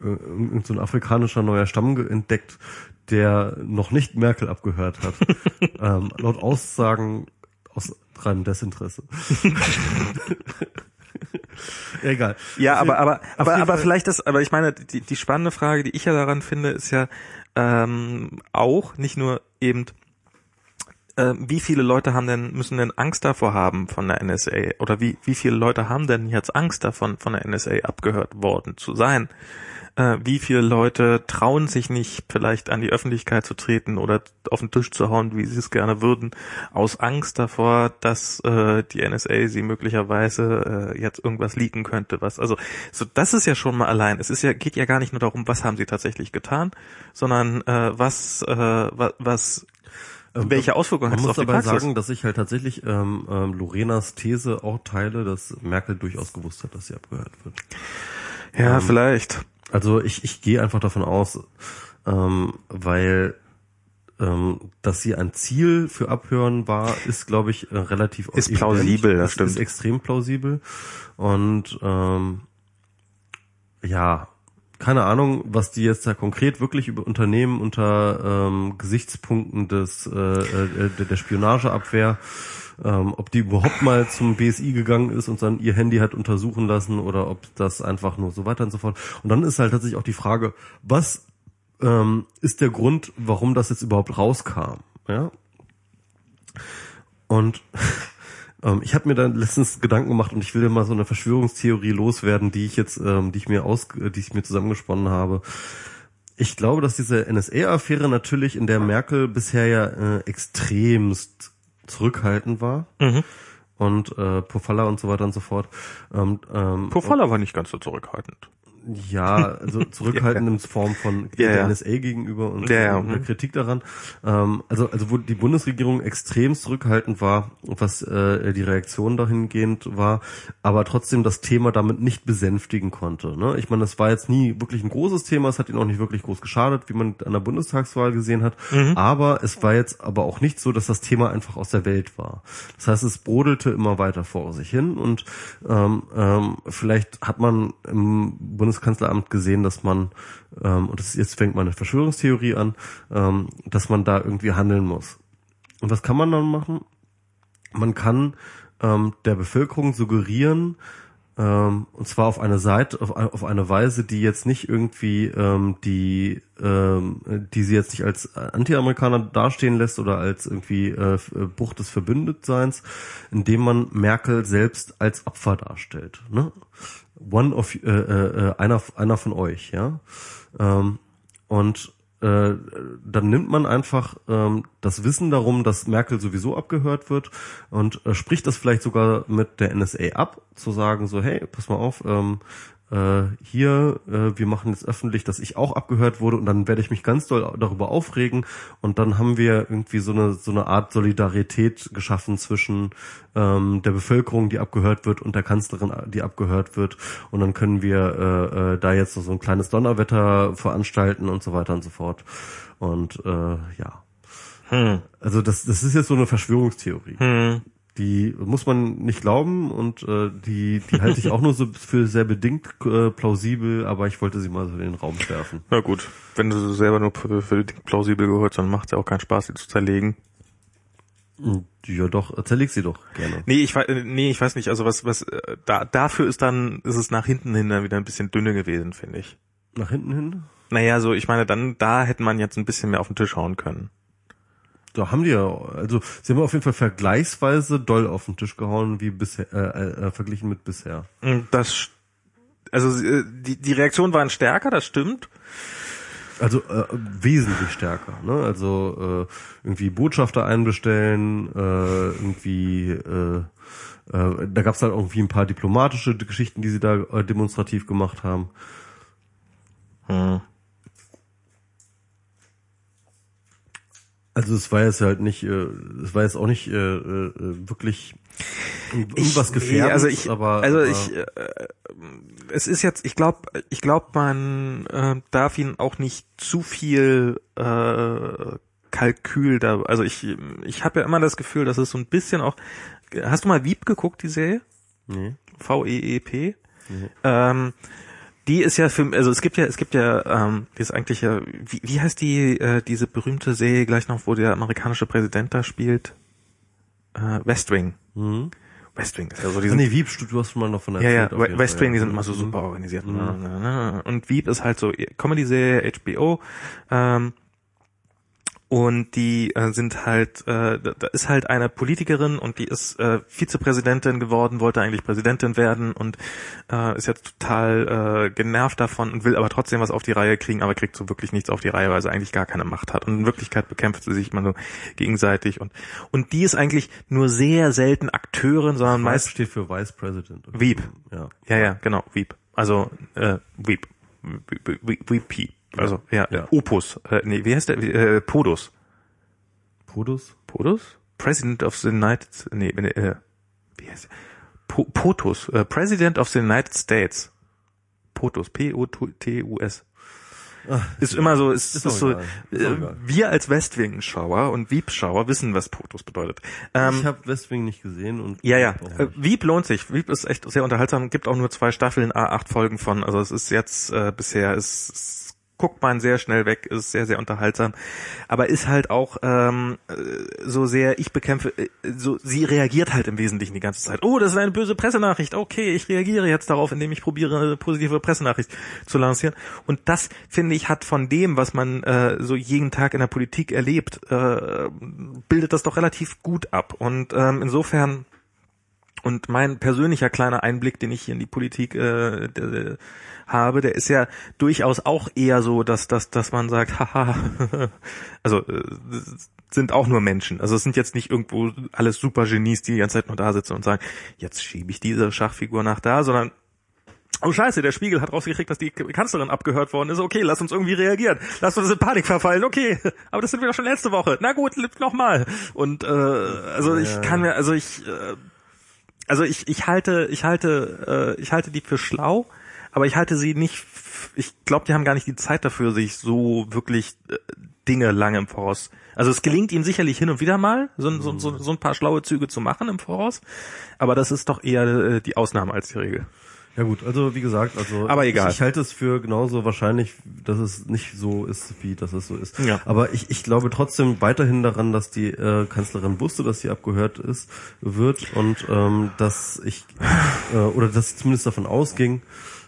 irgend so ein afrikanischer neuer Stamm entdeckt, der noch nicht Merkel abgehört hat. ähm, laut Aussagen aus reinem Desinteresse. Egal. Ja, aber aber aber aber vielleicht das, aber ich meine, die die spannende Frage, die ich ja daran finde, ist ja ähm, auch nicht nur eben äh, wie viele Leute haben denn, müssen denn Angst davor haben von der NSA? Oder wie, wie viele Leute haben denn jetzt Angst davon, von der NSA abgehört worden zu sein? Äh, wie viele Leute trauen sich nicht, vielleicht an die Öffentlichkeit zu treten oder auf den Tisch zu hauen, wie sie es gerne würden, aus Angst davor, dass äh, die NSA sie möglicherweise äh, jetzt irgendwas leaken könnte, was, also, so, das ist ja schon mal allein. Es ist ja, geht ja gar nicht nur darum, was haben sie tatsächlich getan, sondern äh, was, äh, was, was ähm, Welche Auswirkungen hat das auf die Praxis? Man muss aber sagen, dass ich halt tatsächlich ähm, ähm, Lorenas These auch teile, dass Merkel durchaus gewusst hat, dass sie abgehört wird. Ja, ähm, vielleicht. Also ich, ich gehe einfach davon aus, ähm, weil ähm, dass sie ein Ziel für Abhören war, ist, glaube ich, äh, relativ ist evident. plausibel, das stimmt. Ist extrem plausibel und ähm, ja, keine Ahnung, was die jetzt da konkret wirklich über Unternehmen unter ähm, Gesichtspunkten des äh, äh, der Spionageabwehr, ähm, ob die überhaupt mal zum BSI gegangen ist und dann ihr Handy hat untersuchen lassen oder ob das einfach nur so weiter und so fort. Und dann ist halt tatsächlich auch die Frage, was ähm, ist der Grund, warum das jetzt überhaupt rauskam. Ja. Und ähm, ich habe mir dann letztens Gedanken gemacht und ich will mal so eine Verschwörungstheorie loswerden, die ich jetzt, ähm, die ich mir aus, die ich mir zusammengesponnen habe. Ich glaube, dass diese NSA-Affäre natürlich, in der Merkel bisher ja äh, extremst zurückhaltend war. Mhm. Und äh, Pofalla und so weiter und so fort. Ähm, ähm, Pofalla war nicht ganz so zurückhaltend. Ja, also zurückhaltend in Form von ja, der NSA gegenüber und ja, ja. der Kritik daran. Ähm, also, also wo die Bundesregierung extrem zurückhaltend war, was äh, die Reaktion dahingehend war, aber trotzdem das Thema damit nicht besänftigen konnte. Ne? Ich meine, das war jetzt nie wirklich ein großes Thema, es hat ihn auch nicht wirklich groß geschadet, wie man an der Bundestagswahl gesehen hat. Mhm. Aber es war jetzt aber auch nicht so, dass das Thema einfach aus der Welt war. Das heißt, es brodelte immer weiter vor sich hin und ähm, ähm, vielleicht hat man im Bundes Bundeskanzleramt gesehen, dass man, ähm, und das, jetzt fängt meine Verschwörungstheorie an, ähm, dass man da irgendwie handeln muss. Und was kann man dann machen? Man kann ähm, der Bevölkerung suggerieren, ähm, und zwar auf eine Seite, auf, auf eine Weise, die jetzt nicht irgendwie ähm, die, ähm, die sie jetzt nicht als Anti-Amerikaner dastehen lässt oder als irgendwie äh, Bruch des Verbündetseins, indem man Merkel selbst als Opfer darstellt. Ne? One of äh, äh, einer einer von euch, ja. Ähm, und äh, dann nimmt man einfach ähm, das Wissen darum, dass Merkel sowieso abgehört wird und äh, spricht das vielleicht sogar mit der NSA ab, zu sagen so, hey, pass mal auf, ähm, äh, hier, äh, wir machen jetzt öffentlich, dass ich auch abgehört wurde und dann werde ich mich ganz doll darüber aufregen und dann haben wir irgendwie so eine so eine Art Solidarität geschaffen zwischen ähm, der Bevölkerung, die abgehört wird und der Kanzlerin, die abgehört wird und dann können wir äh, äh, da jetzt so ein kleines Donnerwetter veranstalten und so weiter und so fort und äh, ja. Hm. Also das, das ist jetzt so eine Verschwörungstheorie. Hm die muss man nicht glauben und äh, die, die halte ich auch nur so für sehr bedingt äh, plausibel, aber ich wollte sie mal so in den Raum werfen. Na gut, wenn du selber nur für, für bedingt plausibel gehört, dann macht es ja auch keinen Spaß, sie zu zerlegen. Ja doch, zerleg sie doch gerne. Nee, ich weiß nee, ich weiß nicht, also was was äh, da dafür ist dann ist es nach hinten hin dann wieder ein bisschen dünne gewesen, finde ich. Nach hinten hin? Naja, so ich meine, dann da hätte man jetzt ein bisschen mehr auf den Tisch hauen können da haben die ja, also sie haben auf jeden Fall vergleichsweise doll auf den Tisch gehauen, wie bisher, äh, äh, verglichen mit bisher. Das, also äh, die, die Reaktionen waren stärker, das stimmt. Also äh, wesentlich stärker, ne? Also äh, irgendwie Botschafter einbestellen, äh, irgendwie äh, äh, da gab es halt irgendwie ein paar diplomatische Geschichten, die sie da äh, demonstrativ gemacht haben. Hm. Also es war jetzt halt nicht, äh, es war jetzt auch nicht äh, äh, wirklich irgendwas gefährdet, also ich, aber also aber, ich, äh, es ist jetzt, ich glaube, ich glaube, man äh, darf ihn auch nicht zu viel äh, Kalkül da, also ich, ich habe ja immer das Gefühl, dass es so ein bisschen auch, hast du mal Wieb geguckt, die Serie? Nee. V-E-E-P? Nee. Ähm, die ist ja für, also es gibt ja, es gibt ja, ähm, die ist eigentlich ja, wie, wie heißt die, äh, diese berühmte Serie gleich noch, wo der amerikanische Präsident da spielt? Äh, West Wing. Mhm. West Wing ist ja so diese. Nee, Wieb, du hast schon mal noch von der Ja, ja, West Wing, die sind immer so mhm. super organisiert. Mhm. Und Wieb ist halt so Comedy-Serie, HBO, ähm, und die äh, sind halt, äh, da ist halt eine Politikerin und die ist äh, Vizepräsidentin geworden, wollte eigentlich Präsidentin werden und äh, ist jetzt total äh, genervt davon und will aber trotzdem was auf die Reihe kriegen, aber kriegt so wirklich nichts auf die Reihe, weil sie eigentlich gar keine Macht hat. Und in Wirklichkeit bekämpft sie sich immer nur gegenseitig und und die ist eigentlich nur sehr selten Akteurin, sondern meist steht für Vice President. Veep. Ja. ja, ja, genau, Veep. Also äh, Veep. VP. Also, ja, ja. Opus. Äh, nee, wie heißt der? Äh, Podus. Podus? Podus? President of the United, nee, äh, wie heißt der? Po, POTUS, äh, President of the United States. POTUS, P-O-T-U-S. Ach, ist immer so, ist, ist, ist so, äh, wir als Westwing-Schauer und Wieb-Schauer wissen, was POTUS bedeutet. Ähm, ich habe Westwing nicht gesehen und ja, ja. Äh, Wieb lohnt sich. Wieb ist echt sehr unterhaltsam. Gibt auch nur zwei Staffeln, A8 Folgen von. Also es ist jetzt äh, bisher ist, ist guckt man sehr schnell weg, ist sehr, sehr unterhaltsam, aber ist halt auch ähm, äh, so sehr, ich bekämpfe, äh, so sie reagiert halt im Wesentlichen die ganze Zeit. Oh, das ist eine böse Pressenachricht, okay, ich reagiere jetzt darauf, indem ich probiere, eine positive Pressenachricht zu lancieren. Und das, finde ich, hat von dem, was man äh, so jeden Tag in der Politik erlebt, äh, bildet das doch relativ gut ab. Und ähm, insofern und mein persönlicher kleiner Einblick, den ich hier in die Politik äh, habe, der ist ja durchaus auch eher so, dass, dass, dass man sagt, haha, also äh, sind auch nur Menschen. Also es sind jetzt nicht irgendwo alles super Genies, die die ganze Zeit nur da sitzen und sagen, jetzt schiebe ich diese Schachfigur nach da, sondern Oh scheiße, der Spiegel hat rausgekriegt, dass die Kanzlerin abgehört worden ist. Okay, lass uns irgendwie reagieren. Lass uns in Panik verfallen. Okay, aber das sind wir doch schon letzte Woche. Na gut, noch mal. Und äh, also ich kann mir, also ich, äh, also ich, ich halte, ich halte, äh, ich halte die für schlau, aber ich halte sie nicht. Ich glaube, die haben gar nicht die Zeit dafür, sich so wirklich äh, Dinge lange im Voraus. Also es gelingt ihnen sicherlich hin und wieder mal, so, so, so, so ein paar schlaue Züge zu machen im Voraus, aber das ist doch eher äh, die Ausnahme als die Regel. Ja gut, also wie gesagt, also Aber egal. Ich, ich halte es für genauso wahrscheinlich, dass es nicht so ist, wie dass es so ist. Ja. Aber ich, ich glaube trotzdem weiterhin daran, dass die äh, Kanzlerin wusste, dass sie abgehört ist, wird und ähm, dass ich äh, oder dass sie zumindest davon ausging,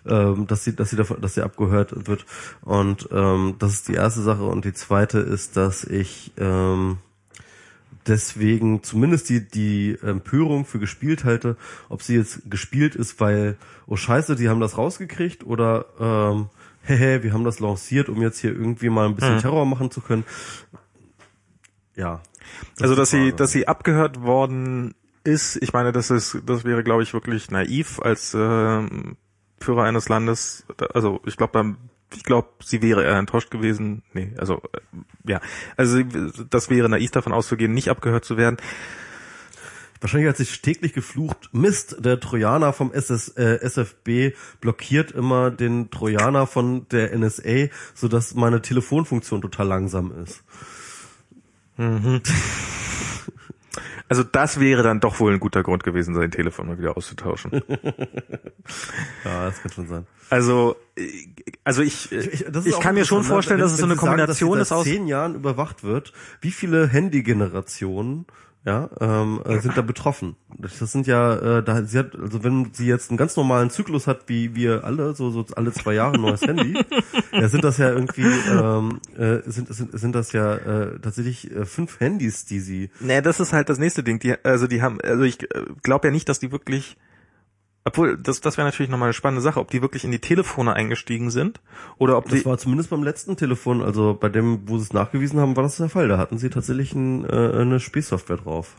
ähm, dass sie, dass sie davon, dass sie abgehört wird. Und ähm, das ist die erste Sache. Und die zweite ist, dass ich ähm, deswegen zumindest die, die Empörung für gespielt halte, ob sie jetzt gespielt ist, weil, oh scheiße, die haben das rausgekriegt oder ähm, hehe, wir haben das lanciert, um jetzt hier irgendwie mal ein bisschen Mhm. Terror machen zu können. Ja. also ist dass sie, dass sie abgehört worden ist, ich meine, das ist, das wäre, glaube ich, wirklich naiv als ähm, Führer eines Landes. Also ich glaube, ich glaube, sie wäre eher enttäuscht gewesen. Nee, also äh, ja, also das wäre naiv davon auszugehen, nicht abgehört zu werden. Wahrscheinlich hat sich täglich geflucht, Mist, der Trojaner vom SS, äh, SFB blockiert immer den Trojaner von der NSA, sodass meine Telefonfunktion total langsam ist. Also das wäre dann doch wohl ein guter Grund gewesen, sein Telefon mal wieder auszutauschen. Ja, das kann schon sein. Also, äh, also ich, ich, das ist auch kann mir schon ne? vorstellen, dass es so eine Sie sagen, Kombination dass ist aus. zehn Jahren überwacht wird. Wie viele Handygenerationen ja, ähm, äh, sind da betroffen? Das sind ja, äh, da sie hat, also wenn sie jetzt einen ganz normalen Zyklus hat, wie wir alle, so, so alle zwei Jahre ein neues Handy, ja, sind das ja irgendwie, ähm, äh, sind, sind, sind das ja äh, tatsächlich äh, fünf Handys, die sie Nee, das ist halt das nächste Ding. Die, also die haben, also ich glaube ja nicht, dass die wirklich, obwohl das, das wäre natürlich nochmal eine spannende Sache, ob die wirklich in die Telefone eingestiegen sind oder ob Das die. war zumindest beim letzten Telefon, also bei dem, wo sie es nachgewiesen haben, war das der Fall. Da hatten sie tatsächlich ein, äh, eine Spielsoftware drauf.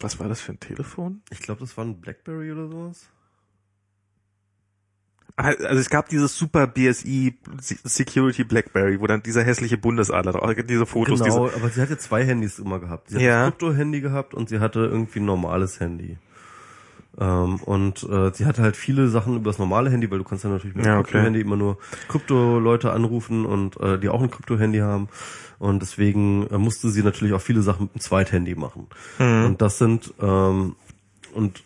Was war das für ein Telefon? Ich glaube, das war ein Blackberry oder sowas. Also es gab dieses super BSI Security Blackberry, wo dann dieser hässliche Bundesadler drauf, diese Fotos, genau, diese. aber sie hatte zwei Handys immer gehabt. Sie hat Ja. ein Krypto-Handy gehabt und sie hatte irgendwie ein normales Handy. Ähm, und äh, sie hatte halt viele Sachen über das normale Handy, weil du kannst ja natürlich mit dem Ja, okay. Krypto-Handy immer nur Krypto-Leute anrufen und äh, die auch ein Krypto-Handy haben. Und deswegen äh, musste sie natürlich auch viele Sachen mit dem Zweithandy machen. Mhm. Und das sind ähm, und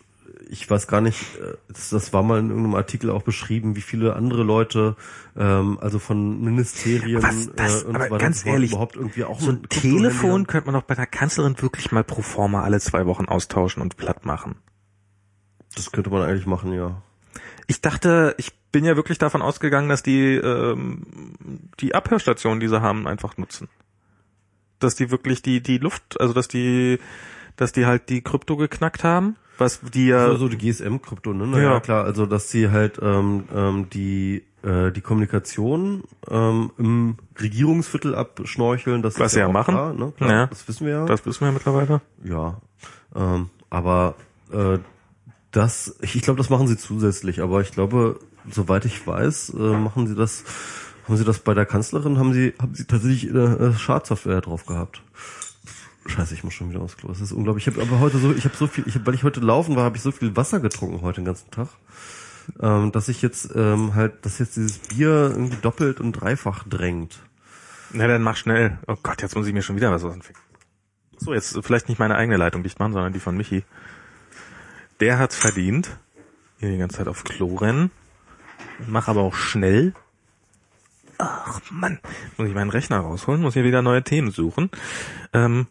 ich weiß gar nicht, äh, das, das war mal in irgendeinem Artikel auch beschrieben, wie viele andere Leute, ähm, also von Ministerien Was, das, äh, und aber so weiter ganz ehrlich, überhaupt irgendwie auch So ein Telefon könnte man doch bei der Kanzlerin wirklich mal pro forma alle zwei Wochen austauschen und platt machen. Das könnte man eigentlich machen, ja. Ich dachte, ich bin ja wirklich davon ausgegangen, dass die ähm, die Abhörstationen, die sie haben, einfach nutzen. Dass die wirklich die die Luft, also dass die dass die halt die Krypto geknackt haben, was die ja So, so die GSM-Krypto, ne? Naja, Ja. klar, also dass sie halt ähm, ähm, die äh, die Kommunikation ähm, im Regierungsviertel abschnorcheln, das Was sie ja auch machen. Klar, ne? klar, Ja. Das wissen wir ja. das wissen wir ja mittlerweile. Ja, ähm, aber äh, das, ich, glaube, das machen sie zusätzlich. Aber ich glaube, soweit ich weiß, äh, machen sie das, haben sie das bei der Kanzlerin, haben sie, haben sie tatsächlich äh, äh, Schadsoftware drauf gehabt. Scheiße, ich muss schon wieder aufs Klo. Das ist unglaublich. Ich habe aber heute so, ich habe so viel, ich hab, weil ich heute laufen war, habe ich so viel Wasser getrunken heute den ganzen Tag, ähm, dass ich jetzt ähm, halt, dass jetzt dieses Bier irgendwie doppelt und dreifach drängt. Na dann mach schnell. Oh Gott, jetzt muss ich mir schon wieder was Finger. So, jetzt vielleicht nicht meine eigene Leitung dicht machen, sondern die von Michi. Der hat's verdient. Hier die ganze Zeit auf Klo rennen. Mach aber auch schnell. Ach Mann, muss ich meinen Rechner rausholen, muss hier wieder neue Themen suchen. Ähm,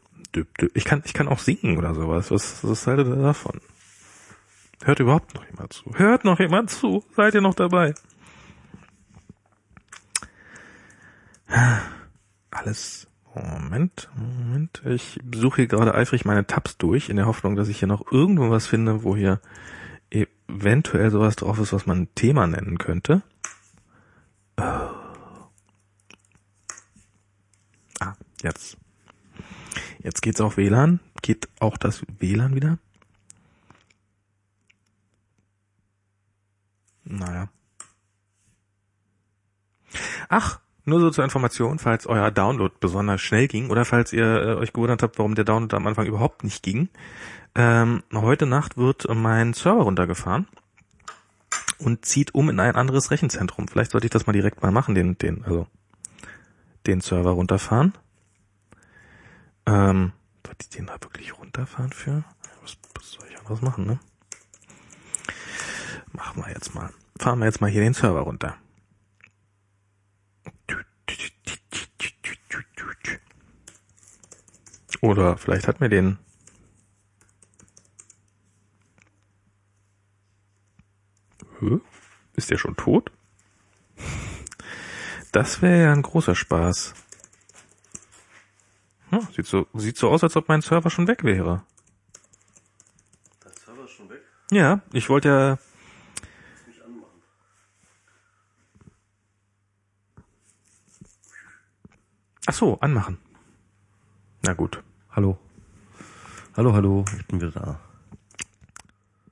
ich kann, ich kann auch singen oder sowas. Was, was haltet ihr davon? Hört überhaupt noch jemand zu? Hört noch jemand zu? Seid ihr noch dabei? Alles. Moment, Moment. Ich suche hier gerade eifrig meine Tabs durch, in der Hoffnung, dass ich hier noch irgendwo was finde, wo hier eventuell sowas drauf ist, was man ein Thema nennen könnte. Oh. Ah, jetzt. Jetzt geht's auf WLAN. Geht auch das WLAN wieder? Naja. Ach, nur so zur Information, falls euer Download besonders schnell ging oder falls ihr äh, euch gewundert habt, warum der Download am Anfang überhaupt nicht ging. Ähm, heute Nacht wird mein Server runtergefahren und zieht um in ein anderes Rechenzentrum. Vielleicht sollte ich das mal direkt mal machen, den, den, also den Server runterfahren. Ähm, sollte ich den da wirklich runterfahren für? Was, was soll ich anderes machen, ne? Machen wir jetzt mal. Fahren wir jetzt mal hier den Server runter. Oder vielleicht hat mir den? Ist der schon tot? Das wäre ja ein großer Spaß. Ja, sieht so, sieht so aus, als ob mein Server schon weg wäre. Dein Server ist schon weg? Ja, ich wollte ja. Nicht anmachen. Ach so, anmachen. Na gut. Hallo. Hallo, hallo, ich bin wieder da.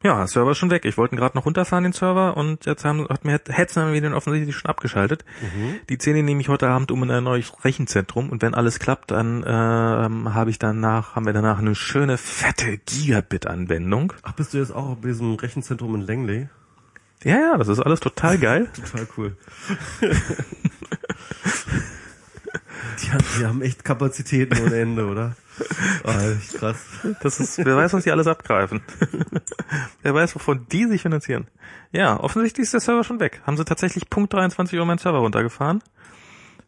Ja, Server ist schon weg. Ich wollte gerade noch runterfahren, den Server, und jetzt haben, hat mir Hetzen wir den offensichtlich schon abgeschaltet. Mhm. Die Zähne nehme ich heute Abend um in ein neues Rechenzentrum und wenn alles klappt, dann ähm, habe ich danach, haben wir danach eine schöne fette Gigabit-Anwendung. Ach, bist du jetzt auch bei diesem Rechenzentrum in Langley? Ja, ja, das ist alles total geil. Total cool. die, haben, die haben echt Kapazitäten ohne Ende, oder? Oh, krass. Das ist, wer weiß, was die alles abgreifen. wer weiß, wovon die sich finanzieren. Ja, offensichtlich ist der Server schon weg. Haben sie tatsächlich Punkt 23 Uhr meinen Server runtergefahren.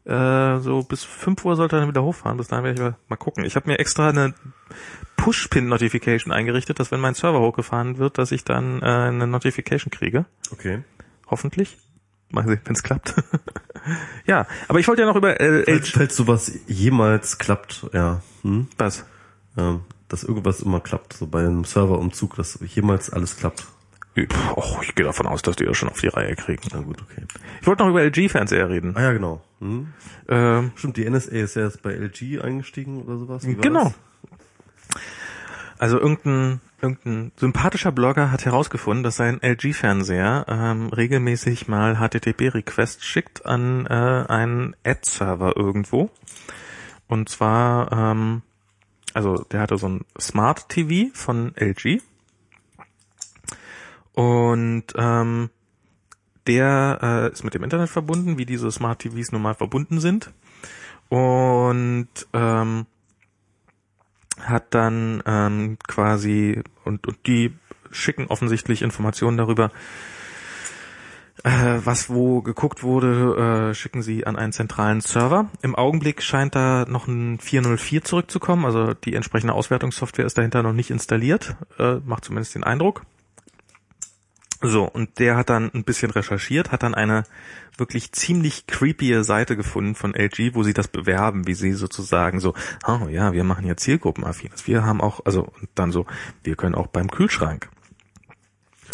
Äh, so bis 5 Uhr sollte er dann wieder hochfahren. Bis dahin werde ich mal gucken. Ich habe mir extra eine Push-Pin-Notification eingerichtet, dass wenn mein Server hochgefahren wird, dass ich dann äh, eine Notification kriege. Okay. Hoffentlich. Mal sehen, wenn es klappt. ja, aber ich wollte ja noch über äh, Falls, falls sowas jemals klappt, ja. Hm? was? Ähm, dass irgendwas immer klappt, so bei einem Serverumzug, dass jemals alles klappt. Och, ich gehe davon aus, dass die das schon auf die Reihe kriegen. Na gut, okay. Ich wollte noch über LG-Fernseher reden. Ah ja, genau. Hm? Ähm, Stimmt, die NSA ist ja jetzt bei LG eingestiegen oder sowas. Wie Genau. das? Also irgendein, irgendein sympathischer Blogger hat herausgefunden, dass sein LG-Fernseher ähm, regelmäßig mal HTTP-Requests schickt an äh, einen Ad-Server irgendwo. Und zwar, ähm, also der hatte so ein Smart TV von LG. Und ähm, der äh, ist mit dem Internet verbunden, wie diese Smart TVs normal verbunden sind. Und ähm, hat dann ähm, quasi und, und die schicken offensichtlich Informationen darüber, äh, was wo geguckt wurde, äh, schicken sie an einen zentralen Server. Im Augenblick scheint da noch ein 404 zurückzukommen, also die entsprechende Auswertungssoftware ist dahinter noch nicht installiert, äh, macht zumindest den Eindruck. So, und der hat dann ein bisschen recherchiert, hat dann eine wirklich ziemlich creepy Seite gefunden von LG, wo sie das bewerben, wie sie sozusagen so, oh ja, wir machen ja Zielgruppenaffines. Wir haben auch, also und dann so, wir können auch beim Kühlschrank.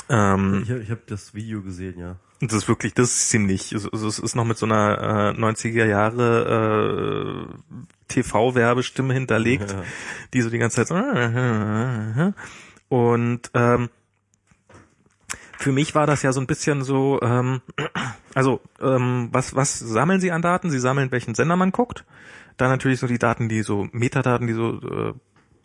Ähm, Ich, ich habe das Video gesehen, ja. das ist wirklich, das ist ziemlich, es es ist noch mit so einer äh, 90er Jahre äh, TV-Werbestimme hinterlegt, Ja. die so die ganze Zeit so und ähm, für mich war das ja so ein bisschen so, ähm, also ähm, was was sammeln Sie an Daten? Sie sammeln welchen Sender man guckt, dann natürlich so die Daten, die so Metadaten, die so äh,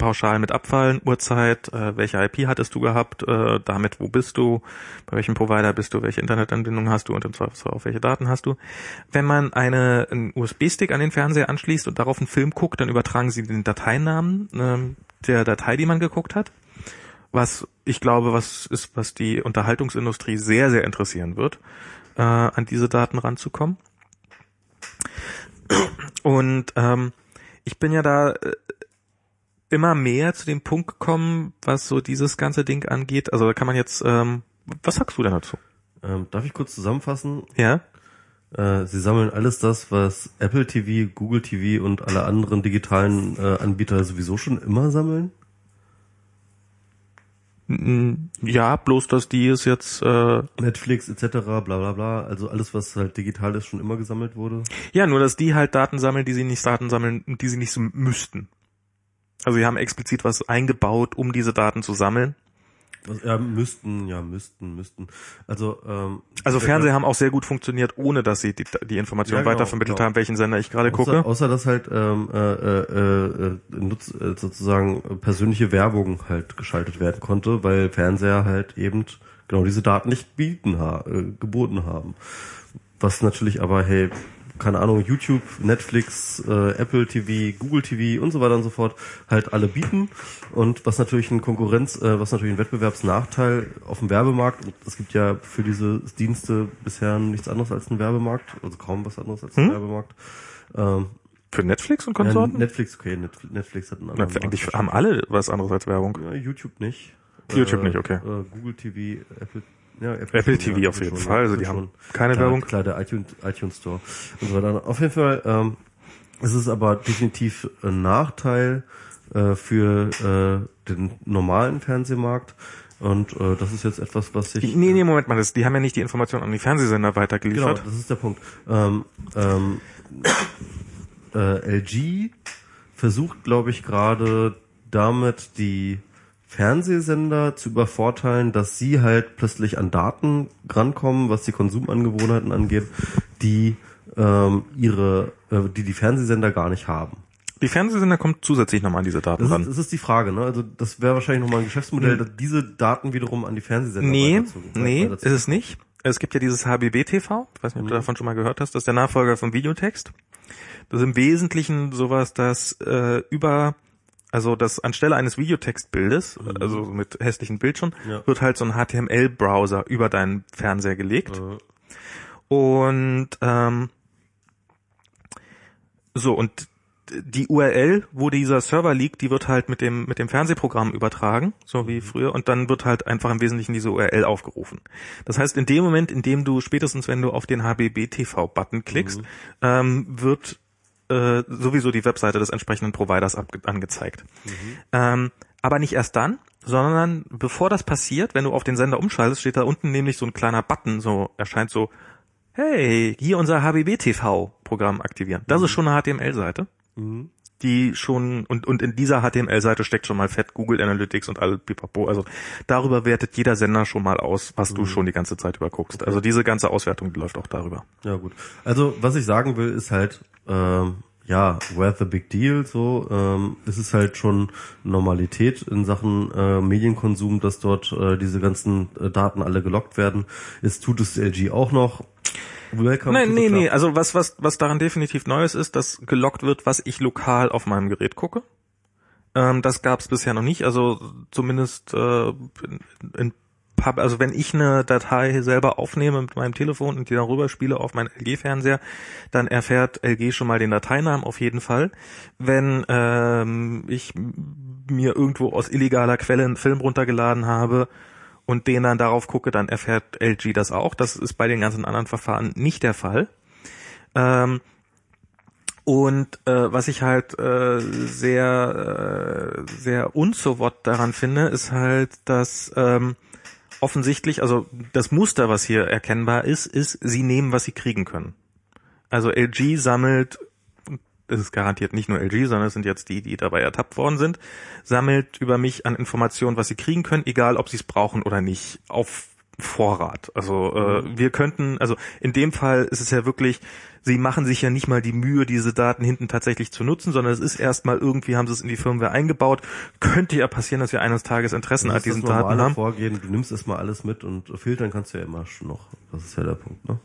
pauschal mit abfallen, Uhrzeit, äh, welche IP hattest du gehabt, äh, damit wo bist du, bei welchem Provider bist du, welche Internetanbindung hast du und im Zweifelsfall auf welche Daten hast du. Wenn man eine, einen USB-Stick an den Fernseher anschließt und darauf einen Film guckt, dann übertragen sie den Dateinamen ähm, der Datei, die man geguckt hat. Was ich glaube, was ist, was die Unterhaltungsindustrie sehr, sehr interessieren wird. äh, an diese Daten ranzukommen. Und ähm, ich bin ja da äh, immer mehr zu dem Punkt gekommen, was so dieses ganze Ding angeht. Also da kann man jetzt, ähm, was sagst du denn dazu? Ähm, darf ich kurz zusammenfassen? Ja? Äh, sie sammeln alles das, was Apple TV, Google TV und alle anderen digitalen äh, Anbieter sowieso schon immer sammeln? Ja, bloß dass die es jetzt äh, Netflix etc. bla bla bla. Also alles, was halt digital ist, schon immer gesammelt wurde. ja, nur dass die halt Daten sammeln, die sie nicht Daten sammeln, die sie nicht so müssten. Also sie haben explizit was eingebaut, um diese Daten zu sammeln. Was, ja, müssten, ja, müssten, müssten. Also, ähm, Also Fernseher haben auch sehr gut funktioniert, ohne dass sie die, die Information Ja, genau, weitervermittelt genau. haben, welchen Sender ich gerade gucke. außer dass halt ähm, äh, äh, äh, nutz, äh, sozusagen persönliche Werbung halt geschaltet werden konnte, weil Fernseher halt eben genau diese Daten nicht bieten ha äh, geboten haben. Was natürlich aber, hey, keine Ahnung, YouTube, Netflix, äh, Apple TV, Google TV und so weiter und so fort halt alle bieten und was natürlich ein Konkurrenz, äh, was natürlich ein Wettbewerbsnachteil auf dem Werbemarkt, und es gibt ja für diese Dienste bisher nichts anderes als einen Werbemarkt, also kaum was anderes als einen Hm? Werbemarkt. Ähm, Für Netflix und ja, Konsorten? Netflix, okay, Netflix, hat einen anderen für- eigentlich haben alle was anderes als Werbung. Ja, YouTube nicht. YouTube nicht, okay. Äh, Google TV, Apple, ja, Apple TV ja, auf jeden schon, Fall, also die schon. haben keine klar, Werbung. Klar, der iTunes, iTunes Store und so weiter. Auf jeden Fall, ähm, es ist aber definitiv ein Nachteil äh, für äh, den normalen Fernsehmarkt. Und äh, das ist jetzt etwas, was sich Nee, nee, Moment mal, das, die haben ja nicht die Informationen an die Fernsehsender Genau, weitergeliefert. das ist der Punkt. Ähm, ähm, äh, LG versucht, glaube ich, gerade damit die Fernsehsender zu übervorteilen, dass sie halt plötzlich an Daten rankommen, was die Konsumangewohnheiten angeht, die ähm, ihre, äh, die die Fernsehsender gar nicht haben. Die Fernsehsender kommen zusätzlich nochmal an diese Daten Das ran. ist, das ist die Frage, ne? Also das wäre wahrscheinlich nochmal ein Geschäftsmodell, dass diese Daten wiederum an die Fernsehsender Nee, nee, ist es nicht. Es gibt ja dieses HBB TV, ich weiß nicht, ob du davon schon mal gehört hast, das ist der Nachfolger vom Videotext. Das ist im Wesentlichen sowas, dass äh, über, also das anstelle eines Videotextbildes, also mit hässlichen Bildschirm, Ja. wird halt so ein HTML-Browser über deinen Fernseher gelegt. Äh, Und ähm, so und die URL, wo dieser Server liegt, die wird halt mit dem mit dem Fernsehprogramm übertragen, so wie früher, und dann wird halt einfach im Wesentlichen diese URL aufgerufen. Das heißt, in dem Moment, in dem du spätestens, wenn du auf den HBB TV Button klickst, ähm, wird äh, sowieso die Webseite des entsprechenden Providers angezeigt. Ähm, aber nicht erst dann, sondern bevor das passiert, wenn du auf den Sender umschaltest, steht da unten nämlich so ein kleiner Button, so erscheint so, hey, hier unser HBB-TV-Programm aktivieren. Das ist schon eine HTML-Seite, mhm. die schon, und, und in dieser HTML-Seite steckt schon mal fett Google Analytics und all pipapo. Also darüber wertet jeder Sender schon mal aus, was du schon die ganze Zeit über guckst. Also diese ganze Auswertung, läuft auch darüber. Ja gut. Also was ich sagen will, ist halt, ähm, ja, where's the big deal? So, ähm, es ist halt schon Normalität in Sachen äh, Medienkonsum, dass dort äh, diese ganzen äh, Daten alle gelockt werden. Es tut es LG auch noch. Welcome Nein, nee, nee. Also was, was, was daran definitiv Neues ist, dass gelockt wird, was ich lokal auf meinem Gerät gucke. Ähm, das gab es bisher noch nicht. Also zumindest äh, in, in also wenn ich eine Datei selber aufnehme mit meinem Telefon und die dann rüberspiele auf meinen LG-Fernseher, dann erfährt LG schon mal den Dateinamen auf jeden Fall. Wenn ähm, ich mir irgendwo aus illegaler Quelle einen Film runtergeladen habe und den dann darauf gucke, dann erfährt LG das auch. Das ist bei den ganzen anderen Verfahren nicht der Fall. Ähm, und äh, was ich halt äh, sehr, äh, sehr unsowott daran finde, ist halt, dass ähm, offensichtlich, also das Muster, was hier erkennbar ist, ist, sie nehmen, was sie kriegen können. Also LG sammelt, es ist garantiert nicht nur LG, sondern es sind jetzt die, die dabei ertappt worden sind, sammelt über mich an Informationen, was sie kriegen können, egal ob sie es brauchen oder nicht, auf Vorrat. Also äh, wir könnten, also in dem Fall ist es ja wirklich, sie machen sich ja nicht mal die Mühe, diese Daten hinten tatsächlich zu nutzen, sondern es ist erstmal irgendwie, haben sie es in die Firmware eingebaut. Könnte ja passieren, dass wir eines Tages Interessen an diesen Daten haben. Vorgehen. Du nimmst erstmal alles mit und filtern kannst du ja immer noch. Das ist ja der Punkt, ne?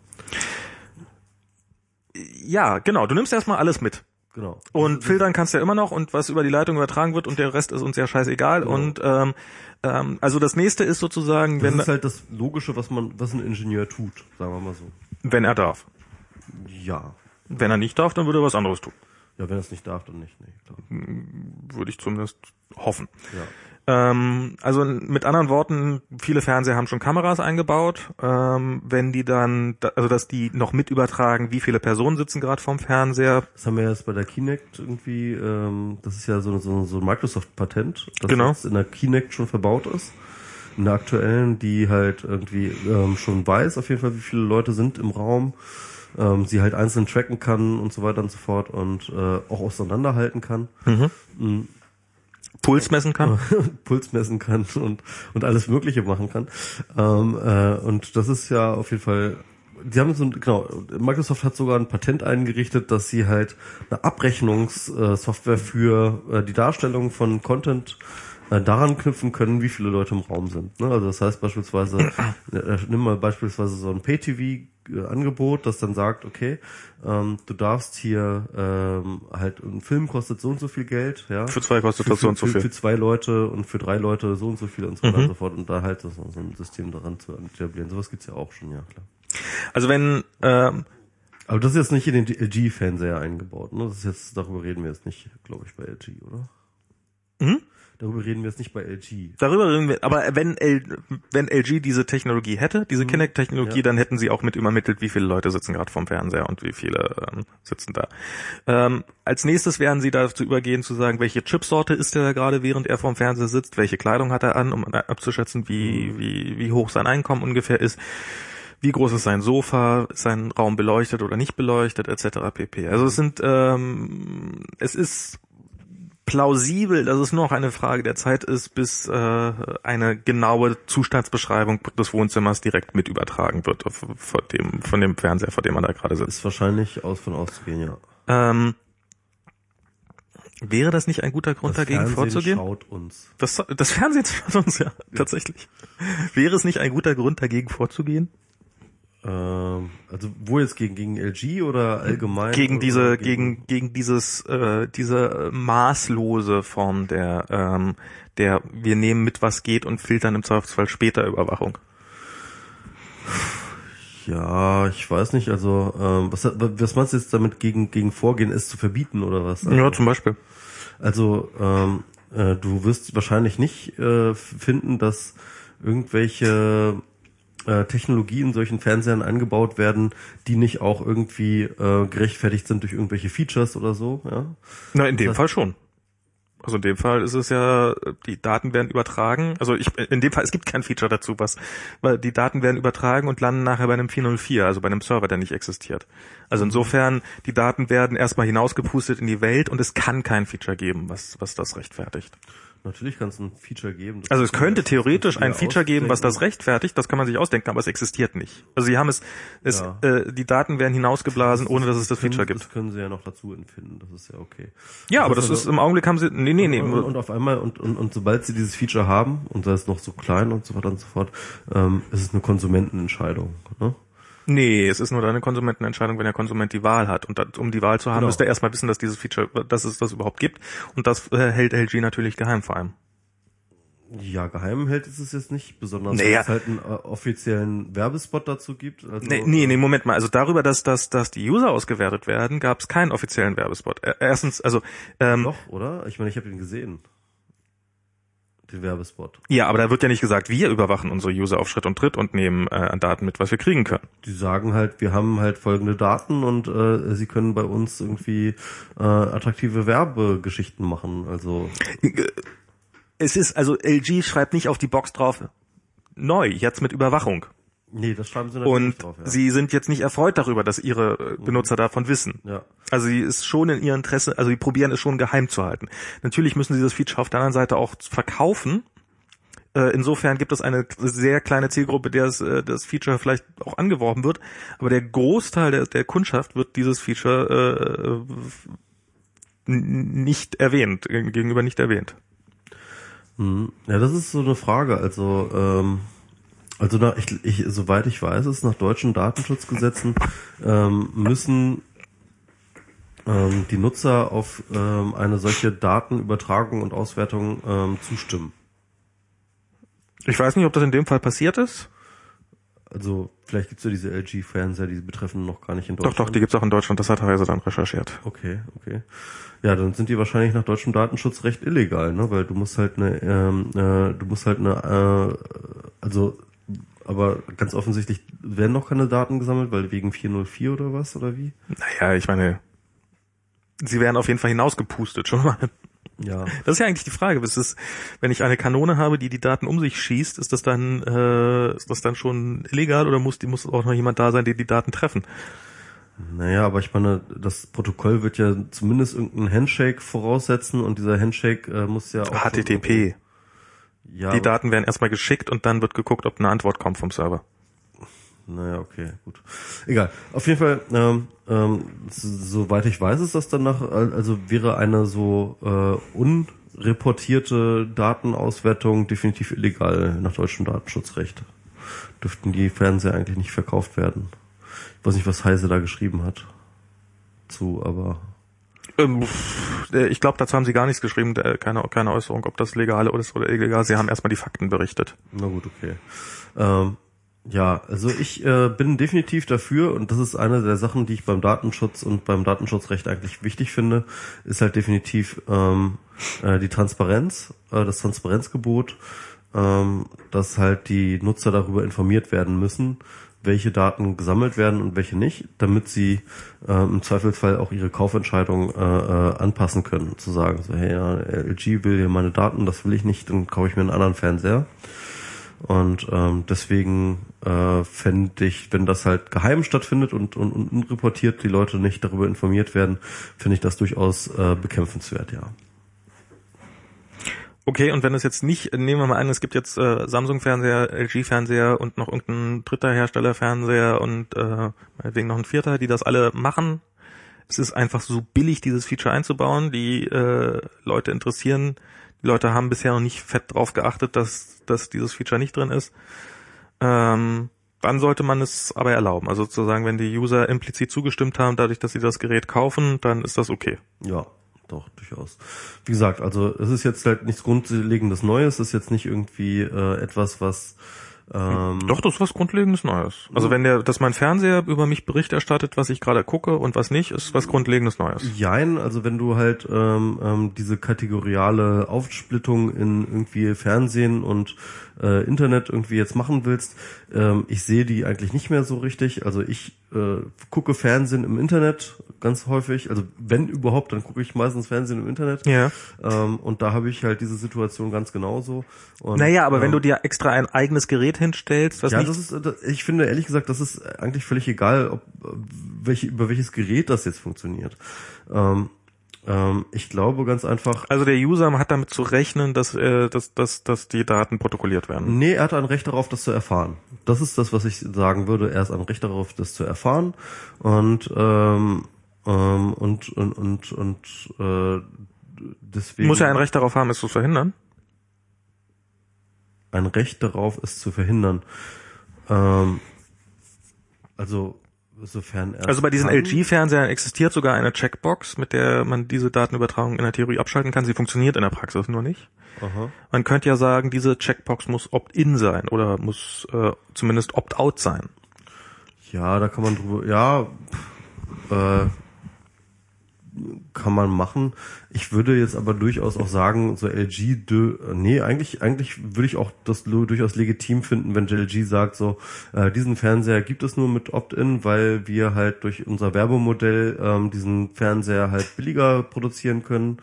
Ja, genau, du nimmst erstmal alles mit. Genau. Und filtern kannst du ja immer noch und was über die Leitung übertragen wird und der Rest ist uns ja scheißegal. Genau. Und ähm, ähm, also das nächste ist sozusagen, Das wenn, ist halt das Logische, was man, was ein Ingenieur tut, sagen wir mal so. wenn er darf. Ja. Wenn er nicht darf, dann würde er was anderes tun. Ja, wenn er es nicht darf, dann nicht. Nee, klar. Würde ich zumindest hoffen. Ja. Ähm, also mit anderen Worten, viele Fernseher haben schon Kameras eingebaut. Ähm, wenn die dann, da- also dass die noch mit übertragen, wie viele Personen sitzen gerade vorm Fernseher. Das haben wir jetzt bei der Kinect irgendwie, ähm, das ist ja so, so, so ein Microsoft-Patent, das Genau. jetzt in der Kinect schon verbaut ist. In der aktuellen, die halt irgendwie ähm, schon weiß, auf jeden Fall, wie viele Leute sind im Raum, ähm, sie halt einzeln tracken kann und so weiter und so fort und äh, auch auseinanderhalten kann. Puls messen kann. Puls messen kann und, und alles Mögliche machen kann. Ähm, äh, und das ist ja auf jeden Fall, die haben so genau, Microsoft hat sogar ein Patent eingerichtet, dass sie halt eine Abrechnungssoftware für äh, die Darstellung von Content äh, daran knüpfen können, wie viele Leute im Raum sind. Ne? Also das heißt beispielsweise, äh, nimm mal beispielsweise so ein Pay-TV-Angebot, das dann sagt, okay, ähm, du darfst hier ähm, halt, ein Film kostet so und so viel Geld, ja. Für zwei kostet das so und so viel. Für zwei Leute und für drei Leute so und so viel und so weiter und so fort. Und da halt so, so ein System daran zu etablieren. Sowas gibt's ja auch schon, ja klar. Also wenn ähm, Aber das ist jetzt nicht in den LG-Fernseher eingebaut, ne? Das ist jetzt, darüber reden wir jetzt nicht, glaube ich, bei LG, oder? Mhm. Darüber reden wir jetzt nicht bei LG. Darüber reden wir, aber wenn, L, wenn LG diese Technologie hätte, diese Kinect-Technologie, Ja. dann hätten sie auch mit übermittelt, wie viele Leute sitzen gerade vorm Fernseher und wie viele ähm, sitzen da. Ähm, als nächstes werden sie dazu übergehen zu sagen, welche Chipsorte ist er gerade, während er vorm Fernseher sitzt, welche Kleidung hat er an, um abzuschätzen, wie, wie, wie hoch sein Einkommen ungefähr ist. Wie groß ist sein Sofa, ist sein Raum beleuchtet oder nicht beleuchtet, etc. pp. Also es sind, ähm, es ist plausibel, dass es nur noch eine Frage der Zeit ist, bis äh, eine genaue Zustandsbeschreibung des Wohnzimmers direkt mit übertragen wird von dem, von dem Fernseher, vor dem man da gerade sitzt. Ist wahrscheinlich aus von auszugehen, ja. Ähm, wäre das nicht ein guter Grund Das dagegen Fernsehen vorzugehen? schaut uns. Das, das Fernsehen schaut uns ja, tatsächlich. Wäre es nicht ein guter Grund dagegen vorzugehen? Ähm, also wo jetzt gegen, gegen LG oder allgemein? Gegen oder diese, gegen, gegen dieses, äh, diese maßlose Form der, ähm, der, wir nehmen mit, was geht und filtern im Zweifelsfall später Überwachung. Ja, ich weiß nicht, also ähm, was, was meinst du jetzt damit gegen, gegen Vorgehen, es zu verbieten oder was? Also, Ja, zum Beispiel. Also ähm, äh, du wirst wahrscheinlich nicht äh, finden, dass irgendwelche äh, Technologien in solchen Fernsehern eingebaut werden, die nicht auch irgendwie äh, gerechtfertigt sind durch irgendwelche Features oder so. Ja? Na, in dem Das- Fall schon. Also in dem Fall ist es ja, die Daten werden übertragen. Also ich, in dem Fall, es gibt kein Feature dazu, was, weil die Daten werden übertragen und landen nachher bei einem 404, also bei einem Server, der nicht existiert. Also insofern, die Daten werden erstmal hinausgepustet in die Welt und es kann kein Feature geben, was, was das rechtfertigt. Natürlich kann es ein Feature geben. das Also es könnte theoretisch ein Feature geben, was das ausdenken. rechtfertigt, das kann man sich ausdenken, aber es existiert nicht. Also sie haben es, es Ja. äh, die Daten werden hinausgeblasen, ohne dass es das können, Feature gibt. Das können sie ja noch dazu empfinden, das ist ja okay. Ja, aber das also- ist im Augenblick haben sie, nee, nee, nee, Und, und auf einmal, und, und, und sobald sie dieses Feature haben, und das ist noch so klein und so weiter und so fort, ähm, ist es eine Konsumentenentscheidung. Ne? Nee, es ist nur eine Konsumentenentscheidung, wenn der Konsument die Wahl hat. Und um die Wahl zu haben, Genau. müsste er erstmal wissen, dass dieses Feature, dass es das überhaupt gibt. Und das äh, hält LG natürlich geheim vor allem. Ja, geheim hält es es jetzt nicht, besonders Naja. wenn es halt einen äh, offiziellen Werbespot dazu gibt. Also, Nee, nee, nee, Moment mal. Also darüber, dass, dass, dass die User ausgewertet werden, gab es keinen offiziellen Werbespot. Äh, Erstens, also ähm, Doch, oder? Ich meine, ich habe ihn gesehen. Werbespot. ja, aber da wird ja nicht gesagt, wir überwachen unsere User auf Schritt und Tritt und nehmen äh, an Daten mit, was wir kriegen können. Die sagen halt, wir haben halt folgende Daten und äh, sie können bei uns irgendwie äh, attraktive Werbegeschichten machen. Also Es ist, also LG schreibt nicht auf die Box drauf, neu, jetzt mit Überwachung. Nee, das schreiben sie natürlich Und drauf. Ja. sie sind jetzt nicht erfreut darüber, dass ihre äh, Benutzer davon wissen. ja. Also sie ist schon in ihrem Interesse, also sie probieren es schon geheim zu halten. Natürlich müssen sie das Feature auf der anderen Seite auch verkaufen. Äh, Insofern gibt es eine sehr kleine Zielgruppe, der es, äh, das Feature vielleicht auch angeworben wird. Aber der Großteil der, der Kundschaft wird dieses Feature äh, nicht erwähnt, äh, gegenüber nicht erwähnt. Mhm. Ja, das ist so eine Frage. Also, ähm, also nach, ich, ich, soweit ich weiß, ist nach deutschen Datenschutzgesetzen ähm, müssen ähm, die Nutzer auf ähm, eine solche Datenübertragung und Auswertung ähm, zustimmen. Ich weiß nicht, ob das in dem Fall passiert ist. Also vielleicht gibt's ja diese LG-Fernseher, die betreffen noch gar nicht in Doch, Deutschland. doch, die gibt's auch in Deutschland. Das hat Heise dann recherchiert. Okay, okay. Ja, dann sind die wahrscheinlich nach deutschem Datenschutzrecht illegal, ne? Weil du musst halt eine, ähm, äh, du musst halt eine, äh, also, aber ganz offensichtlich werden noch keine Daten gesammelt, weil wegen 404 oder was oder wie? Naja, ich meine, sie werden auf jeden Fall hinausgepustet, schon mal. Ja. Das ist ja eigentlich die Frage. Ist es, wenn ich eine Kanone habe, die die Daten um sich schießt, ist das dann, äh, ist das dann schon illegal oder muss, muss auch noch jemand da sein, der die Daten treffen? Naja, aber ich meine, das Protokoll wird ja zumindest irgendeinen Handshake voraussetzen und dieser Handshake äh, muss ja auch. HTTP. Ja, Die Daten werden erstmal geschickt und dann wird geguckt, ob eine Antwort kommt vom Server. Naja, okay, gut. Egal. Auf jeden Fall, ähm, ähm, so, soweit ich weiß, ist das dann nach, also wäre eine so äh, unreportierte Datenauswertung definitiv illegal nach deutschem Datenschutzrecht. Dürften die Fernseher eigentlich nicht verkauft werden. Ich weiß nicht, was Heise da geschrieben hat. Zu, aber ich glaube, dazu haben sie gar nichts geschrieben, äh, keine, keine Äußerung, ob das legal ist oder illegal. Sie haben erstmal die Fakten berichtet. Na gut, okay. Ähm, ja, also ich äh, bin definitiv dafür und das ist eine der Sachen, die ich beim Datenschutz und beim Datenschutzrecht eigentlich wichtig finde, ist halt definitiv ähm, äh, die Transparenz, äh, das Transparenzgebot, ähm, dass halt die Nutzer darüber informiert werden müssen, welche Daten gesammelt werden und welche nicht, damit sie äh, im Zweifelsfall auch ihre Kaufentscheidung äh, äh, anpassen können, zu sagen, so hey, ja, LG will hier meine Daten, das will ich nicht, dann kaufe ich mir einen anderen Fernseher. Und ähm, deswegen äh, fände ich, wenn das halt geheim stattfindet und, und, und unreportiert die Leute nicht darüber informiert werden, finde ich das durchaus äh, bekämpfenswert, ja. Okay, und wenn es jetzt nicht, nehmen wir mal an, es gibt jetzt äh, Samsung-Fernseher, LG-Fernseher und noch irgendein dritter Hersteller-Fernseher und äh, meinetwegen noch ein vierter, die das alle machen. Es ist einfach so billig, dieses Feature einzubauen. Die äh, Leute interessieren. Die Leute haben bisher noch nicht fett drauf geachtet, dass, dass dieses Feature nicht drin ist. Ähm, dann sollte man es aber erlauben. Also sozusagen, wenn die User implizit zugestimmt haben, dadurch, dass sie das Gerät kaufen, dann ist das okay. Ja, doch, durchaus. Wie gesagt, also es ist jetzt halt nichts Grundlegendes Neues, es ist jetzt nicht irgendwie äh, etwas, was ähm, Doch, das ist was Grundlegendes Neues. Also wenn der, dass mein Fernseher über mich Bericht erstattet, was ich gerade gucke und was nicht, ist was Grundlegendes Neues. Jein, also wenn du halt ähm, ähm, diese kategoriale Aufsplittung in irgendwie Fernsehen und äh, Internet irgendwie jetzt machen willst, ähm, ich sehe die eigentlich nicht mehr so richtig. Also ich äh, gucke Fernsehen im Internet ganz häufig. Also wenn überhaupt, dann gucke ich meistens Fernsehen im Internet. Ja. Ähm, und da habe ich halt diese Situation ganz genauso. Und, Naja, aber wenn ähm, du dir extra ein eigenes Gerät hinstellst, was ja, nicht das ist, das- ich finde ehrlich gesagt, das ist eigentlich völlig egal, ob welche über welches Gerät das jetzt funktioniert. Ähm, ähm, ich glaube ganz einfach, Also der User hat damit zu rechnen, dass, äh, dass, dass, dass die Daten protokolliert werden. nee, er hat ein Recht darauf, das zu erfahren. Das ist das, was ich sagen würde. Er hat ein Recht darauf, das zu erfahren und ähm, ähm, und und und und äh, deswegen Muss er ein Recht darauf haben, es zu verhindern? ein Recht darauf, es zu verhindern. Ähm, also sofern er Also bei diesen. LG-Fernsehern existiert sogar eine Checkbox, mit der man diese Datenübertragung in der Theorie abschalten kann. Sie funktioniert in der Praxis nur nicht. Aha. Man könnte ja sagen, diese Checkbox muss opt-in sein oder muss äh, zumindest opt-out sein. Ja, da kann man drüber, ja, äh, kann man machen. Ich würde jetzt aber durchaus auch sagen, so LG, dö, nee, eigentlich, eigentlich würde ich auch das durchaus legitim finden, wenn LG sagt, so, äh, diesen Fernseher gibt es nur mit Opt-in, weil wir halt durch unser Werbemodell ähm, diesen Fernseher halt billiger produzieren können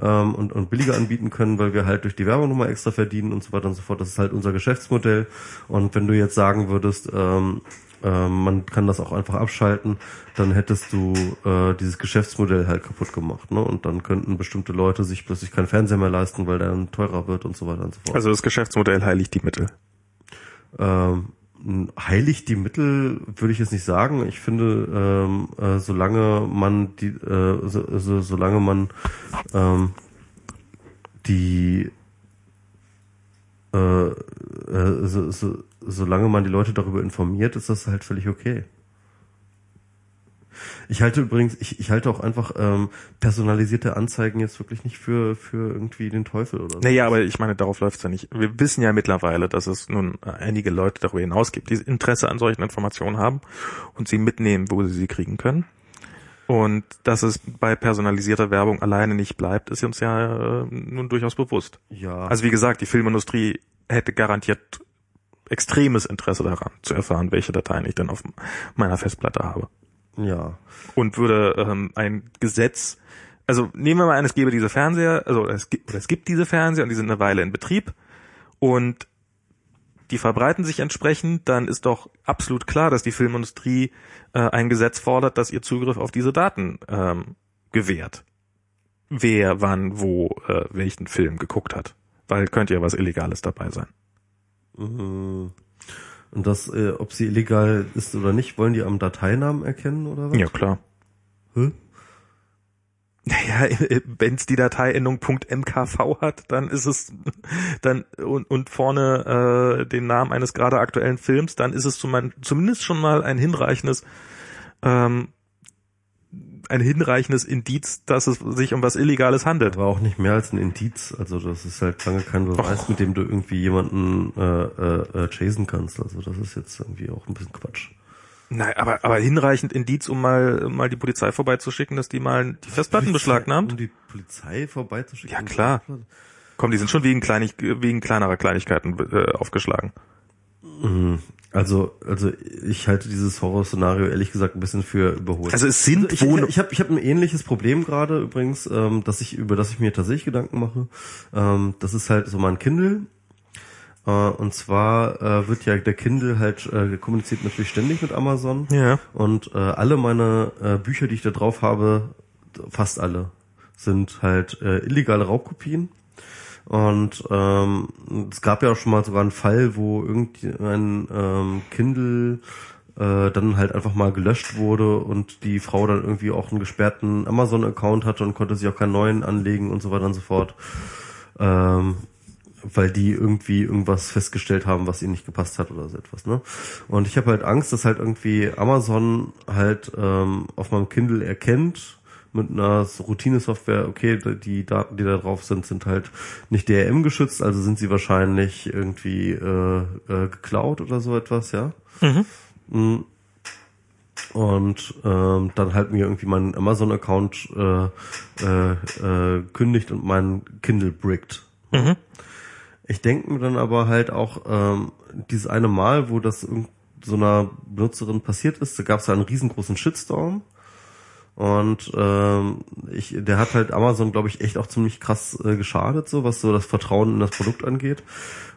ähm, und, und billiger anbieten können, weil wir halt durch die Werbung nochmal extra verdienen und so weiter und so fort. Das ist halt unser Geschäftsmodell. Und wenn du jetzt sagen würdest, ähm, ähm, man kann das auch einfach abschalten, dann hättest du äh, dieses Geschäftsmodell halt kaputt gemacht. Ne? Und dann könnten bestimmte Leute sich plötzlich keinen Fernseher mehr leisten, weil der dann teurer wird und so weiter und so fort. Also das Geschäftsmodell heiligt die Mittel. Ähm, heiligt die Mittel würde ich jetzt nicht sagen. Ich finde, ähm, äh, solange man die, äh, so, so, solange man ähm, die äh, äh, so, so, solange man die Leute darüber informiert, ist das halt völlig okay. Ich halte übrigens, ich, ich halte auch einfach ähm, personalisierte Anzeigen jetzt wirklich nicht für für irgendwie den Teufel oder so. Naja, aber ich meine, darauf läuft's ja nicht. Wir wissen ja mittlerweile, dass es nun einige Leute darüber hinaus gibt, die Interesse an solchen Informationen haben und sie mitnehmen, wo sie sie kriegen können. Und dass es bei personalisierter Werbung alleine nicht bleibt, ist uns ja äh, nun durchaus bewusst. Ja. Also wie gesagt, die Filmindustrie hätte garantiert extremes Interesse daran, zu erfahren, welche Dateien ich denn auf meiner Festplatte habe. ja. Und würde ähm, ein Gesetz, also nehmen wir mal an, es gäbe diese Fernseher, also es gibt, es gibt diese Fernseher und die sind eine Weile in Betrieb und die verbreiten sich entsprechend, dann ist doch absolut klar, dass die Filmindustrie äh, ein Gesetz fordert, das ihr Zugriff auf diese Daten ähm, gewährt. Wer, wann, wo, äh, welchen Film geguckt hat. Weil könnte ja was Illegales dabei sein. Mhm. Und das, äh, ob sie illegal ist oder nicht, wollen die am Dateinamen erkennen oder was? Ja, klar. Hä? Naja, wenn es die Dateiendung .mkv hat, dann ist es dann und, und vorne äh, den Namen eines gerade aktuellen Films, dann ist es zum, zumindest schon mal ein hinreichendes ähm, ein hinreichendes Indiz, dass es sich um was Illegales handelt. Aber auch nicht mehr als ein Indiz. Also das ist halt lange kein Beweis, mit dem du irgendwie jemanden äh, äh, äh, chasen kannst. Also das ist jetzt irgendwie auch ein bisschen Quatsch. Nein, aber, aber hinreichend Indiz, um mal, mal die Polizei vorbeizuschicken, dass die mal die Festplatten beschlagnahmt. Um die Polizei vorbeizuschicken? Ja, klar. Komm, die sind schon wegen, Kleinig wegen kleinerer Kleinigkeiten äh, aufgeschlagen. Mhm. Also, also ich halte dieses Horrorszenario ehrlich gesagt ein bisschen für überholt. Also es sind ich, Wohn ich habe ich hab ein ähnliches Problem gerade übrigens, ähm, dass ich über das ich mir tatsächlich Gedanken mache. Ähm, das ist halt so mein Kindle. Äh, und zwar äh, wird ja der Kindle halt äh, kommuniziert natürlich ständig mit Amazon. Ja. Und äh, alle meine äh, Bücher, die ich da drauf habe, fast alle, sind halt äh, illegale Raubkopien. Und ähm, es gab ja auch schon mal sogar einen Fall, wo irgendein ähm, Kindle äh, dann halt einfach mal gelöscht wurde und die Frau dann irgendwie auch einen gesperrten Amazon-Account hatte und konnte sich auch keinen neuen anlegen und so weiter und so fort. Ähm, weil die irgendwie irgendwas festgestellt haben, was ihnen nicht gepasst hat oder so etwas, ne? Und ich habe halt Angst, dass halt irgendwie Amazon halt ähm, auf meinem Kindle erkennt, mit einer Routine-Software, okay, die Daten, die da drauf sind, sind halt nicht DRM geschützt, also sind sie wahrscheinlich irgendwie äh, äh, geklaut oder so etwas, ja. Mhm. Und ähm, dann halt mir irgendwie meinen Amazon-Account äh, äh, äh, kündigt und meinen Kindle brickt. Mhm. Ich denke mir dann aber halt auch ähm, dieses eine Mal, wo das so einer Benutzerin passiert ist, da gab es ja einen riesengroßen Shitstorm. Und ähm, ich, der hat halt Amazon, glaube ich, echt auch ziemlich krass äh, geschadet, so was so das Vertrauen in das Produkt angeht.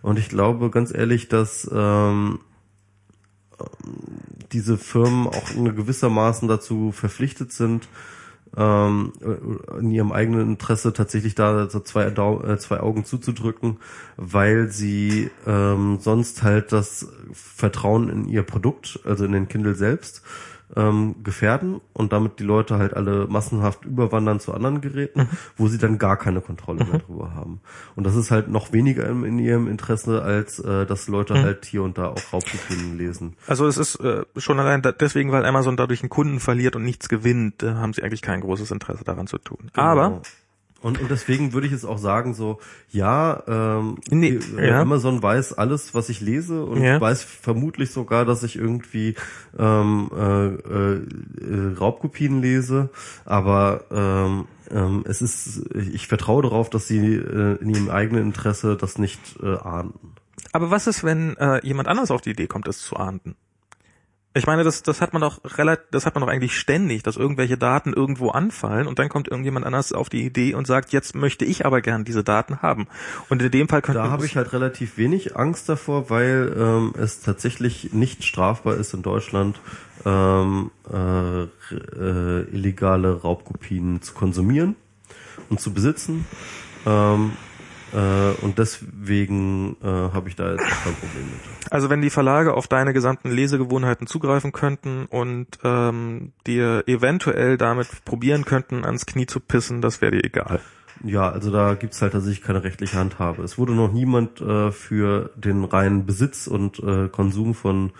Und ich glaube ganz ehrlich, dass ähm, diese Firmen auch in gewissermaßen dazu verpflichtet sind, ähm, in ihrem eigenen Interesse tatsächlich da so zwei, äh, zwei Augen zuzudrücken, weil sie ähm, sonst halt das Vertrauen in ihr Produkt, also in den Kindle selbst, ähm, gefährden und damit die Leute halt alle massenhaft überwandern zu anderen Geräten, Mhm. wo sie dann gar keine Kontrolle mehr drüber haben. Und das ist halt noch weniger in, in ihrem Interesse, als äh, dass Leute Mhm. halt hier und da auch Raubkopien lesen. Also es ist äh, schon allein da, deswegen, weil Amazon dadurch einen Kunden verliert und nichts gewinnt, äh, haben sie eigentlich kein großes Interesse daran zu tun. Aber Genau. Und, und deswegen würde ich jetzt auch sagen, so, ja, ähm, äh, ja. Amazon weiß alles, was ich lese und Ja. weiß vermutlich sogar, dass ich irgendwie ähm, äh, äh, äh, Raubkopien lese, aber ähm, ähm, es ist, ich vertraue darauf, dass sie äh, in ihrem eigenen Interesse das nicht äh, ahnden. aber was ist, wenn äh, jemand anders auf die Idee kommt, das zu ahnden? Ich meine, das, das hat man doch relativ, das hat man doch eigentlich ständig, dass irgendwelche Daten irgendwo anfallen und dann kommt irgendjemand anders auf die Idee und sagt, jetzt möchte ich aber gern diese Daten haben. Und in dem Fall könnte Da habe ich halt relativ wenig Angst davor, weil ähm, es tatsächlich nicht strafbar ist in Deutschland, ähm, äh, äh, illegale Raubkopien zu konsumieren und zu besitzen. Ähm, äh, und deswegen äh, habe ich da jetzt kein Problem mit. Also wenn die Verlage auf deine gesamten Lesegewohnheiten zugreifen könnten und ähm, dir eventuell damit probieren könnten, ans Knie zu pissen, das wäre dir egal. Ja, also da gibt's halt tatsächlich keine rechtliche Handhabe. Es wurde noch niemand äh, für den reinen Besitz und äh, Konsum von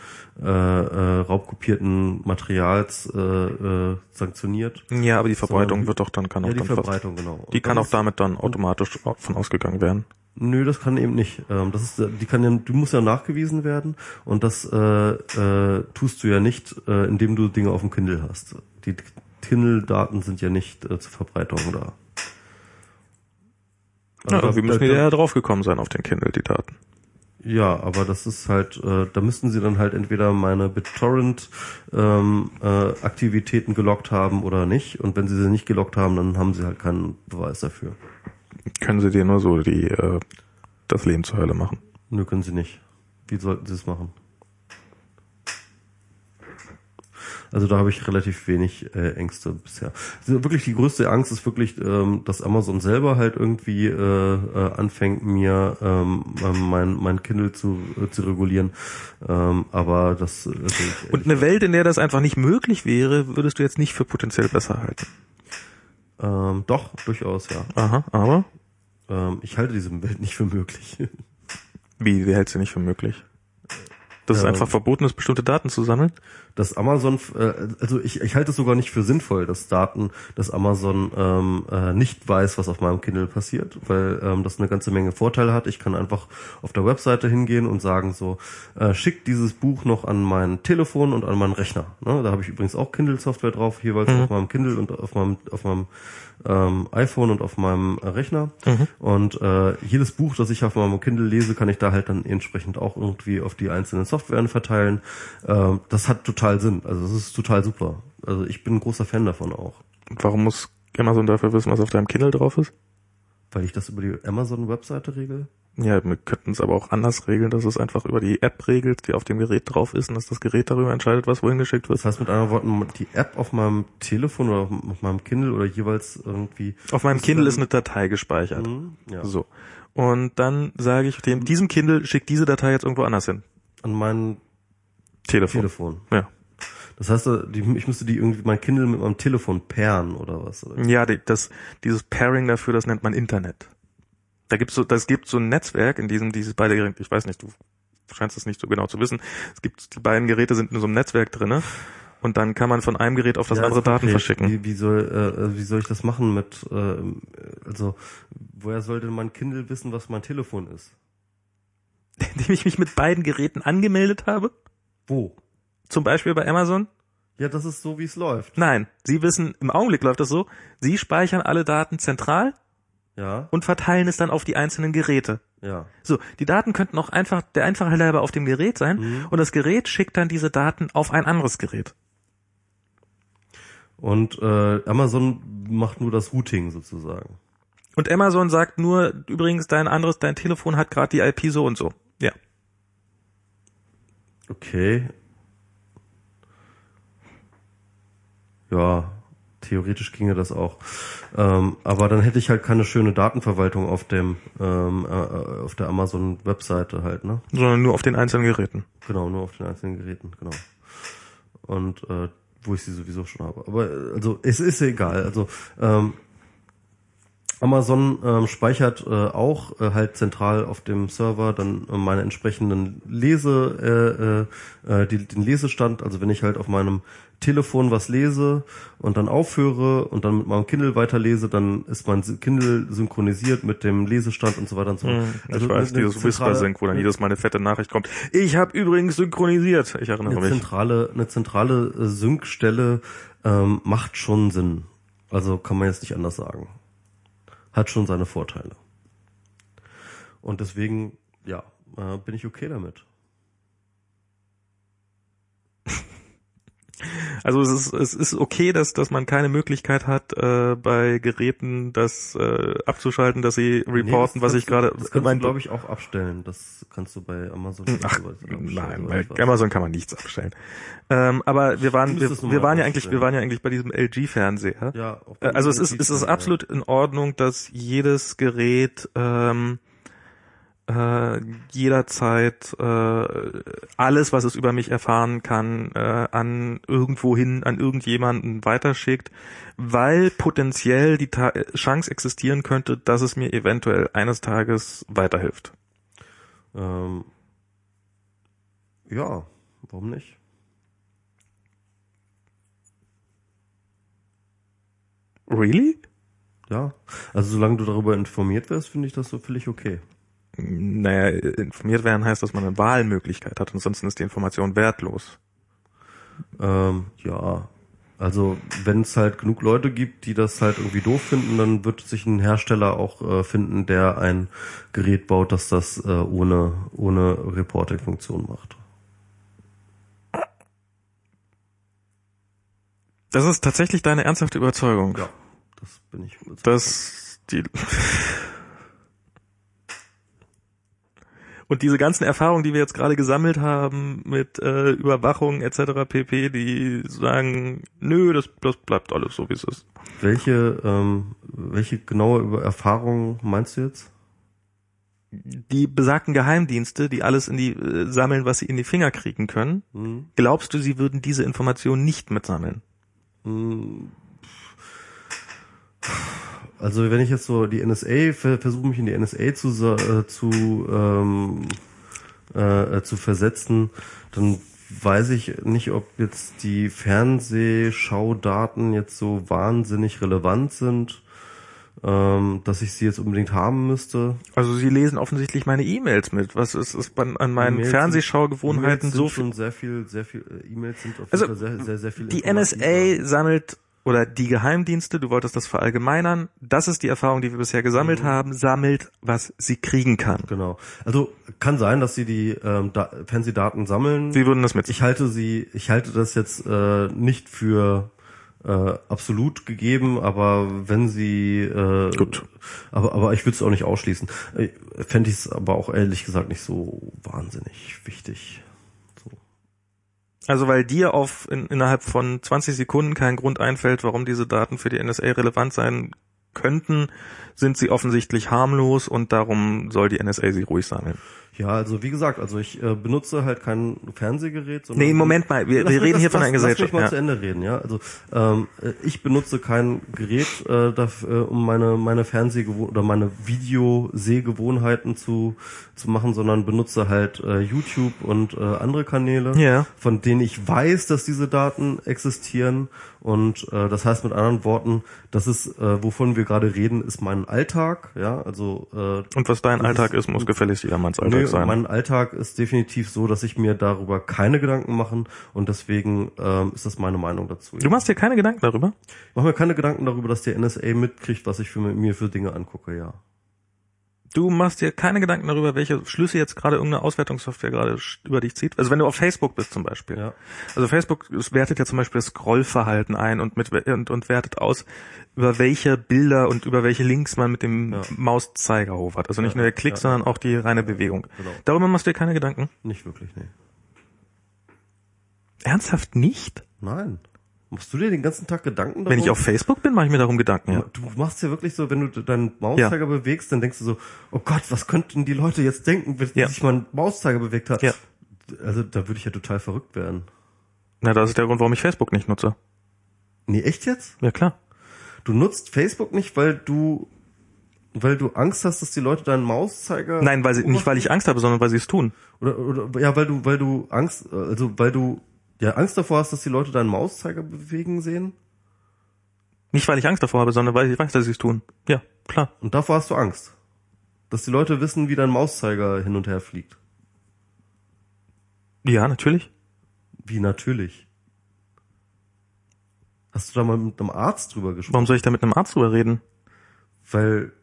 äh, äh, raubkopierten Materials äh, äh, sanktioniert. Ja, aber die Verbreitung wird doch dann kann auch Ja, die dann fast- Verbreitung, genau. die Und kann das auch damit dann automatisch von ausgegangen werden. Nö, das kann eben nicht. Ähm, das ist, die kann ja, du musst ja nachgewiesen werden und das äh, äh, tust du ja nicht, äh, indem du Dinge auf dem Kindle hast. Die Kindle-Daten sind ja nicht äh, zur Verbreitung da. Ja, Also irgendwie da- müssen die ja draufgekommen sein auf den Kindle, die Daten. Ja, aber das ist halt, äh, da müssten sie dann halt entweder meine BitTorrent ähm, äh, gelockt haben oder nicht. Und wenn sie sie nicht gelockt haben, dann haben sie halt keinen Beweis dafür. Können sie dir nur so die äh, das Leben zur Hölle machen. Nö, können sie nicht. Wie sollten sie es machen? Also da habe ich relativ wenig äh, Ängste bisher. Also wirklich die größte Angst ist wirklich, ähm, dass Amazon selber halt irgendwie äh, äh, anfängt, mir ähm, ähm, mein, mein Kindle zu, äh, zu regulieren. Ähm, aber das also ich, Und eine Welt, in der das einfach nicht möglich wäre, würdest du jetzt nicht für potenziell besser halten. ähm, doch, durchaus, ja. Aha, aber Ähm, ich halte diese Welt nicht für möglich. wie, wie hältst du nicht für möglich? Das ist einfach verboten ist, bestimmte Daten zu sammeln? dass Amazon, äh, also ich, ich halte es sogar nicht für sinnvoll, dass Daten, dass Amazon ähm, äh, nicht weiß, was auf meinem Kindle passiert, weil ähm, das eine ganze Menge Vorteile hat. Ich kann einfach auf der Webseite hingehen und sagen so, äh, schick dieses Buch noch an mein Telefon und an meinen Rechner. Ne? Da habe ich übrigens auch Kindle-Software drauf, jeweils auf meinem Kindle und auf meinem auf meinem ähm, iPhone und auf meinem Rechner. Und äh, jedes Buch, das ich auf meinem Kindle lese, kann ich da halt dann entsprechend auch irgendwie auf die einzelnen Softwaren verteilen. Ähm, das hat total Sinn. Also das ist total super. Also ich bin ein großer Fan davon auch. Warum muss Amazon dafür wissen, was auf deinem Kindle drauf ist? Weil ich das über die Amazon-Webseite regel. Ja, wir könnten es aber auch anders regeln, dass es einfach über die App regelt, die auf dem Gerät drauf ist und dass das Gerät darüber entscheidet, was wohin geschickt wird. Das heißt mit anderen Worten, die App auf meinem Telefon oder auf meinem Kindle oder jeweils irgendwie. Auf meinem ist Kindle ist eine Datei gespeichert. Mhm, ja. So. Und dann sage ich dem, diesem Kindle schickt diese Datei jetzt irgendwo anders hin. An mein Telefon. Telefon. Ja. Das heißt, äh, ich müsste die irgendwie mein Kindle mit meinem Telefon pairen oder was? Oder? Ja, das, dieses Pairing dafür, das nennt man Internet. Da gibt's so, das gibt so ein Netzwerk, in diesem diese beide Geräte, ich weiß nicht, du scheinst es nicht so genau zu wissen. Es gibt, die beiden Geräte sind in so einem Netzwerk drinne und dann kann man von einem Gerät auf das Ja, andere ist Daten verschicken. Wie, wie soll äh, wie soll ich das machen mit äh, also woher soll denn mein Kindle wissen, was mein Telefon ist? Indem ich mich mit beiden Geräten angemeldet habe, Wo? zum Beispiel bei Amazon. Ja, das ist so, wie es läuft. Nein, Sie wissen, im Augenblick läuft das so, Sie speichern alle Daten zentral Ja, und verteilen es dann auf die einzelnen Geräte. ja. So, die Daten könnten auch einfach der einfache halber auf dem Gerät sein Mhm. und das Gerät schickt dann diese Daten auf ein anderes Gerät. Und äh, Amazon macht nur das Routing sozusagen. Und Amazon sagt nur, übrigens, dein anderes, dein Telefon hat gerade die IP so und so. Ja. Okay. Ja, theoretisch ginge das auch. Ähm, aber dann hätte ich halt keine schöne Datenverwaltung auf dem ähm, äh, äh, auf der Amazon-Webseite halt, ne? Sondern nur auf den einzelnen Geräten. Genau, nur auf den einzelnen Geräten, genau. Und äh, wo ich sie sowieso schon habe. Aber also es ist egal. Also ähm, Amazon ähm, speichert äh, auch äh, halt zentral auf dem Server dann äh, meine entsprechenden Lese, äh, äh, die, den Lesestand. Also wenn ich halt auf meinem Telefon was lese und dann aufhöre und dann mit meinem Kindle weiterlese, dann ist mein Kindle synchronisiert mit dem Lesestand und so weiter und so fort. ich weiß, dieses Whisper-Sync, wo dann jedes Mal eine fette Nachricht kommt. Ich habe übrigens synchronisiert. Ich erinnere eine mich. zentrale, eine zentrale äh, Sync-Stelle ähm, macht schon Sinn. Also kann man jetzt nicht anders sagen. Hat schon seine Vorteile. Und deswegen, ja, äh, bin ich okay damit. Also es ist, es ist okay, dass, dass man keine Möglichkeit hat, äh, bei Geräten das äh, abzuschalten, dass sie reporten, Nee, was ich gerade... Das kannst mein- du, glaube ich, auch abstellen. Das kannst du bei Amazon. Ach, soweit abstellen, nein, bei weiß. Amazon kann man nichts abstellen. Ähm, aber wir waren, wir, wir waren ja eigentlich, wir waren ja eigentlich bei diesem LG-Fernseher. Ja, Äh, Also es ist, LG es ist absolut in Ordnung, dass jedes Gerät ähm, äh, jederzeit äh, alles, was es über mich erfahren kann, äh, an irgendwohin, an irgendjemanden weiterschickt, weil potenziell die Ta Chance existieren könnte, dass es mir eventuell eines Tages weiterhilft. Ähm, ja, warum nicht? Really? Ja, also solange du darüber informiert wirst, finde ich das so völlig okay. Naja, informiert werden heißt, dass man eine Wahlmöglichkeit hat, ansonsten ist die Information wertlos. Ähm, ja, also wenn es halt genug Leute gibt, die das halt irgendwie doof finden, dann wird sich ein Hersteller auch äh, finden, der ein Gerät baut, das das äh, ohne, ohne Reporting-Funktion macht. Das ist tatsächlich deine ernsthafte Überzeugung. Ja, das bin ich. überzeugt. dass die und diese ganzen Erfahrungen, die wir jetzt gerade gesammelt haben mit äh, Überwachung etc. pp, die sagen, nö, das, das bleibt alles so wie es ist. Welche, ähm, welche genaue Über- Erfahrung meinst du jetzt? Die besagten Geheimdienste, die alles in die äh, sammeln, was sie in die Finger kriegen können, Hm? glaubst du, sie würden diese Informationen nicht mitsammeln? Hm. Also wenn ich jetzt so die NSA ver- versuche mich in die NSA zu äh, zu ähm, äh, äh, zu versetzen, dann weiß ich nicht, ob jetzt die Fernsehschaudaten jetzt so wahnsinnig relevant sind, ähm, dass ich sie jetzt unbedingt haben müsste. Also sie lesen offensichtlich meine E-Mails mit. Was ist, ist an, meinen sind- Fernsehschaugewohnheiten E-Mails so viel? schon sehr viel, sehr viel äh, E-Mails sind auf jeden Also, Fall sehr, sehr, sehr viel. Die. NSA sammelt oder die Geheimdienste, du wolltest das verallgemeinern, das ist die Erfahrung, die wir bisher gesammelt haben, sammelt, was sie kriegen kann. Genau. Also kann sein, dass sie die ähm, da Fernsehdaten sammeln. Sie würden das mit ich halte sie, ich halte das jetzt äh, nicht für äh, absolut gegeben, aber wenn sie äh, Gut. aber aber ich würde es auch nicht ausschließen. Äh, Fände ich es aber auch ehrlich gesagt nicht so wahnsinnig wichtig. So. Also weil dir auf in, innerhalb von 20 Sekunden kein Grund einfällt, warum diese Daten für die NSA relevant sein könnten, sind sie offensichtlich harmlos und darum soll die NSA sie ruhig sammeln. Ja, also wie gesagt, also ich äh, benutze halt kein Fernsehgerät, sondern Nee, Moment mal, wir, wir reden hier lass- von einer lass- Lass Gesellschaft. mich mal Ja. zu Ende reden, ja. Also ähm, äh, ich benutze kein Gerät, äh, dafür, um meine meine Fernsehgewohn oder meine Videosehgewohnheiten zu zu machen, sondern benutze halt äh, YouTube und äh, andere Kanäle, Ja. von denen ich weiß, dass diese Daten existieren. Und äh, das heißt mit anderen Worten, das ist, äh, wovon wir gerade reden, ist mein Alltag, ja. Also äh, Und was dein Das Alltag ist- muss gefälligst jedermanns Alltag Nö, sein. mein Alltag ist definitiv so, dass ich mir darüber keine Gedanken machen und deswegen ähm, ist das meine Meinung dazu. Du machst dir keine Gedanken darüber? Ich mache mir keine Gedanken darüber, dass der NSA mitkriegt, was ich für mir für Dinge angucke, ja. Du machst dir keine Gedanken darüber, welche Schlüsse jetzt gerade irgendeine Auswertungssoftware gerade über dich zieht. Also wenn du auf Facebook bist zum Beispiel. Ja. Also Facebook wertet ja zum Beispiel das Scrollverhalten ein und, mit, und, und wertet aus, über welche Bilder und über welche Links man mit dem Ja. Mauszeiger hovert. Also nicht Ja, nur der Klick, ja, sondern auch die reine Bewegung. Genau. Darüber machst du dir keine Gedanken? Nicht wirklich, nee. Ernsthaft nicht? Nein. Machst du dir den ganzen Tag Gedanken Wenn ich auf Facebook bin, mache ich mir darum Gedanken, ja. Du machst ja wirklich so, wenn du deinen Mauszeiger bewegst, dann denkst du so, oh Gott, was könnten die Leute jetzt denken, wenn Ja. sich mein Mauszeiger bewegt hat? Ja. Also da würde ich ja total verrückt werden. Na, das ist der Grund, warum ich Facebook nicht nutze. Nee, echt jetzt? Ja, klar. Du nutzt Facebook nicht, weil du weil du Angst hast, dass die Leute deinen Mauszeiger Nein, weil sie, nicht weil ich Angst habe, sondern weil sie es tun. oder, oder ja, weil du weil du Angst also weil du ja Angst davor hast, dass die Leute deinen Mauszeiger bewegen sehen Nicht weil ich Angst davor habe, sondern weil ich weiß, dass sie es tun. Ja, klar. und davor hast du Angst, dass die Leute wissen, wie dein Mauszeiger hin und her fliegt. Ja, natürlich. Wie natürlich. Hast du da mal mit einem Arzt drüber gesprochen? Warum soll ich da mit einem Arzt drüber reden? Weil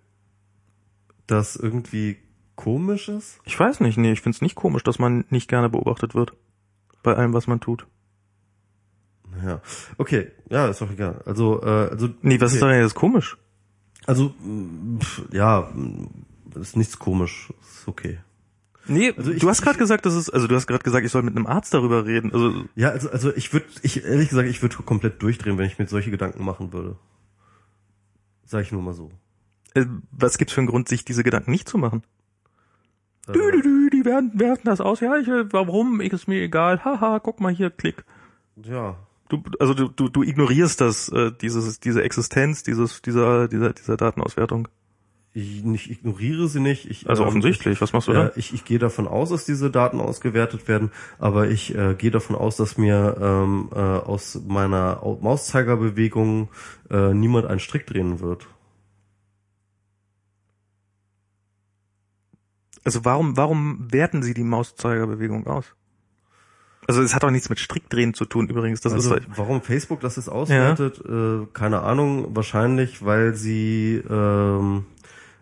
das irgendwie komisch ist? Ich weiß nicht, nee, ich find's nicht komisch, dass man nicht gerne beobachtet wird. Bei allem, was man tut. Ja. Okay, ja, ist doch egal. Also, äh, also Nee, was ist okay. daran jetzt komisch? Also, mh, pf, ja, mh, ist nichts komisch, ist okay. Nee, Also ich- du hast gerade gesagt, das ist, also du hast gerade gesagt, ich soll mit einem Arzt darüber reden. Also, Ja, also, also ich würde, ich ehrlich gesagt, ich würde komplett durchdrehen, wenn ich mir solche Gedanken machen würde. Sag ich nur mal so. äh, was gibt's für einen Grund, sich diese Gedanken nicht zu machen? Dü, dü, dü, die werten, werten das aus. Ja, ich, warum? Ich, ist mir egal. Haha, guck mal hier, klick. Ja. Du, also du, du, du ignorierst das, äh, dieses, diese Existenz dieses, dieser, dieser, dieser Datenauswertung. Ich, nicht ignoriere sie nicht. Ich, Also ähm, offensichtlich. Was machst du da? ich, ich gehe davon aus, dass diese Daten ausgewertet werden, aber ich äh, gehe davon aus, dass mir ähm, äh, aus meiner Au- Mauszeigerbewegung äh, niemand einen Strick drehen wird. Also warum, warum werten sie die Mauszeigerbewegung aus? Also es hat doch nichts mit Strickdrehen zu tun übrigens. Das also ist warum Facebook das jetzt auswertet, äh, keine Ahnung. Wahrscheinlich, weil sie, ähm, äh,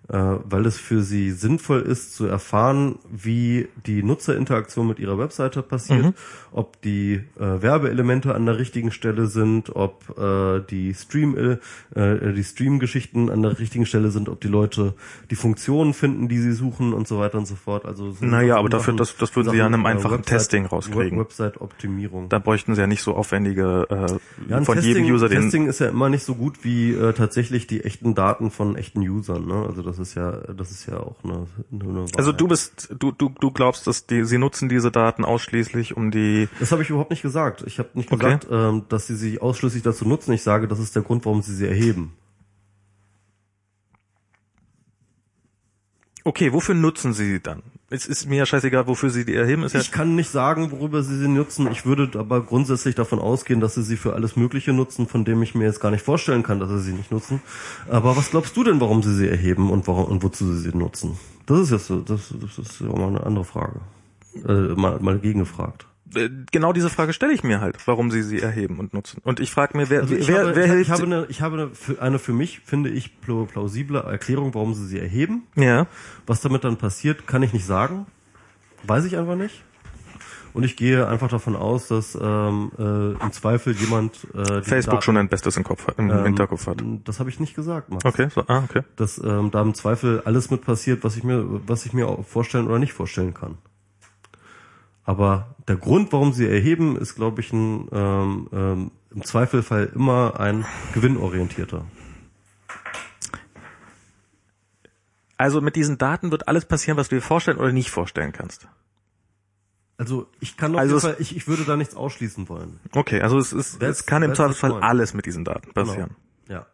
weil es für sie sinnvoll ist zu erfahren, wie die Nutzerinteraktion mit ihrer Webseite passiert, Mhm. ob die äh, Werbeelemente an der richtigen Stelle sind, ob äh, die Stream, äh, äh, die Stream-Geschichten an der richtigen Stelle sind, ob die Leute die Funktionen finden, die sie suchen und so weiter und so fort. Also so Naja, Sachen- aber dafür- Sachen- das- das würden sie ja in einem äh, einfachen Website- Testing rauskriegen. Web- Website-Optimierung. da bräuchten sie ja nicht so aufwendige äh, Ja, von Testing, jedem User den. Testing ist ja immer nicht so gut wie äh, tatsächlich die echten Daten von echten Usern. Ne? Also das ist ja, das ist ja auch eine, eine Also du bist, du, du, du glaubst, dass die, sie nutzen diese Daten ausschließlich, um die. Das habe ich überhaupt nicht gesagt. Ich habe nicht Okay. gesagt, ähm, dass sie sie ausschließlich dazu nutzen. Ich sage, das ist der Grund, warum sie sie erheben. Okay, wofür nutzen sie sie dann? Es ist mir ja scheißegal, wofür sie die erheben. Ist ja, Ich kann nicht sagen, worüber sie sie nutzen. Ich würde aber grundsätzlich davon ausgehen, dass sie sie für alles Mögliche nutzen, von dem ich mir jetzt gar nicht vorstellen kann, dass sie sie nicht nutzen. Aber was glaubst du denn, warum sie sie erheben und warum und wozu sie sie nutzen? Das ist jetzt so, das, das ist ja mal eine andere Frage. Äh, mal, mal gegengefragt. Äh, genau diese Frage stelle ich mir halt, warum sie sie erheben und nutzen. Und ich frage mir, wer, Also ich wer, habe, wer ich, hilft? ich habe eine, ich habe eine für, eine für mich finde ich plau- plausible Erklärung, warum sie sie erheben. ja. Was damit dann passiert, kann ich nicht sagen. Weiß ich einfach nicht. Und ich gehe einfach davon aus, dass ähm, äh, im Zweifel jemand äh, Facebook Daten, schon ein Bestes im Kopf hat, im ähm, Hinterkopf hat. Das habe ich nicht gesagt, Max. Okay, so, ah, okay. Dass ähm, da im Zweifel alles mit passiert, was ich mir, was ich mir vorstellen oder nicht vorstellen kann. Aber der Grund, warum sie erheben, ist, glaube ich, ein, ähm, ähm, im Zweifelfall immer ein gewinnorientierter. Also mit diesen Daten wird alles passieren, was du dir vorstellen oder nicht vorstellen kannst. Also ich kann auf Also jeden Fall, ich, ich würde da nichts ausschließen wollen. Okay, also es ist, es kann im Zweifelsfall alles mit diesen Daten passieren. Ja.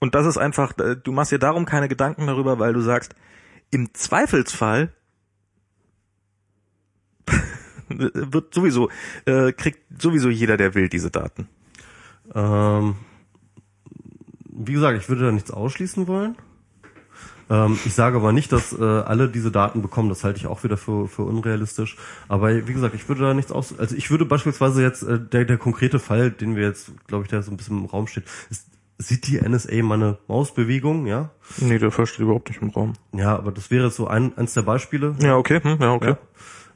Und das ist einfach, äh, du machst dir darum keine Gedanken darüber, weil du sagst, im Zweifelsfall wird sowieso, äh, kriegt sowieso jeder, der will, diese Daten. Ähm, wie gesagt, ich würde da nichts ausschließen wollen. Ähm, ich sage aber nicht, dass äh, alle diese Daten bekommen. Das halte ich auch wieder für, für unrealistisch. Aber wie gesagt, ich würde da nichts aus. Also ich würde beispielsweise jetzt äh, der, der konkrete Fall, den wir jetzt, glaube ich, der so ein bisschen im Raum steht, ist, sieht die NSA meine Mausbewegung, ja? Nee, der Fall steht überhaupt nicht im Raum. Ja, aber das wäre so ein, eins der Beispiele. Ja, okay, hm, ja, okay. Ja.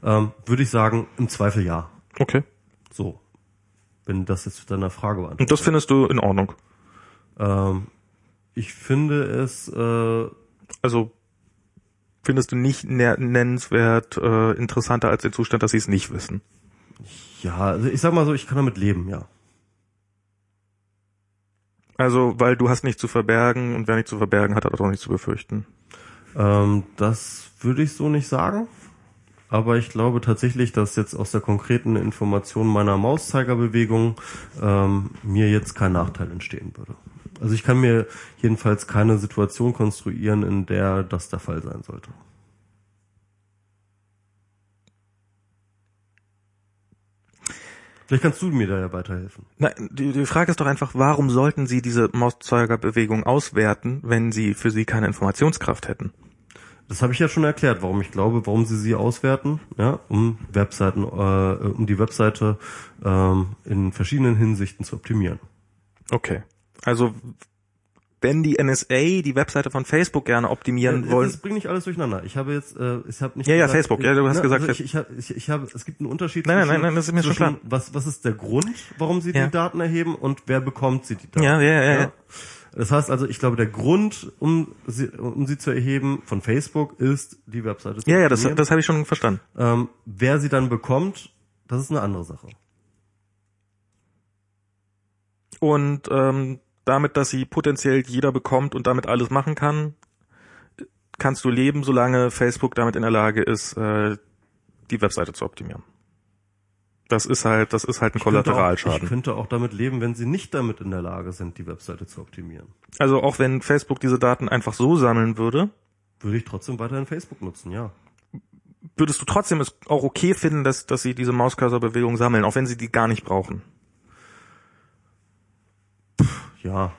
Ähm, würde ich sagen, im Zweifel ja. Okay. So. Wenn das jetzt zu deiner Frage beantwortet. Und das findest du in Ordnung. Ähm, ich finde es äh, Also findest du nicht nennenswert äh, interessanter als den Zustand, dass sie es nicht wissen. Ja, also ich sag mal so, ich kann damit leben, ja. Also, weil du hast nichts zu verbergen und wer nichts zu verbergen hat, hat auch nichts zu befürchten. Ähm, das würde ich so nicht sagen. Aber ich glaube tatsächlich, dass jetzt aus der konkreten Information meiner Mauszeigerbewegung ähm, mir jetzt kein Nachteil entstehen würde. Also ich kann mir jedenfalls keine Situation konstruieren, in der das der Fall sein sollte. Vielleicht kannst du mir da ja weiterhelfen. Na, die, die Frage ist doch einfach, warum sollten sie diese Mauszeigerbewegung auswerten, wenn sie für sie keine Informationskraft hätten? Das habe ich ja schon erklärt, warum ich glaube, warum sie sie auswerten, ja, um Webseiten, äh, um die Webseite ähm, in verschiedenen Hinsichten zu optimieren. Okay. Also, wenn die NSA die Webseite von Facebook gerne optimieren Ja, wollen. Das bringt nicht alles durcheinander. Ich habe jetzt, äh, ich habe nicht. Ja, ja, Facebook. Ja, du hast gesagt, also ich, ich, habe- ich, ich habe, es gibt einen Unterschied. Nein, nein, zwischen- nein, nein, das ist mir schon zwischen Was, was ist der Grund, warum sie Ja. die Daten erheben und wer bekommt sie die Daten? Ja, ja, ja, ja. Das heißt also, ich glaube, der Grund, um sie, um sie zu erheben von Facebook, ist die Webseite. zu Ja, ja, das, das habe ich schon verstanden. Ähm, wer sie dann bekommt, das ist eine andere Sache. Und ähm, damit, dass sie potenziell jeder bekommt und damit alles machen kann, kannst du leben, solange Facebook damit in der Lage ist, äh, die Webseite zu optimieren. Das ist halt, das ist halt ein Kollateralschaden. Ich könnte auch damit leben, wenn sie nicht damit in der Lage sind, die Webseite zu optimieren. Also auch wenn Facebook diese Daten einfach so sammeln würde, würde ich trotzdem weiterhin Facebook nutzen, ja. Würdest du trotzdem es auch okay finden, dass, dass sie diese Mauscursor-Bewegung sammeln, auch wenn sie die gar nicht brauchen? Ja.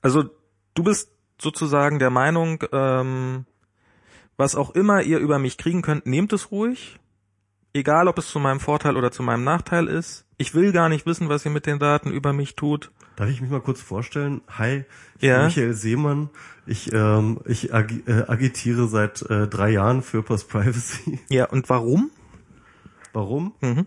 Also du bist sozusagen der Meinung, ähm, was auch immer ihr über mich kriegen könnt, nehmt es ruhig egal ob es zu meinem Vorteil oder zu meinem Nachteil ist. Ich will gar nicht wissen, was ihr mit den Daten über mich tut. Darf ich mich mal kurz vorstellen? Hi, ich Ja. bin Michael Seemann. Ich, ähm, ich agi äh, agitiere seit äh, drei Jahren für Post Privacy. Ja, und warum? Warum? Mhm.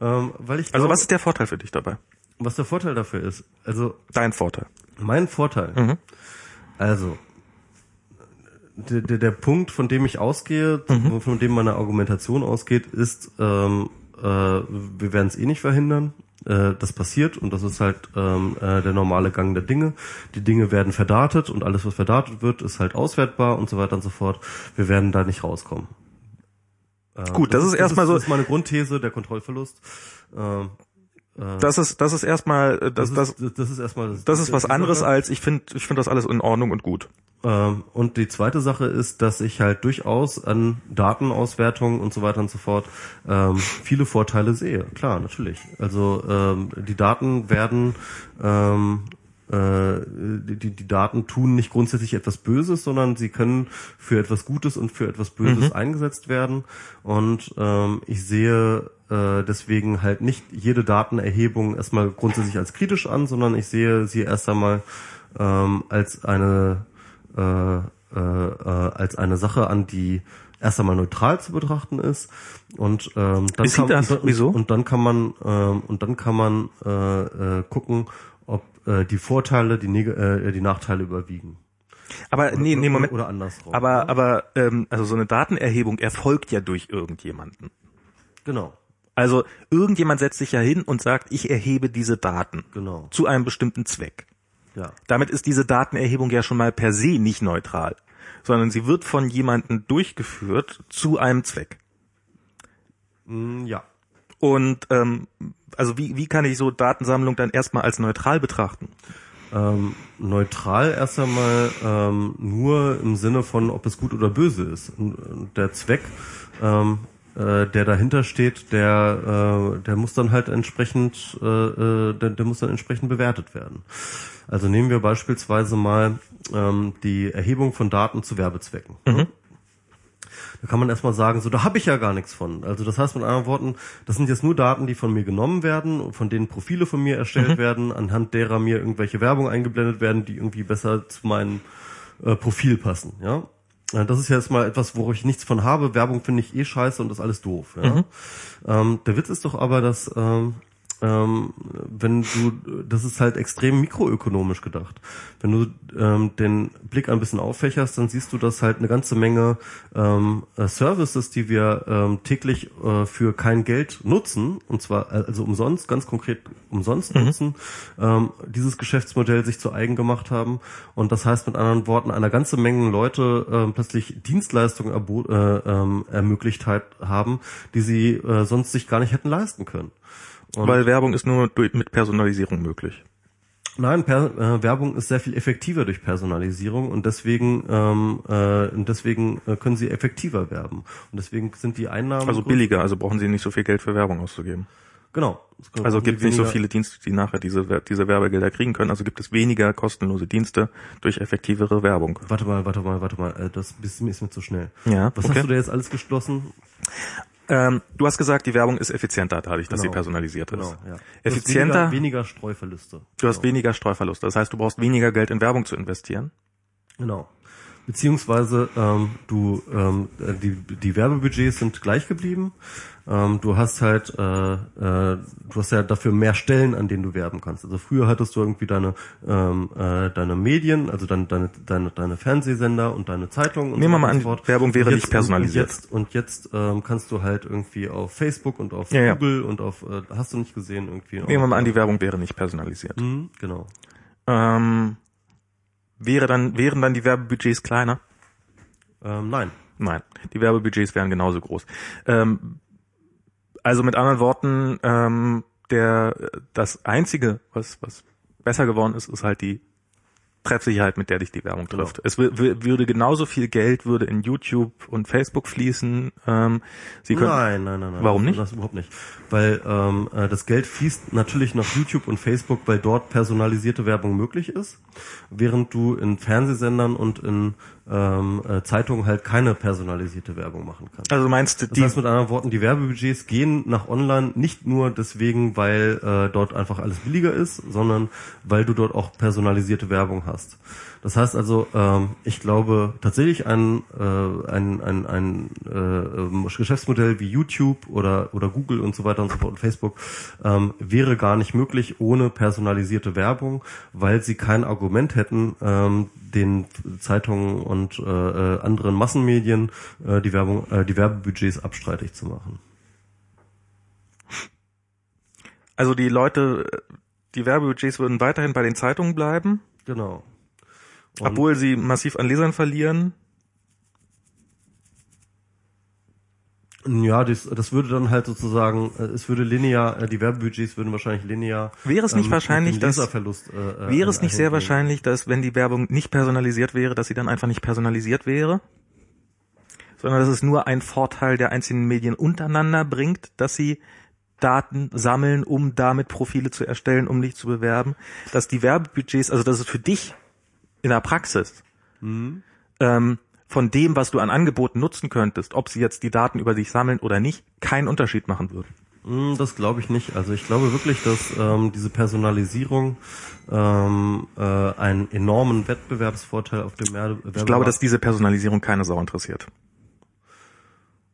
Ähm, weil ich Also glaube, was ist der Vorteil für dich dabei? was der Vorteil dafür ist. Also Dein Vorteil. mein Vorteil. Mhm. Also der, der, der Punkt, von dem ich ausgehe, Mhm. von dem meine Argumentation ausgeht, ist, ähm, äh, wir werden es eh nicht verhindern. Äh, das passiert und das ist halt ähm, äh, der normale Gang der Dinge. Die Dinge werden verdatet und alles, was verdatet wird, ist halt auswertbar und so weiter und so fort. Wir werden da nicht rauskommen. Ähm, Gut, das ist erstmal so- Das ist meine Grundthese, der Kontrollverlust. Ähm, Das ist das ist erstmal äh, das das ist, das ist erstmal das ist was anderes Sache. als ich finde ich finde das alles in Ordnung und gut. Ähm, und die zweite Sache ist, dass ich halt durchaus an Datenauswertung und so weiter und so fort ähm, viele Vorteile sehe. Klar, natürlich. Also ähm, die Daten werden ähm, äh, die, die Daten tun nicht grundsätzlich etwas Böses, sondern sie können für etwas Gutes und für etwas Böses eingesetzt werden. Und ähm, ich sehe äh, deswegen halt nicht jede Datenerhebung erstmal grundsätzlich als kritisch an, sondern ich sehe sie erst einmal ähm, als eine äh, äh, äh, als eine Sache an, die erst einmal neutral zu betrachten ist und ähm, dann Ist kann, das? Und, Wieso? und dann kann man ähm, und dann kann man äh, äh, gucken, ob äh, die Vorteile die, Neg äh, die Nachteile überwiegen. Aber nee, nee, Oder- Moment. Oder andersrum. Aber aber ähm, also so eine Datenerhebung erfolgt ja durch irgendjemanden. genau, Also irgendjemand setzt sich ja hin und sagt, ich erhebe diese Daten genau, zu einem bestimmten Zweck. ja. Damit ist diese Datenerhebung ja schon mal per se nicht neutral, sondern sie wird von jemandem durchgeführt zu einem Zweck. Mm, ja. Und ähm, also wie, wie kann ich so Datensammlung dann erstmal als neutral betrachten? Ähm, neutral erst einmal ähm, nur im Sinne von, ob es gut oder böse ist. Und, und der Zweck, ähm, äh, der dahinter steht, der, äh, der muss dann halt entsprechend, äh, äh, der, der muss dann entsprechend bewertet werden. Also nehmen wir beispielsweise mal ähm, die Erhebung von Daten zu Werbezwecken. Da kann man erstmal sagen, so, da habe ich ja gar nichts von. Also das heißt mit anderen Worten, das sind jetzt nur Daten, die von mir genommen werden, von denen Profile von mir erstellt werden, anhand derer mir irgendwelche Werbung eingeblendet werden, die irgendwie besser zu meinem äh, Profil passen. Ja, das ist ja jetzt mal etwas, wo ich nichts von habe. Werbung finde ich eh scheiße und das ist alles doof. Ja? Ähm, der Witz ist doch aber, dass ähm, ähm, wenn du, das ist halt extrem mikroökonomisch gedacht. Wenn du ähm, den Blick ein bisschen auffächerst, dann siehst du, dass halt eine ganze Menge ähm, äh, Services, die wir ähm, täglich äh, für kein Geld nutzen, und zwar äh, also umsonst, ganz konkret umsonst nutzen, ähm, dieses Geschäftsmodell sich zu eigen gemacht haben. Und das heißt mit anderen Worten, eine ganze Menge Leute ähm, plötzlich Dienstleistungen äh, ähm, ermöglicht halt haben, die sie äh, sonst sich gar nicht hätten leisten können. Und Weil Werbung ist nur durch, mit Personalisierung möglich. Nein, per, äh, Werbung ist sehr viel effektiver durch Personalisierung und deswegen ähm, äh, und deswegen äh, können sie effektiver werben und deswegen sind die Einnahmen Also billiger, also brauchen sie nicht so viel Geld für Werbung auszugeben. Genau. Also gibt es nicht so viele Dienste, die nachher diese, diese Werbegelder kriegen können. Also gibt es weniger kostenlose Dienste durch effektivere Werbung. Warte mal, warte mal, warte mal. äh, Das ist mir ist mir zu schnell. Ja, Was okay. hast du da jetzt alles geschlossen? Ähm, du hast gesagt, die Werbung ist effizienter dadurch, dass Genau. sie personalisiert ist. Genau, ja. Du hast Effizienter, Weniger, weniger Streuverluste. du hast genau. weniger Streuverluste. Das heißt, du brauchst weniger Geld in Werbung zu investieren. Genau. Beziehungsweise ähm, du ähm, äh, die, die Werbebudgets sind gleich geblieben. Ähm, du hast halt äh, äh, du hast ja dafür mehr Stellen, an denen du werben kannst. Also früher hattest du irgendwie deine ähm, äh, deine Medien, also deine deine deine, deine Fernsehsender und deine Zeitungen. Und Nehmen wir so mal weiter an, fort. Werbung wäre Und nicht personalisiert. Und jetzt, und jetzt ähm, kannst du halt irgendwie auf Facebook und auf Ja, ja. Google und auf äh, hast du nicht gesehen irgendwie. Nehmen wir mal an, die Werbung wäre nicht personalisiert. Mhm, genau. Ähm, wäre dann, wären dann die Werbebudgets kleiner? Ähm, nein. Nein, die Werbebudgets wären genauso groß. Ähm, also mit anderen Worten, ähm, der das einzige, was was besser geworden ist, ist halt die Treffsicherheit, mit der dich die Werbung Genau. trifft. Es wür- würde genauso viel Geld würde in YouTube und Facebook fließen. Ähm, Sie können, Nein, nein, nein, nein. Warum nicht? Das überhaupt nicht. Weil ähm, äh, das Geld fließt natürlich nach YouTube und Facebook, weil dort personalisierte Werbung möglich ist, während du in Fernsehsendern und in ähm, äh, Zeitungen halt keine personalisierte Werbung machen kannst. Also meinst du, Das die, heißt mit anderen Worten, die Werbebudgets gehen nach online nicht nur deswegen, weil äh, dort einfach alles billiger ist, sondern weil du dort auch personalisierte Werbung hast. Das heißt also, ähm, ich glaube tatsächlich ein, äh, ein, ein, ein äh, ähm, Geschäftsmodell wie YouTube oder, oder Google und so weiter und so fort und Facebook ähm, wäre gar nicht möglich ohne personalisierte Werbung, weil sie kein Argument hätten, ähm, den Zeitungen und äh, äh, anderen Massenmedien äh, die Werbung, äh, die Werbebudgets abstreitig zu machen. also die Leute, die Werbebudgets würden weiterhin bei den Zeitungen bleiben, Genau. Und- obwohl sie massiv an Lesern verlieren. Ja, das, das würde dann halt sozusagen, äh, es würde linear, äh, die Werbebudgets würden wahrscheinlich linear. Wäre es nicht ähm, wahrscheinlich, dass- Leserverlust, äh, äh, Wäre es nicht sehr wahrscheinlich, dass wenn die Werbung nicht personalisiert wäre, dass sie dann einfach nicht personalisiert wäre? Sondern dass es nur ein Vorteil der einzelnen Medien untereinander bringt, dass sie Daten sammeln, um damit Profile zu erstellen, um dich zu bewerben. Dass die Werbebudgets, also dass es für dich in der Praxis ähm, von dem, was du an Angeboten nutzen könntest, ob sie jetzt die Daten über dich sammeln oder nicht, keinen Unterschied machen würden. Mm, Das glaube ich nicht. Also ich glaube wirklich, dass ähm, diese Personalisierung ähm, äh, einen enormen Wettbewerbsvorteil auf dem Werbe Ich glaube, dass diese Personalisierung keine Sau interessiert.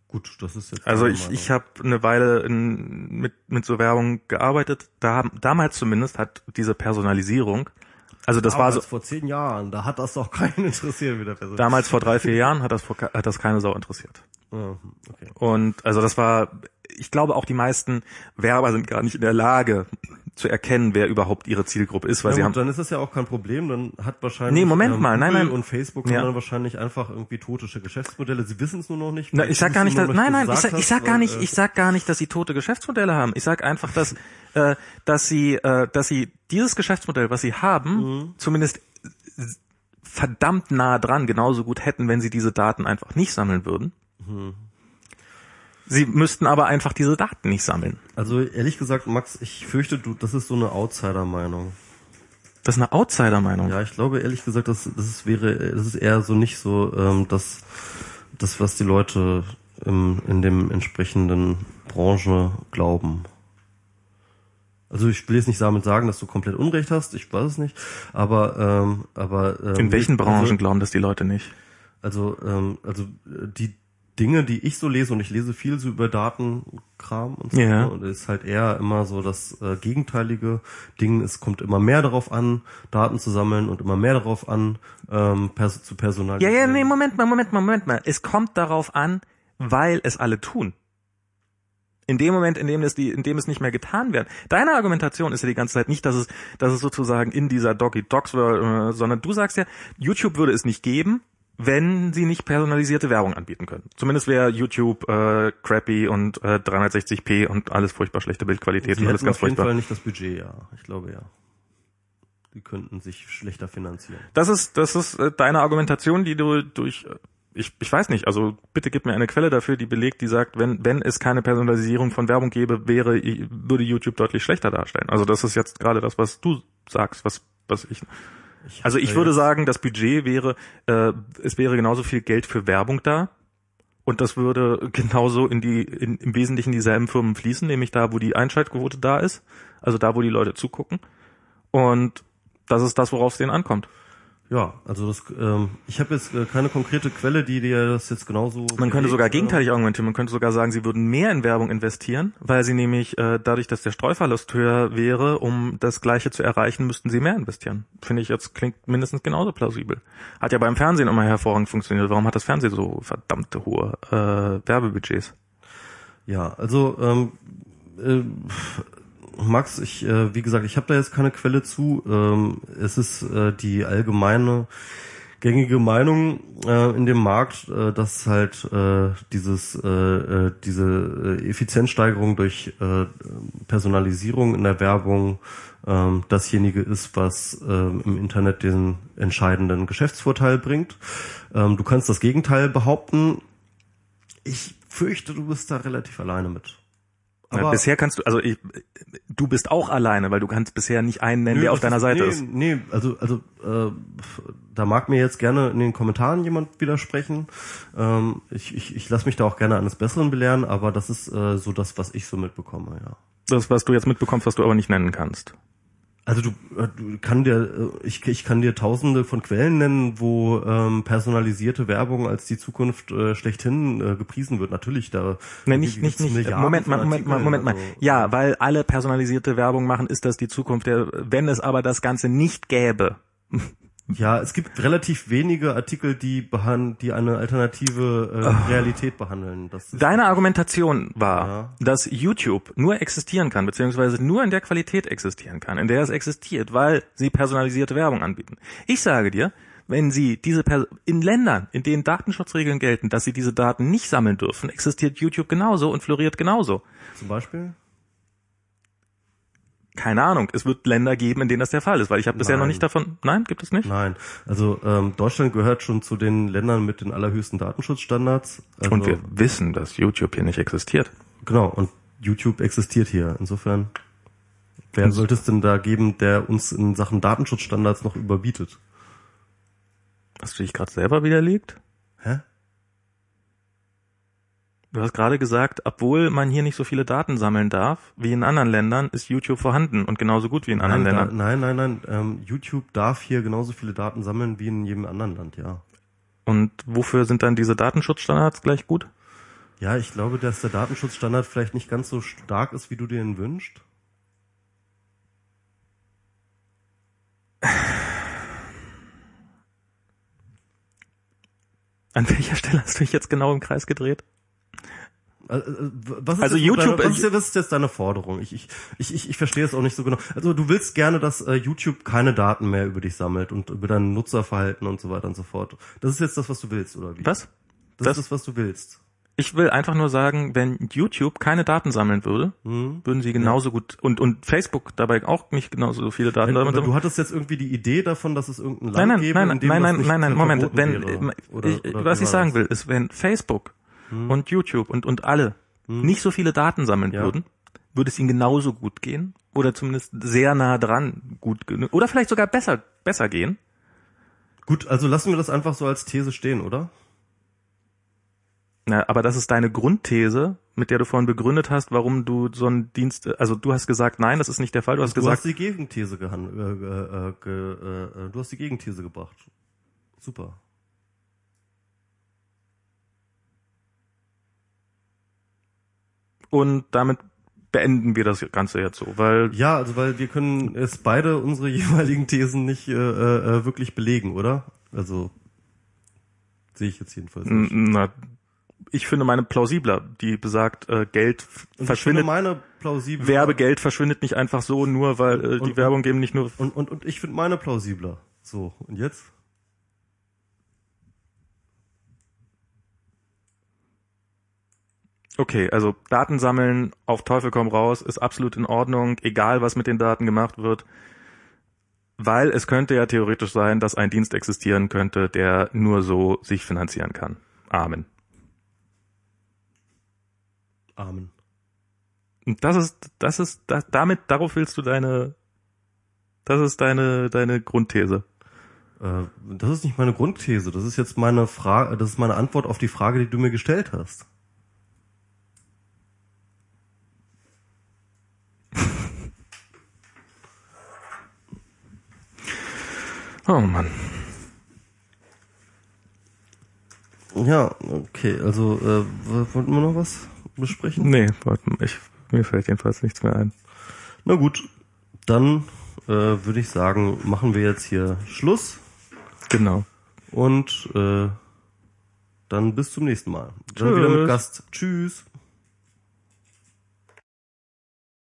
gut, das ist jetzt. Also ich, ich habe eine Weile in, mit, mit so Werbung gearbeitet. Da damals zumindest hat diese Personalisierung, also das war so, Damals vor zehn Jahren, da hat das doch keinen interessiert wie der Person. damals vor drei, vier Jahren hat das, vor, hat das keine Sau interessiert. Okay. Und also das war, ich glaube auch die meisten Werber sind gar nicht in der Lage zu erkennen, wer überhaupt ihre Zielgruppe ist, weil Ja, sie gut, haben, dann ist das ja auch kein Problem. Dann hat wahrscheinlich Nee, Moment mal, nein, Google nein. und Facebook Ja. haben dann wahrscheinlich einfach irgendwie totische Geschäftsmodelle. Sie wissen es nur noch nicht. Na, ich sag gar nicht, dass, nein, nein, ich sag, ich sag gar nicht, äh, ich sag gar nicht, dass sie tote Geschäftsmodelle haben. Ich sag einfach, dass, äh, dass sie, äh, dass sie dieses Geschäftsmodell, was sie haben, Mhm. zumindest verdammt nah dran genauso gut hätten, wenn sie diese Daten einfach nicht sammeln würden. Mhm. Sie müssten aber einfach diese Daten nicht sammeln. Also ehrlich gesagt, Max, ich fürchte, du, das ist so eine Outsider-Meinung. Das ist eine Outsider-Meinung. Ja, ich glaube ehrlich gesagt, das, das ist, wäre, das ist eher so nicht so ähm, das, das, was die Leute im, in dem entsprechenden Branche glauben. Also ich will jetzt nicht damit sagen, dass du komplett Unrecht hast, ich weiß es nicht, aber ähm, aber ähm, In welchen also- Branchen glauben das die Leute nicht? Also, ähm, also die Dinge, die ich so lese, und ich lese viel so über Datenkram und so, Ja. und es ist halt eher immer so das äh, gegenteilige Ding. Es kommt immer mehr darauf an, Daten zu sammeln und immer mehr darauf an, ähm, pers zu Ja, personalisieren. ja, nee, Moment mal, Moment mal, Moment mal. Es kommt darauf an, weil es alle tun. In dem Moment, in dem es die, in dem es nicht mehr getan wird. Deine Argumentation ist ja die ganze Zeit nicht, dass es, dass es sozusagen in dieser Doggy Dogs äh, sondern du sagst ja, YouTube würde es nicht geben, wenn sie nicht personalisierte Werbung anbieten können. Zumindest wäre YouTube äh, crappy und äh, 360p und alles furchtbar schlechte Bildqualität Sie und alles ganz auf jeden furchtbar. Fall nicht das Budget, ja. Ich glaube ja. Die könnten sich schlechter finanzieren. Das ist, das ist äh, deine Argumentation, die du durch, äh, ich, ich weiß nicht, also bitte gib mir eine Quelle dafür, die belegt, die sagt, wenn, wenn es keine Personalisierung von Werbung gäbe, wäre, würde YouTube deutlich schlechter darstellen. Also das ist jetzt gerade das, was du sagst, was, was ich, also ich würde sagen, das Budget wäre, äh, es wäre genauso viel Geld für Werbung da. Und das würde genauso in die, in, im Wesentlichen dieselben Firmen fließen, nämlich da, wo die Einschaltquote da ist, also da, wo die Leute zugucken. Und das ist das, worauf es denen ankommt. Ja, also das, ähm, ich habe jetzt äh, keine konkrete Quelle, die dir das jetzt genauso. Man könnte sogar gegenteilig argumentieren. Man könnte sogar sagen, sie würden mehr in Werbung investieren, weil sie nämlich äh, dadurch, dass der Streuverlust höher wäre, um das Gleiche zu erreichen, müssten sie mehr investieren. Finde ich jetzt klingt mindestens genauso plausibel. Hat ja beim Fernsehen immer hervorragend funktioniert. Warum hat das Fernsehen so verdammte hohe äh, Werbebudgets? Ja, also ähm, äh, Max, ich, äh, wie gesagt, ich habe da jetzt keine Quelle zu. Ähm, es ist äh, die allgemeine gängige Meinung äh, in dem Markt, äh, dass halt äh, dieses äh, äh, diese äh, Effizienzsteigerung durch äh, Personalisierung in der Werbung äh, dasjenige ist, was äh, im Internet den entscheidenden Geschäftsvorteil bringt. Ähm, du kannst das Gegenteil behaupten. Ich fürchte, du bist da relativ alleine mit. Aber bisher kannst du, also ich, du bist auch alleine, weil du kannst bisher nicht einen nennen, Nö, der auf deiner ist- Seite nee, ist. Nee, also, also äh, da mag mir jetzt gerne in den Kommentaren jemand widersprechen. Ähm, ich ich, ich lasse mich da auch gerne eines Besseren belehren, aber das ist äh, so das, was ich so mitbekomme, ja. Das, was du jetzt mitbekommst, was du aber nicht nennen kannst. Also du, äh, du kann dir, äh, ich, ich kann dir tausende von Quellen nennen, wo ähm, personalisierte Werbung als die Zukunft äh, schlechthin äh, gepriesen wird. Natürlich, da Nee, nicht, nicht, nicht. Milliarden Moment mal, Moment mal, Moment mal. also, Ja, weil alle personalisierte Werbung machen, ist das die Zukunft. Der, wenn es aber das Ganze nicht gäbe, Ja, es gibt relativ wenige Artikel, die behan die eine alternative äh, Realität behandeln. Deine Argumentation war, Ja. dass YouTube nur existieren kann, beziehungsweise nur in der Qualität existieren kann, in der es existiert, weil sie personalisierte Werbung anbieten. Ich sage dir, wenn sie diese Pers in Ländern, in denen Datenschutzregeln gelten, dass sie diese Daten nicht sammeln dürfen, existiert YouTube genauso und floriert genauso. zum Beispiel. Keine Ahnung, es wird Länder geben, in denen das der Fall ist, weil ich habe bisher noch Nein. nicht davon. Nein, gibt es nicht? Nein, also ähm, Deutschland gehört schon zu den Ländern mit den allerhöchsten Datenschutzstandards. Also, Und wir wissen, dass YouTube hier nicht existiert. genau und YouTube existiert hier. Insofern, wer sollte es denn da geben, der uns in Sachen Datenschutzstandards noch überbietet? Hast du dich gerade selber widerlegt? Hä? Du hast gerade gesagt, obwohl man hier nicht so viele Daten sammeln darf wie in anderen Ländern, ist YouTube vorhanden und genauso gut wie in anderen Nein, da, Ländern. nein, nein, nein. Ähm, YouTube darf hier genauso viele Daten sammeln wie in jedem anderen Land, ja. Und wofür sind dann diese Datenschutzstandards gleich gut? Ja, ich glaube, dass der Datenschutzstandard vielleicht nicht ganz so stark ist, wie du dir ihn wünschst. An welcher Stelle hast du dich jetzt genau im Kreis gedreht? Also, äh, was ist Also jetzt YouTube- deine, was, ist, was ist jetzt deine Forderung? Ich, ich, ich, ich, verstehe es auch nicht so genau. Also du willst gerne, dass äh, YouTube keine Daten mehr über dich sammelt und über dein Nutzerverhalten und so weiter und so fort. Das ist jetzt das, was du willst, oder wie? Was? Das, Das- ist das, was du willst. Ich will einfach nur sagen, wenn YouTube keine Daten sammeln würde, Hm? würden sie genauso gut und und Facebook dabei auch nicht genauso viele Daten damit oder du hattest jetzt irgendwie die Idee davon, dass es irgendein Land Nein, nein, gäbe, nein, nein, nein, nein, nein, Moment. Wenn wäre. äh, Oder- ich, oder was ich sagen will, ist, wenn Facebook und YouTube und und alle nicht so viele Daten sammeln Ja. würden, würde es ihnen genauso gut gehen oder zumindest sehr nah dran gut oder vielleicht sogar besser besser gehen. Gut, also lassen wir das einfach so als These stehen, oder? Na, aber das ist deine Grundthese, mit der du vorhin begründet hast, warum du so einen Dienst, also du hast gesagt, nein, das ist nicht der Fall. Du hast Du gesagt, hast die Gegenthese gehan äh, äh, äh, äh, äh, du hast die Gegenthese gebracht. Super. Und damit beenden wir das Ganze jetzt so, weil Ja, also weil wir können es beide unsere jeweiligen Thesen nicht äh, äh, wirklich belegen, oder? Also sehe ich jetzt jedenfalls nicht. na, ich finde meine plausibler, die besagt, äh, Geld Und ich verschwindet, finde meine plausibel. Werbegeld verschwindet nicht einfach so, nur weil äh, die Und- Werbung geben nicht nur. Und, und, und ich finde meine plausibler. So, und jetzt? Okay, also Daten sammeln auf Teufel komm raus ist absolut in Ordnung, egal was mit den Daten gemacht wird. Weil es könnte ja theoretisch sein, dass ein Dienst existieren könnte, der nur so sich finanzieren kann. Amen. Amen. Und das ist, das ist, das, damit, darauf willst du deine, das ist deine, deine Grundthese. Äh, das ist nicht meine Grundthese. Das ist jetzt meine Frage, das ist meine Antwort auf die Frage, die du mir gestellt hast. Oh Mann. Ja, okay, also äh, wollten wir noch was besprechen? Nee, warte, ich, mir fällt jedenfalls nichts mehr ein. Na gut, dann äh, würde ich sagen, machen wir jetzt hier Schluss Genau. und äh, dann bis zum nächsten Mal. Dann Tschüss. wieder mit Gast. Tschüss.